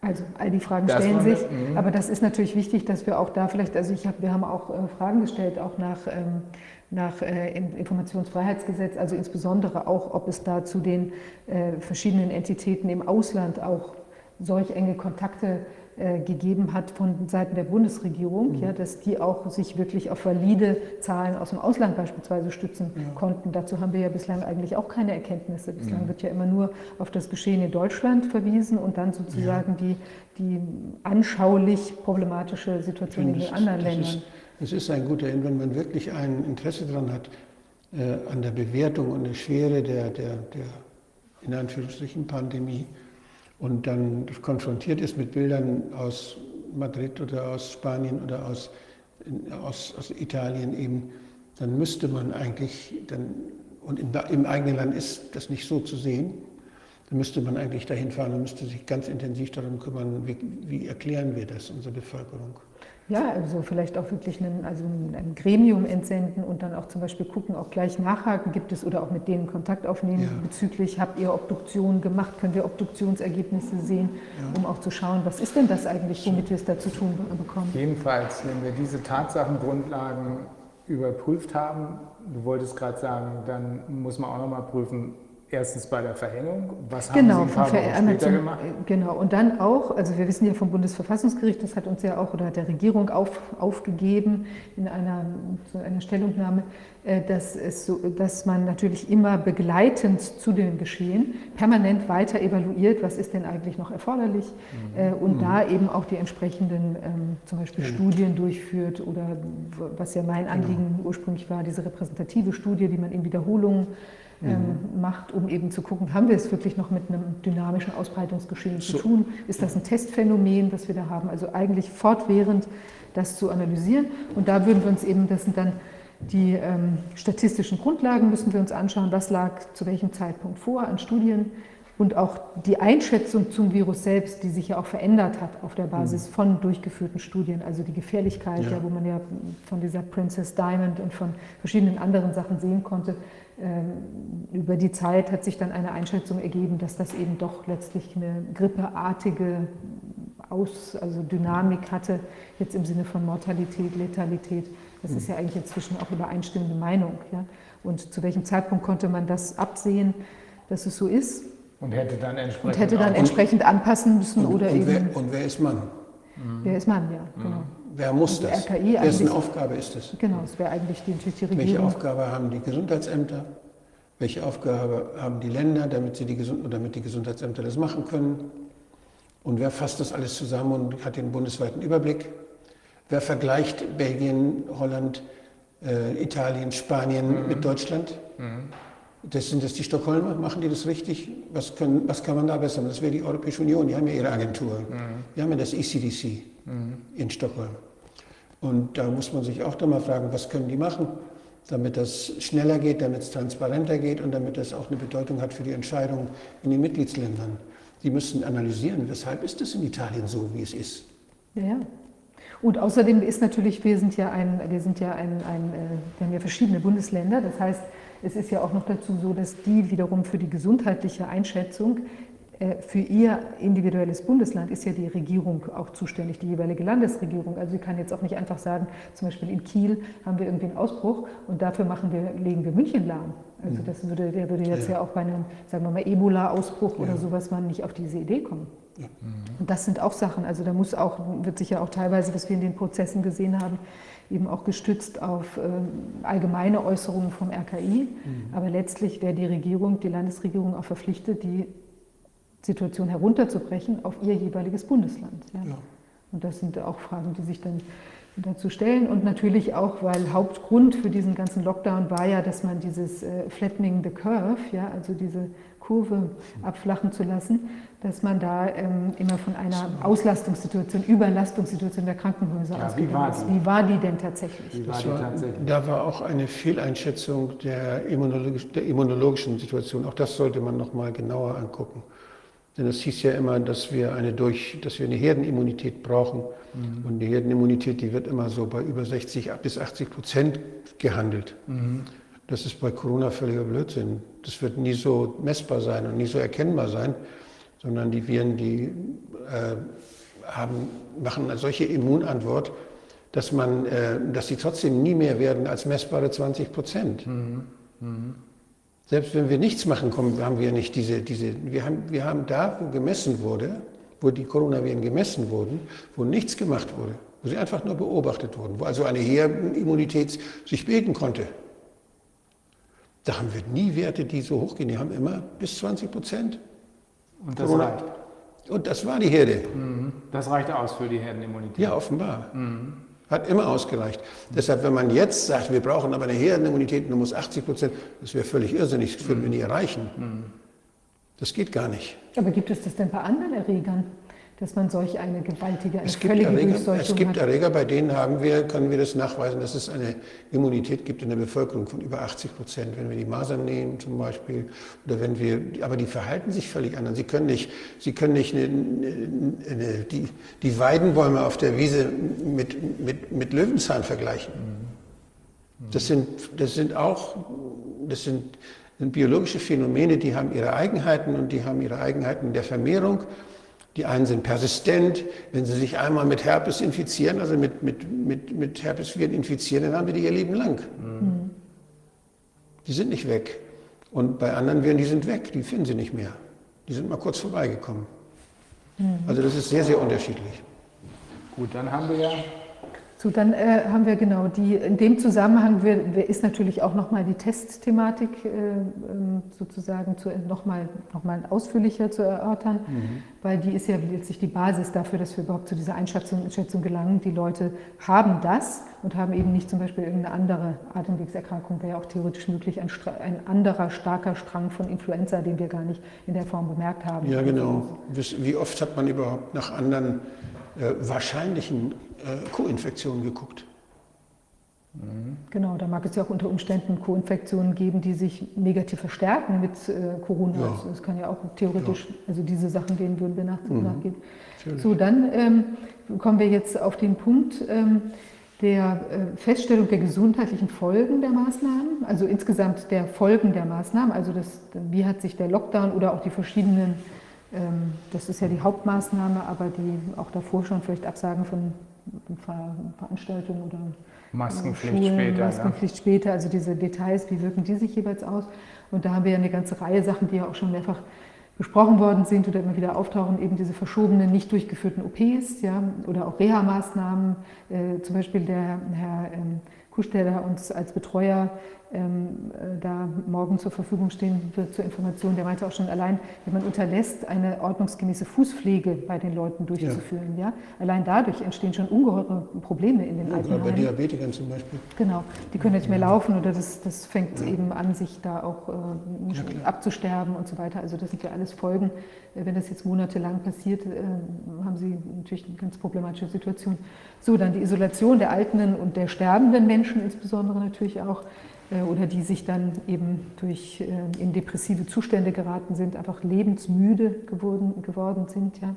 Also all die Fragen das stellen sich, das, aber das ist natürlich wichtig, dass wir auch da vielleicht, also ich hab, wir haben auch äh, Fragen gestellt, auch nach, ähm, nach äh, Informationsfreiheitsgesetz, also insbesondere auch, ob es da zu den äh, verschiedenen Entitäten im Ausland auch solch enge Kontakte äh, gegeben hat von Seiten der Bundesregierung, mhm. ja, dass die auch sich wirklich auf valide Zahlen aus dem Ausland beispielsweise stützen ja. konnten. Dazu haben wir ja bislang eigentlich auch keine Erkenntnisse. Bislang mhm. wird ja immer nur auf das Geschehen in Deutschland verwiesen und dann sozusagen ja. die, die anschaulich problematische Situation in den anderen Ländern. Es ist ein guter Ende, wenn man wirklich ein Interesse daran hat, äh, an der Bewertung und der Schwere der, der, der in Anführungsstrichen Pandemie, und dann konfrontiert ist mit Bildern aus Madrid oder aus Spanien oder aus, aus, aus Italien eben, dann müsste man eigentlich, dann, und im, im eigenen Land ist das nicht so zu sehen, dann müsste man eigentlich dahin fahren und müsste sich ganz intensiv darum kümmern, wie, wie erklären wir das unserer Bevölkerung. Ja, also vielleicht auch wirklich einen, also ein Gremium entsenden und dann auch zum Beispiel gucken, auch gleich nachhaken, gibt es oder auch mit denen Kontakt aufnehmen ja. bezüglich, habt ihr Obduktionen gemacht, können wir Obduktionsergebnisse sehen, ja. um auch zu schauen, was ist denn das eigentlich, womit wir es da zu tun bekommen. Jedenfalls, wenn wir diese Tatsachengrundlagen überprüft haben, du wolltest gerade sagen, dann muss man auch nochmal prüfen, Erstens bei der Verhängung. Was genau, haben Sie ein paar Wochen später gemacht? Genau, und dann auch, also wir wissen ja vom Bundesverfassungsgericht, das hat uns ja auch oder hat der Regierung auf, aufgegeben in einer, so einer Stellungnahme, äh, dass, es so, dass man natürlich immer begleitend zu dem Geschehen permanent weiter evaluiert, was ist denn eigentlich noch erforderlich mhm. Äh, und mhm. da eben auch die entsprechenden ähm, zum Beispiel mhm. Studien durchführt oder was ja mein genau. Anliegen genau. ursprünglich war, diese repräsentative Studie, die man in Wiederholungen mhm. macht, um eben zu gucken, haben wir es wirklich noch mit einem dynamischen Ausbreitungsgeschehen so. zu tun? Ist das ein Testphänomen, was wir da haben? Also eigentlich fortwährend das zu analysieren. Und da würden wir uns eben, das sind dann die ähm, statistischen Grundlagen, müssen wir uns anschauen, was lag zu welchem Zeitpunkt vor an Studien und auch die Einschätzung zum Virus selbst, die sich ja auch verändert hat auf der Basis mhm. von durchgeführten Studien, also die Gefährlichkeit, ja. ja. wo man ja von dieser Princess Diamond und von verschiedenen anderen Sachen sehen konnte, ähm, über die Zeit hat sich dann eine Einschätzung ergeben, dass das eben doch letztlich eine grippeartige Aus, also Dynamik hatte, jetzt im Sinne von Mortalität, Letalität. Das ist ja eigentlich inzwischen auch übereinstimmende Meinung. Ja? Und zu welchem Zeitpunkt konnte man das absehen, dass es so ist? Und hätte dann entsprechend, hätte dann entsprechend anpassen müssen und, oder und eben. Wer, und wer ist Mann? Mhm. Wer ist Mann, ja, genau. Wer muss das? RKI Wessen Aufgabe ist es? Genau, es wäre eigentlich die, die Regierung. Welche Aufgabe haben die Gesundheitsämter? Welche Aufgabe haben die Länder, damit, sie die, Gesund damit die Gesundheitsämter das machen können? Und wer fasst das alles zusammen und hat den bundesweiten Überblick? Wer vergleicht Belgien, Holland, äh, Italien, Spanien mhm. mit Deutschland? Mhm. Das sind das die Stockholmer? Machen die das richtig? Was, können, was kann man da besser machen? Das wäre die Europäische Union, die haben ja ihre Agentur. Mhm. Wir haben ja das ECDC mhm. in Stockholm. Und da muss man sich auch doch mal fragen, was können die machen, damit das schneller geht, damit es transparenter geht und damit das auch eine Bedeutung hat für die Entscheidungen in den Mitgliedsländern. Die müssen analysieren, weshalb ist es in Italien so, wie es ist. Ja. Und außerdem ist natürlich, wir sind ja ein, wir sind ja ein, ein äh, wir haben ja verschiedene Bundesländer. Das heißt, es ist ja auch noch dazu so, dass die wiederum für die gesundheitliche Einschätzung für ihr individuelles Bundesland ist ja die Regierung auch zuständig, die jeweilige Landesregierung. Also sie kann jetzt auch nicht einfach sagen, zum Beispiel in Kiel haben wir irgendwie einen Ausbruch und dafür machen wir, legen wir München lahm. Also mhm. das würde, der würde jetzt ja, ja auch bei einem, sagen wir mal, Ebola-Ausbruch ja. oder sowas man nicht auf diese Idee kommen. Ja. Und das sind auch Sachen, also da muss auch, wird sich ja auch teilweise, was wir in den Prozessen gesehen haben, eben auch gestützt auf äh, allgemeine Äußerungen vom RKI. Mhm. Aber letztlich wäre die Regierung, die Landesregierung auch verpflichtet, die Situation herunterzubrechen auf ihr jeweiliges Bundesland. Ja. Ja. Und das sind auch Fragen, die sich dann dazu stellen. Und natürlich auch, weil Hauptgrund für diesen ganzen Lockdown war ja, dass man dieses äh, Flattening the Curve, ja, also diese Kurve abflachen zu lassen, dass man da ähm, immer von einer Auslastungssituation, Überlastungssituation der Krankenhäuser ja, ausgegangen ist. Wie war die denn tatsächlich? War die tatsächlich? Da war auch eine Fehleinschätzung der, immunologisch, der immunologischen Situation. Auch das sollte man noch mal genauer angucken. Denn es hieß ja immer, dass wir eine, durch, dass wir eine Herdenimmunität brauchen. Mhm. Und die Herdenimmunität, die wird immer so bei über 60 bis 80 Prozent gehandelt. Mhm. Das ist bei Corona völliger Blödsinn. Das wird nie so messbar sein und nie so erkennbar sein, sondern die Viren, die äh, haben, machen eine solche Immunantwort, dass, man, äh, dass sie trotzdem nie mehr werden als messbare 20 Prozent. Mhm. Selbst wenn wir nichts machen, kommen, haben wir nicht diese, diese wir, haben, wir haben da, wo gemessen wurde, wo die Coronaviren gemessen wurden, wo nichts gemacht wurde, wo sie einfach nur beobachtet wurden, wo also eine Herdenimmunität sich bilden konnte. Da haben wir nie Werte, die so hoch gehen. Die haben immer bis 20 Prozent. Und das Corona. reicht. Und das war die Herde. Mhm. Das reicht aus für die Herdenimmunität. Ja, offenbar. Mhm. Hat immer ausgereicht. Deshalb, wenn man jetzt sagt, wir brauchen aber eine Herdenimmunität und du musst 80 Prozent, das wäre völlig irrsinnig, das würden wir nie erreichen. Mhm. Das geht gar nicht. Aber gibt es das denn bei anderen Erregern? Dass man solch eine gewaltige, eine es gibt völlige Erreger, Durchseuchung Es gibt hat. Erreger, bei denen haben wir, können wir das nachweisen, dass es eine Immunität gibt in der Bevölkerung von über 80 Prozent. Wenn wir die Masern nehmen zum Beispiel, oder wenn wir, aber die verhalten sich völlig anders. Sie können nicht, sie können nicht eine, eine, die, die Weidenbäume auf der Wiese mit, mit, mit Löwenzahn vergleichen. Das sind, das sind auch, das sind, sind biologische Phänomene, die haben ihre Eigenheiten und die haben ihre Eigenheiten der Vermehrung die einen sind persistent. Wenn sie sich einmal mit Herpes infizieren, also mit, mit, mit, mit Herpesviren infizieren, dann haben wir die ihr Leben lang. Mhm. Die sind nicht weg. Und bei anderen werden die sind weg, die finden sie nicht mehr. Die sind mal kurz vorbeigekommen. Mhm. Also das ist sehr, sehr unterschiedlich. Gut, dann haben wir ja so, dann äh, haben wir genau die, in dem Zusammenhang wir, ist natürlich auch nochmal die Testthematik äh, ähm, sozusagen nochmal noch mal ausführlicher zu erörtern, mhm. weil die ist ja letztlich die Basis dafür, dass wir überhaupt zu dieser Einschätzung, Einschätzung gelangen. Die Leute haben das und haben eben nicht zum Beispiel irgendeine andere Atemwegserkrankung, wäre ja auch theoretisch möglich, ein, ein anderer starker Strang von Influenza, den wir gar nicht in der Form bemerkt haben. Ja, genau. Wie oft hat man überhaupt nach anderen äh, wahrscheinlichen äh, Co-Infektionen geguckt. Mhm. Genau, da mag es ja auch unter Umständen Co-Infektionen geben, die sich negativ verstärken mit äh, Corona. Ja. Also das kann ja auch theoretisch, ja. also diese Sachen, denen würden wir nach, mhm. nachgehen. Natürlich. So, dann ähm, kommen wir jetzt auf den Punkt ähm, der äh, Feststellung der gesundheitlichen Folgen der Maßnahmen, also insgesamt der Folgen der Maßnahmen, also das, wie hat sich der Lockdown oder auch die verschiedenen das ist ja die Hauptmaßnahme, aber die auch davor schon vielleicht Absagen von Veranstaltungen oder Maskenpflicht Schulen, später. Maskenpflicht ja. später, also diese Details, wie wirken die sich jeweils aus? Und da haben wir ja eine ganze Reihe Sachen, die ja auch schon mehrfach besprochen worden sind oder immer wieder auftauchen, eben diese verschobenen, nicht durchgeführten OPs ja, oder auch Reha-Maßnahmen. Äh, zum Beispiel der Herr ähm, Kusch, der uns als Betreuer ähm, äh, da morgen zur Verfügung stehen wird zur Information, der meinte auch schon allein, wenn man unterlässt, eine ordnungsgemäße Fußpflege bei den Leuten durchzuführen, ja. ja allein dadurch entstehen schon ungeheure Probleme in den ja, Altenheimen. Bei Diabetikern zum Beispiel. Genau, die können nicht mehr laufen oder das, das fängt ja. eben an, sich da auch äh, abzusterben und so weiter. Also das sind ja alles Folgen. Äh, wenn das jetzt monatelang passiert, äh, haben sie natürlich eine ganz problematische Situation. So, dann die Isolation der alten und der sterbenden Menschen insbesondere natürlich auch. Äh, oder die sich dann eben durch äh, in depressive Zustände geraten sind, einfach lebensmüde geworden, geworden sind. Ja.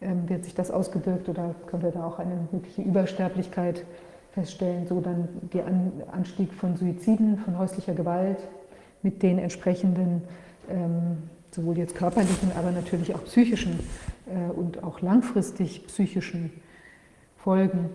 Ähm, wird sich das ausgewirkt oder können wir da auch eine mögliche Übersterblichkeit feststellen? So dann der Anstieg von Suiziden, von häuslicher Gewalt mit den entsprechenden ähm, sowohl jetzt körperlichen, aber natürlich auch psychischen äh, und auch langfristig psychischen Folgen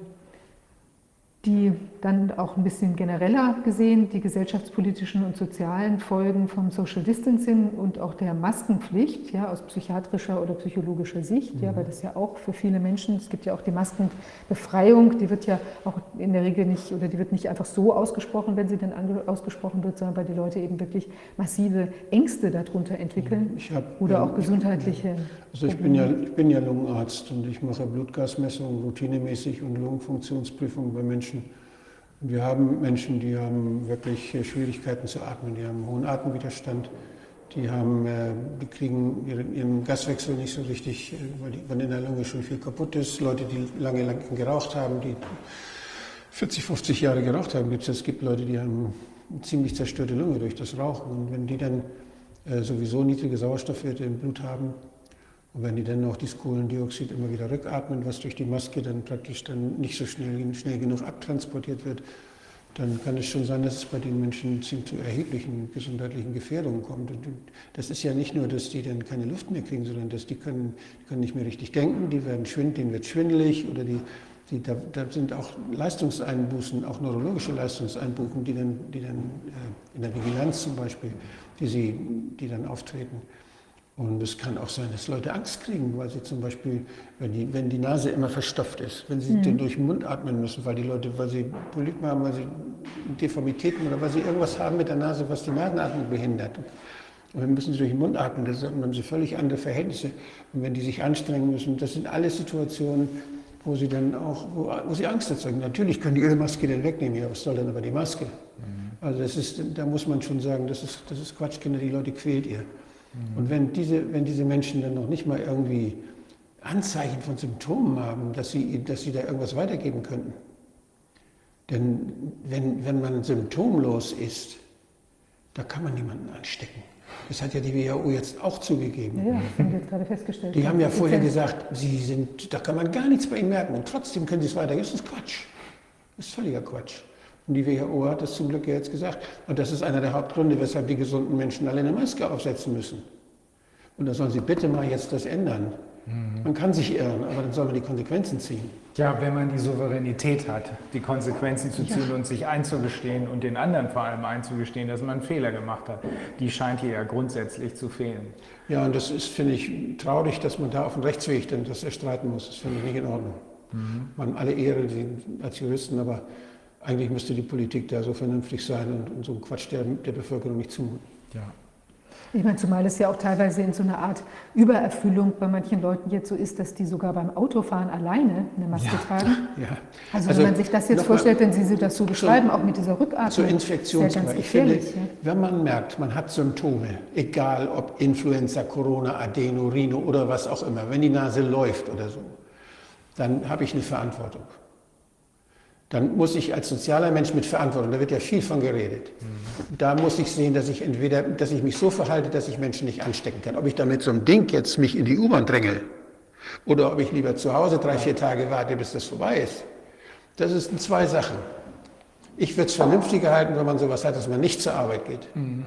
die dann auch ein bisschen genereller gesehen die gesellschaftspolitischen und sozialen Folgen vom Social Distancing und auch der Maskenpflicht ja, aus psychiatrischer oder psychologischer Sicht, mhm. ja, weil das ja auch für viele Menschen, es gibt ja auch die Maskenbefreiung, die wird ja auch in der Regel nicht oder die wird nicht einfach so ausgesprochen, wenn sie dann ausgesprochen wird, sondern weil die Leute eben wirklich massive Ängste darunter entwickeln hab, oder ja, auch gesundheitliche. Also ich bin, ja, ich bin ja Lungenarzt und ich mache Blutgasmessungen routinemäßig und Lungenfunktionsprüfungen bei Menschen wir haben Menschen, die haben wirklich Schwierigkeiten zu atmen, die haben hohen Atemwiderstand, die, haben, äh, die kriegen ihren, Gaswechsel nicht so richtig, äh, weil, die, weil in der Lunge schon viel kaputt ist. Leute, die lange, lange geraucht haben, die 40, 50 Jahre geraucht haben, gibt es. Es gibt Leute, die haben eine ziemlich zerstörte Lunge durch das Rauchen. Und wenn die dann äh, sowieso niedrige Sauerstoffwerte im Blut haben, und wenn die dann noch das Kohlendioxid immer wieder rückatmen, was durch die Maske dann praktisch dann nicht so schnell, schnell genug abtransportiert wird, dann kann es schon sein, dass es bei den Menschen zu erheblichen gesundheitlichen Gefährdungen kommt. Und das ist ja nicht nur, dass die dann keine Luft mehr kriegen, sondern dass die können, können nicht mehr richtig denken, die werden schwind, denen wird schwindelig oder die, die, da, da, sind auch Leistungseinbußen, auch neurologische Leistungseinbußen, die dann, die dann äh, in der Vigilanz zum Beispiel, die, sie, die dann auftreten. Und es kann auch sein, dass Leute Angst kriegen, weil sie zum Beispiel, wenn die, wenn die Nase immer verstopft ist, wenn sie mhm. durch den Mund atmen müssen, weil die Leute, weil sie Polypen haben, weil sie Deformitäten oder weil sie irgendwas haben mit der Nase, was die Nasenatmung behindert. Und dann müssen sie durch den Mund atmen, das haben sie völlig andere Verhältnisse. Und wenn die sich anstrengen müssen, das sind alles Situationen, wo sie dann auch, wo, wo sie Angst erzeugen. Natürlich können die ihre Maske dann wegnehmen, ja, was soll dann aber die Maske? Mhm. Also das ist, da muss man schon sagen, das ist, das ist Quatsch, Kinder, die Leute quält ihr. Und wenn diese, wenn diese Menschen dann noch nicht mal irgendwie Anzeichen von Symptomen haben, dass sie, dass sie da irgendwas weitergeben könnten. Denn wenn, wenn man symptomlos ist, da kann man niemanden anstecken. Das hat ja die WHO jetzt auch zugegeben. Ja, das haben wir jetzt gerade festgestellt. Die haben ja vorher gesagt, sie sind, da kann man gar nichts bei ihnen merken und trotzdem können sie es weitergeben. Das ist Quatsch. Das ist völliger Quatsch. Und die WHO hat das zum Glück jetzt gesagt. Und das ist einer der Hauptgründe, weshalb die gesunden Menschen alle eine Maske aufsetzen müssen. Und da sollen sie bitte mal jetzt das ändern. Mhm. Man kann sich irren, aber dann soll man die Konsequenzen ziehen. Ja, wenn man die Souveränität hat, die Konsequenzen zu ziehen ja. und sich einzugestehen und den anderen vor allem einzugestehen, dass man einen Fehler gemacht hat, die scheint hier ja grundsätzlich zu fehlen. Ja, und das ist, finde ich, traurig, dass man da auf dem Rechtsweg denn das erstreiten muss. Das finde ich nicht in Ordnung. Mhm. Man alle Ehre als Juristen, aber eigentlich müsste die Politik da so vernünftig sein und, und so einen Quatsch der, der Bevölkerung nicht zumuten. Ja. Ich meine, zumal es ja auch teilweise in so einer Art Übererfüllung bei manchen Leuten jetzt so ist, dass die sogar beim Autofahren alleine eine Maske ja, tragen. Ja. Also, also, wenn man sich das jetzt vorstellt, wenn Sie das so beschreiben, auch mit dieser Rückatmung. Zur Infektionsgefahr. Ich finde, ja. wenn man merkt, man hat Symptome, egal ob Influenza, Corona, Adeno, Rhino oder was auch immer, wenn die Nase läuft oder so, dann habe ich eine Verantwortung dann muss ich als sozialer Mensch mit Verantwortung, da wird ja viel von geredet, mhm. da muss ich sehen, dass ich entweder, dass ich mich so verhalte, dass ich Menschen nicht anstecken kann. Ob ich damit so ein Ding jetzt mich in die U-Bahn dränge oder ob ich lieber zu Hause drei, vier Tage warte, bis das vorbei ist, das sind zwei Sachen. Ich würde es vernünftiger halten, wenn man sowas hat, dass man nicht zur Arbeit geht. Mhm.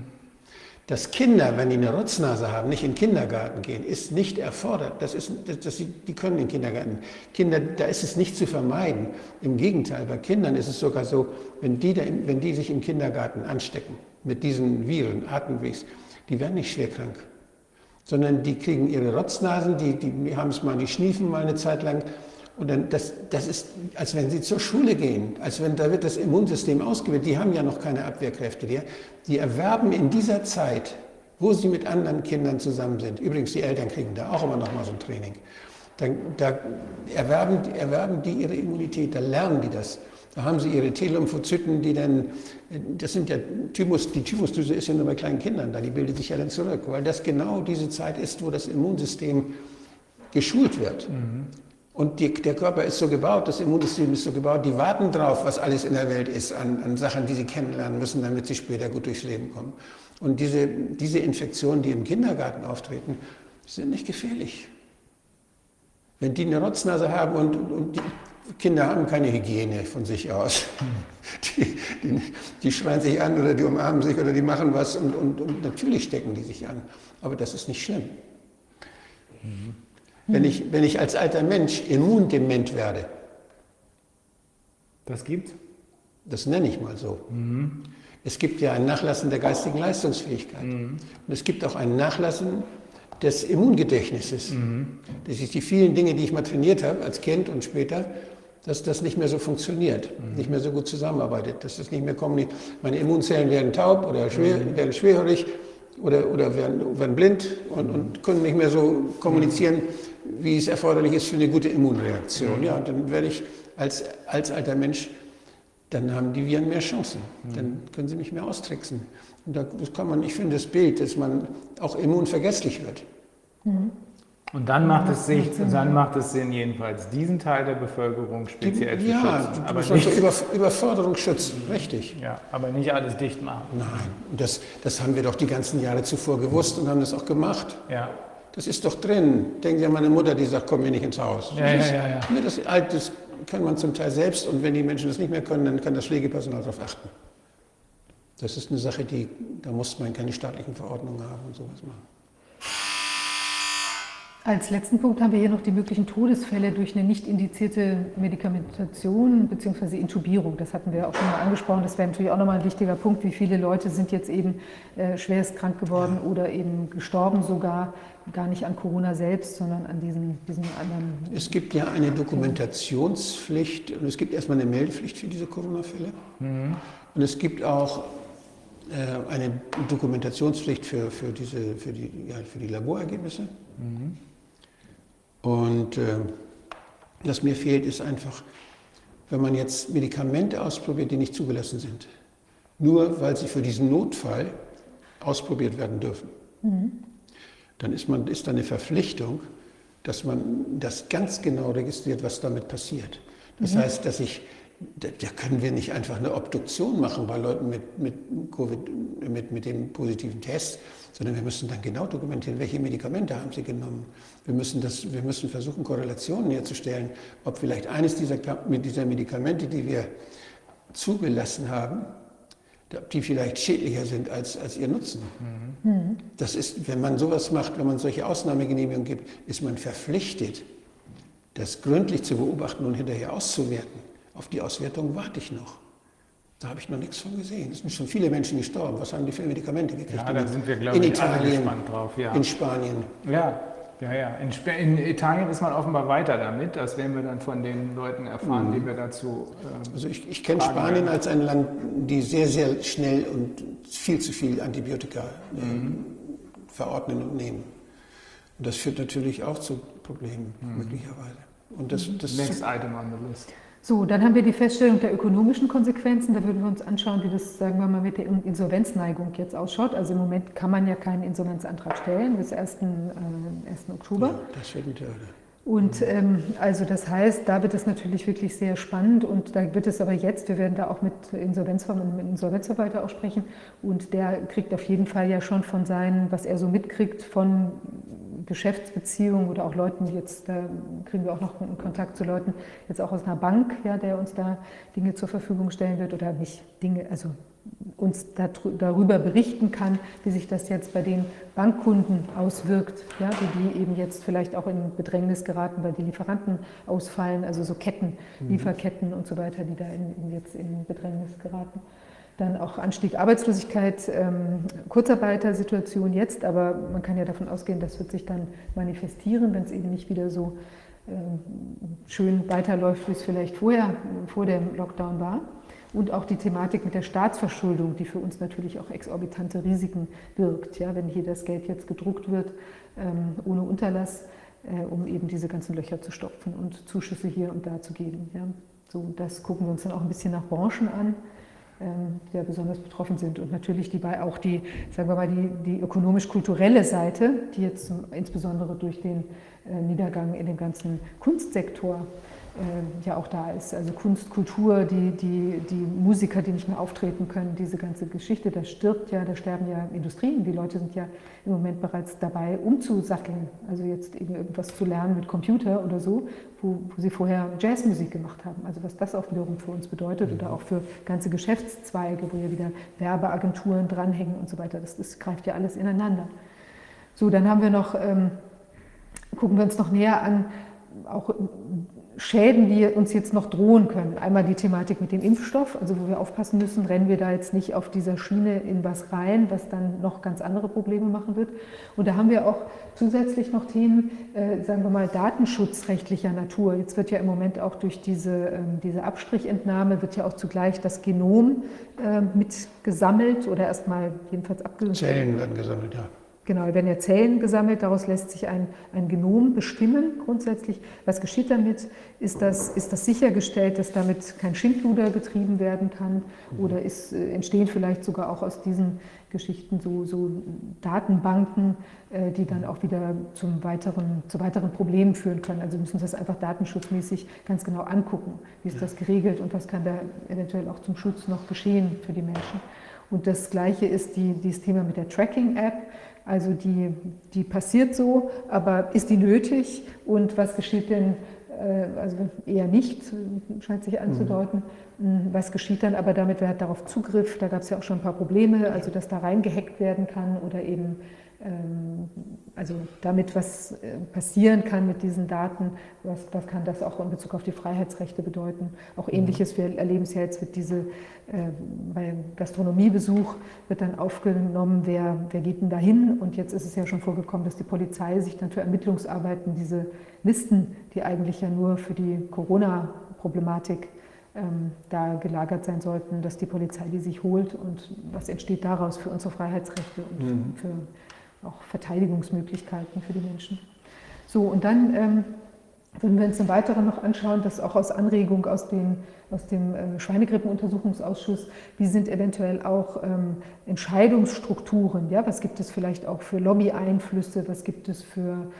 Dass Kinder, wenn die eine Rotznase haben, nicht in den Kindergarten gehen, ist nicht erfordert. Das ist, das, das, die können in den Kindergarten. Kinder, da ist es nicht zu vermeiden. Im Gegenteil, bei Kindern ist es sogar so, wenn die, da, wenn die sich im Kindergarten anstecken mit diesen Viren, Atemwegs, die werden nicht schwer krank, sondern die kriegen ihre Rotznasen, die, die haben es mal, die schniefen mal eine Zeit lang und dann, das, das ist, als wenn sie zur Schule gehen, als wenn da wird das Immunsystem ausgebildet. Die haben ja noch keine Abwehrkräfte. Die, die erwerben in dieser Zeit, wo sie mit anderen Kindern zusammen sind, übrigens die Eltern kriegen da auch immer noch mal so ein Training, dann, da erwerben, erwerben die ihre Immunität, da lernen die das. Da haben sie ihre T-Lymphozyten, die dann, das sind ja Thymus, die Thymusdrüse ist ja nur bei kleinen Kindern da, die bildet sich ja dann zurück, weil das genau diese Zeit ist, wo das Immunsystem geschult wird. Mhm. Und die, der Körper ist so gebaut, das Immunsystem ist so gebaut, die warten drauf, was alles in der Welt ist, an, an Sachen, die sie kennenlernen müssen, damit sie später gut durchs Leben kommen. Und diese, diese Infektionen, die im Kindergarten auftreten, sind nicht gefährlich. Wenn die eine Rotznase haben und, und die Kinder haben keine Hygiene von sich aus, die, die, die, schreien sich an oder die umarmen sich oder die machen was und, und, und natürlich stecken die sich an. Aber das ist nicht schlimm. Mhm. Wenn ich, wenn ich als alter Mensch immundement werde. Das gibt? Das nenne ich mal so. Mhm. Es gibt ja ein Nachlassen der geistigen Leistungsfähigkeit. Mhm. Und es gibt auch ein Nachlassen des Immungedächtnisses. Mhm. Das ist die vielen Dinge, die ich mal trainiert habe als Kind und später, dass das nicht mehr so funktioniert, mhm. nicht mehr so gut zusammenarbeitet, dass das nicht mehr kommuniziert. Meine Immunzellen werden taub oder schwer, mhm. werden schwerhörig oder, oder werden, werden blind und, und, können nicht mehr so kommunizieren, wie es erforderlich ist für eine gute Immunreaktion. Ja, und dann werde ich als, als alter Mensch, dann haben die Viren mehr Chancen. Dann können sie mich mehr austricksen. Und da kann man, ich finde das Bild, dass man auch immunvergesslich wird. Mhm. Und dann macht es sich, dann macht es Sinn, jedenfalls diesen Teil der Bevölkerung speziell Die, zu ja, schützen. aber nicht über, Überforderung schützen, richtig. Ja, aber nicht alles dicht machen. Nein, das, das haben wir doch die ganzen Jahre zuvor gewusst und haben das auch gemacht. Ja. Das ist doch drin. Denken Sie an meine Mutter, die sagt, komm mir nicht ins Haus. Ja, ja, ja, ja. Das, das kann man zum Teil selbst und wenn die Menschen das nicht mehr können, dann kann das Pflegepersonal darauf achten. Das ist eine Sache, die, da muss man keine staatlichen Verordnungen haben und sowas machen. Als letzten Punkt haben wir hier noch die möglichen Todesfälle durch eine nicht indizierte Medikamentation bzw. Intubierung. Das hatten wir auch schon mal angesprochen. Das wäre natürlich auch nochmal ein wichtiger Punkt. Wie viele Leute sind jetzt eben äh, schwerst krank geworden oder eben gestorben sogar, gar nicht an Corona selbst, sondern an diesen, diesen anderen. Es gibt ja eine Dokumentationspflicht und es gibt erstmal eine Meldepflicht für diese Corona-Fälle. Mhm. Und es gibt auch äh, eine Dokumentationspflicht für, für, diese, für, die, ja, für die Laborergebnisse. Mhm. Und äh, was mir fehlt, ist einfach, wenn man jetzt Medikamente ausprobiert, die nicht zugelassen sind, nur weil sie für diesen Notfall ausprobiert werden dürfen, mhm. Dann ist, man, ist da eine Verpflichtung, dass man das ganz genau registriert, was damit passiert. Das mhm. heißt, dass ich da, da, können wir nicht einfach eine Obduktion machen bei Leuten mit, mit, COVID, mit, mit dem positiven Test, sondern wir müssen dann genau dokumentieren, welche Medikamente haben sie genommen. Wir müssen, das, wir müssen versuchen, Korrelationen herzustellen, ob vielleicht eines dieser, dieser Medikamente, die wir zugelassen haben, die vielleicht schädlicher sind als, als ihr Nutzen. Mhm. Das ist, wenn man sowas macht, wenn man solche Ausnahmegenehmigungen gibt, ist man verpflichtet, das gründlich zu beobachten und hinterher auszuwerten. Auf die Auswertung warte ich noch. Da habe ich noch nichts von gesehen. Es sind schon viele Menschen gestorben. Was haben die für Medikamente gekriegt? Ja, da sind wir, glaube in ich, Italien, drauf. Ja. In Spanien. Ja, ja, ja. In, in, Italien ist man offenbar weiter damit. Das werden wir dann von den Leuten erfahren, mhm. die wir dazu. Ähm, also ich, ich kenne Spanien werden. als ein Land, die sehr, sehr schnell und viel zu viel Antibiotika äh, mhm. verordnen und nehmen. Und das führt natürlich auch zu Problemen, mhm. möglicherweise. Und das, das Next item on the list. So, dann haben wir die Feststellung der ökonomischen Konsequenzen. Da würden wir uns anschauen, wie das, sagen wir mal, mit der Insolvenzneigung jetzt ausschaut. Also im Moment kann man ja keinen Insolvenzantrag stellen bis 1. Äh, 1. Oktober. Ja, das wird mit der und ähm, also das heißt, da wird es natürlich wirklich sehr spannend und da wird es aber jetzt, wir werden da auch mit Insolvenzverwalter, mit Insolvenzverwalter auch sprechen und der kriegt auf jeden Fall ja schon von seinen, was er so mitkriegt von Geschäftsbeziehungen oder auch Leuten, die jetzt, da kriegen wir auch noch einen Kontakt zu Leuten, jetzt auch aus einer Bank, ja, der uns da Dinge zur Verfügung stellen wird oder nicht Dinge, also uns darüber berichten kann, wie sich das jetzt bei den Bankkunden auswirkt, ja, wie die eben jetzt vielleicht auch in Bedrängnis geraten, weil die Lieferanten ausfallen, also so Ketten, mhm. Lieferketten und so weiter, die da in, in jetzt in Bedrängnis geraten. Dann auch Anstieg Arbeitslosigkeit, ähm, Kurzarbeitersituation jetzt, aber man kann ja davon ausgehen, das wird sich dann manifestieren, wenn es eben nicht wieder so ähm, schön weiterläuft, wie es vielleicht vorher, vor dem Lockdown war. Und auch die Thematik mit der Staatsverschuldung, die für uns natürlich auch exorbitante Risiken birgt, ja, wenn hier das Geld jetzt gedruckt wird, ähm, ohne Unterlass, äh, um eben diese ganzen Löcher zu stopfen und Zuschüsse hier und da zu geben. Ja. So, das gucken wir uns dann auch ein bisschen nach Branchen an. Ähm, ja besonders betroffen sind. Und natürlich die, auch die, sagen wir mal, die, die ökonomisch-kulturelle Seite, die jetzt insbesondere durch den äh, Niedergang in dem ganzen Kunstsektor ja auch da ist. Also Kunst, Kultur, die, die, die Musiker, die nicht mehr auftreten können, diese ganze Geschichte, da stirbt ja, da sterben ja Industrien. Die Leute sind ja im Moment bereits dabei, umzusatteln. Also jetzt eben irgendwas zu lernen mit Computer oder so, wo, wo sie vorher Jazzmusik gemacht haben. Also was das auch wiederum für uns bedeutet oder auch für ganze Geschäftszweige, wo ja wieder Werbeagenturen dranhängen und so weiter. Das, das greift ja alles ineinander. So, dann haben wir noch, ähm, gucken wir uns noch näher an, auch Schäden, die uns jetzt noch drohen können. Einmal die Thematik mit dem Impfstoff, also wo wir aufpassen müssen, rennen wir da jetzt nicht auf dieser Schiene in was rein, was dann noch ganz andere Probleme machen wird. Und da haben wir auch zusätzlich noch Themen, äh, sagen wir mal, datenschutzrechtlicher Natur. Jetzt wird ja im Moment auch durch diese, ähm, diese Abstrichentnahme, wird ja auch zugleich das Genom äh, mit gesammelt oder erstmal jedenfalls abgesammelt. Zellen werden gesammelt, ja. Genau, werden ja Zellen gesammelt, daraus lässt sich ein, ein Genom bestimmen grundsätzlich. Was geschieht damit? Ist das, ist das sichergestellt, dass damit kein Schindluder getrieben werden kann? Oder ist, äh, entstehen vielleicht sogar auch aus diesen Geschichten so, so Datenbanken, äh, die dann auch wieder zum weiteren, zu weiteren Problemen führen können? Also wir müssen das einfach datenschutzmäßig ganz genau angucken. Wie ist das geregelt und was kann da eventuell auch zum Schutz noch geschehen für die Menschen? Und das Gleiche ist die, dieses Thema mit der Tracking-App. Also die, die passiert so, aber ist die nötig und was geschieht denn, äh, also eher nicht, scheint sich anzudeuten. Mhm. Was geschieht dann aber damit, wer hat darauf Zugriff? Da gab es ja auch schon ein paar Probleme, also dass da reingehackt werden kann oder eben ähm, also damit was äh, passieren kann mit diesen Daten, was, was kann das auch in Bezug auf die Freiheitsrechte bedeuten. Auch mhm. ähnliches, wir erleben es ja jetzt mit diese, äh, beim Gastronomiebesuch wird dann aufgenommen, wer, wer geht denn da hin und jetzt ist es ja schon vorgekommen, dass die Polizei sich dann für Ermittlungsarbeiten diese Listen, die eigentlich ja nur für die Corona-Problematik ähm, da gelagert sein sollten, dass die Polizei die sich holt und was entsteht daraus für unsere Freiheitsrechte und mhm. für auch Verteidigungsmöglichkeiten für die Menschen. So, und dann ähm, würden wir uns im Weiteren noch anschauen, dass auch aus Anregung aus dem, aus dem äh, Schweinegrippenuntersuchungsausschuss, wie sind eventuell auch ähm, Entscheidungsstrukturen, ja, was gibt es vielleicht auch für Lobby-Einflüsse, was gibt es für ähm,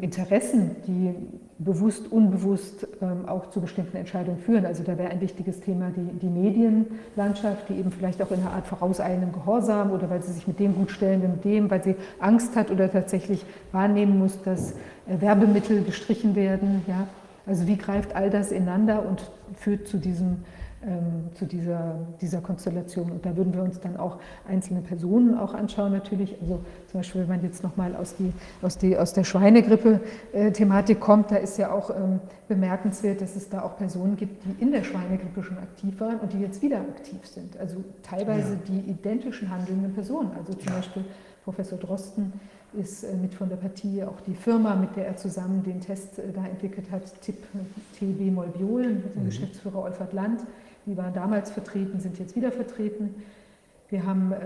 Interessen, die bewusst, unbewusst ähm, auch zu bestimmten Entscheidungen führen. Also da wäre ein wichtiges Thema die, die Medienlandschaft, die eben vielleicht auch in einer Art vorauseilendem Gehorsam oder weil sie sich mit dem gut stellen mit dem, weil sie Angst hat oder tatsächlich wahrnehmen muss, dass äh, Werbemittel gestrichen werden. Ja? Also wie greift all das ineinander und führt zu diesem ähm, zu dieser, dieser Konstellation. Und da würden wir uns dann auch einzelne Personen auch anschauen natürlich. Also zum Beispiel, wenn man jetzt nochmal aus, die, aus, die, aus der Schweinegrippe-Thematik kommt, da ist ja auch ähm, bemerkenswert, dass es da auch Personen gibt, die in der Schweinegrippe schon aktiv waren und die jetzt wieder aktiv sind. Also teilweise ja. die identischen handelnden Personen. Also zum ja. Beispiel Professor Drosten ist äh, mit von der Partie auch die Firma, mit der er zusammen den Test äh, da entwickelt hat, TIP TB Molbiol, mit dem mhm. Geschäftsführer Olfert Land. Die waren damals vertreten, sind jetzt wieder vertreten. Wir haben äh,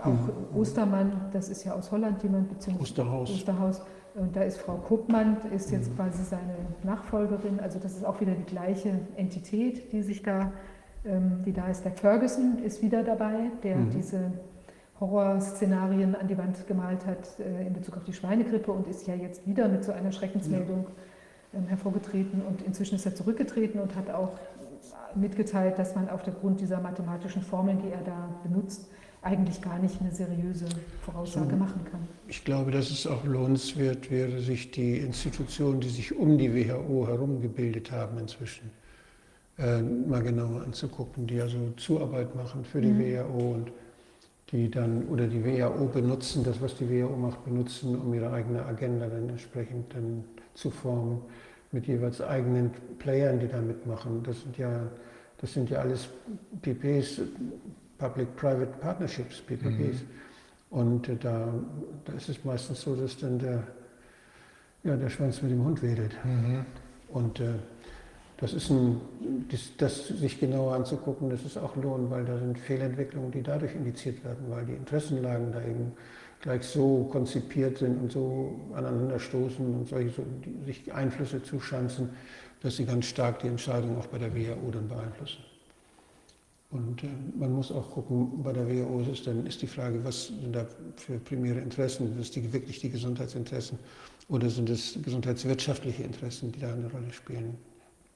auch mhm. Ostermann, das ist ja aus Holland jemand, beziehungsweise Osterhaus. Osterhaus. Und da ist Frau Kopmann, ist jetzt mhm. quasi seine Nachfolgerin. Also das ist auch wieder die gleiche Entität, die sich da, ähm, die da ist. Der Ferguson ist wieder dabei, der mhm. diese Horrorszenarien an die Wand gemalt hat äh, in Bezug auf die Schweinegrippe und ist ja jetzt wieder mit so einer Schreckensmeldung ja. ähm, hervorgetreten. Und inzwischen ist er zurückgetreten und hat auch mitgeteilt, dass man auf der Grund dieser mathematischen Formeln, die er da benutzt, eigentlich gar nicht eine seriöse Voraussage machen kann. Ich glaube, dass es auch lohnenswert wäre, sich die Institutionen, die sich um die WHO herum gebildet haben inzwischen, äh, mal genauer anzugucken, die also Zuarbeit machen für die mhm. WHO und die dann oder die WHO benutzen, das was die WHO macht, benutzen, um ihre eigene Agenda dann entsprechend dann zu formen mit jeweils eigenen Playern, die da mitmachen. Das sind ja, das sind ja alles PPs, Public-Private Partnerships, PPPs. Mhm. Und äh, da, da ist es meistens so, dass dann der, ja, der Schwanz mit dem Hund wedelt. Mhm. Und äh, das ist ein, das, das, sich genauer anzugucken, das ist auch Lohn, weil da sind Fehlentwicklungen, die dadurch indiziert werden, weil die Interessenlagen da eben gleich so konzipiert sind und so aneinander stoßen und solche so, sich Einflüsse zuschanzen, dass sie ganz stark die Entscheidung auch bei der WHO dann beeinflussen. Und äh, man muss auch gucken, bei der WHO ist dann ist die Frage, was sind da für primäre Interessen? Sind es die, wirklich die Gesundheitsinteressen oder sind es gesundheitswirtschaftliche Interessen, die da eine Rolle spielen?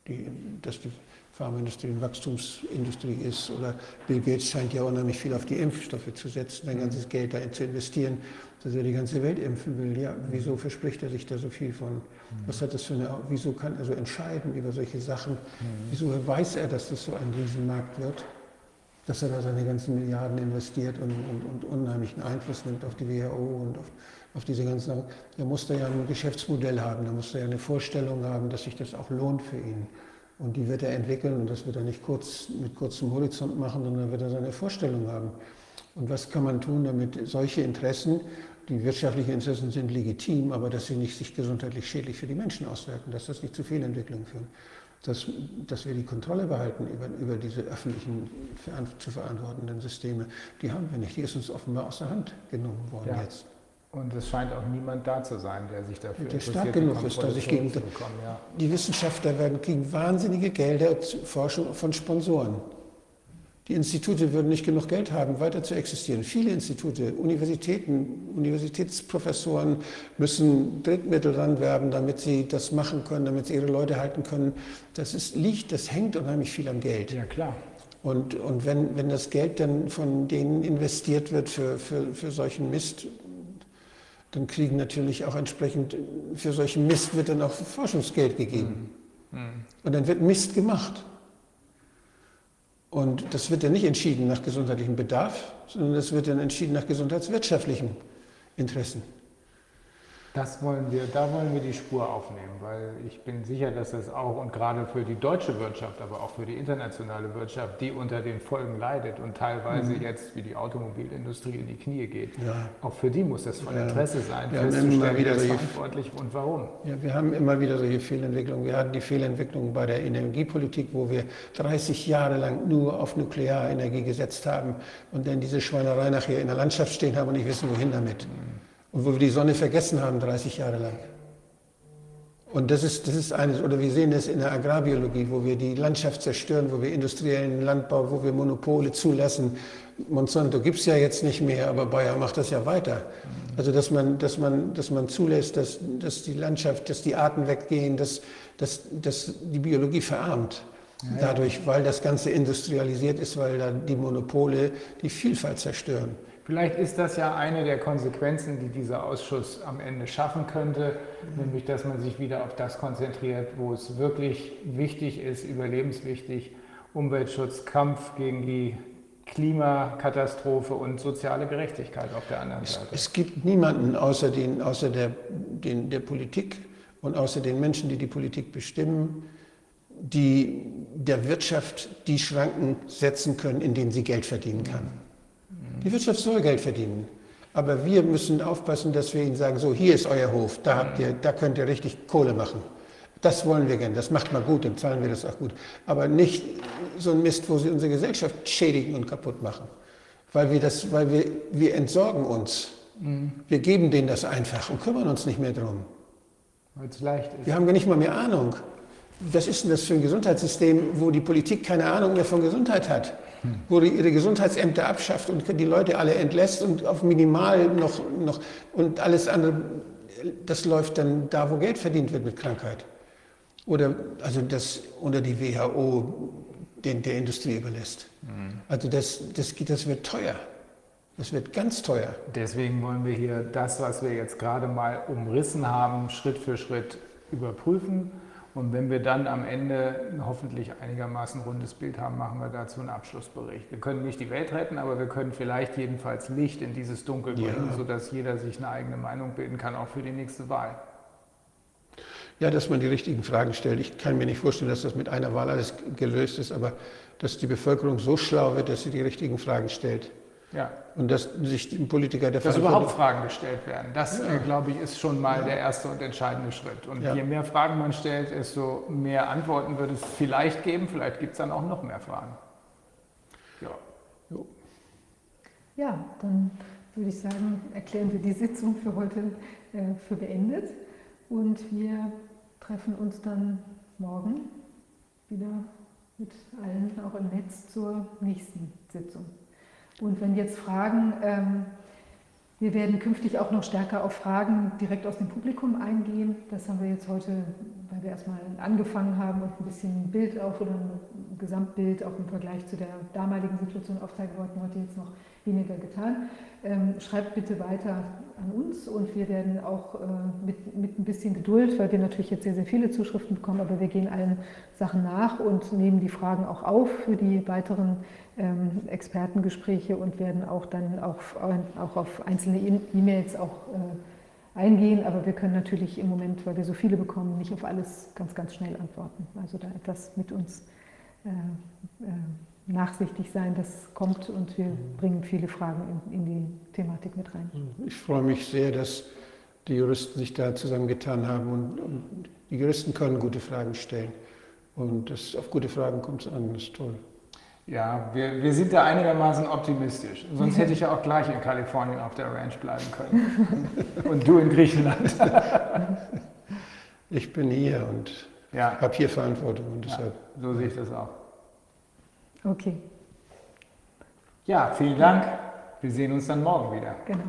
die, dass die Pharmaindustrie eine Wachstumsindustrie ist. Oder Bill Gates scheint ja unheimlich viel auf die Impfstoffe zu setzen, sein ganzes Geld da zu investieren, dass er die ganze Welt impfen will. Ja, wieso verspricht er sich da so viel von? Was hat das für eine, wieso kann er so entscheiden über solche Sachen? Wieso weiß er, dass das so ein Riesenmarkt wird? Dass er da seine ganzen Milliarden investiert und, und, und unheimlichen Einfluss nimmt auf die WHO und auf, auf diese ganzen Sachen. Da muss er ja ein Geschäftsmodell haben, da muss er ja eine Vorstellung haben, dass sich das auch lohnt für ihn. Und die wird er entwickeln und das wird er nicht kurz, mit kurzem Horizont machen, sondern wird er seine Vorstellung haben. Und was kann man tun, damit solche Interessen, die wirtschaftlichen Interessen sind legitim, aber dass sie nicht sich gesundheitlich schädlich für die Menschen auswirken, dass das nicht zu Fehlentwicklungen führt. Dass, dass wir die Kontrolle behalten über, über diese öffentlichen zu verantwortenden Systeme, die haben wir nicht. Die ist uns offenbar aus der Hand genommen worden ja. jetzt. Und es scheint auch niemand da zu sein, der sich dafür der interessiert, stark genug ist, dass ich gegen ja. die Wissenschaftler werden kriegen wahnsinnige Gelder zur Forschung von Sponsoren. Die Institute würden nicht genug Geld haben, weiter zu existieren. Viele Institute, Universitäten, Universitätsprofessoren müssen Drittmittel ranwerben, damit sie das machen können, damit sie ihre Leute halten können. Das ist, liegt, das hängt unheimlich viel am Geld. Ja, klar. Und, und wenn, wenn das Geld dann von denen investiert wird für, für, für solchen Mist, dann kriegen natürlich auch entsprechend, für solchen Mist wird dann auch Forschungsgeld gegeben. Mhm. Mhm. Und dann wird Mist gemacht. Und das wird ja nicht entschieden nach gesundheitlichem Bedarf, sondern das wird dann entschieden nach gesundheitswirtschaftlichen Interessen. Das wollen wir, da wollen wir die Spur aufnehmen, weil ich bin sicher, dass das auch und gerade für die deutsche Wirtschaft, aber auch für die internationale Wirtschaft, die unter den Folgen leidet und teilweise mhm. jetzt wie die Automobilindustrie in die Knie geht, ja. auch für die muss das von ja. Interesse sein, wir festzustellen, wer ist verantwortlich und warum. Ja, wir haben immer wieder solche Fehlentwicklungen. Wir hatten die Fehlentwicklung bei der Energiepolitik, wo wir 30 Jahre lang nur auf Nuklearenergie gesetzt haben und dann diese Schweinerei nachher in der Landschaft stehen haben und nicht wissen, wohin damit. Mhm und wo wir die Sonne vergessen haben 30 Jahre lang. Und das ist, das ist eines, oder wir sehen das in der Agrarbiologie, wo wir die Landschaft zerstören, wo wir industriellen Landbau, wo wir Monopole zulassen. Monsanto gibt es ja jetzt nicht mehr, aber Bayer macht das ja weiter. Also dass man, dass man, dass man zulässt, dass, dass die Landschaft, dass die Arten weggehen, dass, dass, dass die Biologie verarmt. Ja, Dadurch, weil das Ganze industrialisiert ist, weil da die Monopole die Vielfalt zerstören. Vielleicht ist das ja eine der Konsequenzen, die dieser Ausschuss am Ende schaffen könnte, nämlich dass man sich wieder auf das konzentriert, wo es wirklich wichtig ist, überlebenswichtig Umweltschutz, Kampf gegen die Klimakatastrophe und soziale Gerechtigkeit auf der anderen Seite. Es, es gibt niemanden außer, den, außer der, den, der Politik und außer den Menschen, die die Politik bestimmen, die der Wirtschaft die Schranken setzen können, in denen sie Geld verdienen kann. Die Wirtschaft soll Geld verdienen. Aber wir müssen aufpassen, dass wir ihnen sagen, so, hier ist euer Hof, da, habt ihr, da könnt ihr richtig Kohle machen. Das wollen wir gerne, das macht mal gut, dann zahlen wir das auch gut. Aber nicht so ein Mist, wo sie unsere Gesellschaft schädigen und kaputt machen. Weil wir, das, weil wir, wir entsorgen uns. Mhm. Wir geben denen das einfach und kümmern uns nicht mehr drum. Weil es leicht ist. Wir haben gar nicht mal mehr Ahnung. Was ist denn das für ein Gesundheitssystem, wo die Politik keine Ahnung mehr von Gesundheit hat? Wo die ihre Gesundheitsämter abschafft und die Leute alle entlässt und auf minimal noch, noch und alles andere, das läuft dann da, wo Geld verdient wird mit Krankheit. Oder also das unter die WHO den, der Industrie überlässt. Mhm. Also das, das, das wird teuer. Das wird ganz teuer. Deswegen wollen wir hier das, was wir jetzt gerade mal umrissen haben, Schritt für Schritt überprüfen. Und wenn wir dann am Ende ein hoffentlich einigermaßen rundes Bild haben, machen wir dazu einen Abschlussbericht. Wir können nicht die Welt retten, aber wir können vielleicht jedenfalls Licht in dieses Dunkel bringen, ja. sodass jeder sich eine eigene Meinung bilden kann, auch für die nächste Wahl. Ja, dass man die richtigen Fragen stellt. Ich kann mir nicht vorstellen, dass das mit einer Wahl alles gelöst ist, aber dass die Bevölkerung so schlau wird, dass sie die richtigen Fragen stellt. Ja. Und dass sich die Politiker der Dass überhaupt Fragen gestellt werden. Das, ja. äh, glaube ich, ist schon mal ja. der erste und entscheidende Schritt. Und ja. je mehr Fragen man stellt, desto mehr Antworten wird es vielleicht geben. Vielleicht gibt es dann auch noch mehr Fragen. Ja. Jo. Ja, dann würde ich sagen, erklären wir die Sitzung für heute äh, für beendet. Und wir treffen uns dann morgen wieder mit allen auch im Netz zur nächsten Sitzung. Und wenn jetzt Fragen, ähm, wir werden künftig auch noch stärker auf Fragen direkt aus dem Publikum eingehen. Das haben wir jetzt heute, weil wir erstmal angefangen haben und ein bisschen Bild auf oder ein Gesamtbild auch im Vergleich zu der damaligen Situation aufzeigen wollten, heute jetzt noch weniger getan. Ähm, schreibt bitte weiter an uns und wir werden auch äh, mit, mit ein bisschen Geduld, weil wir natürlich jetzt sehr, sehr viele Zuschriften bekommen, aber wir gehen allen Sachen nach und nehmen die Fragen auch auf für die weiteren ähm, Expertengespräche und werden auch dann auf, auch auf einzelne E-Mails auch äh, eingehen. Aber wir können natürlich im Moment, weil wir so viele bekommen, nicht auf alles ganz, ganz schnell antworten. Also da etwas mit uns äh, äh, nachsichtig sein, das kommt und wir bringen viele Fragen in, in, die Thematik mit rein. Ich freue mich sehr, dass die Juristen sich da zusammengetan haben und, und die Juristen können gute Fragen stellen. Und das, auf gute Fragen kommt es an, das ist toll. Ja, wir, wir sind da einigermaßen optimistisch. Sonst hätte ich ja auch gleich in Kalifornien auf der Ranch bleiben können. und du in Griechenland. ich bin hier und ja. habe hier Verantwortung. Und deshalb. Ja, so sehe ich das auch. Okay. Ja, vielen Dank. Wir sehen uns dann morgen wieder. Genau.